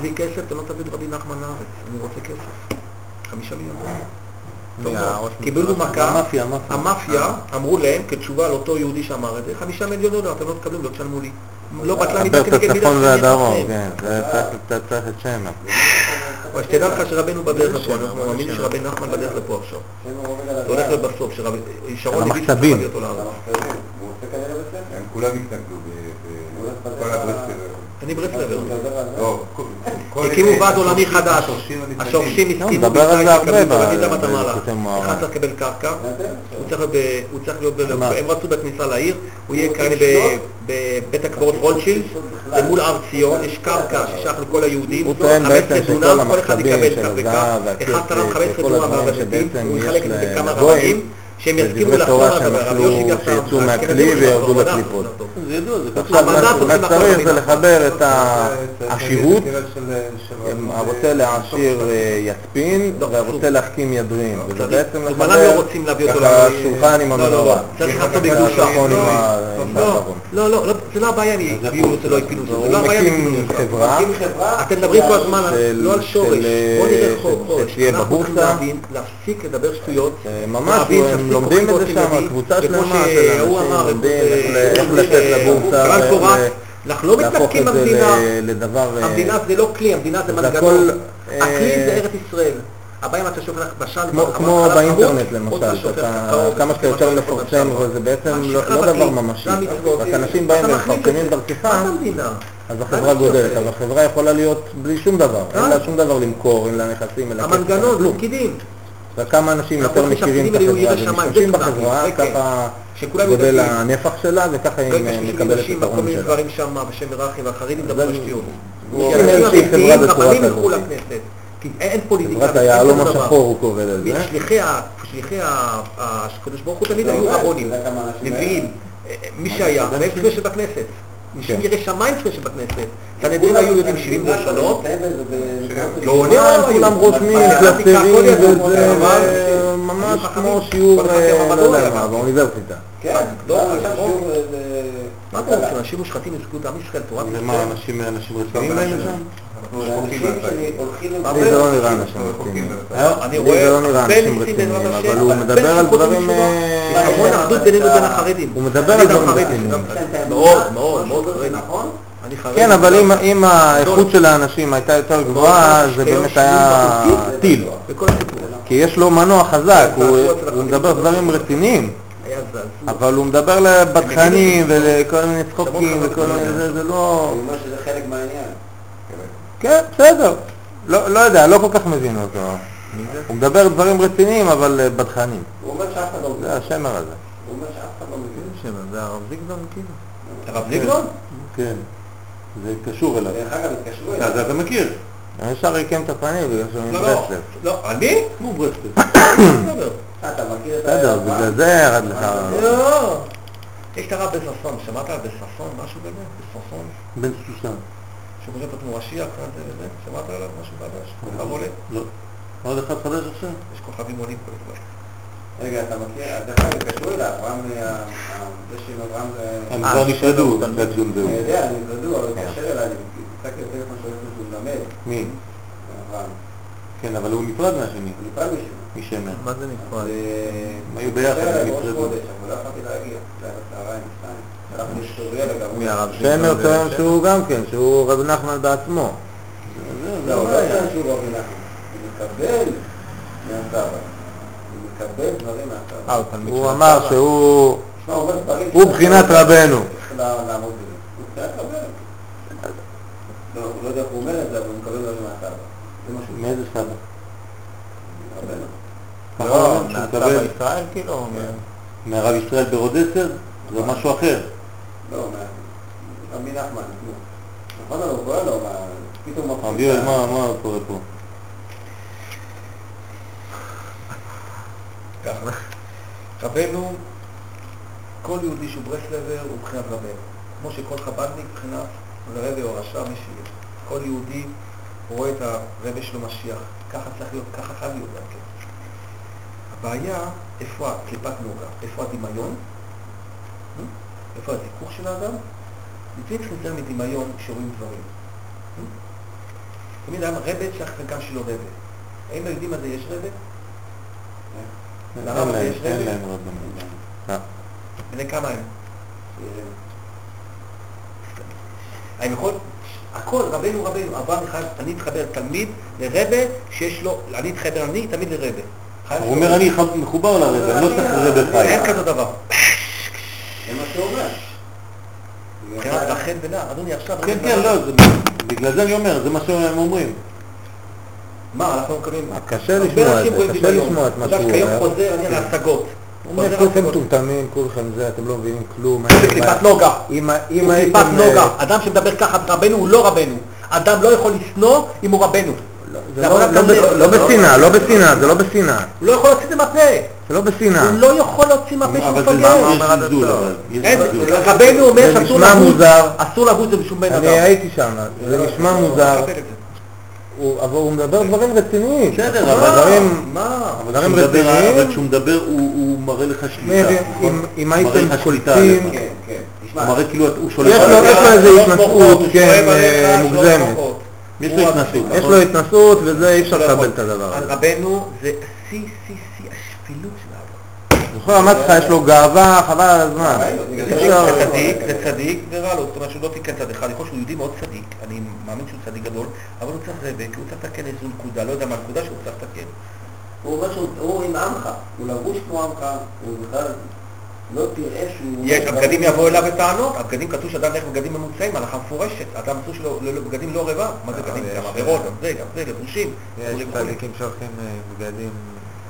Speaker 2: בלי כסף אתה לא תביא את רבי נחמן לארץ, אני רוצה כסף. חמישה מיליון קיבלו מכה,
Speaker 1: המאפיה, המאפיה.
Speaker 2: המאפיה אמרו להם, כתשובה לאותו יהודי שאמר את זה, חמישה מיליון דולר, אתם לא תקבלו, לא תשלמו לי. לא בטלה מידה כנגד מידה.
Speaker 3: הצפון והדרום. כן, זה צריך- אתה צריך את שם.
Speaker 2: אבל שתדע לך שרבנו בדרך לפה, אנחנו מאמינים שרבי נחמן בדרך לפה עכשיו.
Speaker 4: על
Speaker 2: זה הולך
Speaker 4: הדרך.
Speaker 2: להיות בסוף, שרבי שרון
Speaker 3: על
Speaker 2: הביא
Speaker 3: המחצבים.
Speaker 2: להביא אותו לארץ.
Speaker 4: על.
Speaker 6: הם כולם התנגדו בכל
Speaker 4: בדרך ה-
Speaker 6: הברסלר.
Speaker 2: אני ברסלבר.
Speaker 4: הוא מדבר על זה.
Speaker 6: לא,
Speaker 2: הקימו ועד עולמי חדש,
Speaker 6: השורשים
Speaker 3: לא,
Speaker 2: הסכימו
Speaker 3: מדבר על זה
Speaker 2: בישראל
Speaker 3: הרבה
Speaker 2: לקבל,
Speaker 3: ב-
Speaker 2: אתה יודע מה אתה
Speaker 3: ב-
Speaker 2: מהלך.
Speaker 3: בכותב מוהר"ן.
Speaker 2: אחד צריך לקבל קרקע, הוא. צריך להיות הוא? הם רצו בכניסה לעיר, הוא יהיה
Speaker 4: הוא
Speaker 2: כאן? בבית הקברות רוטשילד, זה מול הר ציון, יש קרקע ששייך לכל היהודים,
Speaker 3: הוא טוען
Speaker 2: 15
Speaker 3: בעצם שכל
Speaker 2: דונם, כל אחד
Speaker 3: המחצבים
Speaker 2: יקבל
Speaker 3: הזהב
Speaker 2: אחד תרם 15
Speaker 3: וכל
Speaker 2: דונם
Speaker 3: שבעצם
Speaker 2: הוא
Speaker 3: יש
Speaker 2: יחלק את זה בכמה רבנים, שהם יסכימו
Speaker 3: תורה
Speaker 2: על הדבר,
Speaker 3: אכלו,
Speaker 2: יוסי גפן,
Speaker 3: שיצאו מהכלי
Speaker 2: הוא
Speaker 3: וירדו לקליפות.
Speaker 1: זה ידוע, זה ככה.
Speaker 2: עכשיו,
Speaker 3: מה שצריך זה. לחבר את העשירות, הרוצה להעשיר אה, יספין,
Speaker 2: לא,
Speaker 3: והרוצה להחכים ידרין, וזה בעצם לחבר
Speaker 2: לא
Speaker 3: ככה שולחן עם
Speaker 2: לא, לא, לא,
Speaker 3: המנורה.
Speaker 2: צריך לעשות בקדושה.
Speaker 3: שולחן עם
Speaker 2: לא,
Speaker 3: ה- עם
Speaker 2: לא,
Speaker 3: הארון.
Speaker 2: לא, לא, לא, זה לא הבעיה אם יביאו אותו, לא אותו, זה
Speaker 3: הוא
Speaker 2: לא הבעיה אם
Speaker 3: מקים. חברה.
Speaker 2: אתם מדברים כל הזמן לא על שורש,
Speaker 3: של, אה,
Speaker 2: בוא נראה חורש.
Speaker 3: שתהיה
Speaker 2: אנחנו צריכים
Speaker 3: בבורסה.
Speaker 2: להבין, להפסיק לדבר שטויות.
Speaker 3: אה, ממש,
Speaker 2: להבין,
Speaker 3: הם לומדים את זה שם, קבוצה שלמה של אנשים לומדים
Speaker 2: אה,
Speaker 3: איך ל- איך
Speaker 2: אה,
Speaker 3: לתת לבורסה,
Speaker 2: אנחנו לא
Speaker 3: להפוך
Speaker 2: מתנתקים
Speaker 3: את זה
Speaker 2: במדינה,
Speaker 3: לדבר... אה,
Speaker 2: המדינה זה לא כלי, המדינה זה
Speaker 3: זה
Speaker 2: מנגנון.
Speaker 3: הכל,
Speaker 2: הכלי
Speaker 3: אה,
Speaker 2: זה ארץ ישראל. הבעיה אם אתה שופך בשל,
Speaker 3: כמו, באינטרנט למשל, שאתה כמה שאתה יותר מפרסם. וזה בעצם לא, לא דבר ממשי.
Speaker 2: זה המצוות.
Speaker 3: רק אנשים באים ומפרסמים
Speaker 2: זה.
Speaker 3: דרכך,
Speaker 2: זה?
Speaker 3: אז החברה גודלת, אבל החברה יכולה להיות בלי שום דבר, אין לה שום דבר למכור, אין לה נכסים, אין לה כסף,
Speaker 2: המנגנון, זה. פקידים.
Speaker 4: עכשיו כמה אנשים יותר מכירים את החברה ומשתמשים בחברה,
Speaker 2: כן.
Speaker 4: ככה גודל. הנפח שלה וככה היא מקבלת את ההון
Speaker 2: מיני
Speaker 4: שלה.
Speaker 2: דברים שם בשם מרחי והחרדים דברו שטויות. רבנים
Speaker 4: כזאת.
Speaker 2: ילכו לכנסת. כי אין פוליטיקה.
Speaker 4: חברת היהלום. השחור הוא קורא לזה.
Speaker 2: שליחי הקדוש ברוך הוא תמיד
Speaker 6: לא,
Speaker 2: היו
Speaker 6: כמה אנשים
Speaker 2: נביאים, אה, מי שהיה, והם לשבת בכנסת. אנשים
Speaker 4: כן.
Speaker 2: יראי שמיים לשבת בכנסת. סנהדרין היו יודעים 70 ראשונות.
Speaker 6: לא,
Speaker 2: לא,
Speaker 4: מה, הם כולם רושמים
Speaker 2: ידעו,
Speaker 4: וזה, ממש. כמו שיעור, אה,
Speaker 2: כמה
Speaker 4: לא יודע מה,
Speaker 2: גם.
Speaker 4: באוניברסיטה.
Speaker 6: כן,
Speaker 2: לא,
Speaker 6: לא, עכשיו
Speaker 2: לא.
Speaker 6: שיעור, אה,
Speaker 2: מה אתה רוצה? אנשים מושחתים יזכו את עם ישראל, תורת
Speaker 1: ומה,
Speaker 2: ישראל.
Speaker 1: אנשים אנשים רציניים באים לשם?
Speaker 6: אנשים שהולכים
Speaker 2: מה
Speaker 4: לי
Speaker 2: זה?
Speaker 4: לא נראה אנשים רציניים.
Speaker 2: לא, אני
Speaker 4: לי
Speaker 2: רואה
Speaker 4: זה לא נראה
Speaker 2: הרבה
Speaker 4: אנשים
Speaker 2: ניסים בעזרת
Speaker 4: אבל
Speaker 2: השם,
Speaker 4: הוא
Speaker 2: הרבה
Speaker 4: מדבר על דברים... אה,
Speaker 2: המון אחדות בינינו לבין החרדים.
Speaker 4: הוא מדבר על דברים. רציניים.
Speaker 2: מאוד, מאוד, מאוד חרדי.
Speaker 6: נכון?
Speaker 2: חרדי.
Speaker 4: כן, אבל אם- אם האיכות של האנשים הייתה יותר גבוהה, זה באמת היה טיל. כי יש לו מנוע חזק, הוא
Speaker 2: אצל
Speaker 4: הוא. מדבר דברים רציניים. אבל הוא מדבר לבדחנים ולכל מיני צחוקים וכל מיני זה, זה לא...
Speaker 6: הוא אומר שזה חלק מהעניין.
Speaker 4: כן, בסדר. לא לא יודע, לא כל כך מבין אותו. הוא מדבר דברים רציניים, אבל אה, בדחנים.
Speaker 6: הוא אומר שאף אחד לא מבין.
Speaker 4: זה השמר הזה.
Speaker 6: הוא אומר שאף אחד לא מבין.
Speaker 4: זה הרב זיגדון כאילו?
Speaker 2: הרב זיגלון?
Speaker 1: כן, זה קשור אליו.
Speaker 6: דרך אגב, התקשרו אליי.
Speaker 1: זה אתה מכיר.
Speaker 4: ישר ריקם את הפנים בגלל שהוא
Speaker 2: לא, לא.
Speaker 4: מברסלב.
Speaker 2: לא, אני?
Speaker 1: כמו ברסלב.
Speaker 2: בסדר.
Speaker 6: אה, אתה מכיר את
Speaker 4: בסדר,
Speaker 6: ה-
Speaker 4: בגלל זה ירד לך...
Speaker 2: לא. יש את הרב בששון, שמעת על בששון, משהו כזה? בששון?
Speaker 1: בן
Speaker 2: חושב עצמו משיח, כזה וזה? שמעת עליו משהו חדש? כוכב עולה?
Speaker 1: לא. עוד אחד חדש עכשיו?
Speaker 2: יש כוכבים עולים כל הזמן.
Speaker 6: רגע, אתה מכיר? דרך אגב, אליי, אברהם, אה, אה, זה שעם אברהם זה...
Speaker 1: הם כבר נפרדו.
Speaker 6: אני יודע, אני נפרדו, אבל התקשר אליי,
Speaker 1: מי? כן, אבל הוא נפרד מהשני,
Speaker 6: הוא נפרד.
Speaker 1: משמן.
Speaker 4: מה זה נפרד?
Speaker 1: הם היו ביחד, הם נפרדו.
Speaker 6: לא יכולתי להגיע. זה היה בצהריים, שתיים. הלכתי לסוריה לגמרי.
Speaker 4: מי הרב שמר טוען שהוא גם כן, שהוא רב נחמן בעצמו.
Speaker 6: לא, הוא לא טוען שהוא רבי נחמן. הוא מקבל מהסבא. הוא מקבל דברים מהסבא.
Speaker 4: הוא אמר שהוא
Speaker 6: הוא
Speaker 4: בחינת רבנו.
Speaker 6: הוא בחינת רבנו. לא, הוא לא יודע איך הוא אומר את זה, אבל הוא מקבל מהסבא. זה מה שהוא
Speaker 1: מאיזה סבא?
Speaker 6: רבנו.
Speaker 4: לא, מהסבא ישראל כאילו?
Speaker 1: מהרב ישראל ברודסר? זה משהו אחר.
Speaker 6: לא, מה- רבי נחמן, נו. נכון, הוא קורא לו, מה- פתאום...
Speaker 1: רבי. יואל, מה מה קורה פה?
Speaker 2: ככה. רבנו, כל יהודי שהוא ברסלבר הוא מבחינת רבנו. כמו שכל חב"דניק מבחינת רבי או רשע, מי שיהיה. כל יהודי רואה את הרבי שלו משיח. ככה צריך להיות, ככה חייב להיות גם כן. הבעיה, איפה הקליפת נוגה? איפה הדמיון? אה? איפה הזיכוך של האדם? לפעמים לציין מדמיון כשרואים דברים. אה? תמיד היה רבי צריך גם שלו רבי. האם יודעים מה זה יש רבי?
Speaker 1: אין
Speaker 2: לרב הזה
Speaker 1: להם,
Speaker 2: יש
Speaker 1: אין
Speaker 2: רבי?
Speaker 1: להם רבנים. אה,
Speaker 2: בני כמה הם? אני יכול, הכל, רבנו רבנו, אברהם חייב, אני אתחבר תלמיד לרבה שיש לו, אני אתחבר אני תמיד לרבה.
Speaker 1: הוא אומר אני מחובר אני לא צריך רבי חי.
Speaker 2: אין כזה דבר.
Speaker 6: זה מה שהוא אומר.
Speaker 2: מבחינת רחל אדוני עכשיו...
Speaker 1: כן, כן, לא, בגלל זה אני אומר, זה מה שהם אומרים.
Speaker 2: מה, אנחנו מקבלים...
Speaker 4: קשה לשמוע את זה, קשה. לשמוע את מה שהוא אומר.
Speaker 2: חוזר אני על ההשגות.
Speaker 4: כולכם. מטומטמים, כולכם זה, אתם לא מבינים כלום.
Speaker 2: זה קליפת נוגה. הוא
Speaker 4: הייתם...
Speaker 2: קליפת נוגה.
Speaker 4: אה,
Speaker 2: אדם שמדבר ככה רבנו הוא לא רבנו. אדם לא יכול לשנוא אם הוא רבנו.
Speaker 4: זה
Speaker 2: זה
Speaker 4: לא- לא. לא בשנאה, לא בשנאה, זה לא בשנאה.
Speaker 2: הוא לא יכול להוציא את זה מהפה.
Speaker 4: זה לא בשנאה.
Speaker 2: הוא לא יכול להוציא מהפה שהוא
Speaker 1: אבל זה
Speaker 2: מפגר. רבנו אומר
Speaker 4: זה
Speaker 2: שאסור לבוז. אסור לבוז בשום בן אדם.
Speaker 4: אני הייתי שם, זה נשמע מוזר,
Speaker 2: מקבל את זה.
Speaker 4: הוא- אבל הוא מדבר דברים רציניים.
Speaker 1: בסדר,
Speaker 4: אבל דברים...
Speaker 2: מה?
Speaker 1: אבל
Speaker 4: דברים רציניים.
Speaker 1: אבל כשהוא מדבר הוא מראה לך שליטה, נכון?
Speaker 4: אם- הייתם קולטים-.
Speaker 6: כן, כן.
Speaker 1: הוא מראה כאילו הוא שולט
Speaker 4: יש לו-. יש איזה התנשאות, כן, אה, מוגזמת.
Speaker 1: יש לו
Speaker 2: רב-
Speaker 1: התנסות,
Speaker 4: יש
Speaker 1: נכון?
Speaker 4: לו התנסות וזה אי אפשר
Speaker 2: לא
Speaker 4: לקבל. את הדבר הזה.
Speaker 2: רבנו זה שיא, שיא, שיא האדם.
Speaker 4: זוכר, אמרתי לך, יש לו גאווה, חבל על הזמן.
Speaker 6: בגלל
Speaker 2: זה צדיק, זה צדיק ורע לו, זאת אומרת שהוא לא תיקן צד אחד, יכול להיות שהוא יהודי מאוד צדיק, אני מאמין שהוא צדיק גדול, אבל הוא צריך כי הוא צריך לתקן איזו נקודה, לא יודע מה הנקודה שהוא צריך לתקן.
Speaker 6: הוא אומר שהוא עם עמך, הוא לבוש כמו עמך, הוא בכלל לא תראה שהוא...
Speaker 2: יש, הבגדים יבואו אליו בטענות, הבגדים כתוב שאדם הולך בבגדים ממוצעים, הלכה מפורשת, אדם אסור שלו, לא- לא- בגדים לא רבב, מה זה בגדים?
Speaker 5: יש,
Speaker 2: גם עבירות, גם זה, גם זה, לבושים.
Speaker 5: יש. צדיקים שהולכים אה, בגדים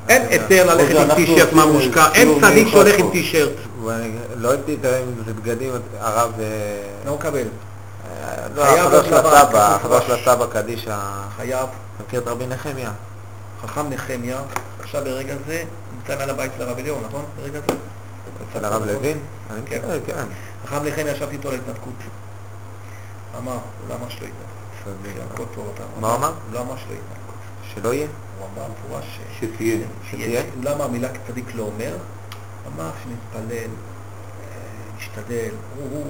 Speaker 2: אין היתר ללכת עם טישרט
Speaker 7: עושים
Speaker 2: ממושקע, אין צדיק שהולך. עם טישרט.
Speaker 5: ואני לא יודעת אם זה בגדים, הרב... אה,
Speaker 2: לא מקבל.
Speaker 5: אה, לא, החבר של הסבא, החבר של. הסבא קדישא,
Speaker 2: חייב.
Speaker 5: מכיר את רבי נחמיה?
Speaker 2: חכם נחמיה, עכשיו ברגע זה, נמצא מעל הבית של הרב אליהו, נכון? ברגע זה?
Speaker 5: אצל הרב לוין? אני
Speaker 2: כן.
Speaker 5: מכיר, כן.
Speaker 2: חכם נחמיה, ישבתי איתו על ההתנתקות. אמר, הוא לא אמר שלא התנתקות.
Speaker 5: מה אמר?
Speaker 2: הוא לא אמר שלא התנתקות.
Speaker 5: שלא יהיה?
Speaker 2: הוא אמר במפורש ש...
Speaker 7: שתהיה.
Speaker 2: שיהיה. הוא לא אמר מילה צדיק לא אומר, אמר שנתפלל, אה, נשתדל, הוא הוא.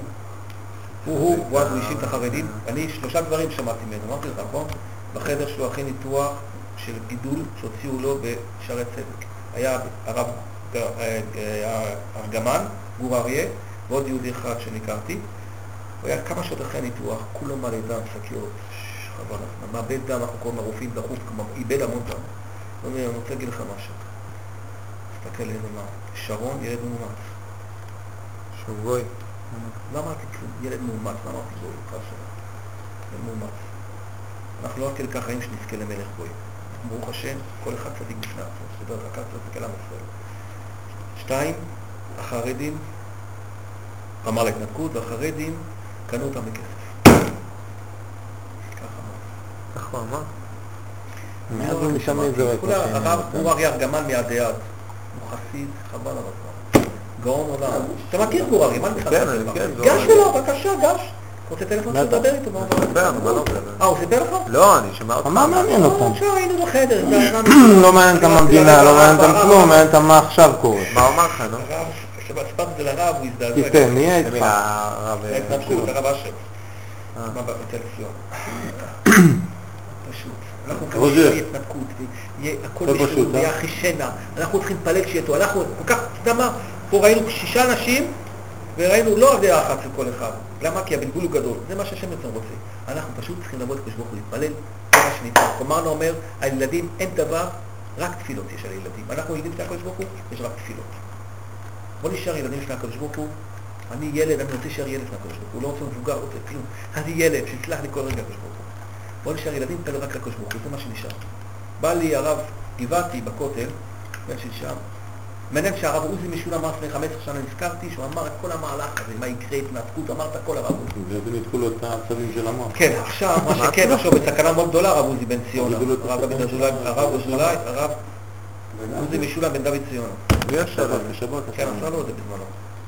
Speaker 2: הוא הוא, הוא אז הוא האשים את החרדים. אני שלושה דברים שמעתי ממנו, אמרתי לך, נכון? בחדר שלו הכי ניתוח של גידול שהוציאו לו בשערי צדק. היה הרב אה, אה, ארגמן, גור אריה, ועוד יהודי אחד שנכרתי. הוא היה כמה שעות אחרי הניתוח, כולו מלא דם, שקיות, הזמן. מאבד דם, אנחנו קוראים לרופאים דחוף, כמו- איבד המון דם. הוא אומר, אני רוצה להגיד לך משהו. תסתכל עלינו מה, שרון ילד מאומץ.
Speaker 5: שהוא גוי.
Speaker 2: לא אמרתי כלום, ילד מאומץ, לא אמרתי גוי, חס ושלום. ילד מאומץ. אנחנו לא עד כדי כך חיים שנזכה למלך גוי. ברוך השם, כל אחד צדיק בפני עצמו, בסדר, לקחת להסתכל על עם ישראל. שתיים, החרדים, אמר להתנתקות, והחרדים קנו אותם בכסף.
Speaker 5: כך הוא אמר?
Speaker 7: מאז
Speaker 2: לא,
Speaker 7: זה רק
Speaker 2: כולה,
Speaker 7: מה
Speaker 2: הרב גור אריה ארגמן מיד ליד. הוא חסיד, חבל על הזמן. גאון עולם. אתה מכיר גור אריה, מה אני
Speaker 5: כן, כן,
Speaker 2: גש. אליו, בבקשה, גש. רוצה טלפון. שתדבר איתו? מה הוא
Speaker 5: לא
Speaker 2: אה, הוא סיפר לך?
Speaker 5: לא, אני שומע אותך.
Speaker 7: מה מעניין אותם?
Speaker 2: היינו בחדר.
Speaker 7: לא מעניין אותם המדינה, לא מעניין אותם כלום, מעניין אותם מה עכשיו קורה.
Speaker 5: מה הוא אמר לך, נו?
Speaker 2: כשסיפרתי את זה לרב, הוא הזדעזע.
Speaker 7: תיתן, נהיה איתך.
Speaker 5: הרב... אה,
Speaker 2: אשר.
Speaker 5: אה.
Speaker 2: מה? אנחנו
Speaker 7: רוז'ר.
Speaker 2: מקווים שיהיה התנתקות, ויהיה הכל בשלום? ויהיה אחי שינה. אנחנו צריכים להתפלל שיהיה טוב. אנחנו כל כך, אתה יודע מה? פה ראינו שישה אנשים, וראינו לא דעה אחת של כל אחד. למה? כי הבלבול הוא גדול. זה מה שהשם בעצם רוצה. אנחנו פשוט צריכים לבוא לקדוש ברוך הוא להתפלל, זה מה שניתן. קומרנו אומר, הילדים אין דבר, רק תפילות יש על הילדים. אנחנו יודעים לפני הקדוש ברוך הוא, יש רק תפילות. בוא נשאר ילדים לפני הקדוש ברוך הוא. אני ילד, אני רוצה להישאר ילד לפני הקדוש ברוך הוא. לא רוצה מבוגר, לא רוצה כלום. אני ילד, שיסלח לי כל רגע הקדוש ברוך הוא. בוא נשאר ילדים, נתפלל רק לקדוש ברוך הוא, זה מה שנשאר. בא לי הרב גבעתי בכותל, בן של שם. מעניין שהרב עוזי משולם אמר לפני 15 שנה, נזכרתי שהוא אמר את כל המהלך הזה, מה יקרה, התנתקות, אמר את הכל הרב עוזי.
Speaker 7: וזה ניתקו לו את העצבים של המוח.
Speaker 2: כן, עכשיו, מה שכן, עכשיו בסכנה מאוד גדולה, הרב עוזי בן ציונה. הרב דוד אזולאי, הרב. אזולאי, הרב עוזי משולם בן דוד ציונה.
Speaker 7: שבת,
Speaker 5: לזה?
Speaker 7: בשבת.
Speaker 2: כן, עשה לו את זה בזמנו.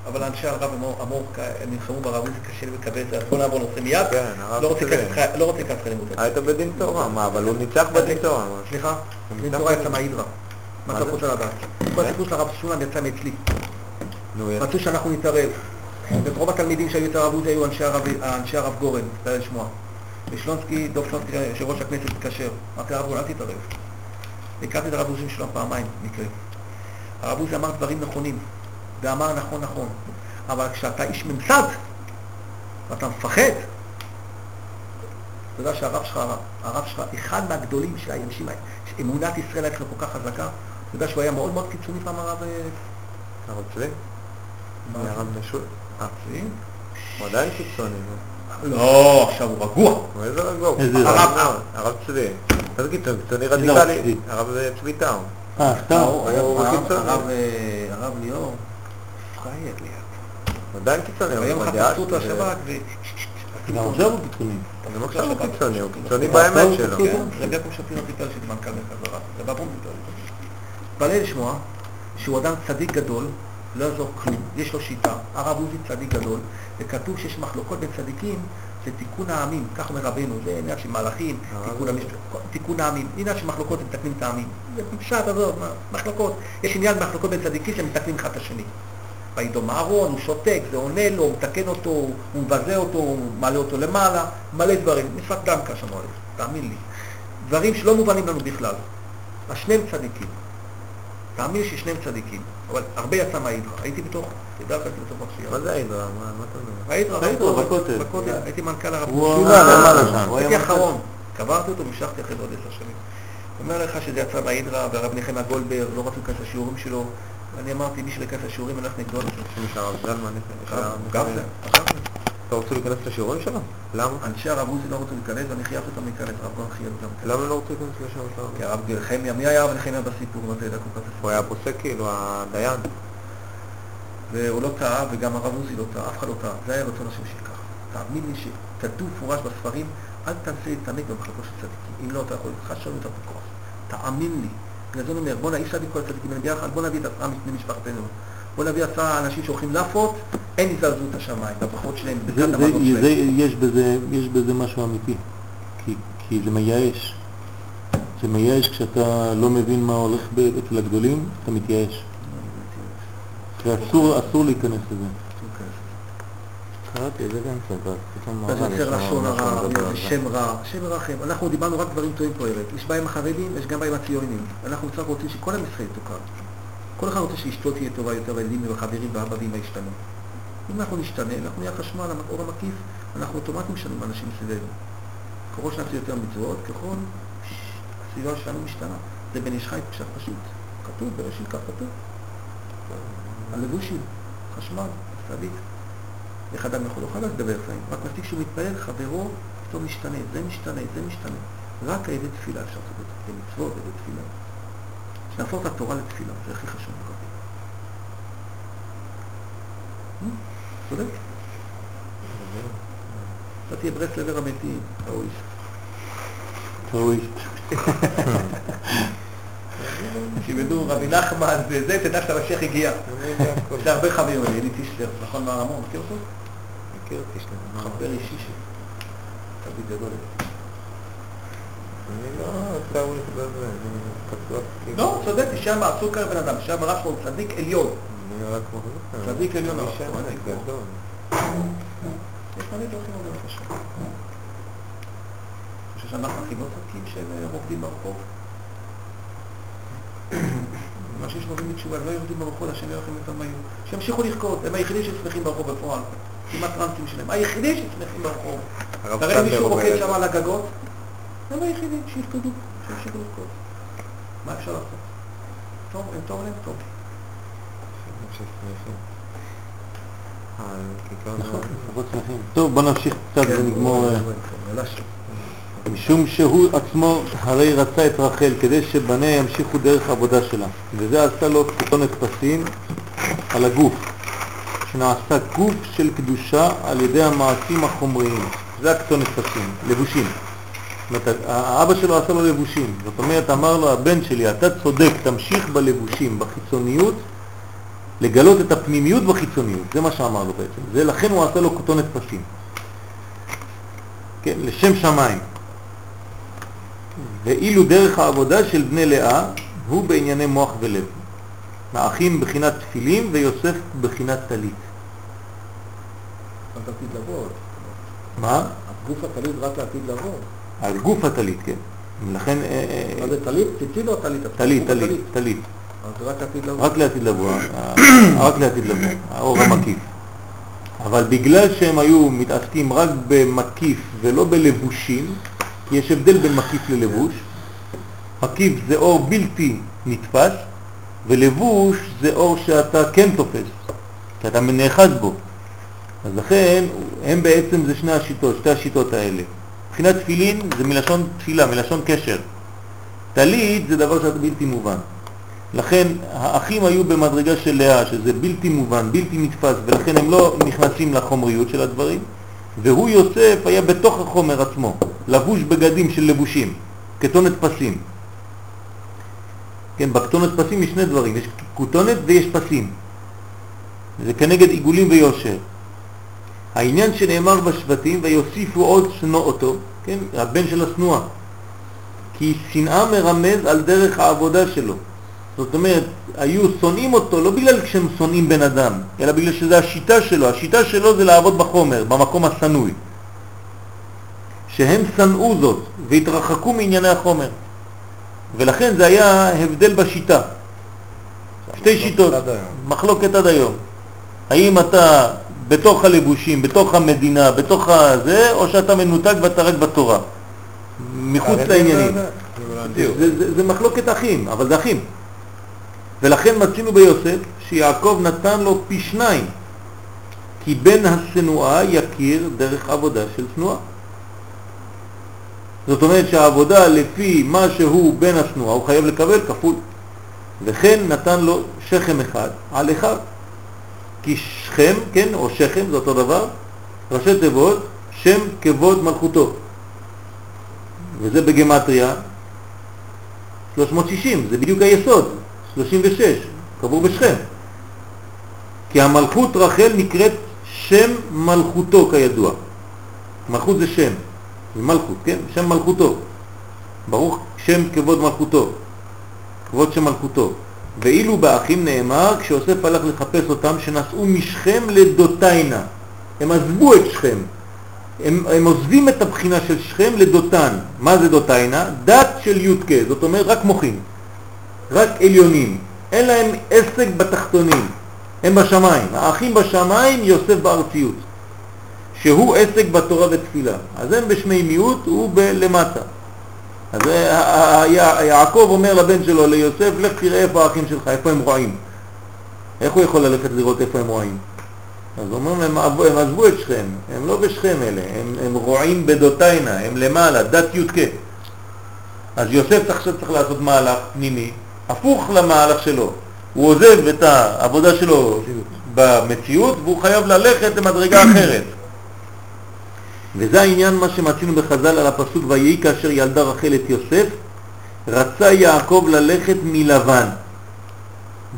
Speaker 2: אבל אנשי הרב הם נלחמו ברב עוזי, קשה לי לקבל את זה, אז בוא נעבור נושא מיד.
Speaker 5: כן, הרב
Speaker 2: לא רוצה
Speaker 5: צודק.
Speaker 2: איתך- לא רוצה לימוד.
Speaker 5: היית בדין תורה, מה, אבל הוא ניצח בדין תורה. מה?
Speaker 2: סליחה, דין
Speaker 5: ניצח
Speaker 2: תורה
Speaker 5: בדין.
Speaker 2: יצא מהאידרא. מה אתה
Speaker 5: זה?
Speaker 2: רוצה לדעת? כל הסיפור של הרב סולם יצא מאצלי. רצו שאנחנו נתערב. ורוב התלמידים שהיו אצל הרב עוזי היו אנשי הרב- אנשי הרב גורן, תתפלל לשמוע. ושלונסקי, דב שלונסקי, יושב ראש הכנסת, התקשר. אמרתי לרב גורן, אל תתערב. הכרתי את הרב עוזי משולם פעמיים, מקרה. הרב עוזי אמר דברים נכונים, ואמר נכון נכון. אבל כשאתה איש ממסד, ואתה מפחד, אתה יודע שהרב שלך, הרב שלך, אחד מהגדולים של האנשים, האלה, אמונת ישראל הייתה כל כך חזקה, אתה יודע שהוא היה מאוד מאוד קיצוני פעם הרב... אה,
Speaker 5: הרב צבי? הרב משול? אה,
Speaker 2: צבי?
Speaker 5: הוא עדיין קיצוני. נו.
Speaker 2: לא, עכשיו הוא רגוע.
Speaker 5: איזה רגוע. הרב- צבי. איזה קיצוני? קיצוני רדיקלי. הרב אה, צבי טאו.
Speaker 7: אה,
Speaker 2: אה, הרב ליאור, פרייר ליד.
Speaker 5: הוא עדיין קיצוני.
Speaker 2: אותו
Speaker 5: שזה-
Speaker 2: השב"כ ו...
Speaker 7: גם עכשיו הוא קיצוני.
Speaker 5: גם עכשיו הוא קיצוני, הוא קיצוני באמת
Speaker 7: הוא
Speaker 5: שלו.
Speaker 2: כן, רבי יעקב שפירא סיפר שזה מנכ"ל הרב, זה סיפר לי. תתפלא לשמוע שהוא אדם צדיק גדול, לא יעזור כלום, יש לו שיטה, הרב עוזי צדיק גדול, וכתוב שיש מחלוקות בין צדיקים, זה תיקון העמים, כך אומר רבנו, זה עניין של מלאכים, תיקון המשפט, תיקון העמים, עניין של מחלוקות הם מתקנים את העמים, זה פשט, עזוב, מחלוקות, יש עניין מחלוקות בין צדיקים שמתקנים אחד את השני. וידום אהרון, הוא שותק, זה עונה לו, הוא מתקן אותו, הוא מבזה אותו, הוא מעלה אותו למעלה, מלא דברים, משפט דמקה שם הולך, תאמין לי. דברים שלא מובנים לנו בכלל. אז שניהם צדיקים. תאמין לי ששניהם צדיקים, אבל הרבה יצא מהאידרא. הייתי בתוך, ידעת, הייתי בתוך
Speaker 5: מה
Speaker 2: הפשיעה.
Speaker 5: זה ההידרה? מה מה אתה מדבר?
Speaker 2: האידרא,
Speaker 7: האידרא,
Speaker 2: הרב גורן,
Speaker 7: בכותל.
Speaker 2: בכותל, הייתי מנכ"ל הרב
Speaker 5: היה
Speaker 2: הייתי
Speaker 5: מנכ"ל.
Speaker 2: אחרון. קברתי אותו והמשכתי אחרי זה עוד עשר שנים. אומר לך שזה יצא מהאידרא, והרב נחמיה גולדברג, לא רצו להיכנס לשיעורים שלו. ואני אמרתי, מי שלא ייכנס לשיעורים, אני הולך נגדו.
Speaker 5: יש הרב זלמן,
Speaker 2: גם זה. גם זה.
Speaker 3: אתה רוצה להיכנס לשיעורים שלו? למה?
Speaker 2: אנשי הרב עוזי לא רצו להיכנס, ואני חייבתי אותם להיכנס, הרב גאון חייב גם.
Speaker 3: למה לא רוצה להיכנס לשיעורים שלו?
Speaker 2: כי הרב נחמיה, מי היה הרב נחמיה בסיפור? לא אתה יודע כל כך
Speaker 3: הוא היה פוסק כאילו, הדיין.
Speaker 2: והוא לא טעה, וגם הרב עוזי לא טעה, אף אחד לא טעה. זה היה רצון השם שכך. תאמין לי שכתוב מפורש בספרים, אל תנסה להתעמק במחלקו של צדיקים. אם לא, אתה יכול להתחשב יותר בכוח. תאמין לי. אני אומר, בוא אפשר להביא כל הצדיקים האלה ביחד, בוא נביא את עשרה מבני משפחתנו. בוא נביא עשרה אנשים שהולכים לאפות, אין יזלזלות השמיים, בברכות שלהם,
Speaker 1: זה,
Speaker 2: המזון שלהם.
Speaker 1: יש, בזה, יש בזה משהו אמיתי, כי, כי זה מייאש. זה מייאש כשאתה לא מבין מה הולך אצל הגדולים, אתה מתייאש. ואסור אסור להיכנס לזה. קראתי את זה גם קצת, אז פתאום
Speaker 2: וזה
Speaker 1: הרב
Speaker 2: יוצר
Speaker 1: יש
Speaker 2: לשון הרע,
Speaker 1: זה.
Speaker 2: שם רע, שם רחם. אנחנו דיברנו רק דברים טובים פה הערב. יש בעיה עם החרדים, יש גם בעיה עם הציונים. אנחנו רק רוצים שכל עם ישראל יתוקן. כל אחד רוצה שאשתו תהיה טובה יותר, והילדים והחברים והאבא ואמא ישתנו. אם אנחנו נשתנה, אנחנו נהיה חשמל, האור המקיף, אנחנו אוטומטית משנים אנשים סביבנו. ככל שנעשה יותר מצוות, ככל הסביבה שלנו משתנה. זה בן איש חי פשט פשוט. כתוב, בראשית כך כתוב. הלבושים, חשמל, צדיק. איך אדם יכול, לא חייב לדבר חיים, רק מספיק שהוא מתפלל, חברו פתאום משתנה, זה משתנה, זה משתנה. רק על ידי תפילה אפשר לעשות את זה, במצוות, על ידי תפילה. שנהפוך את התורה לתפילה, זה הכי חשוב ברבים. אה? צודק? אתה תהיה ברסלבר המתים, ראוי.
Speaker 1: ראוי.
Speaker 2: שילמדו רבי נחמן וזה, תדע שאתה המשיח הגיע. יש לי הרבה חברים, אלי טישלר, נכון מהרמון, מכיר אותו?
Speaker 3: מכיר אותי שלנו.
Speaker 2: חבר אישי שלי. תלמיד גדול.
Speaker 3: אני לא טעון בזה, אני פתוח. כאילו.
Speaker 2: לא, צודק, שם הסוכר בן אדם, שם הרב שלו הוא צדיק עליון.
Speaker 3: אני רק מחזיק.
Speaker 2: צדיק עליון, הרב
Speaker 3: שם
Speaker 2: צדיק.
Speaker 3: גדול.
Speaker 2: יש מלא דרכים לדבר קשה. אני חושב שאנחנו הכי לא צודקים שהם רוקדים ברחוב. אנשים שנובעים בתשובה, הם לא יורדים ברחוב, השם ירחם אותם מהיום. שימשיכו לרקוד, הם היחידים ששמחים ברחוב בפועל. עם הטרנסים שלהם, היחידים ששמחים ברחוב. תראה מישהו רוקד שם. על הגגות, הם היחידים שירקדו, שימשיכו לרקוד. מה אפשר לעשות? טוב, הם טוב להם טוב.
Speaker 3: אה,
Speaker 1: נכון. טוב, בוא נמשיך קצת ונגמור. אה,
Speaker 2: כן,
Speaker 1: משום שהוא עצמו הרי רצה את רחל כדי שבניה ימשיכו דרך העבודה שלה, וזה עשה לו כתונת פסים על הגוף, שנעשה גוף של קדושה על ידי המעשים החומריים, זה הכתונת פסים, לבושים. זאת אומרת, האבא שלו עשה לו לבושים, זאת אומרת, אמר לו, הבן שלי, אתה צודק, תמשיך בלבושים, בחיצוניות, לגלות את הפנימיות בחיצוניות, זה מה שאמר לו בעצם, זה לכן הוא עשה לו כתונת פסים. כן, לשם שמיים. ואילו דרך העבודה של בני לאה הוא בענייני מוח ולב. האחים בחינת תפילים ויוסף בחינת טלית.
Speaker 2: רק עתיד לבוא.
Speaker 1: מה?
Speaker 2: הגוף הטלית רק לעתיד לבוא.
Speaker 1: על גוף הטלית, כן. לכן, אה, אה,
Speaker 2: מה זה טלית? ציצית או טלית?
Speaker 1: טלית, טלית. טלית.
Speaker 2: אז רק עתיד לבוא.
Speaker 1: רק לעתיד לבוא, אה, רק לעתיד לבוא, האור המקיף. אבל בגלל שהם היו מתעסקים רק במקיף ולא בלבושים, כי יש הבדל בין מקיף ללבוש. מקיף זה אור בלתי נתפס, ולבוש זה אור שאתה כן תופס, כי אתה נאחז בו. אז לכן, הם בעצם זה שני השיטות, שתי השיטות האלה. מבחינת תפילין זה מלשון תפילה, מלשון קשר. טלית זה דבר שאתה בלתי מובן. לכן האחים היו במדרגה של לאה, שזה בלתי מובן, בלתי נתפס, ולכן הם לא נכנסים לחומריות של הדברים, והוא יוסף היה בתוך החומר עצמו, לבוש בגדים של לבושים, כתונת פסים. כן, בכתונת פסים יש שני דברים, יש כתונת ויש פסים. זה כנגד עיגולים ויושר. העניין שנאמר בשבטים, ויוסיפו עוד שנוא אותו, כן, הבן של השנואה. כי שנאה מרמז על דרך העבודה שלו. זאת אומרת, היו שונאים אותו לא בגלל שהם שונאים בן אדם, אלא בגלל שזה השיטה שלו. השיטה שלו זה לעבוד בחומר, במקום השנוי. שהם שנאו זאת והתרחקו מענייני החומר. ולכן זה היה הבדל בשיטה. שתי שיטות,
Speaker 3: עד.
Speaker 1: מחלוקת עד היום. האם אתה בתוך הלבושים, בתוך המדינה, בתוך הזה, או שאתה מנותק ואתה רק בתורה. מחוץ לעניינים.
Speaker 3: בדיוק.
Speaker 1: זה, זה, זה מחלוקת אחים, אבל זה אחים. ולכן מצינו ביוסף שיעקב נתן לו פי שניים. כי בן השנואה יכיר דרך עבודה של שנואה. זאת אומרת שהעבודה לפי מה שהוא בן השנואה הוא חייב לקבל כפול. וכן נתן לו שכם אחד על אחד. כי שכם, כן, או שכם, זה אותו דבר, ראשי תיבות, שם כבוד מלכותו. וזה בגמטריה 360, זה בדיוק היסוד, 36, קבור בשכם. כי המלכות רחל נקראת שם מלכותו כידוע. מלכות זה שם, זה מלכות, כן? שם מלכותו. ברוך שם כבוד מלכותו, כבוד שם מלכותו. ואילו באחים נאמר, כשיוסף הלך לחפש אותם, שנסעו משכם לדותיינה. הם עזבו את שכם. הם, הם עוזבים את הבחינה של שכם לדותן. מה זה דותיינה? דת של יודקה, זאת אומרת רק מוחים, רק עליונים. אין להם עסק בתחתונים, הם בשמיים. האחים בשמיים, יוסף בארציות, שהוא עסק בתורה ותפילה. אז הם בשמי מיעוט, הוא בלמטה. אז יעקב אומר לבן שלו, ליוסף, לך תראה איפה האחים שלך, איפה הם רועים. איך הוא יכול ללכת לראות איפה הם רועים? אז אומרים, הם, הם עזבו את שכם, הם לא בשכם אלה, הם, הם רועים בדותיינה, הם למעלה, דת יודקה. אז יוסף עכשיו צריך לעשות מהלך פנימי, הפוך למהלך שלו. הוא עוזב את העבודה שלו במציאות והוא חייב ללכת למדרגה אחרת. וזה העניין מה שמצינו בחז"ל על הפסוק ויהי כאשר ילדה רחל את יוסף, רצה יעקב ללכת מלבן.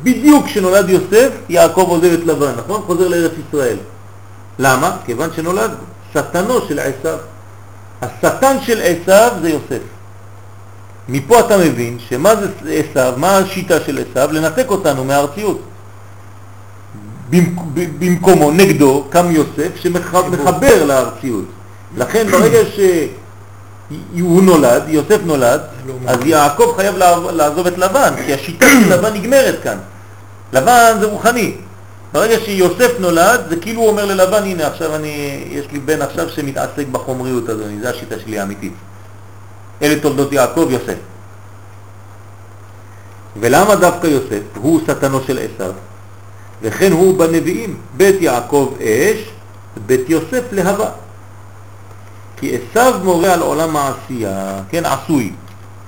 Speaker 1: בדיוק כשנולד יוסף, יעקב עוזב את לבן, נכון? חוזר לארץ ישראל. למה? כיוון שנולד שטנו של עשיו. השטן של עשיו זה יוסף. מפה אתה מבין שמה זה עשיו, מה השיטה של עשיו? לנתק אותנו מהארציות. במקומו, נגדו, קם יוסף שמחבר לארציות. לכן ברגע שהוא נולד, יוסף נולד, אז יעקב חייב לעזוב את לבן, כי השיטה של לבן נגמרת כאן. לבן זה רוחני. ברגע שיוסף נולד, זה כאילו הוא אומר ללבן, הנה עכשיו אני, יש לי בן עכשיו שמתעסק בחומריות אדוני, זו השיטה שלי האמיתית. אלה תולדות יעקב, יוסף. ולמה דווקא יוסף? הוא שטנו של עשיו, וכן הוא בנביאים, בית יעקב אש, בית יוסף להבה. כי עשיו מורה על עולם העשייה, כן, עשוי,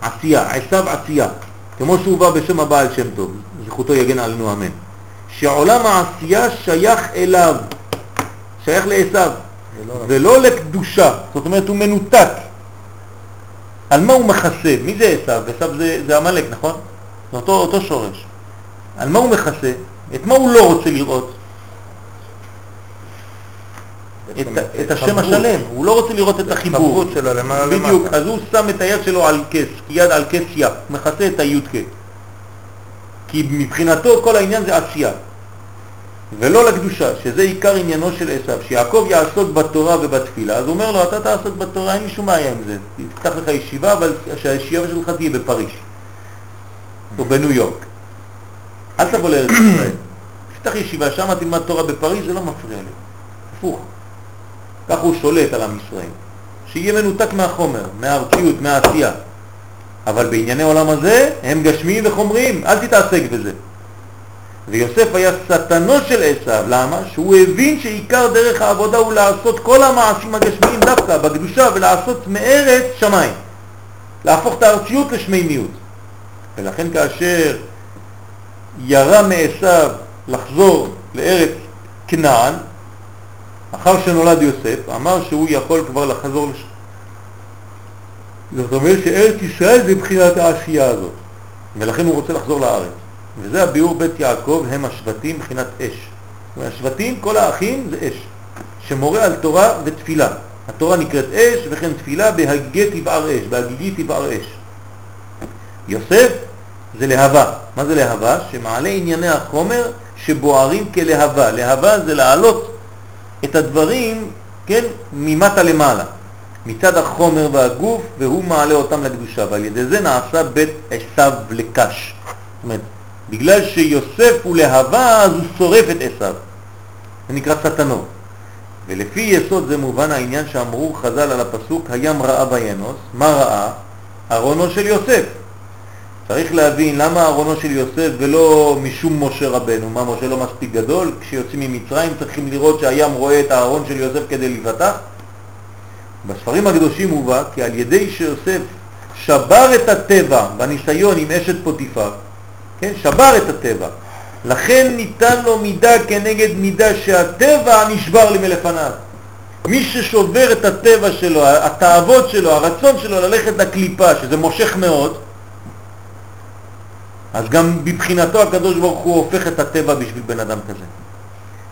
Speaker 1: עשייה, עשיו עשייה, כמו שהוא בא בשם הבעל שם טוב, זכותו יגן עלינו אמן, שעולם העשייה שייך אליו, שייך לעשיו, ולא לקדושה, זאת אומרת הוא מנותק. על מה הוא מכסה? מי זה עשיו? עשיו זה, זה המלאק, נכון? זה אותו, אותו שורש. על מה הוא מכסה? את מה הוא לא רוצה לראות? את, השם השלם, הוא לא רוצה לראות את החיבור.
Speaker 3: שלו למעלה למטה.
Speaker 1: בדיוק, אז הוא שם את היד שלו על כס, יד על כס יא, מכסה את היודקה. כי מבחינתו כל העניין זה עשייה. ולא לקדושה, שזה עיקר עניינו של עשיו, שיעקב יעסוק בתורה ובתפילה, אז הוא אומר לו, אתה תעסוק בתורה, אין לי שום בעיה עם זה, תפתח לך ישיבה, אבל שהישיבה שלך תהיה בפריז, או בניו יורק. אל תבוא לארץ ישראל, תפתח ישיבה, שם תלמד תורה בפריז, זה לא מפריע לי. הפוך. כך הוא שולט על עם ישראל. שיהיה מנותק מהחומר, מהארציות, מהעשייה. אבל בענייני עולם הזה הם גשמיים וחומריים, אל תתעסק בזה. ויוסף היה שטנו של עשיו, למה? שהוא הבין שעיקר דרך העבודה הוא לעשות כל המעשים הגשמיים דווקא בקדושה ולעשות מארץ שמיים. להפוך את הארציות לשמימיות. ולכן כאשר ירה מעשיו לחזור לארץ כנען, אחר שנולד יוסף, אמר שהוא יכול כבר לחזור לש... זאת אומרת שארץ ישראל זה בחינת העשייה הזאת, ולכן הוא רוצה לחזור לארץ. וזה הביאור בית יעקב, הם השבטים מבחינת אש. השבטים, כל האחים זה אש, שמורה על תורה ותפילה. התורה נקראת אש, וכן תפילה בהגי תבער אש, בהגיגי תבער אש. יוסף זה להבה. מה זה להבה? שמעלה ענייני החומר שבוערים כלהבה. להבה זה לעלות את הדברים, כן, ממטה למעלה, מצד החומר והגוף, והוא מעלה אותם לקדושה, ועל ידי זה נעשה בית עשיו לקש. זאת אומרת, בגלל שיוסף הוא להבה, אז הוא שורף את עשיו. זה נקרא סתנו. ולפי יסוד זה מובן העניין שאמרו חז"ל על הפסוק, הים ראה וינוס, מה ראה? ארונו של יוסף. צריך להבין למה ארונו של יוסף ולא משום משה רבנו. מה, משה לא מספיק גדול? כשיוצאים ממצרים צריכים לראות שהים רואה את הארון של יוסף כדי להיפתח? בספרים הקדושים מובא כי על ידי שיוסף שבר את הטבע בניסיון עם אשת פוטיפר, כן, שבר את הטבע, לכן ניתן לו מידה כנגד מידה שהטבע נשבר לי מלפניו. מי ששובר את הטבע שלו, התאוות שלו, הרצון שלו ללכת לקליפה, שזה מושך מאוד, אז גם בבחינתו הקדוש ברוך הוא הופך את הטבע בשביל בן אדם כזה.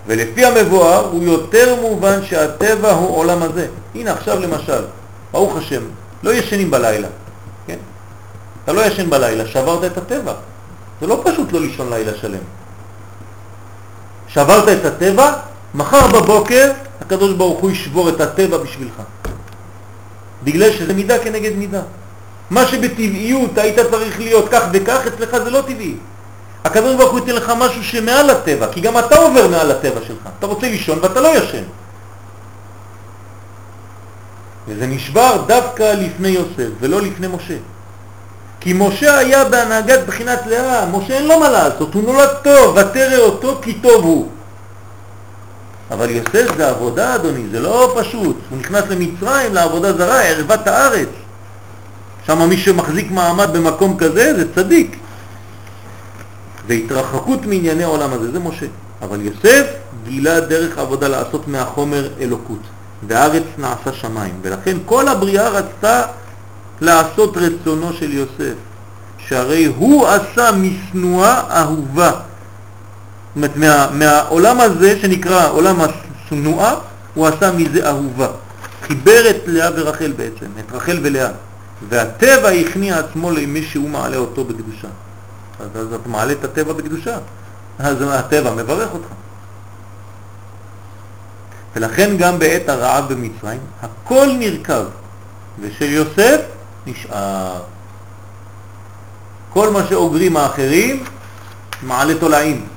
Speaker 1: ולפי המבואר הוא יותר מובן שהטבע הוא עולם הזה. הנה עכשיו למשל, ברוך השם, לא ישנים בלילה, כן? אתה לא ישן בלילה, שברת את הטבע. זה לא פשוט לא לישון לילה שלם. שברת את הטבע, מחר בבוקר הקדוש ברוך הוא ישבור את הטבע בשבילך. בגלל שזה מידה כנגד מידה. מה שבטבעיות היית צריך להיות כך וכך, אצלך זה לא טבעי. הקדוש ברוך הוא ייתן לך משהו שמעל הטבע, כי גם אתה עובר מעל הטבע שלך. אתה רוצה לישון ואתה לא ישן. וזה נשבר דווקא לפני יוסף ולא לפני משה. כי משה היה בהנהגת בחינת לאה, משה אין לו מה לעשות, הוא נולד טוב, ותרא אותו כי טוב הוא. אבל יוסף זה עבודה אדוני, זה לא פשוט, הוא נכנס למצרים לעבודה זרה, ערבת הארץ. שם מי שמחזיק מעמד במקום כזה זה צדיק. והתרחקות מענייני העולם הזה, זה משה. אבל יוסף גילה דרך עבודה לעשות מהחומר אלוקות, והארץ נעשה שמיים, ולכן כל הבריאה רצתה לעשות רצונו של יוסף, שהרי הוא עשה משנואה אהובה. זאת אומרת, מה, מהעולם הזה שנקרא עולם השנואה, הוא עשה מזה אהובה. חיבר את לאה ורחל בעצם, את רחל ולאה. והטבע הכניע עצמו למי שהוא מעלה אותו בקדושה. אז, אז אתה מעלה את הטבע בקדושה, אז הטבע מברך אותך. ולכן גם בעת הרעב במצרים, הכל נרכב, ושל יוסף נשאר. כל מה שאוגרים האחרים מעלה תולעים.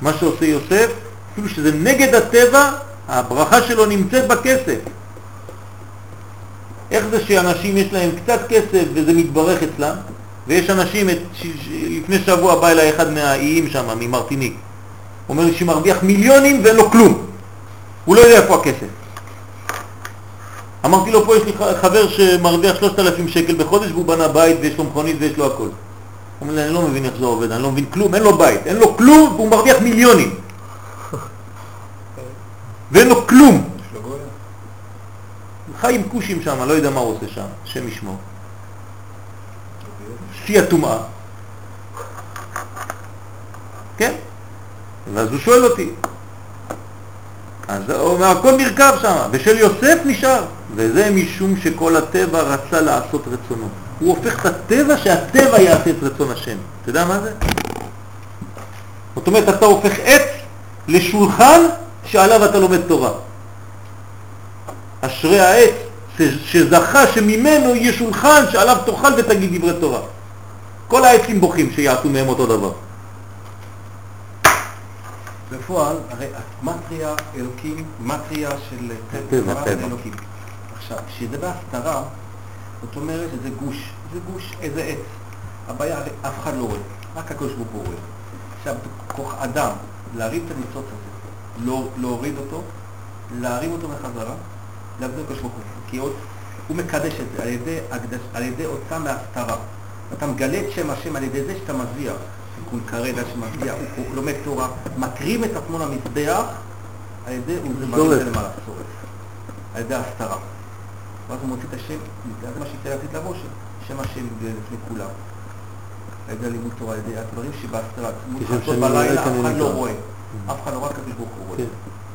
Speaker 1: מה שעושה יוסף, אפילו שזה נגד הטבע, הברכה שלו נמצאת בכסף. איך זה שאנשים יש להם קצת כסף וזה מתברך אצלם, ויש אנשים, את, ש, ש, לפני שבוע בא אליי אחד מהאיים שם, ממרטיניק, אומר לי שמרוויח מיליונים ואין לו כלום, הוא לא יודע איפה הכסף. אמרתי לו, פה יש לי חבר שמרוויח 3,000 שקל בחודש והוא בנה בית ויש לו מכונית ויש לו הכל. הוא אומר לי, אני לא מבין איך זה עובד, אני לא מבין כלום, אין לו בית, אין לו כלום והוא מרוויח מיליונים. <laughs> ואין לו כלום. חי עם כושים שם, לא יודע מה הוא עושה שם, השם ישמור. שיא הטומאה. כן? ואז הוא שואל אותי. אז הוא אומר, הכל נרכב שם, ושל יוסף נשאר. וזה משום שכל הטבע רצה לעשות רצונו. הוא הופך את הטבע שהטבע יעשה את רצון השם. אתה יודע מה זה? זאת אומרת, אתה הופך עץ לשולחן שעליו אתה לומד תורה. אשרי העץ שזכה שממנו יהיה שולחן שעליו תאכל ותגיד דברי תורה. כל העצים בוכים שיעשו מהם אותו דבר.
Speaker 2: בפועל, הרי המטריה אלוקים, מטריה של
Speaker 1: טבע, טבע.
Speaker 2: אלוקים. עכשיו, כשזה בהסתרה, זאת אומרת שזה גוש, זה גוש, איזה עץ. הבעיה, הרי אף אחד לא רואה, רק הקדוש ברוך הוא רואה. עכשיו, כוח אדם, להרים את הניצוץ הזה, לא, להוריד אותו, להרים אותו מחזרה, ברוך הוא. כי עוד, הוא מקדש את זה על ידי, הקדש, על ידי הוצאה מההסתרה. אתה מגלה את שם השם על ידי זה שאתה מזיע. הוא מקרא את השם מזיע, הוא, לומד תורה, מקריב את עצמו למזבח, על ידי, הוא זה מרים את זה למעלה, שורף. על ידי ההסתרה. ואז הוא מוציא את השם, זה מה שהתייעצת למשה, שם השם לפני כולם. על ידי לימוד תורה, על ידי הדברים שבהסתרה.
Speaker 1: רואה
Speaker 2: בלילה, אף אחד לא. רואה. אף אחד לא רואה, הקדוש ברוך הוא רואה.
Speaker 1: כן.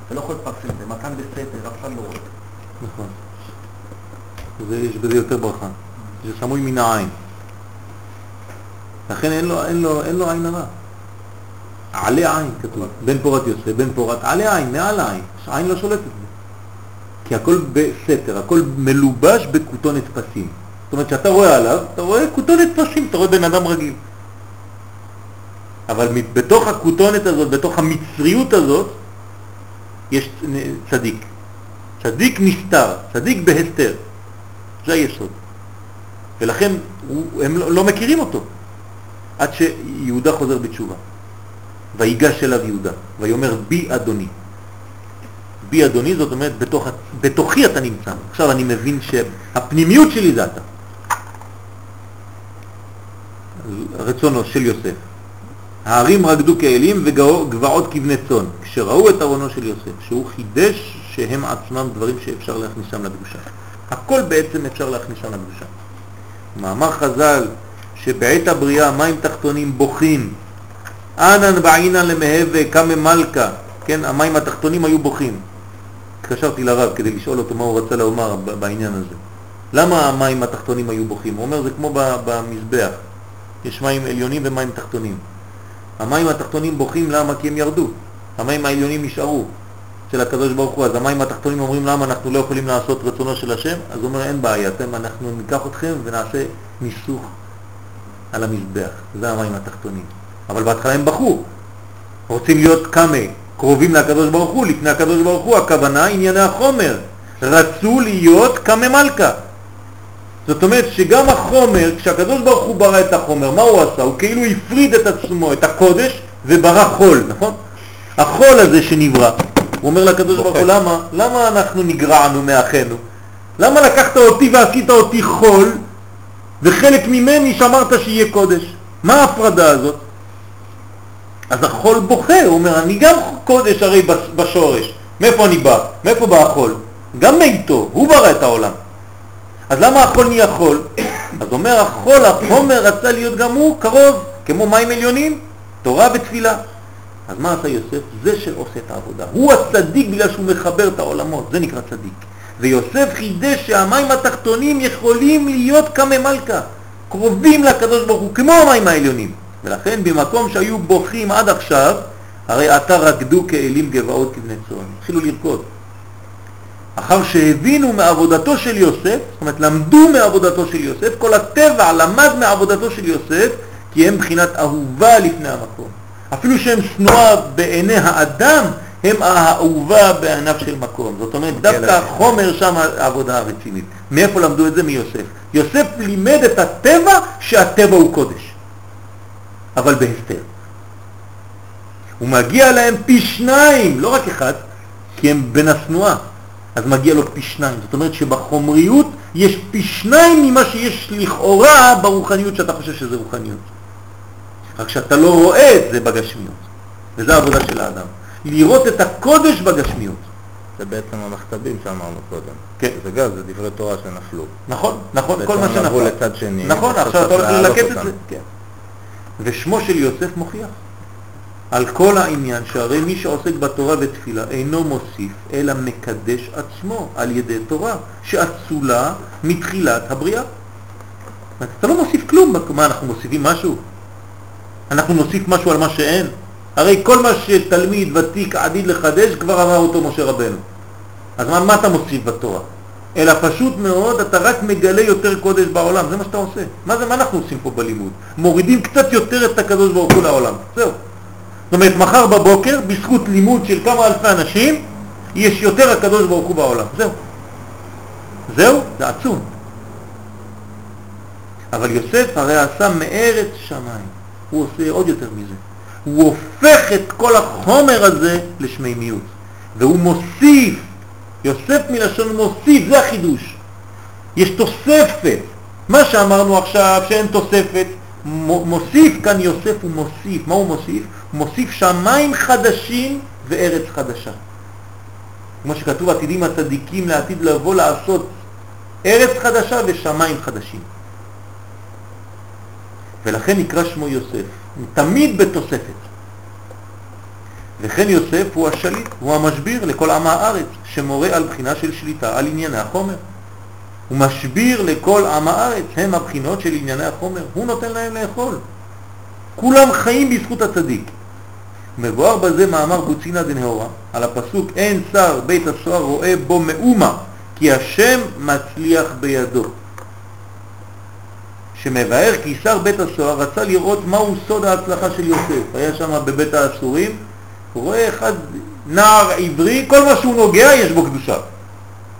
Speaker 2: אתה לא יכול לפרסם את זה, מתן בסתר, אף אחד לא רואה.
Speaker 1: נכון. יש בזה יותר ברכה. זה סמוי מן העין. לכן אין לו, אין לו, אין לו עין הרע. עלי עין כתוב, בן פורת יוסף, בן פורת, עלי עין, מעל העין, העין לא שולטת. כי הכל בסתר, הכל מלובש בכותונת פסים. זאת אומרת שאתה רואה עליו, אתה רואה כותונת פסים, אתה רואה בן אדם רגיל. אבל בתוך הכותונת הזאת, בתוך המצריות הזאת, יש צדיק. צדיק נסתר, צדיק בהסתר. זה היסוד. ולכן הוא, הם לא, לא מכירים אותו. עד שיהודה חוזר בתשובה. ויגש אליו יהודה, ויאמר בי אדוני. בי אדוני זאת אומרת בתוך, בתוכי אתה נמצא. עכשיו אני מבין שהפנימיות שלי זה אתה. רצונו של יוסף. הערים רקדו כאלים וגבעות כבני צאן, כשראו את ארונו של יוסף, שהוא חידש שהם עצמם דברים שאפשר להכניסם לקדושה. הכל בעצם אפשר להכניסם לקדושה. מאמר חז"ל שבעת הבריאה מים תחתונים בוכים, אנן בעינן למהווה קמא מלכה, כן, המים התחתונים היו בוכים. התקשרתי לרב כדי לשאול אותו מה הוא רצה לומר בעניין הזה. למה המים התחתונים היו בוכים? הוא אומר זה כמו במזבח, יש מים עליונים ומים תחתונים. המים התחתונים בוכים למה? כי הם ירדו. המים העליונים נשארו של הקדוש ברוך הוא. אז המים התחתונים אומרים למה אנחנו לא יכולים לעשות רצונו של השם? אז הוא אומר אין בעיה, אתם, אנחנו ניקח אתכם ונעשה ניסוך על המזבח. זה המים התחתונים. אבל בהתחלה הם בכו. רוצים להיות כמה, קרובים לקדוש ברוך הוא, לפני הקדוש ברוך הוא, הכוונה ענייני החומר. רצו להיות כמה מלכה. זאת אומרת שגם החומר, כשהקדוש ברוך הוא ברא את החומר, מה הוא עשה? הוא כאילו הפריד את עצמו, את הקודש, וברא חול, נכון? החול הזה שנברא, הוא אומר לקדוש ברוך הוא, למה? למה אנחנו נגרענו מאחינו? למה לקחת אותי ועשית אותי חול, וחלק ממני שאמרת שיהיה קודש? מה ההפרדה הזאת? אז החול בוכה, הוא אומר, אני גם קודש הרי בשורש. מאיפה אני בא? מאיפה בא החול? גם מאיתו, הוא ברא את העולם. אז למה החול נהיה חול? אז אומר החול, החומר רצה להיות גם הוא קרוב, כמו מים עליונים, תורה ותפילה. אז מה עשה יוסף? זה שעושה את העבודה. הוא הצדיק בגלל שהוא מחבר את העולמות, זה נקרא צדיק. ויוסף חידש שהמים התחתונים יכולים להיות כמה מלכה, קרובים לקדוש ברוך הוא, כמו המים העליונים. ולכן במקום שהיו בוכים עד עכשיו, הרי עתה רקדו כאלים גבעות כבני צאן. התחילו לרקוד. אחר שהבינו מעבודתו של יוסף, זאת אומרת למדו מעבודתו של יוסף, כל הטבע למד מעבודתו של יוסף, כי הם מבחינת אהובה לפני המקום. אפילו שהם שנואה בעיני האדם, הם האהובה בעיניו של מקום. זאת אומרת, דווקא החומר שם העבודה הרצינית. מאיפה למדו את זה? מיוסף. יוסף לימד את הטבע שהטבע הוא קודש, אבל בהסתר. הוא מגיע להם פי שניים, לא רק אחד, כי הם בין השנואה. אז מגיע לו פי שניים. זאת אומרת שבחומריות יש פי שניים ממה שיש לכאורה ברוחניות שאתה חושב שזה רוחניות. רק שאתה לא רואה את זה בגשמיות. וזו העבודה של האדם. לראות את הקודש בגשמיות.
Speaker 3: זה בעצם המכתבים שאמרנו קודם.
Speaker 1: כן.
Speaker 3: זה גם, זה דברי תורה שנפלו.
Speaker 1: נכון, נכון, כל מה
Speaker 3: בעצם
Speaker 1: שנפל.
Speaker 3: לצד שני.
Speaker 1: נכון, עכשיו אתה הולך ללקט את. זה. כן. ושמו של יוסף מוכיח. על כל העניין שהרי מי שעוסק בתורה ותפילה אינו מוסיף אלא מקדש עצמו על ידי תורה שאצולה מתחילת הבריאה. אתה לא מוסיף כלום, מה אנחנו מוסיפים משהו? אנחנו נוסיף משהו על מה שאין? הרי כל מה שתלמיד ותיק עתיד לחדש כבר אמר אותו משה רבנו. אז מה, מה אתה מוסיף בתורה? אלא פשוט מאוד אתה רק מגלה יותר קודש בעולם, זה מה שאתה עושה. מה זה, מה אנחנו עושים פה בלימוד? מורידים קצת יותר את הקדוש ברוך הוא לעולם, זהו. זאת אומרת, מחר בבוקר, בזכות לימוד של כמה אלפי אנשים, יש יותר הקדוש ברוך הוא בעולם. זהו. זהו, זה עצום. אבל יוסף הרי עשה מארץ שמיים. הוא עושה עוד יותר מזה. הוא הופך את כל החומר הזה לשמימיות. והוא מוסיף, יוסף מלשון מוסיף, זה החידוש. יש תוספת. מה שאמרנו עכשיו שאין תוספת, מוסיף כאן יוסף הוא מוסיף. מה הוא מוסיף? הוא מוסיף שמיים חדשים וארץ חדשה. כמו שכתוב עתידים הצדיקים לעתיד לבוא לעשות ארץ חדשה ושמיים חדשים. ולכן נקרא שמו יוסף, תמיד בתוספת. וכן יוסף הוא השליט, הוא המשביר לכל עם הארץ, שמורה על בחינה של שליטה על ענייני החומר. הוא משביר לכל עם הארץ, הם הבחינות של ענייני החומר, הוא נותן להם לאכול. כולם חיים בזכות הצדיק. מבואר בזה מאמר בוצינה דנהורה, על הפסוק אין שר בית הסוהר רואה בו מאומה, כי השם מצליח בידו. שמבאר כי שר בית הסוהר רצה לראות מהו סוד ההצלחה של יוסף. היה שם בבית האסורים, רואה אחד נער עברי, כל מה שהוא נוגע יש בו קדושה.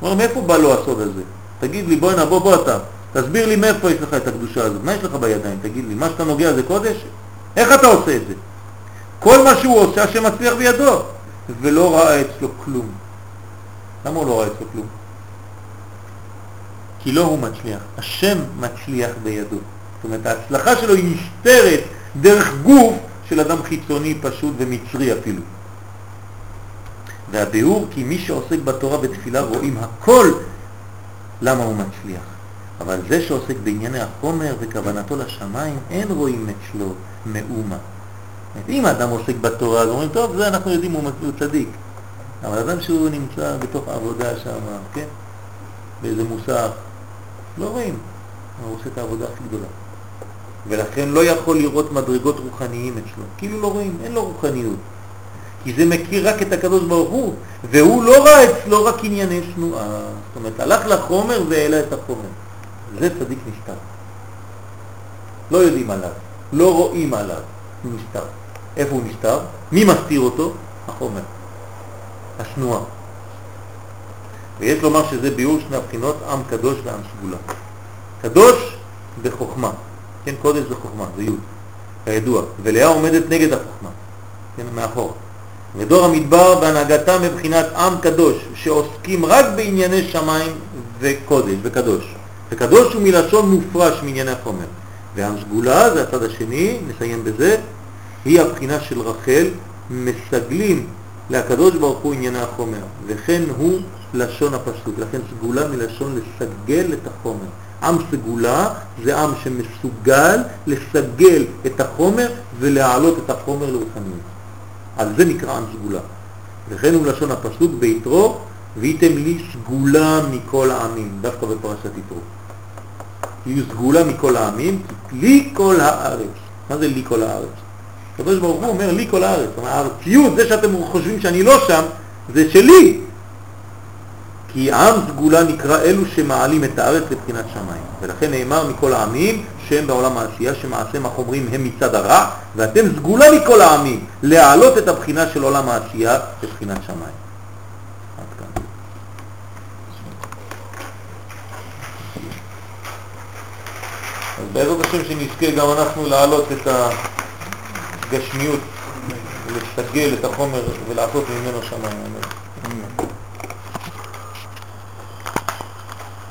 Speaker 1: אומר, מאיפה בא לו הסוד הזה? תגיד לי, בוא הנה, בוא, בוא אתה. תסביר לי מאיפה יש לך את הקדושה הזאת, מה יש לך בידיים, תגיד לי, מה שאתה נוגע זה קודש? איך אתה עושה את זה? כל מה שהוא עושה, השם מצליח בידו, ולא ראה אצלו כלום. למה הוא לא ראה אצלו כלום? כי לא הוא מצליח, השם מצליח בידו. זאת אומרת, ההצלחה שלו היא נסתרת דרך גוף של אדם חיצוני פשוט ומצרי אפילו. והביאור כי מי שעוסק בתורה בתפילה רואים הכל למה הוא מצליח. אבל זה שעוסק בענייני החומר וכוונתו לשמיים, אין רואים אצלו מאומה. אם האדם עוסק בתורה, אז אומרים, טוב, זה אנחנו יודעים, הוא הוא צדיק. אבל אדם שהוא נמצא בתוך העבודה שם, כן? באיזה מוסך, לא רואים. הוא עושה את העבודה הכי גדולה. ולכן לא יכול לראות מדרגות רוחניים אצלו. כאילו לא רואים, אין לו רוחניות. כי זה מכיר רק את הקדוש ברוך הוא, והוא לא ראה אצלו רק ענייני שנואה. זאת אומרת, הלך לחומר והעלה את החומר. זה צדיק נסתר. לא יודעים עליו, לא רואים עליו, הוא נסתר. איפה הוא נסתר? מי מסתיר אותו? החומר, השנואה. ויש לומר שזה ביור שני הבחינות, עם קדוש ועם סגולה. קדוש בחוכמה, כן, קודש בחוכמה, זה י', כידוע, ולאה עומדת נגד החוכמה, כן, מאחור. ודור המדבר בהנהגתם מבחינת עם קדוש, שעוסקים רק בענייני שמיים וקודש, וקדוש. וקדוש הוא מלשון מופרש מענייני החומר. ועם סגולה, זה הצד השני, נסיים בזה, היא הבחינה של רחל, מסגלים לקדוש ברוך הוא ענייני החומר, וכן הוא לשון הפסוק, לכן סגולה מלשון לסגל את החומר. עם סגולה זה עם שמסוגל לסגל את החומר ולהעלות את החומר לרוחניות. אז זה נקרא עם סגולה. וכן הוא לשון הפסוק ביתרו, והייתם לי סגולה מכל העמים, דווקא בפרשת יתרו. תהיו סגולה מכל העמים, לי כל הארץ. מה זה לי כל הארץ? הקדוש ברוך הוא אומר לי כל הארץ. הארציות, זה שאתם חושבים שאני לא שם, זה שלי. כי עם סגולה נקרא אלו שמעלים את הארץ לבחינת שמיים. ולכן נאמר מכל העמים שהם בעולם העשייה, שמעשיהם החומרים הם מצד הרע, ואתם סגולה מכל העמים, להעלות את הבחינה של עולם העשייה לבחינת שמיים. אז בעזרת השם שנזכה גם אנחנו להעלות את הגשמיות, ולסגל את החומר ולעשות ממנו שמיים.